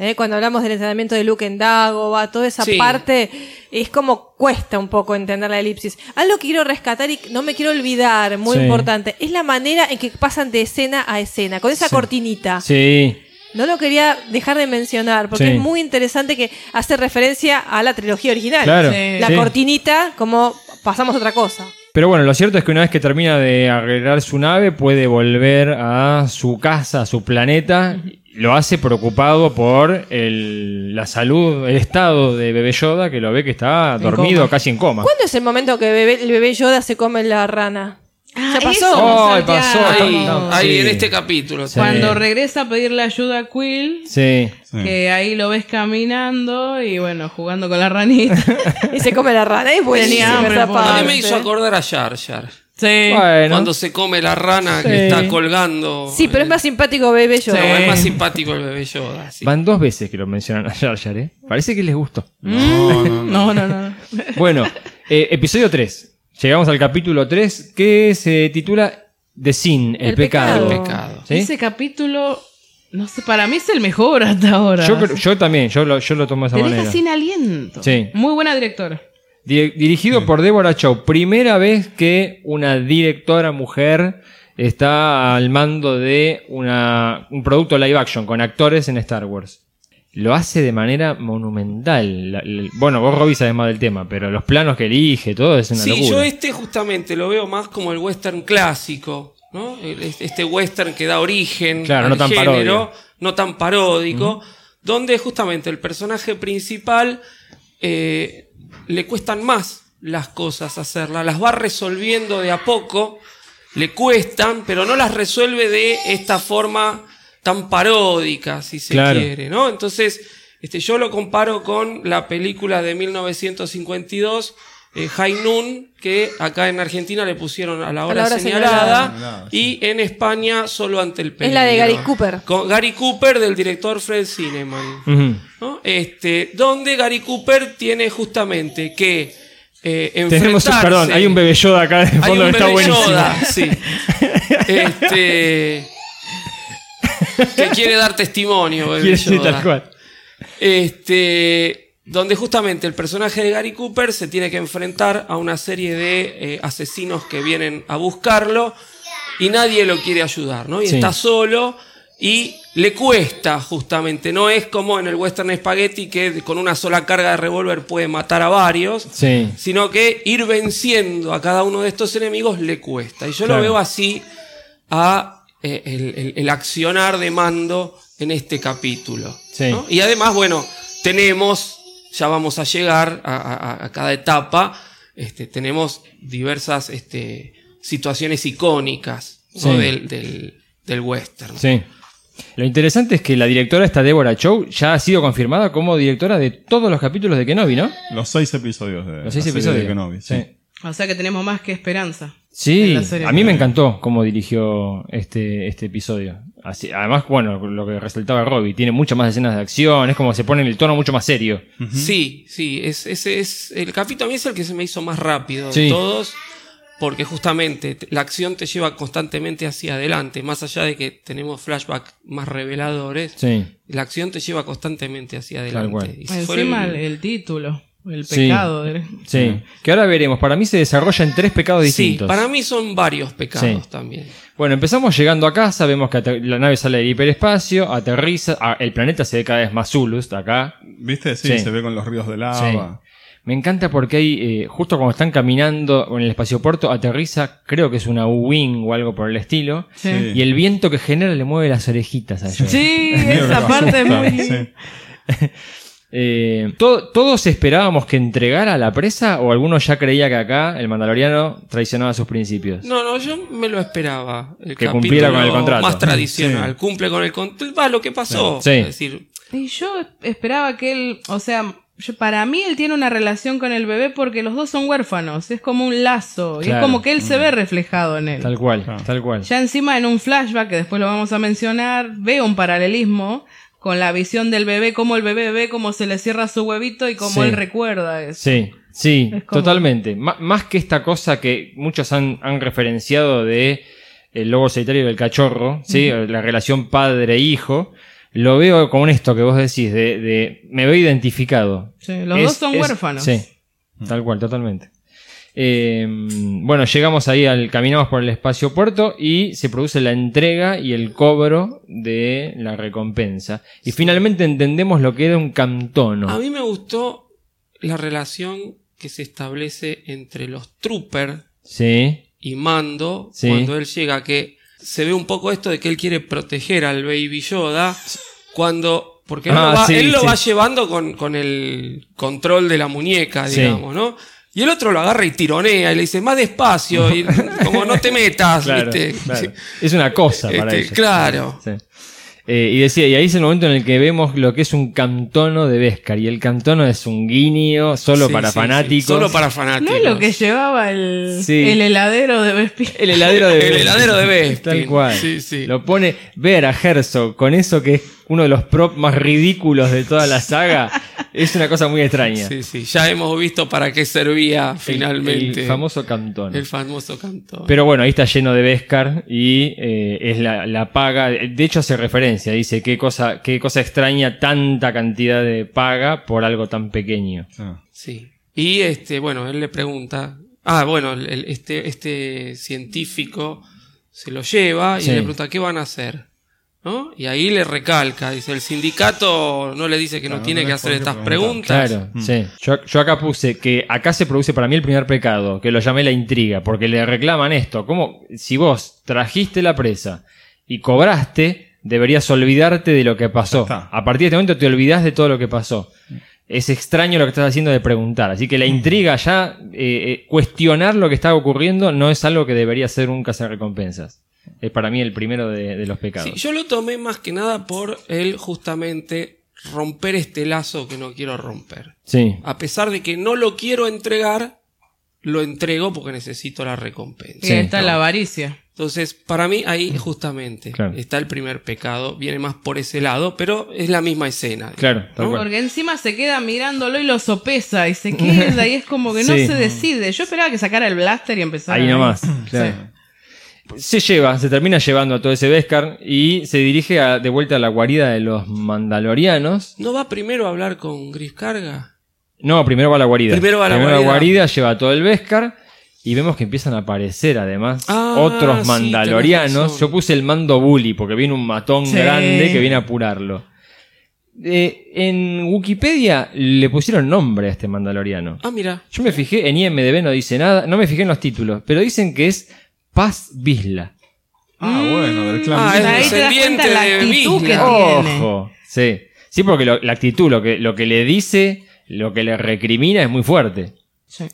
Speaker 4: Eh, Cuando hablamos del entrenamiento de Luke en Dagobah, toda esa
Speaker 6: Sí.
Speaker 4: parte es como cuesta un poco entender la elipsis. Algo que quiero rescatar y no me quiero olvidar, muy
Speaker 3: Sí.
Speaker 4: importante, es la manera en que pasan de escena a escena, con esa
Speaker 3: Sí.
Speaker 4: cortinita.
Speaker 3: Sí.
Speaker 4: No lo quería dejar de mencionar, porque
Speaker 3: Sí.
Speaker 4: es muy interesante que hace referencia a la trilogía original.
Speaker 3: Claro.
Speaker 7: Sí.
Speaker 4: La
Speaker 3: Sí.
Speaker 4: cortinita, como pasamos a otra cosa.
Speaker 3: Pero bueno, lo cierto es que una vez que termina de arreglar su nave, puede volver a su casa, a su planeta. Lo hace preocupado por el- la salud, el estado de Bebé Yoda, que lo ve que está
Speaker 7: En
Speaker 3: dormido,
Speaker 7: coma.
Speaker 3: casi en coma.
Speaker 4: ¿Cuándo es el momento que bebé- el bebé Yoda se come la rana?
Speaker 7: Ah,
Speaker 4: ¿Ya pasó?
Speaker 3: Oh, pasó,
Speaker 6: Ahí,
Speaker 3: No,
Speaker 6: ahí
Speaker 3: sí.
Speaker 6: en este capítulo.
Speaker 3: Sí.
Speaker 7: Cuando regresa a pedirle ayuda a Quill,
Speaker 3: Sí.
Speaker 5: Sí.
Speaker 7: que ahí lo ves caminando y bueno, jugando con la ranita.
Speaker 4: Y se come la rana. Es buenísima
Speaker 7: Tenía hambre.
Speaker 6: A mí me hizo acordar a Jar Jar.
Speaker 7: sí.
Speaker 3: Bueno.
Speaker 6: Cuando se come la rana
Speaker 3: Sí.
Speaker 6: que está colgando.
Speaker 4: Sí, pero es más simpático bebé Yoda.
Speaker 6: No,
Speaker 7: Sí.
Speaker 6: es más simpático el bebé Yoda. sí.
Speaker 3: Van dos veces que lo mencionan a Jar Jar, ¿eh? Parece que les gustó.
Speaker 5: No, no, no.
Speaker 7: No, no, no.
Speaker 3: Bueno, eh, episodio 3. Llegamos al capítulo 3 que se titula The Sin, el,
Speaker 4: El
Speaker 3: pecado.
Speaker 4: pecado.
Speaker 6: El pecado.
Speaker 3: ¿Sí?
Speaker 7: Ese capítulo, no sé, para mí es el mejor hasta ahora.
Speaker 3: Yo, creo- yo también, yo lo, yo lo tomo de esa
Speaker 7: Te
Speaker 3: manera.
Speaker 7: deja sin aliento.
Speaker 3: Sí.
Speaker 7: Muy buena directora.
Speaker 3: Di- dirigido por Deborah Chow. Primera vez que una directora mujer está al mando de una, un producto live action con actores en Star Wars. Lo hace de manera monumental. La- la- bueno, vos, Robbie, sabes más del tema, pero los planos que elige, todo es una
Speaker 6: Sí,
Speaker 3: locura.
Speaker 6: yo este justamente lo veo más como el western clásico, ¿no? Este western que da origen
Speaker 3: Claro,
Speaker 6: al
Speaker 3: no tan
Speaker 6: género, no tan paródico, donde justamente el personaje principal eh, le cuestan más las cosas hacerlas, las va resolviendo de a poco, le cuestan, pero no las resuelve de esta forma tan paródica, si se
Speaker 3: Claro.
Speaker 6: quiere, ¿no? Entonces, este, yo lo comparo con la película de 1952, eh, High Noon, que acá en Argentina le pusieron a la hora,
Speaker 4: hora
Speaker 6: señalada,
Speaker 5: señalada.
Speaker 6: y en España solo ante el peligro.
Speaker 4: Es la de Gary Cooper.
Speaker 6: Con Gary Cooper del director Fred Cineman.
Speaker 3: Ujú.
Speaker 6: ¿no? Este, donde Gary Cooper tiene justamente que eh,
Speaker 3: Tenemos,
Speaker 6: enfrentarse-
Speaker 3: perdón, hay un bebé Yoda acá en el
Speaker 6: hay
Speaker 3: fondo
Speaker 6: un
Speaker 3: que está
Speaker 6: bebé
Speaker 3: buenísimo.
Speaker 6: Yoda, sí. Este, que quiere dar testimonio,
Speaker 3: Quiere
Speaker 6: Yoda.
Speaker 3: tal cual.
Speaker 6: Este, donde justamente el personaje de Gary Cooper se tiene que enfrentar a una serie de eh, asesinos que vienen a buscarlo y nadie lo quiere ayudar, ¿no? Y
Speaker 3: Sí.
Speaker 6: está solo y le cuesta justamente, no es como en el western spaghetti que con una sola carga de revólver puede matar a varios,
Speaker 3: Sí.
Speaker 6: sino que ir venciendo a cada uno de estos enemigos le cuesta. Y yo
Speaker 3: Claro.
Speaker 6: lo veo así a el, el- el accionar de mando en este capítulo.
Speaker 3: Sí.
Speaker 6: ¿no? Y además, bueno, tenemos, ya vamos a llegar a, a- a cada etapa, este, tenemos diversas este, situaciones icónicas ¿no?
Speaker 3: Sí.
Speaker 6: del, del- del western.
Speaker 3: Sí. Lo interesante es que la directora, esta Deborah Chow, ya ha sido confirmada como directora de todos los capítulos de Kenobi, ¿no?
Speaker 5: Los seis episodios de
Speaker 3: Los seis
Speaker 5: la serie
Speaker 3: episodios.
Speaker 5: de Kenobi, sí.
Speaker 3: sí.
Speaker 7: O sea que tenemos más que esperanza.
Speaker 3: Sí, a mí me encantó cómo dirigió este, este episodio. Así, además, bueno, lo que resaltaba Robbie, tiene muchas más escenas de acción, es como se pone en el tono mucho más serio.
Speaker 6: Sí, sí, es, ese es el capítulo a mí es el que se me hizo más rápido
Speaker 3: Sí.
Speaker 6: de todos, porque justamente te- la acción te lleva constantemente hacia adelante, más allá de que tenemos flashbacks más reveladores,
Speaker 3: Sí.
Speaker 6: la acción te lleva constantemente hacia adelante. Y
Speaker 7: Encima
Speaker 6: el
Speaker 7: título, el
Speaker 3: Sí.
Speaker 7: pecado. del-
Speaker 3: Sí. Que ahora veremos. Para mí se desarrolla en tres pecados
Speaker 6: Sí,
Speaker 3: distintos.
Speaker 6: para mí son varios pecados
Speaker 3: Sí.
Speaker 6: también.
Speaker 3: Bueno, empezamos llegando a casa, vemos que la nave sale del hiperespacio, aterriza, ah, el planeta se ve cada vez más Zulus acá.
Speaker 5: ¿Viste? Sí,
Speaker 3: Sí.
Speaker 5: se ve con los ríos de lava.
Speaker 3: Me encanta porque hay, eh, justo cuando están caminando en el espaciopuerto, aterriza, creo que es una U-Wing o algo por el estilo,
Speaker 7: Sí.
Speaker 5: Sí.
Speaker 3: y el viento que genera le mueve las orejitas a ellos.
Speaker 7: Sí, esa parte es muy...
Speaker 3: Eh, to- ¿Todos esperábamos que entregara la presa o alguno ya creía que acá el mandaloriano traicionaba sus principios?
Speaker 6: No, no, yo me lo esperaba. El
Speaker 3: Que cumpliera con el
Speaker 6: capítulo
Speaker 3: contrato.
Speaker 6: Más tradicional,
Speaker 5: Sí.
Speaker 6: cumple con el contrato. Va, lo que pasó.
Speaker 3: Sí.
Speaker 6: Es decir,
Speaker 7: Y yo esperaba que él, o sea, yo, para mí él tiene una relación con el bebé porque los dos son huérfanos, es como un lazo, y es como que él se ve reflejado en él.
Speaker 3: Tal cual, tal cual.
Speaker 7: Ya encima en un flashback, que después lo vamos a mencionar, veo un paralelismo con la visión del bebé, cómo el bebé ve cómo se le cierra su huevito y cómo
Speaker 3: Sí.
Speaker 7: él recuerda eso.
Speaker 3: Sí, sí,
Speaker 7: Es como-
Speaker 3: totalmente. M- más que esta cosa que muchos han, han referenciado de el lobo solitario del cachorro, ¿sí? la relación padre-hijo, lo veo con esto que vos decís, de, de- me veo identificado.
Speaker 7: Sí, los
Speaker 3: Es-
Speaker 7: dos son
Speaker 3: es-
Speaker 7: huérfanos.
Speaker 3: Sí, tal cual, totalmente. Eh, bueno, llegamos ahí al, caminamos por el espacio puerto y se produce la entrega y el cobro de la recompensa. Y finalmente entendemos lo que era un cantono.
Speaker 6: A mí me gustó la relación que se establece entre los troopers
Speaker 3: Sí,
Speaker 6: y Mando
Speaker 3: Sí.
Speaker 6: cuando él llega, que se ve un poco esto de que él quiere proteger al Baby Yoda cuando... Porque él,
Speaker 3: Ah,
Speaker 6: lo, va,
Speaker 3: sí,
Speaker 6: él lo va llevando con, con el control de la muñeca, digamos, ¿no? Y el otro lo agarra y tironea y le dice, más despacio, y como no te metas,
Speaker 3: claro,
Speaker 6: ¿viste?
Speaker 3: claro. Es una cosa para
Speaker 6: Este,
Speaker 3: ellos.
Speaker 6: claro.
Speaker 3: Sí. Eh, y decía, y ahí es el momento en el que vemos lo que es un cantono de Beskar. Y el cantono es un guiño solo
Speaker 6: Sí,
Speaker 3: para
Speaker 6: sí, sí.
Speaker 3: fanáticos.
Speaker 6: Solo para fanáticos.
Speaker 7: ¿No es lo que llevaba el,
Speaker 3: Sí.
Speaker 7: el heladero de Bespin?
Speaker 3: El heladero de
Speaker 6: El heladero de Bespin.
Speaker 3: Tal cual.
Speaker 6: Sí, sí.
Speaker 3: Lo pone ver a Herzog con eso que es uno de los props más ridículos de toda la saga. es una cosa muy extraña.
Speaker 6: Sí, sí. Ya hemos visto para qué servía finalmente
Speaker 3: El, famoso cantono.
Speaker 6: el famoso cantor.
Speaker 3: Pero bueno, ahí está lleno de Beskar y eh, es la, la paga. De hecho, hace referencia, dice qué cosa, qué cosa extraña tanta cantidad de paga por algo tan pequeño.
Speaker 5: Ah.
Speaker 6: Sí. Y este, bueno, él le pregunta. Ah, bueno, el- este, este científico se lo lleva y
Speaker 3: Sí.
Speaker 6: le pregunta qué van a hacer. ¿No? Y ahí le recalca, dice, el sindicato no le dice que no tiene
Speaker 5: no
Speaker 6: que hacer estas preguntas.
Speaker 3: Claro, sí. Yo, yo acá puse que acá se produce para mí el primer pecado, que lo llamé la intriga, porque le reclaman esto. ¿Cómo? Si vos trajiste la presa y cobraste, deberías olvidarte de lo que pasó. A partir de este momento te olvidás de todo lo que pasó. Es extraño lo que estás haciendo de preguntar. Así que la intriga ya, eh, eh, cuestionar lo que está ocurriendo no es algo que debería ser un recompensas. Es para mí el primero de, de los pecados.
Speaker 6: Sí, yo lo tomé más que nada por él justamente romper este lazo que no quiero romper.
Speaker 3: Sí,
Speaker 6: A pesar de que no lo quiero entregar, lo entrego porque necesito la recompensa.
Speaker 7: Y
Speaker 3: Sí,
Speaker 7: está la avaricia.
Speaker 6: Entonces, para mí ahí justamente
Speaker 3: Claro.
Speaker 6: está el primer pecado, viene más por ese lado, pero es la misma escena.
Speaker 3: Claro, tal
Speaker 6: ¿No?
Speaker 3: cual.
Speaker 7: Porque encima se queda mirándolo y lo sopesa y se queda y es como que no
Speaker 3: Sí.
Speaker 7: se decide. Yo esperaba que sacara el blaster y empezara.
Speaker 3: Ahí nomás. claro. Se lleva, se termina llevando a todo ese Beskar y se dirige a- de vuelta a la guarida de los mandalorianos.
Speaker 6: ¿No va primero a hablar con Gris Carga?
Speaker 3: No, primero va a la guarida.
Speaker 6: Primero va a la guarida.
Speaker 3: guarida, lleva todo el Beskar y vemos que empiezan a aparecer además
Speaker 6: Ah,
Speaker 3: otros
Speaker 6: sí,
Speaker 3: mandalorianos. Yo puse el mando bully porque viene un matón
Speaker 7: Sí.
Speaker 3: grande que viene a apurarlo. Eh, en Wikipedia le pusieron nombre a este mandaloriano.
Speaker 6: Ah, mira.
Speaker 3: Yo me fijé, en IMDB no dice nada, no me fijé en los títulos, pero dicen que es Paz Bisla.
Speaker 5: Ah, bueno, del clan.
Speaker 6: Ah,
Speaker 5: Bisla.
Speaker 6: es
Speaker 7: Ahí te das
Speaker 6: descendiente
Speaker 7: cuenta la
Speaker 6: de
Speaker 7: actitud que tiene.
Speaker 3: Ojo, sí. Sí, porque lo- la actitud, lo que, lo que le dice, lo que le recrimina es muy fuerte.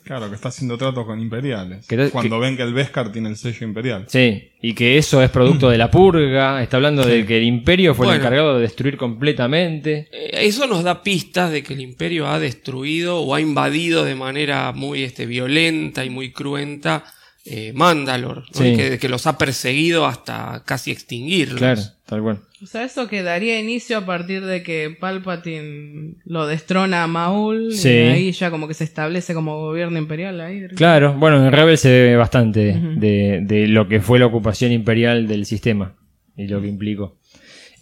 Speaker 5: Claro, que está haciendo tratos con imperiales.
Speaker 3: Que-
Speaker 5: Cuando ven que el Beskar tiene el sello imperial.
Speaker 3: Sí, y que eso es producto de la purga, está hablando de que el imperio fue el
Speaker 6: Bueno.
Speaker 3: encargado de destruir completamente.
Speaker 6: Eh, Eso nos da pistas de que el imperio ha destruido o ha invadido de manera muy este, violenta y muy cruenta eh, Mandalor, ¿no?
Speaker 3: Sí.
Speaker 6: Y que, que los ha perseguido hasta casi extinguirlos.
Speaker 3: Claro, tal cual.
Speaker 7: O sea, eso que daría inicio a partir de que Palpatine lo destrona a Maul
Speaker 3: Sí.
Speaker 7: y ahí ya como que se establece como gobierno imperial ahí.
Speaker 3: Claro, bueno, en Rebel se ve bastante de, de lo que fue la ocupación imperial del sistema y lo que implicó.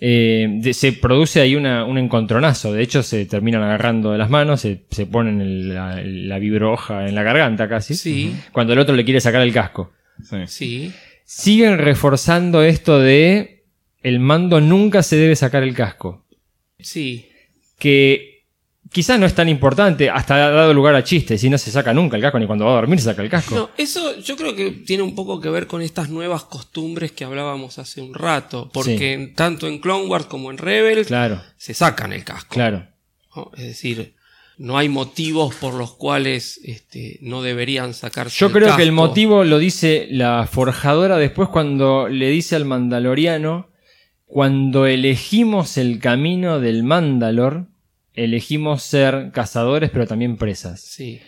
Speaker 3: Eh, de- se produce ahí una, un encontronazo, de hecho se terminan agarrando de las manos, se, se ponen el- la, la vibrohoja en la garganta casi,
Speaker 6: Sí,
Speaker 3: cuando el otro le quiere sacar el casco.
Speaker 5: Sí.
Speaker 6: sí.
Speaker 3: Siguen reforzando esto de el mando nunca se debe sacar el casco.
Speaker 6: Sí.
Speaker 3: Que quizás no es tan importante, hasta ha dado lugar a chistes, y no se saca nunca el casco, ni cuando va a dormir se saca el casco.
Speaker 6: No, eso yo creo que tiene un poco que ver con estas nuevas costumbres que hablábamos hace un rato. Porque
Speaker 3: Sí.
Speaker 6: tanto en Clone Wars como en Rebels
Speaker 3: Claro,
Speaker 6: se sacan el casco.
Speaker 3: claro.
Speaker 6: ¿no? Es decir, no hay motivos por los cuales este, no deberían sacarse
Speaker 3: Yo
Speaker 6: el
Speaker 3: creo que el motivo lo dice la forjadora después cuando le dice al mandaloriano, cuando elegimos el camino del Mandalor, elegimos ser cazadores pero también presas.
Speaker 6: Sí.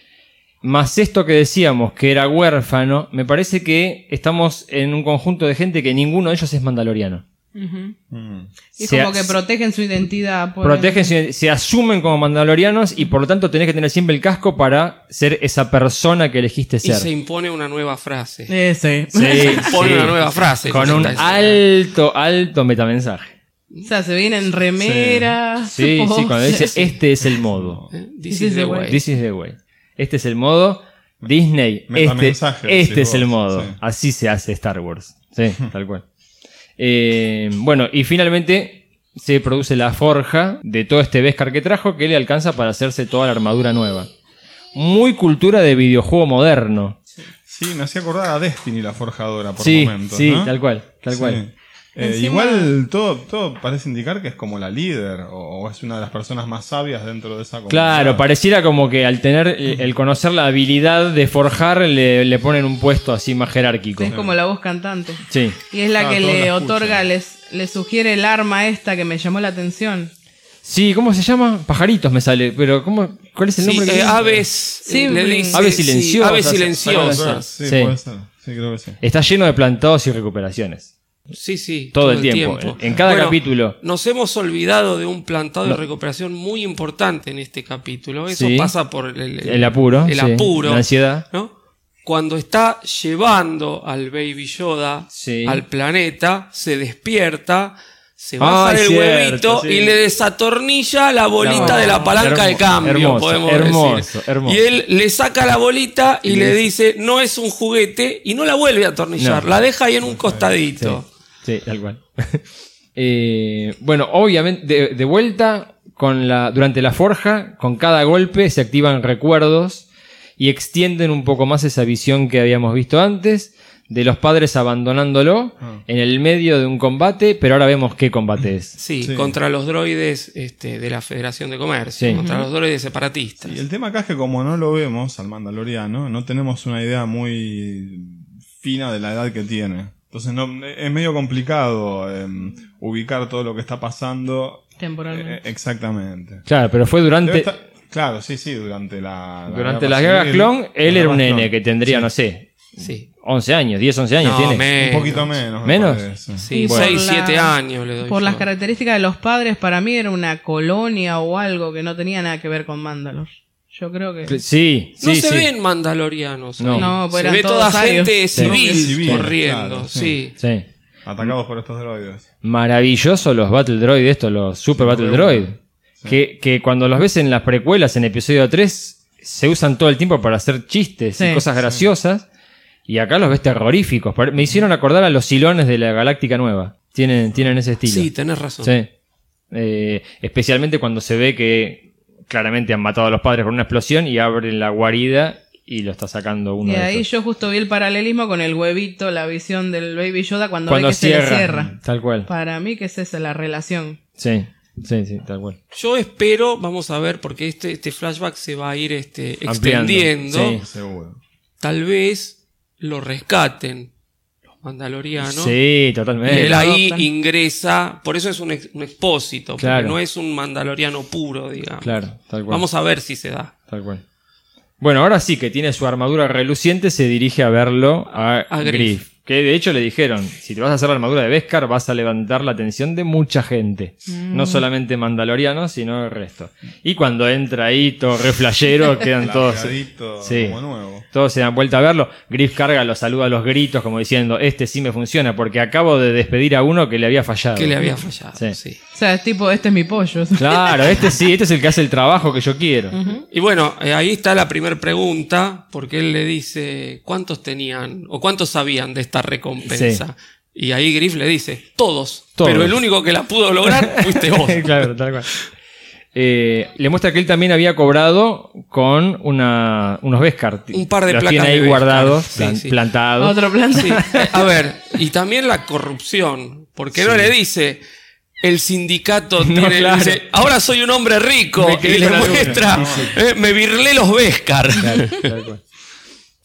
Speaker 3: Más esto que decíamos, que era huérfano, me parece que estamos en un conjunto de gente que ninguno de ellos es mandaloriano.
Speaker 5: Mm.
Speaker 7: Y
Speaker 3: Se
Speaker 7: como que protegen su identidad. por-
Speaker 3: Protegen, se, se asumen como mandalorianos y por lo tanto tenés que tener siempre el casco para ser esa persona que elegiste
Speaker 6: Y
Speaker 3: ser.
Speaker 6: se impone una nueva frase.
Speaker 7: Ese.
Speaker 3: Sí,
Speaker 6: Pone
Speaker 3: sí.
Speaker 6: una nueva frase.
Speaker 3: Con un alto, alto metamensaje.
Speaker 7: O sea, se vienen remeras.
Speaker 3: Sí, sí, cuando dice este es el modo.
Speaker 7: This
Speaker 6: This
Speaker 7: is the way.
Speaker 6: way.
Speaker 3: This is the way. Este es el modo Disney. Este, este es el modo.
Speaker 5: sí.
Speaker 3: Así se hace Star Wars. Sí, tal cual. Eh, bueno, y finalmente se produce la forja de todo este Beskar que trajo que le alcanza para hacerse toda la armadura nueva. Muy cultura de videojuego moderno.
Speaker 5: Sí, me hacía acordar a Destiny la forjadora por
Speaker 3: sí,
Speaker 5: momentos.
Speaker 3: sí,
Speaker 5: ¿no?
Speaker 3: tal cual, tal
Speaker 5: Sí.
Speaker 3: cual.
Speaker 5: Eh,
Speaker 7: Encima-
Speaker 5: Igual todo, todo parece indicar que es como la líder o, o es una de las personas más sabias dentro de esa comunidad.
Speaker 3: Claro, pareciera como que al tener el, el conocer la habilidad de forjar le, le ponen un puesto así más jerárquico.
Speaker 7: Es como la voz cantante.
Speaker 3: Sí.
Speaker 7: Y es la
Speaker 5: Ah,
Speaker 7: que le otorga, les, le sugiere el arma esta que me llamó la atención.
Speaker 3: Sí, ¿cómo se llama? Pajaritos me sale, pero ¿cómo, ¿cuál es el
Speaker 6: Sí,
Speaker 3: nombre? que
Speaker 6: eh, aves.
Speaker 7: Sí,
Speaker 6: eh, le dice-
Speaker 3: Aves
Speaker 6: sí,
Speaker 3: silenciosas,
Speaker 6: aves silenciosas.
Speaker 5: Sí,
Speaker 3: Sí.
Speaker 5: puede ser. Sí, creo que sí.
Speaker 3: Está lleno de plantados y recuperaciones.
Speaker 6: Sí, sí.
Speaker 3: Todo el tiempo, en cada capítulo.
Speaker 6: Nos hemos olvidado de un plantado de recuperación muy importante en este capítulo. Eso
Speaker 3: Sí.
Speaker 6: pasa por el, el-
Speaker 3: El apuro.
Speaker 6: El
Speaker 3: sí,
Speaker 6: apuro.
Speaker 3: La ansiedad.
Speaker 6: ¿no? Cuando está llevando al Baby Yoda
Speaker 3: Sí.
Speaker 6: al planeta, se despierta, se
Speaker 3: Ay,
Speaker 6: baja del
Speaker 3: cierto,
Speaker 6: huevito y le desatornilla la bolita
Speaker 3: No,
Speaker 6: de la palanca de cambio,
Speaker 3: hermoso,
Speaker 6: podemos
Speaker 3: hermoso,
Speaker 6: decir.
Speaker 3: hermoso.
Speaker 6: Y él le saca la bolita y,
Speaker 3: Y
Speaker 6: le
Speaker 3: le
Speaker 6: dice, no es un juguete, y no la vuelve a atornillar,
Speaker 3: No.
Speaker 6: la deja ahí en un
Speaker 3: Sí,
Speaker 6: costadito.
Speaker 3: Sí, tal cual. Eh, bueno, obviamente, de, de vuelta, con la, durante la forja, con cada golpe se activan recuerdos y extienden un poco más esa visión que habíamos visto antes, de los padres abandonándolo
Speaker 5: Ah.
Speaker 3: en el medio de un combate, pero ahora vemos qué combate es.
Speaker 6: Sí,
Speaker 5: Sí.
Speaker 6: contra los droides este, de la Federación de Comercio,
Speaker 3: Sí.
Speaker 6: contra los droides separatistas.
Speaker 5: Y el tema acá es que como no lo vemos al mandaloriano, no tenemos una idea muy fina de la edad que tiene. Entonces no, es medio complicado eh, ubicar todo lo que está pasando.
Speaker 7: Temporalmente.
Speaker 5: Eh, exactamente.
Speaker 3: Claro, pero fue durante...
Speaker 5: Estar- Claro, sí, sí, durante la. la
Speaker 3: Durante
Speaker 5: guerra
Speaker 3: las guerras
Speaker 5: civil,
Speaker 3: clon, él era un nene
Speaker 5: clon.
Speaker 3: que tendría, no sé,
Speaker 6: Sí.
Speaker 3: 11 años, 10, 11 años
Speaker 6: No,
Speaker 3: tiene.
Speaker 6: menos.
Speaker 5: Un poquito menos. me
Speaker 3: ¿Menos?
Speaker 6: Sí,
Speaker 7: por
Speaker 6: 6,
Speaker 7: la-
Speaker 6: 7 años le doy.
Speaker 7: Por
Speaker 6: yo.
Speaker 7: las características de los padres, para mí era una colonia o algo que no tenía nada que ver con Mandalor. Yo creo que.
Speaker 3: Sí, sí,
Speaker 6: No se
Speaker 3: sí.
Speaker 6: ven mandalorianos.
Speaker 3: No.
Speaker 7: No, pues
Speaker 6: se ve toda
Speaker 7: arios.
Speaker 6: gente
Speaker 7: Sí.
Speaker 6: civil,
Speaker 5: Civil,
Speaker 6: corriendo.
Speaker 5: claro,
Speaker 6: sí.
Speaker 5: sí.
Speaker 3: Sí.
Speaker 5: Atacados por estos droides.
Speaker 3: Maravilloso los Battle Droid, estos, los Super Battle Droid.
Speaker 5: bueno.
Speaker 3: Que, que cuando los ves en las precuelas, en episodio 3, se usan todo el tiempo para hacer chistes y cosas graciosas. Y acá los ves terroríficos. Me hicieron acordar a los silones de la Galáctica Nueva. Tienen, tienen ese estilo.
Speaker 6: Sí, tenés razón.
Speaker 3: Sí. Eh, especialmente cuando se ve que claramente han matado a los padres con una explosión y abren la guarida y lo está sacando uno
Speaker 7: Y
Speaker 3: de
Speaker 7: ahí
Speaker 3: estos.
Speaker 7: yo justo vi el paralelismo con el huevito, la visión del Baby Yoda cuando,
Speaker 3: Cuando
Speaker 7: ve que se
Speaker 3: cierra,
Speaker 7: le cierra.
Speaker 3: Tal cual.
Speaker 7: Para mí que es esa la relación.
Speaker 3: Sí, sí, sí, tal cual.
Speaker 6: Yo espero, vamos a ver, porque este, este flashback se va a ir este,
Speaker 3: Ampliando,
Speaker 6: extendiendo.
Speaker 3: sí.
Speaker 5: Seguro.
Speaker 6: Tal vez lo rescaten los mandalorianos.
Speaker 3: Sí,
Speaker 6: Y
Speaker 3: totalmente.
Speaker 6: él ahí
Speaker 7: adoptan.
Speaker 6: ingresa, por eso es un, ex- un expósito, porque no es un mandaloriano puro, digamos.
Speaker 3: Claro, tal cual.
Speaker 6: Vamos a ver si se da.
Speaker 3: Tal cual. Bueno, ahora sí que tiene su armadura reluciente, se dirige a verlo a,
Speaker 6: A Griff.
Speaker 3: Griff. Que de hecho le dijeron, si te vas a hacer la armadura de Beskar, vas a levantar la atención de mucha gente.
Speaker 6: Mm.
Speaker 3: No solamente mandalorianos, sino el resto. Y cuando entra ahí todo re flashero, quedan todos... Sí.
Speaker 5: como nuevo.
Speaker 3: Todos se dan vuelta a verlo. Griff carga, lo saluda a los gritos, como diciendo, este sí me funciona, porque acabo de despedir a uno que le había fallado.
Speaker 6: Que le había fallado.
Speaker 3: Sí.
Speaker 6: sí.
Speaker 7: O sea, es tipo, este es mi pollo.
Speaker 3: Claro, este sí, este es el que hace el trabajo que yo quiero.
Speaker 6: Y bueno, eh, ahí está la primera pregunta, porque él le dice cuántos tenían o cuántos sabían de esta recompensa. Y ahí Griff le dice, todos,
Speaker 3: Todos.
Speaker 6: Pero el único que la pudo lograr fuiste vos.
Speaker 3: claro, tal cual. Eh, le muestra que él también había cobrado con una, unos Beskar.
Speaker 6: Un par de
Speaker 3: Los
Speaker 6: placas
Speaker 3: tiene ahí
Speaker 6: de
Speaker 3: guardados,
Speaker 6: Sí,
Speaker 3: plan-
Speaker 6: sí.
Speaker 3: plantados.
Speaker 7: Otro planta.
Speaker 6: Sí, A ver, y también la corrupción. Porque no le dice el sindicato
Speaker 3: No,
Speaker 6: tiene-
Speaker 3: claro.
Speaker 6: dice, ahora soy un hombre rico
Speaker 3: Me
Speaker 6: y le muestra, eh, me virlé los Vescar.
Speaker 3: Claro.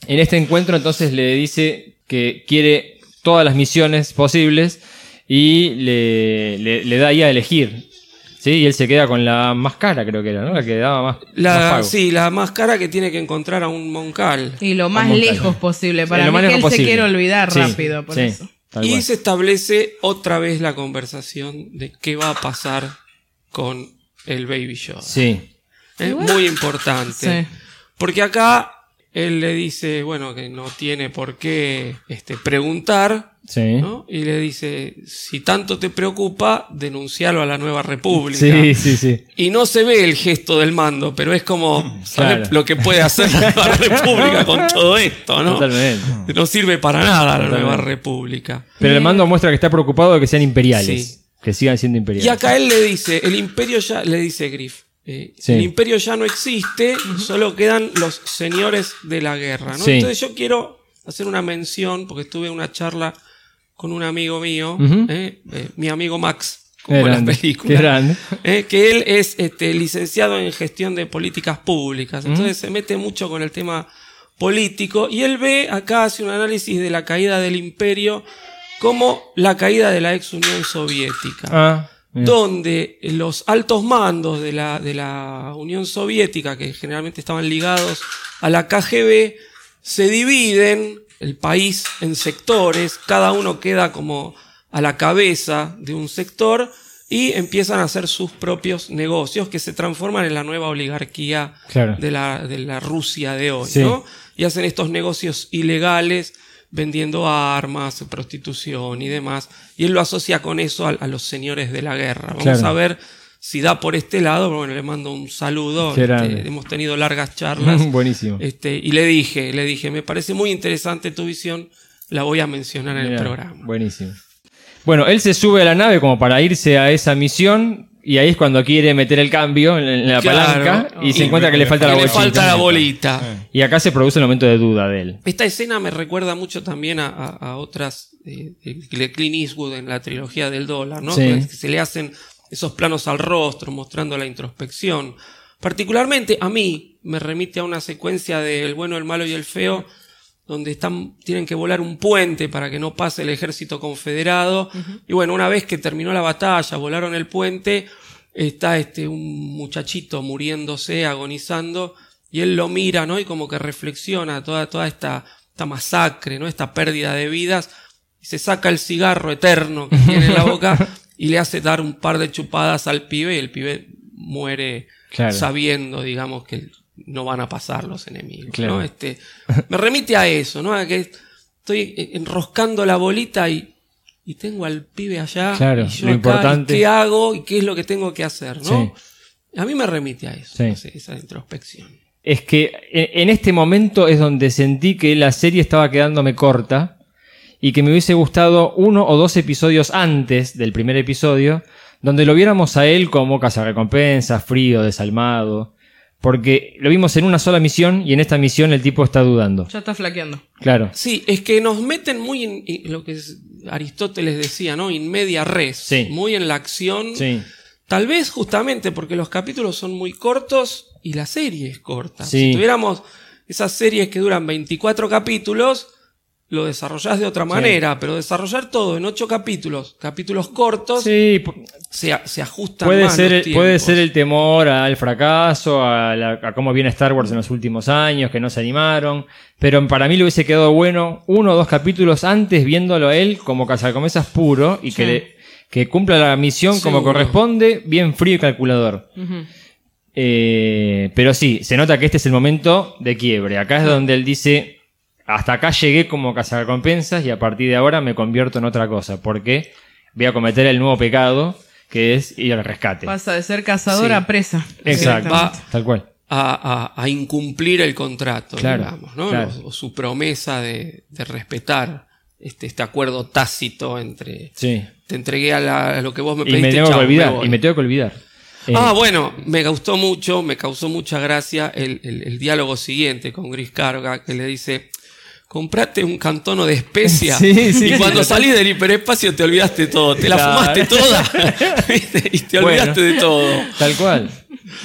Speaker 3: En este encuentro entonces le dice que quiere todas las misiones posibles y le, le- le da ahí a elegir. ¿Sí? Y él se queda con la más cara, creo que era, ¿no? La que daba más, más
Speaker 6: La,
Speaker 3: pago.
Speaker 6: sí, la más cara que tiene que encontrar a un Moncal.
Speaker 7: Y lo más lejos posible.
Speaker 3: Sí,
Speaker 7: Para
Speaker 3: lo
Speaker 7: mí
Speaker 3: más
Speaker 7: que él se quiere olvidar
Speaker 3: Sí,
Speaker 7: rápido, por
Speaker 3: sí,
Speaker 7: eso.
Speaker 6: Y
Speaker 3: cual.
Speaker 6: se establece otra vez la conversación de qué va a pasar con el Baby Yoda.
Speaker 3: Sí,
Speaker 6: Es muy importante.
Speaker 7: Sí.
Speaker 6: Porque acá él le dice, bueno, que no tiene por qué este, preguntar,
Speaker 3: sí.
Speaker 6: ¿no? Y le dice, si tanto te preocupa, denuncialo a la nueva república.
Speaker 3: Sí, sí, sí.
Speaker 6: Y no se ve el gesto del mando, pero es como, ¿sabes
Speaker 3: Claro.
Speaker 6: lo que puede hacer la nueva república con todo esto, no?
Speaker 3: Totalmente.
Speaker 6: No sirve para nada la nueva república.
Speaker 3: Pero el mando muestra que está preocupado de que sean imperiales.
Speaker 6: Sí.
Speaker 3: Que sigan siendo imperiales.
Speaker 6: Y acá él le dice, el imperio ya, le dice Griff, eh,
Speaker 3: Sí.
Speaker 6: el imperio ya no existe, solo quedan los señores de la guerra, ¿no?
Speaker 3: Sí.
Speaker 6: Entonces yo quiero hacer una mención, porque tuve una charla con un amigo mío, eh, eh, mi amigo Max, como en las películas. eh, que él es este, licenciado en gestión de políticas públicas, entonces se mete mucho con el tema político y él ve acá, hace un análisis de la caída del imperio como la caída de la ex Unión Soviética
Speaker 3: Ah, mira.
Speaker 6: donde los altos mandos de la, de la Unión Soviética, que generalmente estaban ligados a la KGB, se dividen el país en sectores, cada uno queda como a la cabeza de un sector y empiezan a hacer sus propios negocios que se transforman en la nueva oligarquía
Speaker 3: Claro.
Speaker 6: de, la, de la Rusia de hoy,
Speaker 3: Sí.
Speaker 6: ¿no? Y hacen estos negocios ilegales vendiendo armas, prostitución y demás. Y él lo asocia con eso a, a los señores de la guerra. Vamos
Speaker 3: Claro.
Speaker 6: a ver si da por este lado. Bueno, le mando un saludo. Este, hemos tenido largas charlas.
Speaker 3: Buenísimo.
Speaker 6: Este, y le dije, le dije, me parece muy interesante tu visión, la voy a mencionar en el programa.
Speaker 3: Buenísimo. Bueno, él se sube a la nave como para irse a esa misión y ahí es cuando quiere meter el cambio en, la
Speaker 6: Claro.
Speaker 3: palanca y, se
Speaker 6: Y-
Speaker 3: encuentra que le falta la
Speaker 6: Que le
Speaker 3: bolsita.
Speaker 6: falta la bolita.
Speaker 3: Y acá se produce un momento de duda de él.
Speaker 6: Esta escena me recuerda mucho también a, a- a otras de, de Clint Eastwood en la trilogía del dólar, ¿no?
Speaker 3: Sí.
Speaker 6: Que se le hacen esos planos al rostro mostrando la introspección. Particularmente a mí me remite a una secuencia de El bueno, el malo y el feo, donde están, tienen que volar un puente para que no pase el ejército confederado. Y bueno, una vez que terminó la batalla, volaron el puente, está este, un muchachito muriéndose, agonizando, y él lo mira, ¿no? Y como que reflexiona toda, toda esta, esta masacre, ¿no? Esta pérdida de vidas, y se saca el cigarro eterno que tiene en la boca y le hace dar un par de chupadas al pibe y el pibe muere
Speaker 3: Claro.
Speaker 6: sabiendo, digamos, que no van a pasar los enemigos,
Speaker 3: Claro.
Speaker 6: ¿no? Este, me remite a eso, ¿no? A que estoy enroscando la bolita y, y tengo al pibe allá.
Speaker 3: Claro,
Speaker 6: y yo
Speaker 3: lo
Speaker 6: acá,
Speaker 3: importante-
Speaker 6: ¿y ¿Qué hago y qué es lo que tengo que hacer, ¿no? A mí me remite a eso,
Speaker 3: Sí.
Speaker 6: esa- esa introspección.
Speaker 3: Es que en en este momento es donde sentí que la serie estaba quedándome corta y que me hubiese gustado uno o dos episodios antes del primer episodio, donde lo viéramos a él como cazarrecompensas, frío, desalmado, porque lo vimos en una sola misión y en esta misión el tipo está dudando.
Speaker 7: Ya está flaqueando.
Speaker 3: Claro.
Speaker 6: Sí, es que nos meten muy en, en lo que es- Aristóteles decía, ¿no? In media res.
Speaker 3: Sí.
Speaker 6: Muy en la acción.
Speaker 3: Sí.
Speaker 6: Tal vez justamente porque los capítulos son muy cortos y la serie es corta.
Speaker 3: Sí.
Speaker 6: Si tuviéramos esas series que duran 24 capítulos, lo desarrollás de otra manera, pero desarrollar todo en 8 capítulos, capítulos cortos,
Speaker 3: Sí,
Speaker 6: se, se ajustan
Speaker 3: puede
Speaker 6: más
Speaker 3: ser,
Speaker 6: los
Speaker 3: el- puede ser el temor al fracaso, a, la- a cómo viene Star Wars en los últimos años, que no se animaron. Pero para mí le hubiese quedado bueno uno o dos capítulos antes viéndolo a él como cazacomesas puro y que, le- que cumpla la misión como corresponde, bien frío y calculador. Eh, pero sí, se nota que este es el momento de quiebre. Acá es donde él dice, hasta acá llegué como cazacompensas y a partir de ahora me convierto en otra cosa, porque voy a cometer el nuevo pecado, que es ir al rescate.
Speaker 7: Pasa de ser cazador
Speaker 6: Sí.
Speaker 7: a presa.
Speaker 3: Exacto,
Speaker 7: directamente.
Speaker 3: tal cual.
Speaker 6: a, a- a incumplir el contrato,
Speaker 3: Claro,
Speaker 6: digamos, ¿no?
Speaker 3: claro.
Speaker 6: O, o su promesa de, de respetar este, este acuerdo tácito entre
Speaker 3: Sí.
Speaker 6: te entregué a, la- a lo que vos me
Speaker 3: Y
Speaker 6: pediste.
Speaker 3: me tengo que
Speaker 6: chao,
Speaker 3: olvidar,
Speaker 6: me
Speaker 3: y me tengo que olvidar. Eh,
Speaker 6: Ah, bueno, me gustó mucho, me causó mucha gracia el, el- el diálogo siguiente con Gris Carga, que le dice, comprate un cantono de especia
Speaker 3: Sí, sí.
Speaker 6: y cuando salís del hiperespacio te olvidaste todo, te la
Speaker 3: Claro.
Speaker 6: fumaste toda y te
Speaker 3: Bueno.
Speaker 6: olvidaste de todo.
Speaker 3: Tal cual.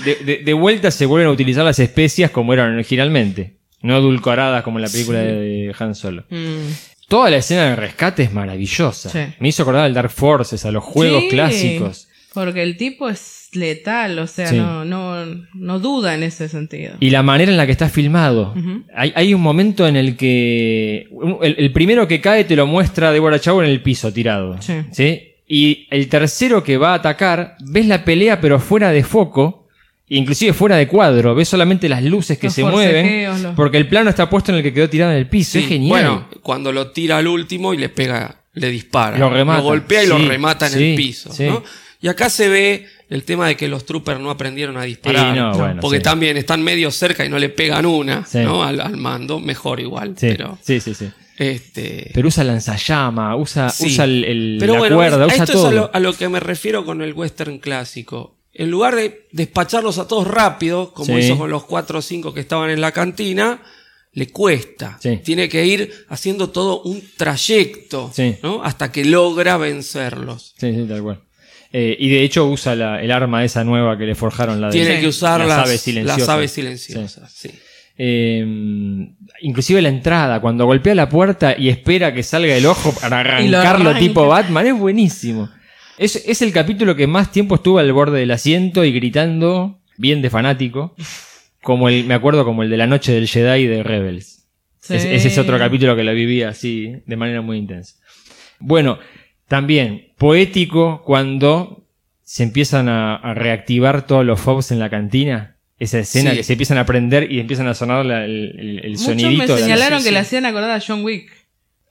Speaker 3: De, de- de vuelta se vuelven a utilizar las especias como eran originalmente, no edulcoradas como en la película de Han Solo.
Speaker 7: Mm.
Speaker 3: Toda la escena de rescate es maravillosa.
Speaker 7: Sí.
Speaker 3: Me hizo acordar al Dark Forces, a los juegos
Speaker 7: Sí,
Speaker 3: clásicos.
Speaker 7: Porque el tipo es letal, o sea,
Speaker 3: Sí.
Speaker 7: no, no, no duda en ese sentido.
Speaker 3: Y la manera en la que está filmado. Hay, hay un momento en el que. El, el primero que cae te lo muestra Deborah Chow en el piso tirado.
Speaker 7: Sí.
Speaker 3: Y el tercero que va a atacar, ves la pelea pero fuera de foco. Inclusive fuera de cuadro, ves solamente las luces que
Speaker 7: Los
Speaker 3: se mueven,
Speaker 7: los-
Speaker 3: porque el plano está puesto en el que quedó tirado en el piso.
Speaker 6: Sí,
Speaker 3: es genial.
Speaker 6: Bueno, cuando lo tira al último y le pega, le dispara.
Speaker 3: Lo remata.
Speaker 6: golpea y lo
Speaker 3: Sí,
Speaker 6: remata en
Speaker 3: sí,
Speaker 6: el piso.
Speaker 3: sí.
Speaker 6: ¿no? Y acá se ve el tema de que los troopers no aprendieron a disparar.
Speaker 3: Sí, no, bueno,
Speaker 6: porque
Speaker 3: sí.
Speaker 6: también están medio cerca y no le pegan una
Speaker 3: Sí.
Speaker 6: ¿no? al, al mando. Mejor igual.
Speaker 3: sí,
Speaker 6: Pero,
Speaker 3: sí, sí, sí.
Speaker 6: este,
Speaker 3: Pero usa lanzallama, usa, usa el, el-
Speaker 6: Pero
Speaker 3: la
Speaker 6: bueno,
Speaker 3: cuerda,
Speaker 6: a
Speaker 3: usa
Speaker 6: esto
Speaker 3: todo.
Speaker 6: es a lo, a lo que me refiero con el western clásico. En lugar de despacharlos a todos rápido, como hizo con los cuatro o cinco que estaban en la cantina, le cuesta.
Speaker 3: Sí.
Speaker 6: Tiene que ir haciendo todo un trayecto
Speaker 3: Sí.
Speaker 6: ¿no? hasta que logra vencerlos.
Speaker 3: Sí, sí, tal cual. Eh, y de hecho usa la- el arma esa nueva que le forjaron la de
Speaker 6: Tiene que usar
Speaker 3: las
Speaker 6: las,
Speaker 3: aves silenciosas.
Speaker 6: las aves silenciosas. sí.
Speaker 3: Eh, inclusive la entrada, cuando golpea la puerta y espera que salga el ojo para
Speaker 7: lo
Speaker 3: arrancarlo
Speaker 7: arranca.
Speaker 3: tipo Batman, es buenísimo. Es, es el capítulo que más tiempo estuvo al borde del asiento y gritando, bien de fanático, como el, me acuerdo como el de la noche del Jedi de Rebels.
Speaker 7: Sí.
Speaker 3: Es- ese es otro capítulo que la viví así, de manera muy intensa. Bueno, también poético cuando se empiezan a, a reactivar todos los fobs en la cantina. Esa escena
Speaker 6: Sí.
Speaker 3: que se empiezan a prender y empiezan a sonar la- el, el- el
Speaker 7: Muchos
Speaker 3: sonidito.
Speaker 7: me
Speaker 3: de la-
Speaker 7: señalaron
Speaker 6: sí,
Speaker 7: que
Speaker 6: sí.
Speaker 7: le hacían acordar a John Wick.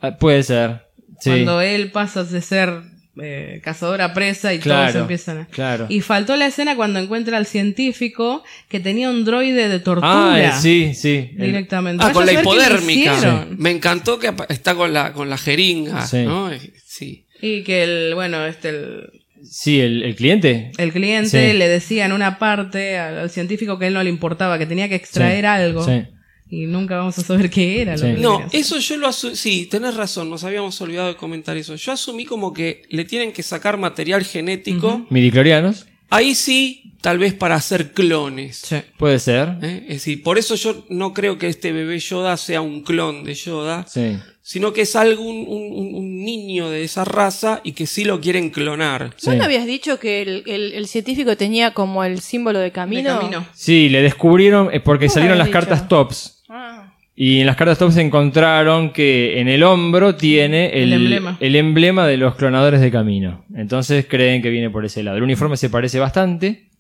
Speaker 3: Ah, Puede ser. Sí.
Speaker 7: Cuando él pasa de ser eh, cazador a presa y todos
Speaker 3: Claro,
Speaker 7: empiezan a...
Speaker 3: claro.
Speaker 7: Y faltó la escena cuando encuentra al científico que tenía un droide de tortura.
Speaker 3: Ah, sí, sí. El-
Speaker 7: Directamente.
Speaker 6: Ah,
Speaker 7: Vaya
Speaker 6: con la hipodérmica. Me encantó que está con la, con la jeringa.
Speaker 3: Sí.
Speaker 6: ¿no? Eh, Sí.
Speaker 7: Y que el, bueno, este, el,
Speaker 3: sí, el, el cliente.
Speaker 7: el cliente
Speaker 3: Sí.
Speaker 7: le decía en una parte al, al científico que a él no le importaba, que tenía que extraer
Speaker 3: Sí,
Speaker 7: algo.
Speaker 3: sí.
Speaker 7: Y nunca vamos a saber qué era. lo que
Speaker 6: No, eso yo lo asumí. Sí, tenés razón, nos habíamos olvidado de comentar eso. Yo asumí como que le tienen que sacar material genético.
Speaker 3: Midiclorianos.
Speaker 6: Ahí sí, tal vez para hacer clones.
Speaker 7: Sí.
Speaker 3: Puede ser.
Speaker 6: ¿eh? Es decir, por eso yo no creo que este bebé Yoda sea un clon de Yoda,
Speaker 3: Sí.
Speaker 6: sino que es algo, un, un- un niño de esa raza y que sí lo quieren clonar.
Speaker 4: ¿Vos
Speaker 3: Sí.
Speaker 4: no habías dicho que el, el- el científico tenía como el símbolo de
Speaker 7: De
Speaker 4: camino?
Speaker 3: Sí, le descubrieron eh, porque
Speaker 4: ¿Cómo
Speaker 3: salieron las cartas tops.
Speaker 4: Ah.
Speaker 3: Y en las cartas tops encontraron que en el hombro tiene el,
Speaker 7: El emblema.
Speaker 3: el emblema de los clonadores de camino. Entonces creen que viene por ese lado. El uniforme se parece bastante.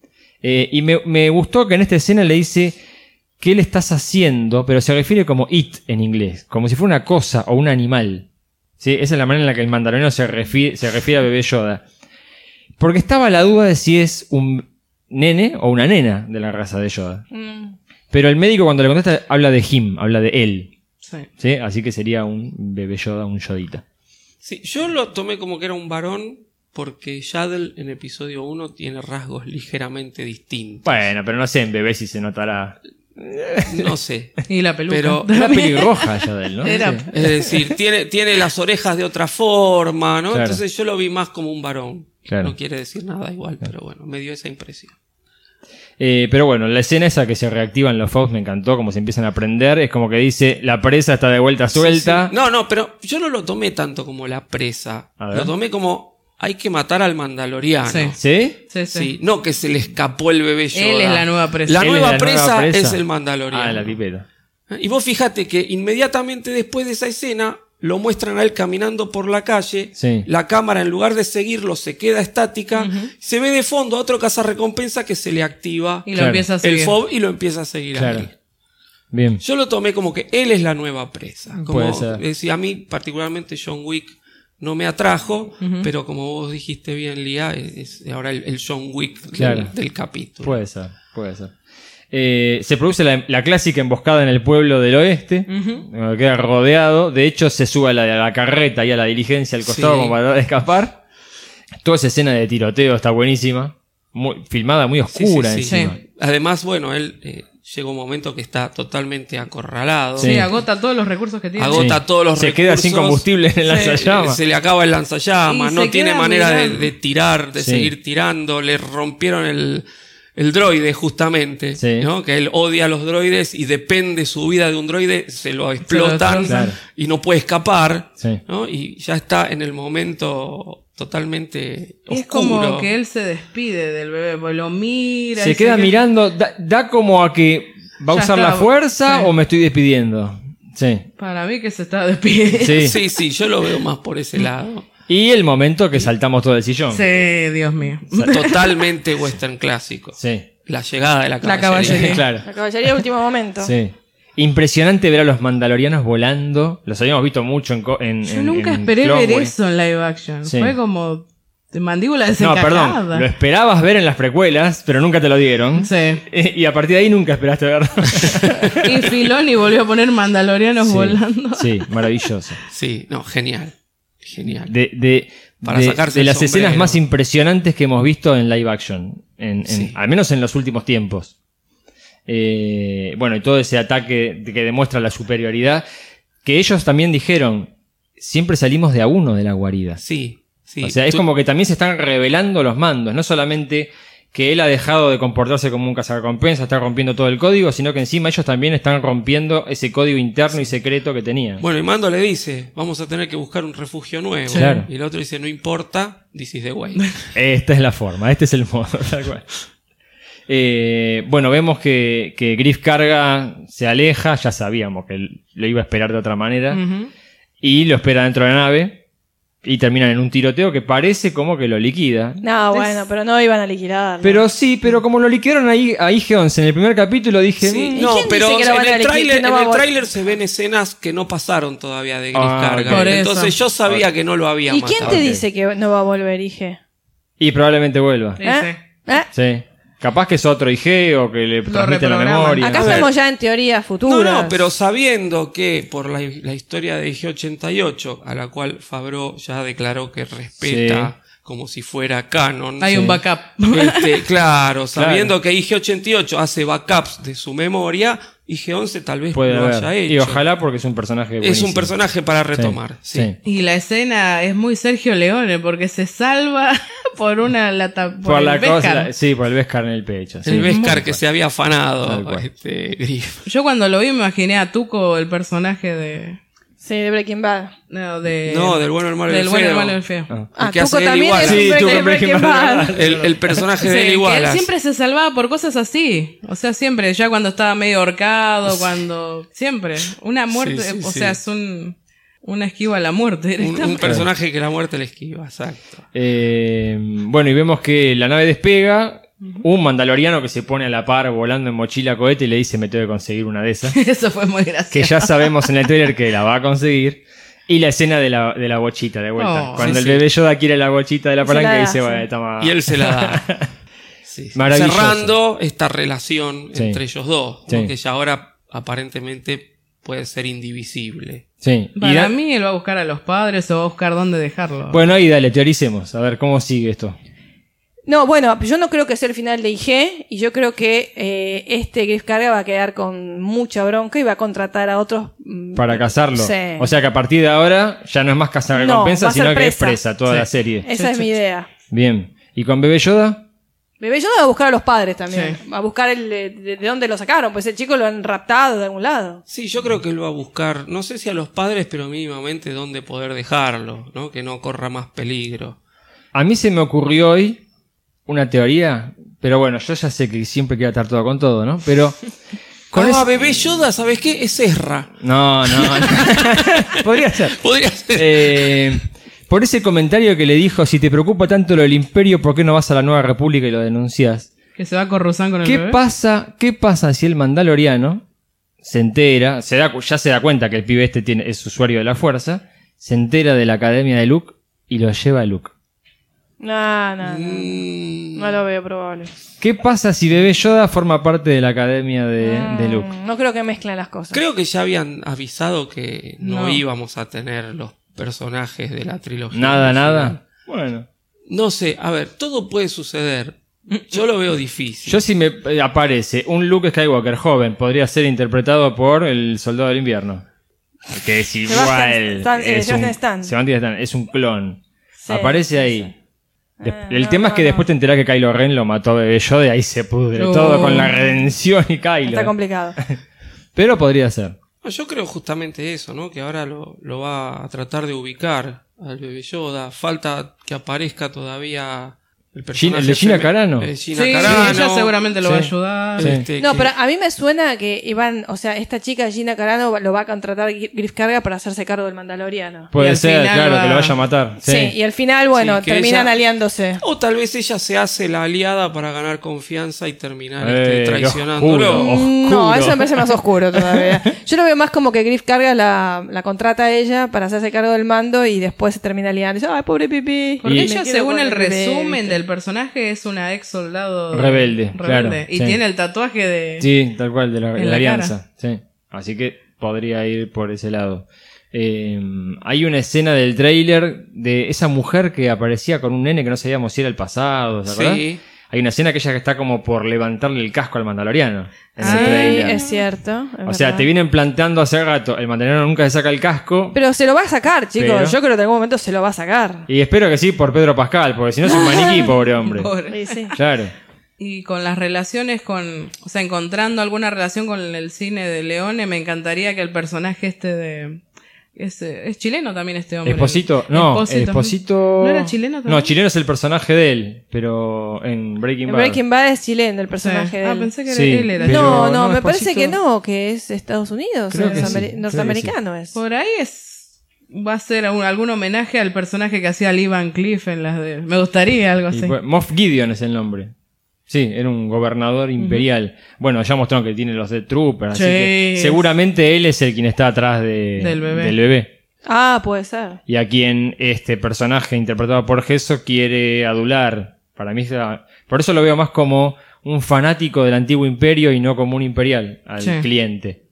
Speaker 3: Eh, y me, me gustó que en esta escena le dice qué le estás haciendo, pero se refiere como it en inglés, como si fuera una cosa o un animal. ¿Sí? Esa es la manera en la que el se refiere, se refiere a bebé Yoda. Porque estaba la duda de si es un nene o una nena de la raza de Yoda.
Speaker 4: Mm.
Speaker 3: Pero el médico cuando le contesta habla de him, habla de él.
Speaker 7: Sí.
Speaker 3: ¿sí? Así que sería un bebé Yoda, un Yodita.
Speaker 6: Sí, yo lo tomé como que era un varón porque Yaddle en episodio 1 tiene rasgos ligeramente distintos.
Speaker 3: Bueno, pero no sé en bebé si se notará.
Speaker 6: No sé.
Speaker 7: Y la peluca.
Speaker 6: Pero-
Speaker 3: Era pelirroja Yodel, ¿no?
Speaker 7: Era-.
Speaker 6: Es decir, tiene, tiene las orejas de otra forma, ¿no?
Speaker 3: Claro.
Speaker 6: Entonces yo lo vi más como un varón.
Speaker 3: Claro.
Speaker 6: No quiere decir nada igual, pero bueno, me dio esa impresión.
Speaker 3: Eh, pero bueno, la escena esa que se reactivan los Fox me encantó, como se empiezan a aprender. Es como que dice, la presa está de vuelta suelta.
Speaker 6: Sí, sí. No, no, pero yo no lo tomé tanto como la presa. Lo tomé como hay que matar al mandaloriano.
Speaker 7: Sí.
Speaker 3: ¿Sí?
Speaker 7: Sí, sí.
Speaker 6: Sí, no que se le escapó el bebé Yoda.
Speaker 7: Él es la nueva presa.
Speaker 6: La
Speaker 3: es
Speaker 6: nueva,
Speaker 3: la nueva
Speaker 6: presa, es el mandaloriano.
Speaker 3: Ah, la pipeta.
Speaker 6: Y vos fíjate que inmediatamente después de esa escena lo muestran a él caminando por la calle.
Speaker 3: Sí.
Speaker 6: La cámara, en lugar de seguirlo, se queda estática. Se ve de fondo a otro cazarrecompensa que se le activa
Speaker 7: Y lo
Speaker 3: Claro.
Speaker 7: empieza a
Speaker 6: el
Speaker 7: seguir.
Speaker 6: FOB y lo empieza a seguir a
Speaker 3: Claro.
Speaker 6: él.
Speaker 3: Bien.
Speaker 6: Yo lo tomé como que él es la nueva presa. Como
Speaker 3: Puede ser.
Speaker 6: decía, a mí particularmente John Wick no me atrajo, pero como vos dijiste bien, Lía, es es ahora el, el John Wick del-
Speaker 3: Claro.
Speaker 6: del, capítulo.
Speaker 3: Puede ser, puede ser. Eh, se produce la, la clásica emboscada en el pueblo del oeste, donde queda rodeado. De hecho, se sube a la, a la carreta y a la diligencia al costado
Speaker 6: Sí.
Speaker 3: como para escapar. Toda esa escena de tiroteo está buenísima. Muy, filmada muy
Speaker 6: Sí, sí,
Speaker 3: oscura
Speaker 6: sí.
Speaker 3: encima.
Speaker 6: Además, bueno, él eh, llega un momento que está totalmente acorralado.
Speaker 7: Sí, agota todos los recursos que tiene.
Speaker 6: Agota
Speaker 3: Sí.
Speaker 6: todos los
Speaker 3: Se queda sin
Speaker 6: recursos.
Speaker 3: combustible en el lanzallamas.
Speaker 6: Se le acaba el lanzallamas,
Speaker 7: Y
Speaker 6: no
Speaker 7: se
Speaker 6: tiene manera de, tirar, de
Speaker 3: Sí.
Speaker 6: seguir tirando. Le rompieron el, el droide, justamente.
Speaker 3: Sí.
Speaker 6: ¿no? Que él odia a los droides y depende su vida de un droide, se lo explotan.
Speaker 3: Claro.
Speaker 6: y no puede escapar.
Speaker 3: Sí.
Speaker 6: ¿no? Y ya está en el momento totalmente
Speaker 7: Y es
Speaker 6: oscuro.
Speaker 7: como que él se despide del bebé, porque lo mira. y
Speaker 3: Se queda mirando, da, da como a que va a
Speaker 7: Ya
Speaker 3: usar
Speaker 7: está,
Speaker 3: la fuerza
Speaker 7: sí.
Speaker 3: o me estoy despidiendo. Sí.
Speaker 7: Para mí que se está despidiendo.
Speaker 3: Sí.
Speaker 6: Sí, sí, yo lo veo más por ese lado.
Speaker 3: Y el momento que saltamos todo el sillón.
Speaker 7: Sí, Dios mío.
Speaker 6: Totalmente western clásico.
Speaker 3: Sí.
Speaker 6: La llegada de la
Speaker 7: La
Speaker 6: caballería.
Speaker 7: caballería.
Speaker 3: claro.
Speaker 4: La caballería último momento.
Speaker 3: Sí. Impresionante ver a los mandalorianos volando. Los habíamos visto mucho en.
Speaker 7: Yo
Speaker 3: en-
Speaker 7: nunca
Speaker 3: en
Speaker 7: esperé
Speaker 3: Clone
Speaker 7: ver eso en live action.
Speaker 3: Sí.
Speaker 7: Fue como de mandíbula
Speaker 3: No, perdón. Lo esperabas ver en las precuelas, pero nunca te lo dieron.
Speaker 7: Sí.
Speaker 3: Y a partir de ahí nunca esperaste verlo.
Speaker 7: Y Filoni volvió a poner mandalorianos
Speaker 3: Sí.
Speaker 7: volando.
Speaker 3: Sí, maravilloso.
Speaker 6: Sí, no, genial. Genial.
Speaker 3: De, de,
Speaker 6: Para
Speaker 3: de- de las
Speaker 6: sombrero.
Speaker 3: escenas más impresionantes que hemos visto en live action. En, en-
Speaker 6: Sí.
Speaker 3: Al menos en los últimos tiempos. Eh, bueno, y todo ese ataque que demuestra la superioridad. Que ellos también dijeron, siempre salimos de a uno de la guarida.
Speaker 6: Sí, sí.
Speaker 3: o sea, es
Speaker 6: Tú-
Speaker 3: como que también se están revelando los mandos. No solamente que él ha dejado de comportarse como un cazarrecompensa, está rompiendo todo el código, sino que encima ellos también están rompiendo ese código interno y secreto que tenían.
Speaker 6: Bueno, y Mando le dice, vamos a tener que buscar un refugio nuevo.
Speaker 3: Claro.
Speaker 6: Y el otro dice, no importa, this is the way.
Speaker 3: Esta es la forma, este es el modo, tal cual. Eh, bueno, vemos que, que Griff carga, se aleja, ya sabíamos que él lo iba a esperar de otra manera, y lo espera dentro de la nave, y terminan en un tiroteo que parece como que lo liquida.
Speaker 4: No, bueno, pero no iban a liquidar.
Speaker 3: Pero sí, pero como lo liquidaron ahí a IG-11 en el primer capítulo, dije,
Speaker 6: Sí,
Speaker 3: "Mm,
Speaker 6: no, pero en el tráiler
Speaker 4: no
Speaker 6: se ven escenas que no pasaron todavía de Gris
Speaker 3: Ah.
Speaker 6: Entonces yo sabía que no lo había
Speaker 4: ¿Y
Speaker 6: matado.
Speaker 4: quién te dice que no va a volver, Ige?
Speaker 3: y probablemente vuelva.
Speaker 4: ¿Eh?
Speaker 7: sí.
Speaker 4: ¿Eh?
Speaker 3: Sí. Capaz que es otro IG o que le transmite la memoria.
Speaker 4: Acá estamos ya en teoría
Speaker 6: No,
Speaker 4: futura.
Speaker 6: no, pero sabiendo que por la, la historia de IG-88, a la cual Fabro ya declaró que respeta como si fuera canon.
Speaker 7: Hay
Speaker 3: Sí.
Speaker 7: un backup.
Speaker 6: Este, claro, sabiendo que IG-88 hace backups de su memoria, IG-11 tal vez
Speaker 3: Puede
Speaker 6: lo haya
Speaker 3: haber.
Speaker 6: hecho.
Speaker 3: Y ojalá porque es un personaje
Speaker 6: es
Speaker 3: buenísimo.
Speaker 6: un personaje para retomar. Sí.
Speaker 3: Sí.
Speaker 7: Y la escena es muy Sergio Leone porque se salva por una lata por,
Speaker 3: Por,
Speaker 7: el
Speaker 3: la cosa, sí, por el Beskar en el pecho. sí.
Speaker 6: El Beskar que se había afanado este, Griff.
Speaker 7: Yo cuando lo vi me imaginé a Tuco, el personaje de,
Speaker 4: Sí, de Breaking Bad.
Speaker 7: No, de,
Speaker 6: No, del bueno, el malo y
Speaker 7: del
Speaker 6: el
Speaker 7: bueno, el
Speaker 6: feo.
Speaker 7: malo y el feo.
Speaker 3: Ah.
Speaker 4: Ah,
Speaker 6: que hace
Speaker 4: Tuco también
Speaker 6: igual.
Speaker 4: es
Speaker 3: Sí, Tuco Breaking
Speaker 4: Breaking
Speaker 3: Bad.
Speaker 4: Bad.
Speaker 6: El, el personaje
Speaker 7: Sí,
Speaker 6: de él
Speaker 7: que
Speaker 6: igual.
Speaker 7: él siempre se salvaba por cosas así. O sea, siempre, ya cuando estaba medio ahorcado, cuando. Siempre. Una muerte,
Speaker 6: Sí, sí,
Speaker 7: o
Speaker 6: sí.
Speaker 7: sea, es un. Una esquiva a la muerte
Speaker 6: un personaje que la muerte le esquiva, exacto.
Speaker 3: Eh, bueno, y vemos que la nave despega. Un mandaloriano que se pone a la par volando en mochila cohete y le dice: Me tengo que conseguir una de esas.
Speaker 7: Eso fue muy gracioso.
Speaker 3: que ya sabemos en el trailer que la va a conseguir. Y la escena de la, de la bochita de vuelta.
Speaker 7: Oh,
Speaker 3: Cuando
Speaker 6: sí,
Speaker 3: el
Speaker 6: sí.
Speaker 3: bebé Yoda quiere la bochita de la palanca y dice:
Speaker 4: sí.
Speaker 3: Bueno, toma.
Speaker 6: Y él se la da. Sí.
Speaker 3: Maravilloso.
Speaker 6: Cerrando esta relación
Speaker 3: Sí.
Speaker 6: entre ellos dos, ¿no?
Speaker 3: Sí.
Speaker 6: que ya ahora aparentemente puede ser indivisible.
Speaker 3: Sí. Y
Speaker 7: Para
Speaker 3: da-
Speaker 7: mí, él va a buscar a los padres o va a buscar dónde dejarlo.
Speaker 3: Bueno, ahí dale, teoricemos. A ver cómo sigue esto.
Speaker 4: No, bueno, yo no creo que sea el final de IG y yo creo que eh, este Griff Carga va a quedar con mucha bronca y va a contratar a otros. mm,
Speaker 3: Para cazarlo.
Speaker 4: Sí.
Speaker 3: O sea que a partir de ahora ya no es más cazar recompensa, sino que es
Speaker 4: presa.
Speaker 3: toda
Speaker 7: Sí.
Speaker 3: la serie.
Speaker 4: Esa es mi idea.
Speaker 3: Bien. ¿Y con bebé Yoda?
Speaker 4: Bebé Yoda va a buscar a los padres también.
Speaker 7: Sí.
Speaker 4: Va a buscar el de, de- de dónde lo sacaron. Pues el chico lo han raptado de algún lado.
Speaker 6: Sí, yo creo que él va a buscar, no sé si a los padres, pero mínimamente dónde poder dejarlo, ¿no? Que no corra más peligro.
Speaker 3: A mí se me ocurrió hoy una teoría, pero bueno, yo ya sé que siempre queda estar todo con todo, ¿no? Pero con
Speaker 6: ah,
Speaker 3: ese-
Speaker 6: bebé Yoda, ¿sabes qué? Es Ezra.
Speaker 3: No, no. no. Podría ser.
Speaker 6: Podría ser.
Speaker 3: Eh, por ese comentario que le dijo, si te preocupa tanto lo del imperio, ¿por qué no vas a la Nueva República y lo denuncias?
Speaker 7: Que se va con Rosan con el
Speaker 3: ¿Qué
Speaker 7: bebé.
Speaker 3: pasa, ¿Qué pasa si el mandaloriano se entera, se da, ya se da cuenta que el pibe este tiene, es usuario de la fuerza, se entera de la academia de Luke y lo lleva a Luke?
Speaker 4: No, no, no.
Speaker 6: Mm,
Speaker 4: No lo veo probable.
Speaker 3: ¿Qué pasa si Bebé Yoda forma parte de la academia de, de Luke?
Speaker 4: Mm, No creo que mezclen las cosas.
Speaker 6: Creo que ya habían avisado que no,
Speaker 7: No.
Speaker 6: íbamos a tener los personajes de la trilogía.
Speaker 3: Nada,
Speaker 6: original.
Speaker 3: nada. Bueno.
Speaker 6: No sé, a ver, todo puede suceder. Yo lo veo difícil.
Speaker 3: Yo si me eh, aparece un Luke Skywalker joven, podría ser interpretado por el Soldado del Invierno. Que es igual.
Speaker 4: Sebastian Stan- eh,
Speaker 3: es,
Speaker 4: Sebastian
Speaker 3: un,
Speaker 4: Stan.
Speaker 3: Sebastian Stan, es un clon.
Speaker 4: Sí,
Speaker 3: aparece
Speaker 4: sí,
Speaker 3: ahí. De-
Speaker 4: Ah,
Speaker 3: el
Speaker 4: no,
Speaker 3: tema es que
Speaker 4: no.
Speaker 3: después te enterás que Kylo Ren lo mató a Bebé Yoda y ahí se pudre todo con la redención y Kylo.
Speaker 4: Está complicado.
Speaker 3: Pero podría ser.
Speaker 6: No, Yo creo justamente eso, ¿no? Que ahora lo, lo va a tratar de ubicar al bebé Yoda. Falta que aparezca todavía el personaje.
Speaker 3: ¿El de Gina Carano?
Speaker 6: eh, Gina
Speaker 7: Sí,
Speaker 6: Carano.
Speaker 7: ella seguramente lo va a
Speaker 3: Sí.
Speaker 7: ayudar.
Speaker 3: Sí.
Speaker 6: Este,
Speaker 4: No,
Speaker 6: que-
Speaker 4: pero a mí me suena que iban, o sea, esta chica Gina Carano lo va a contratar Griff Carga para hacerse cargo del Mandaloriano.
Speaker 3: Puede ser,
Speaker 7: final
Speaker 3: claro,
Speaker 7: va-
Speaker 3: que lo vaya a matar.
Speaker 4: Sí,
Speaker 3: Sí.
Speaker 4: y al final, bueno,
Speaker 6: Sí,
Speaker 4: terminan
Speaker 6: ella-
Speaker 4: aliándose.
Speaker 6: O tal vez ella se hace la aliada para ganar confianza y terminar
Speaker 3: Eh,
Speaker 6: este, traicionándolo.
Speaker 3: oscuro.
Speaker 4: Mm, No, eso me parece más oscuro todavía. Yo lo veo más como que Griff Carga la, la contrata a ella para hacerse cargo del mando y después se termina liando. Y dice, ay, pobre pipí.
Speaker 7: Porque
Speaker 3: Y-
Speaker 7: ella, según el resumen
Speaker 4: ¿viste?
Speaker 7: Del personaje, es una ex soldado
Speaker 3: Rebelde, claro,
Speaker 7: Y
Speaker 3: sí.
Speaker 7: tiene el tatuaje de.
Speaker 3: Sí, tal cual, de la, de
Speaker 7: En
Speaker 3: la
Speaker 7: la
Speaker 3: alianza. Sí. Así que podría ir por ese lado. Eh, hay una escena del tráiler de esa mujer que aparecía con un nene que no sabíamos si era el pasado, ¿te acordás?
Speaker 6: Sí.
Speaker 3: Hay una escena que ella está como por levantarle el casco al mandaloriano. En
Speaker 4: Sí,
Speaker 3: el
Speaker 4: es cierto. es
Speaker 3: O sea,
Speaker 4: verdad.
Speaker 3: te vienen planteando hace rato, el mandaloriano nunca se saca el casco.
Speaker 4: Pero se lo va a sacar, chicos.
Speaker 3: Pero-
Speaker 4: Yo creo que en algún momento se lo va a sacar.
Speaker 3: Y espero que sí por Pedro Pascal, porque si no es un maniquí, pobre hombre.
Speaker 7: Pobre.
Speaker 4: Sí, sí.
Speaker 3: Claro.
Speaker 7: Y con las relaciones con. O sea, encontrando alguna relación con el cine de Leone, me encantaría que el personaje este de. Es, eh, es chileno también este hombre.
Speaker 3: Esposito, no,
Speaker 7: Esposito.
Speaker 3: Esposito.
Speaker 7: ¿No era chileno también?
Speaker 3: No, chileno es el personaje de él, pero en Breaking
Speaker 4: En
Speaker 3: Bad.
Speaker 4: Breaking Bad es chileno el
Speaker 7: Sí.
Speaker 4: personaje de
Speaker 7: Ah,
Speaker 4: él.
Speaker 7: pensé que era
Speaker 3: Sí,
Speaker 7: él era
Speaker 3: pero-
Speaker 4: no, no,
Speaker 3: no,
Speaker 4: me
Speaker 3: Esposito-
Speaker 4: parece que no, que es Estados Unidos,
Speaker 3: Creo
Speaker 4: es
Speaker 3: que sí,
Speaker 4: ameri-
Speaker 3: creo que
Speaker 4: norteamericano es.
Speaker 7: Por ahí es. Va a ser un- algún homenaje al personaje que hacía Lee Van Cliff en las de. Me gustaría algo
Speaker 3: Y
Speaker 7: así.
Speaker 3: fue- Moff Gideon es el nombre. Sí, era un gobernador imperial. Bueno, ya mostraron que tiene los de Trooper, así
Speaker 7: Sí,
Speaker 3: que
Speaker 7: es-
Speaker 3: seguramente él es el quien está atrás de-
Speaker 7: Del bebé.
Speaker 3: del bebé.
Speaker 4: Ah, puede ser.
Speaker 3: Y a quien este personaje interpretado por Gesso quiere adular. Para mí, por eso lo veo más como un fanático del antiguo imperio y no como un imperial al
Speaker 7: Sí.
Speaker 3: cliente.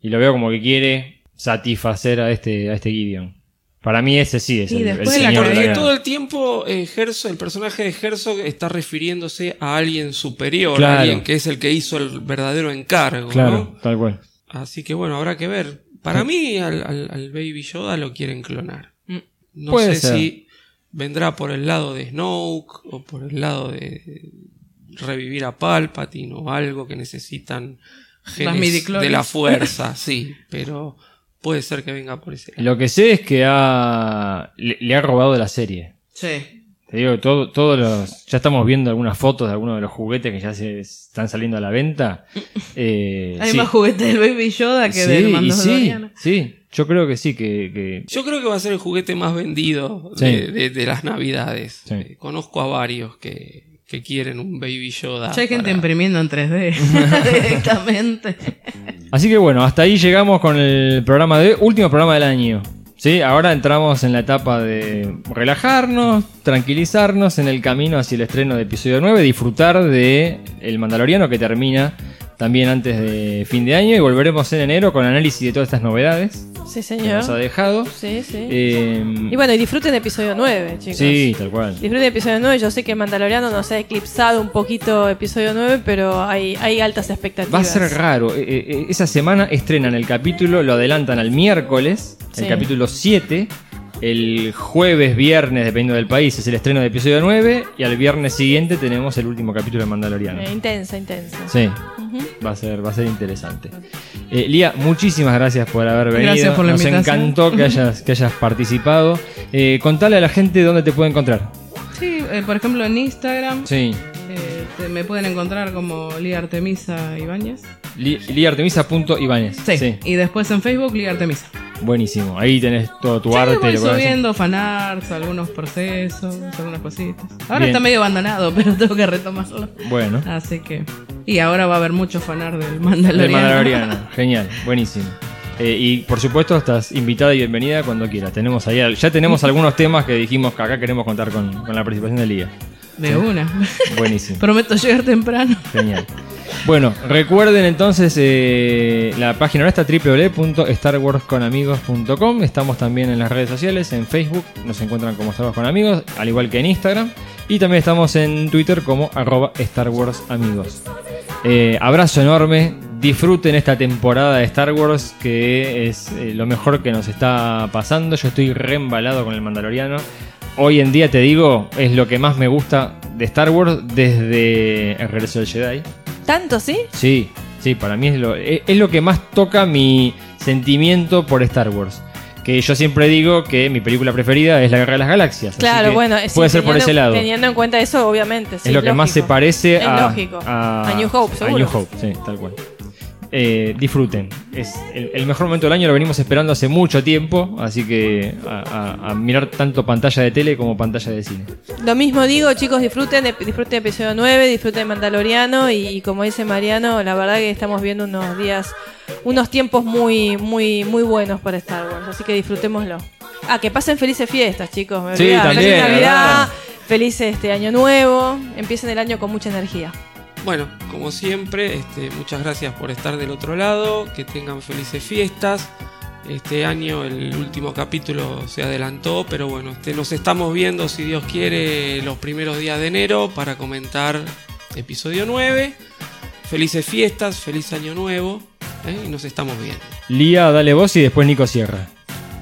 Speaker 3: Y lo veo como que quiere satisfacer a este, a este Gideon. Para mí ese sí es
Speaker 7: Y
Speaker 3: el,
Speaker 7: después
Speaker 3: señor de la
Speaker 6: Porque
Speaker 3: guerra.
Speaker 6: todo el tiempo eh, Herzog- el personaje de Herzog está refiriéndose a alguien superior,
Speaker 3: Claro.
Speaker 6: a alguien que es el que hizo el verdadero encargo.
Speaker 3: Claro,
Speaker 6: ¿no?
Speaker 3: tal cual.
Speaker 6: Así que bueno, habrá que ver. Para mí al, al- al Baby Yoda lo quieren clonar.
Speaker 7: Mm.
Speaker 6: No
Speaker 3: Puede
Speaker 6: sé
Speaker 3: ser.
Speaker 6: si vendrá por el lado de Snoke o por el lado de revivir a Palpatine o algo que necesitan genes de la fuerza, sí, pero puede ser que venga por ese.
Speaker 3: Lo que sé es que ha, le, le ha robado la serie.
Speaker 7: Sí.
Speaker 3: Te digo, todo, todos los. Ya estamos viendo algunas fotos de algunos de los juguetes que ya se están saliendo a la venta. Eh,
Speaker 7: Hay
Speaker 3: sí.
Speaker 7: más juguetes del Baby Yoda que
Speaker 3: Sí,
Speaker 7: del
Speaker 3: y
Speaker 7: Mando
Speaker 3: sí, sí, yo creo que sí, que, que-
Speaker 6: Yo creo que va a ser el juguete más vendido
Speaker 3: Sí.
Speaker 6: de, de- de las navidades.
Speaker 3: Sí.
Speaker 6: Eh, Conozco a varios que, que quieren un Baby Yoda.
Speaker 7: Ya hay gente
Speaker 6: para-
Speaker 7: imprimiendo en 3D directamente.
Speaker 3: Así que bueno, hasta ahí llegamos con el programa de último programa del año. ¿Sí? Ahora entramos en la etapa de relajarnos, tranquilizarnos en el camino hacia el estreno de episodio 9, disfrutar de El Mandaloriano que termina también antes de fin de año y volveremos en enero con análisis de todas estas novedades
Speaker 4: Sí,
Speaker 3: que
Speaker 4: señor.
Speaker 3: nos ha dejado.
Speaker 4: Sí, sí.
Speaker 3: Eh,
Speaker 4: Y bueno, y disfruten episodio 9, chicos.
Speaker 3: sí, tal cual.
Speaker 4: Disfruten episodio 9. Yo sé que Mandaloriano nos ha eclipsado un poquito episodio 9, pero hay, hay altas expectativas.
Speaker 3: Va a ser raro. Eh, eh, esa semana estrenan el capítulo, lo adelantan al miércoles, el capítulo 7. El jueves, viernes, dependiendo del país, es el estreno de episodio 9. Y al viernes siguiente tenemos el último capítulo de Mandaloriano.
Speaker 4: Eh, intensa, intensa.
Speaker 3: Sí, va a ser, va a ser interesante. Eh, Lía, muchísimas gracias por haber venido.
Speaker 7: Gracias por la
Speaker 3: Nos
Speaker 7: invitación.
Speaker 3: encantó que hayas, que hayas participado. Eh, contale a la gente dónde te puede encontrar.
Speaker 7: Sí, eh, por ejemplo en Instagram
Speaker 3: Sí.
Speaker 7: Eh, te- me pueden encontrar como Lía Artemisa Ibáñez.
Speaker 3: Li- liartemisa.ibáñez.
Speaker 7: Sí. Y después en Facebook Lía Artemisa.
Speaker 3: Buenísimo. Ahí tenés todo tu
Speaker 7: Sí,
Speaker 3: arte.
Speaker 7: voy subiendo fanarts, algunos procesos, algunas cositas. Ahora
Speaker 3: Bien.
Speaker 7: está medio abandonado, pero tengo que retomarlo.
Speaker 3: Bueno.
Speaker 7: Así que. Y ahora va a haber mucho fanar del Mandaloriano.
Speaker 3: Del Mandaloriano. Genial, buenísimo. Eh, y por supuesto, estás invitada y bienvenida cuando quieras. Tenemos ahí, al- ya tenemos algunos temas que dijimos que acá queremos contar con, con la participación de Liga.
Speaker 7: De una.
Speaker 3: Buenísimo,
Speaker 7: Prometo llegar temprano.
Speaker 3: genial. Bueno, recuerden entonces eh, la página nuestra www.starwarsconamigos.com. Estamos también en las redes sociales, en Facebook nos encuentran como Star Wars con Amigos, al igual que en Instagram. Y también estamos en Twitter como arroba Star Wars Amigos. Eh, abrazo enorme. Disfruten esta temporada de Star Wars que es eh, lo mejor que nos está pasando. Yo estoy re embalado con el Mandaloriano. Hoy en día te digo, es lo que más me gusta de Star Wars desde el regreso del Jedi.
Speaker 4: ¿Tanto, sí?
Speaker 3: Sí, sí, para mí es lo, es, es lo que más toca mi sentimiento por Star Wars. Que yo siempre digo que mi película preferida es La Guerra de las Galaxias. así
Speaker 4: Claro,
Speaker 3: que
Speaker 4: bueno, sí,
Speaker 3: puede ser por ese lado.
Speaker 4: Teniendo en cuenta eso, obviamente. sí,
Speaker 3: es lo que más se parece a,
Speaker 4: lógico.
Speaker 3: a,
Speaker 4: A New Hope,
Speaker 3: a
Speaker 4: seguro.
Speaker 3: New Hope, sí, tal cual. Eh, disfruten. Es el, el mejor momento del año, lo venimos esperando hace mucho tiempo, así que a, a- a mirar tanto pantalla de tele como pantalla de cine.
Speaker 4: Lo mismo digo, chicos, disfruten, disfruten de episodio 9, disfruten de Mandaloriano y, y como dice Mariano, la verdad que estamos viendo unos días, unos tiempos muy, muy, muy buenos para Star Wars, así que disfrutémoslo. Ah, que pasen felices fiestas, chicos. me
Speaker 3: Sí,
Speaker 4: olvidaba.
Speaker 3: también,
Speaker 4: Feliz Navidad, feliz este año nuevo, empiecen el año con mucha energía.
Speaker 6: Bueno, como siempre, este, muchas gracias por estar del otro lado, que tengan felices fiestas. Este año el último capítulo se adelantó, pero bueno, este, nos estamos viendo, si Dios quiere, los primeros días de enero para comentar episodio 9. Felices fiestas, feliz año nuevo, ¿eh? y nos estamos viendo.
Speaker 3: Lía, dale vos y después Nico cierra.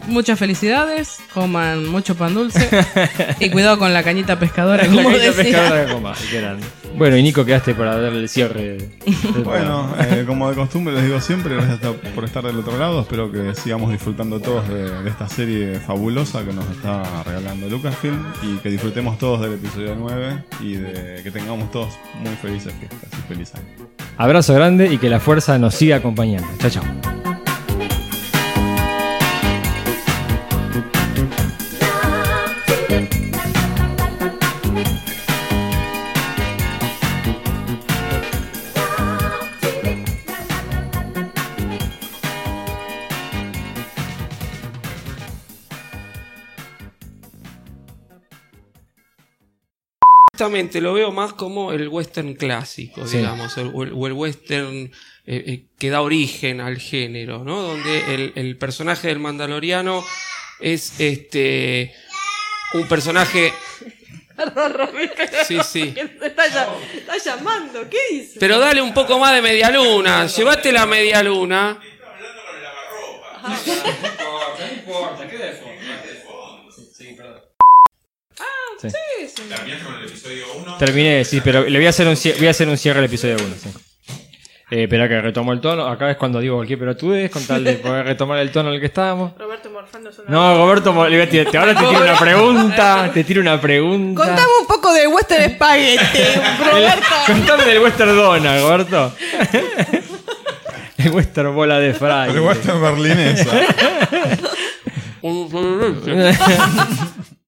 Speaker 7: Muchas felicidades, coman mucho pan dulce y cuidado con la cañita pescadora,
Speaker 3: La
Speaker 7: como
Speaker 3: cañita pescadora de goma, qué grande. Bueno, y Nico, quedaste para darle el cierre.
Speaker 5: Bueno, eh, como de costumbre les digo siempre, gracias por estar del otro lado. Espero que sigamos disfrutando todos de, de esta serie fabulosa que nos está regalando Lucasfilm y que disfrutemos todos del episodio 9 y de que tengamos todos muy felices fiestas y feliz año.
Speaker 3: Abrazo grande y que la fuerza nos siga acompañando. Chao, chao.
Speaker 6: Justamente lo veo más como el western clásico,
Speaker 3: Sí.
Speaker 6: digamos, el- o, el, o el western eh, eh, que da origen al género, ¿no? Donde el, el personaje del Mandaloriano es este un personaje. Sí, sí.
Speaker 4: Está, está llamando, ¿qué dice?
Speaker 6: Pero dale un poco más de media luna. Llévate la media luna.
Speaker 3: Sí. Terminé, sí, pero le voy a hacer un, cie- voy a hacer un cierre al episodio 1. Eh, espera que retomo el tono. Acá es cuando digo cualquier pelotudez, con tal de poder retomar el tono en el que estábamos.
Speaker 4: Roberto morfando su
Speaker 3: No, Roberto, mo- ahora te tiro una pregunta. Te tiro una pregunta.
Speaker 7: Contame un poco del Western Spaghetti, Roberto.
Speaker 3: Contame del Western Dona, Roberto. El Western Bola de Fry.
Speaker 5: El western berlinesa.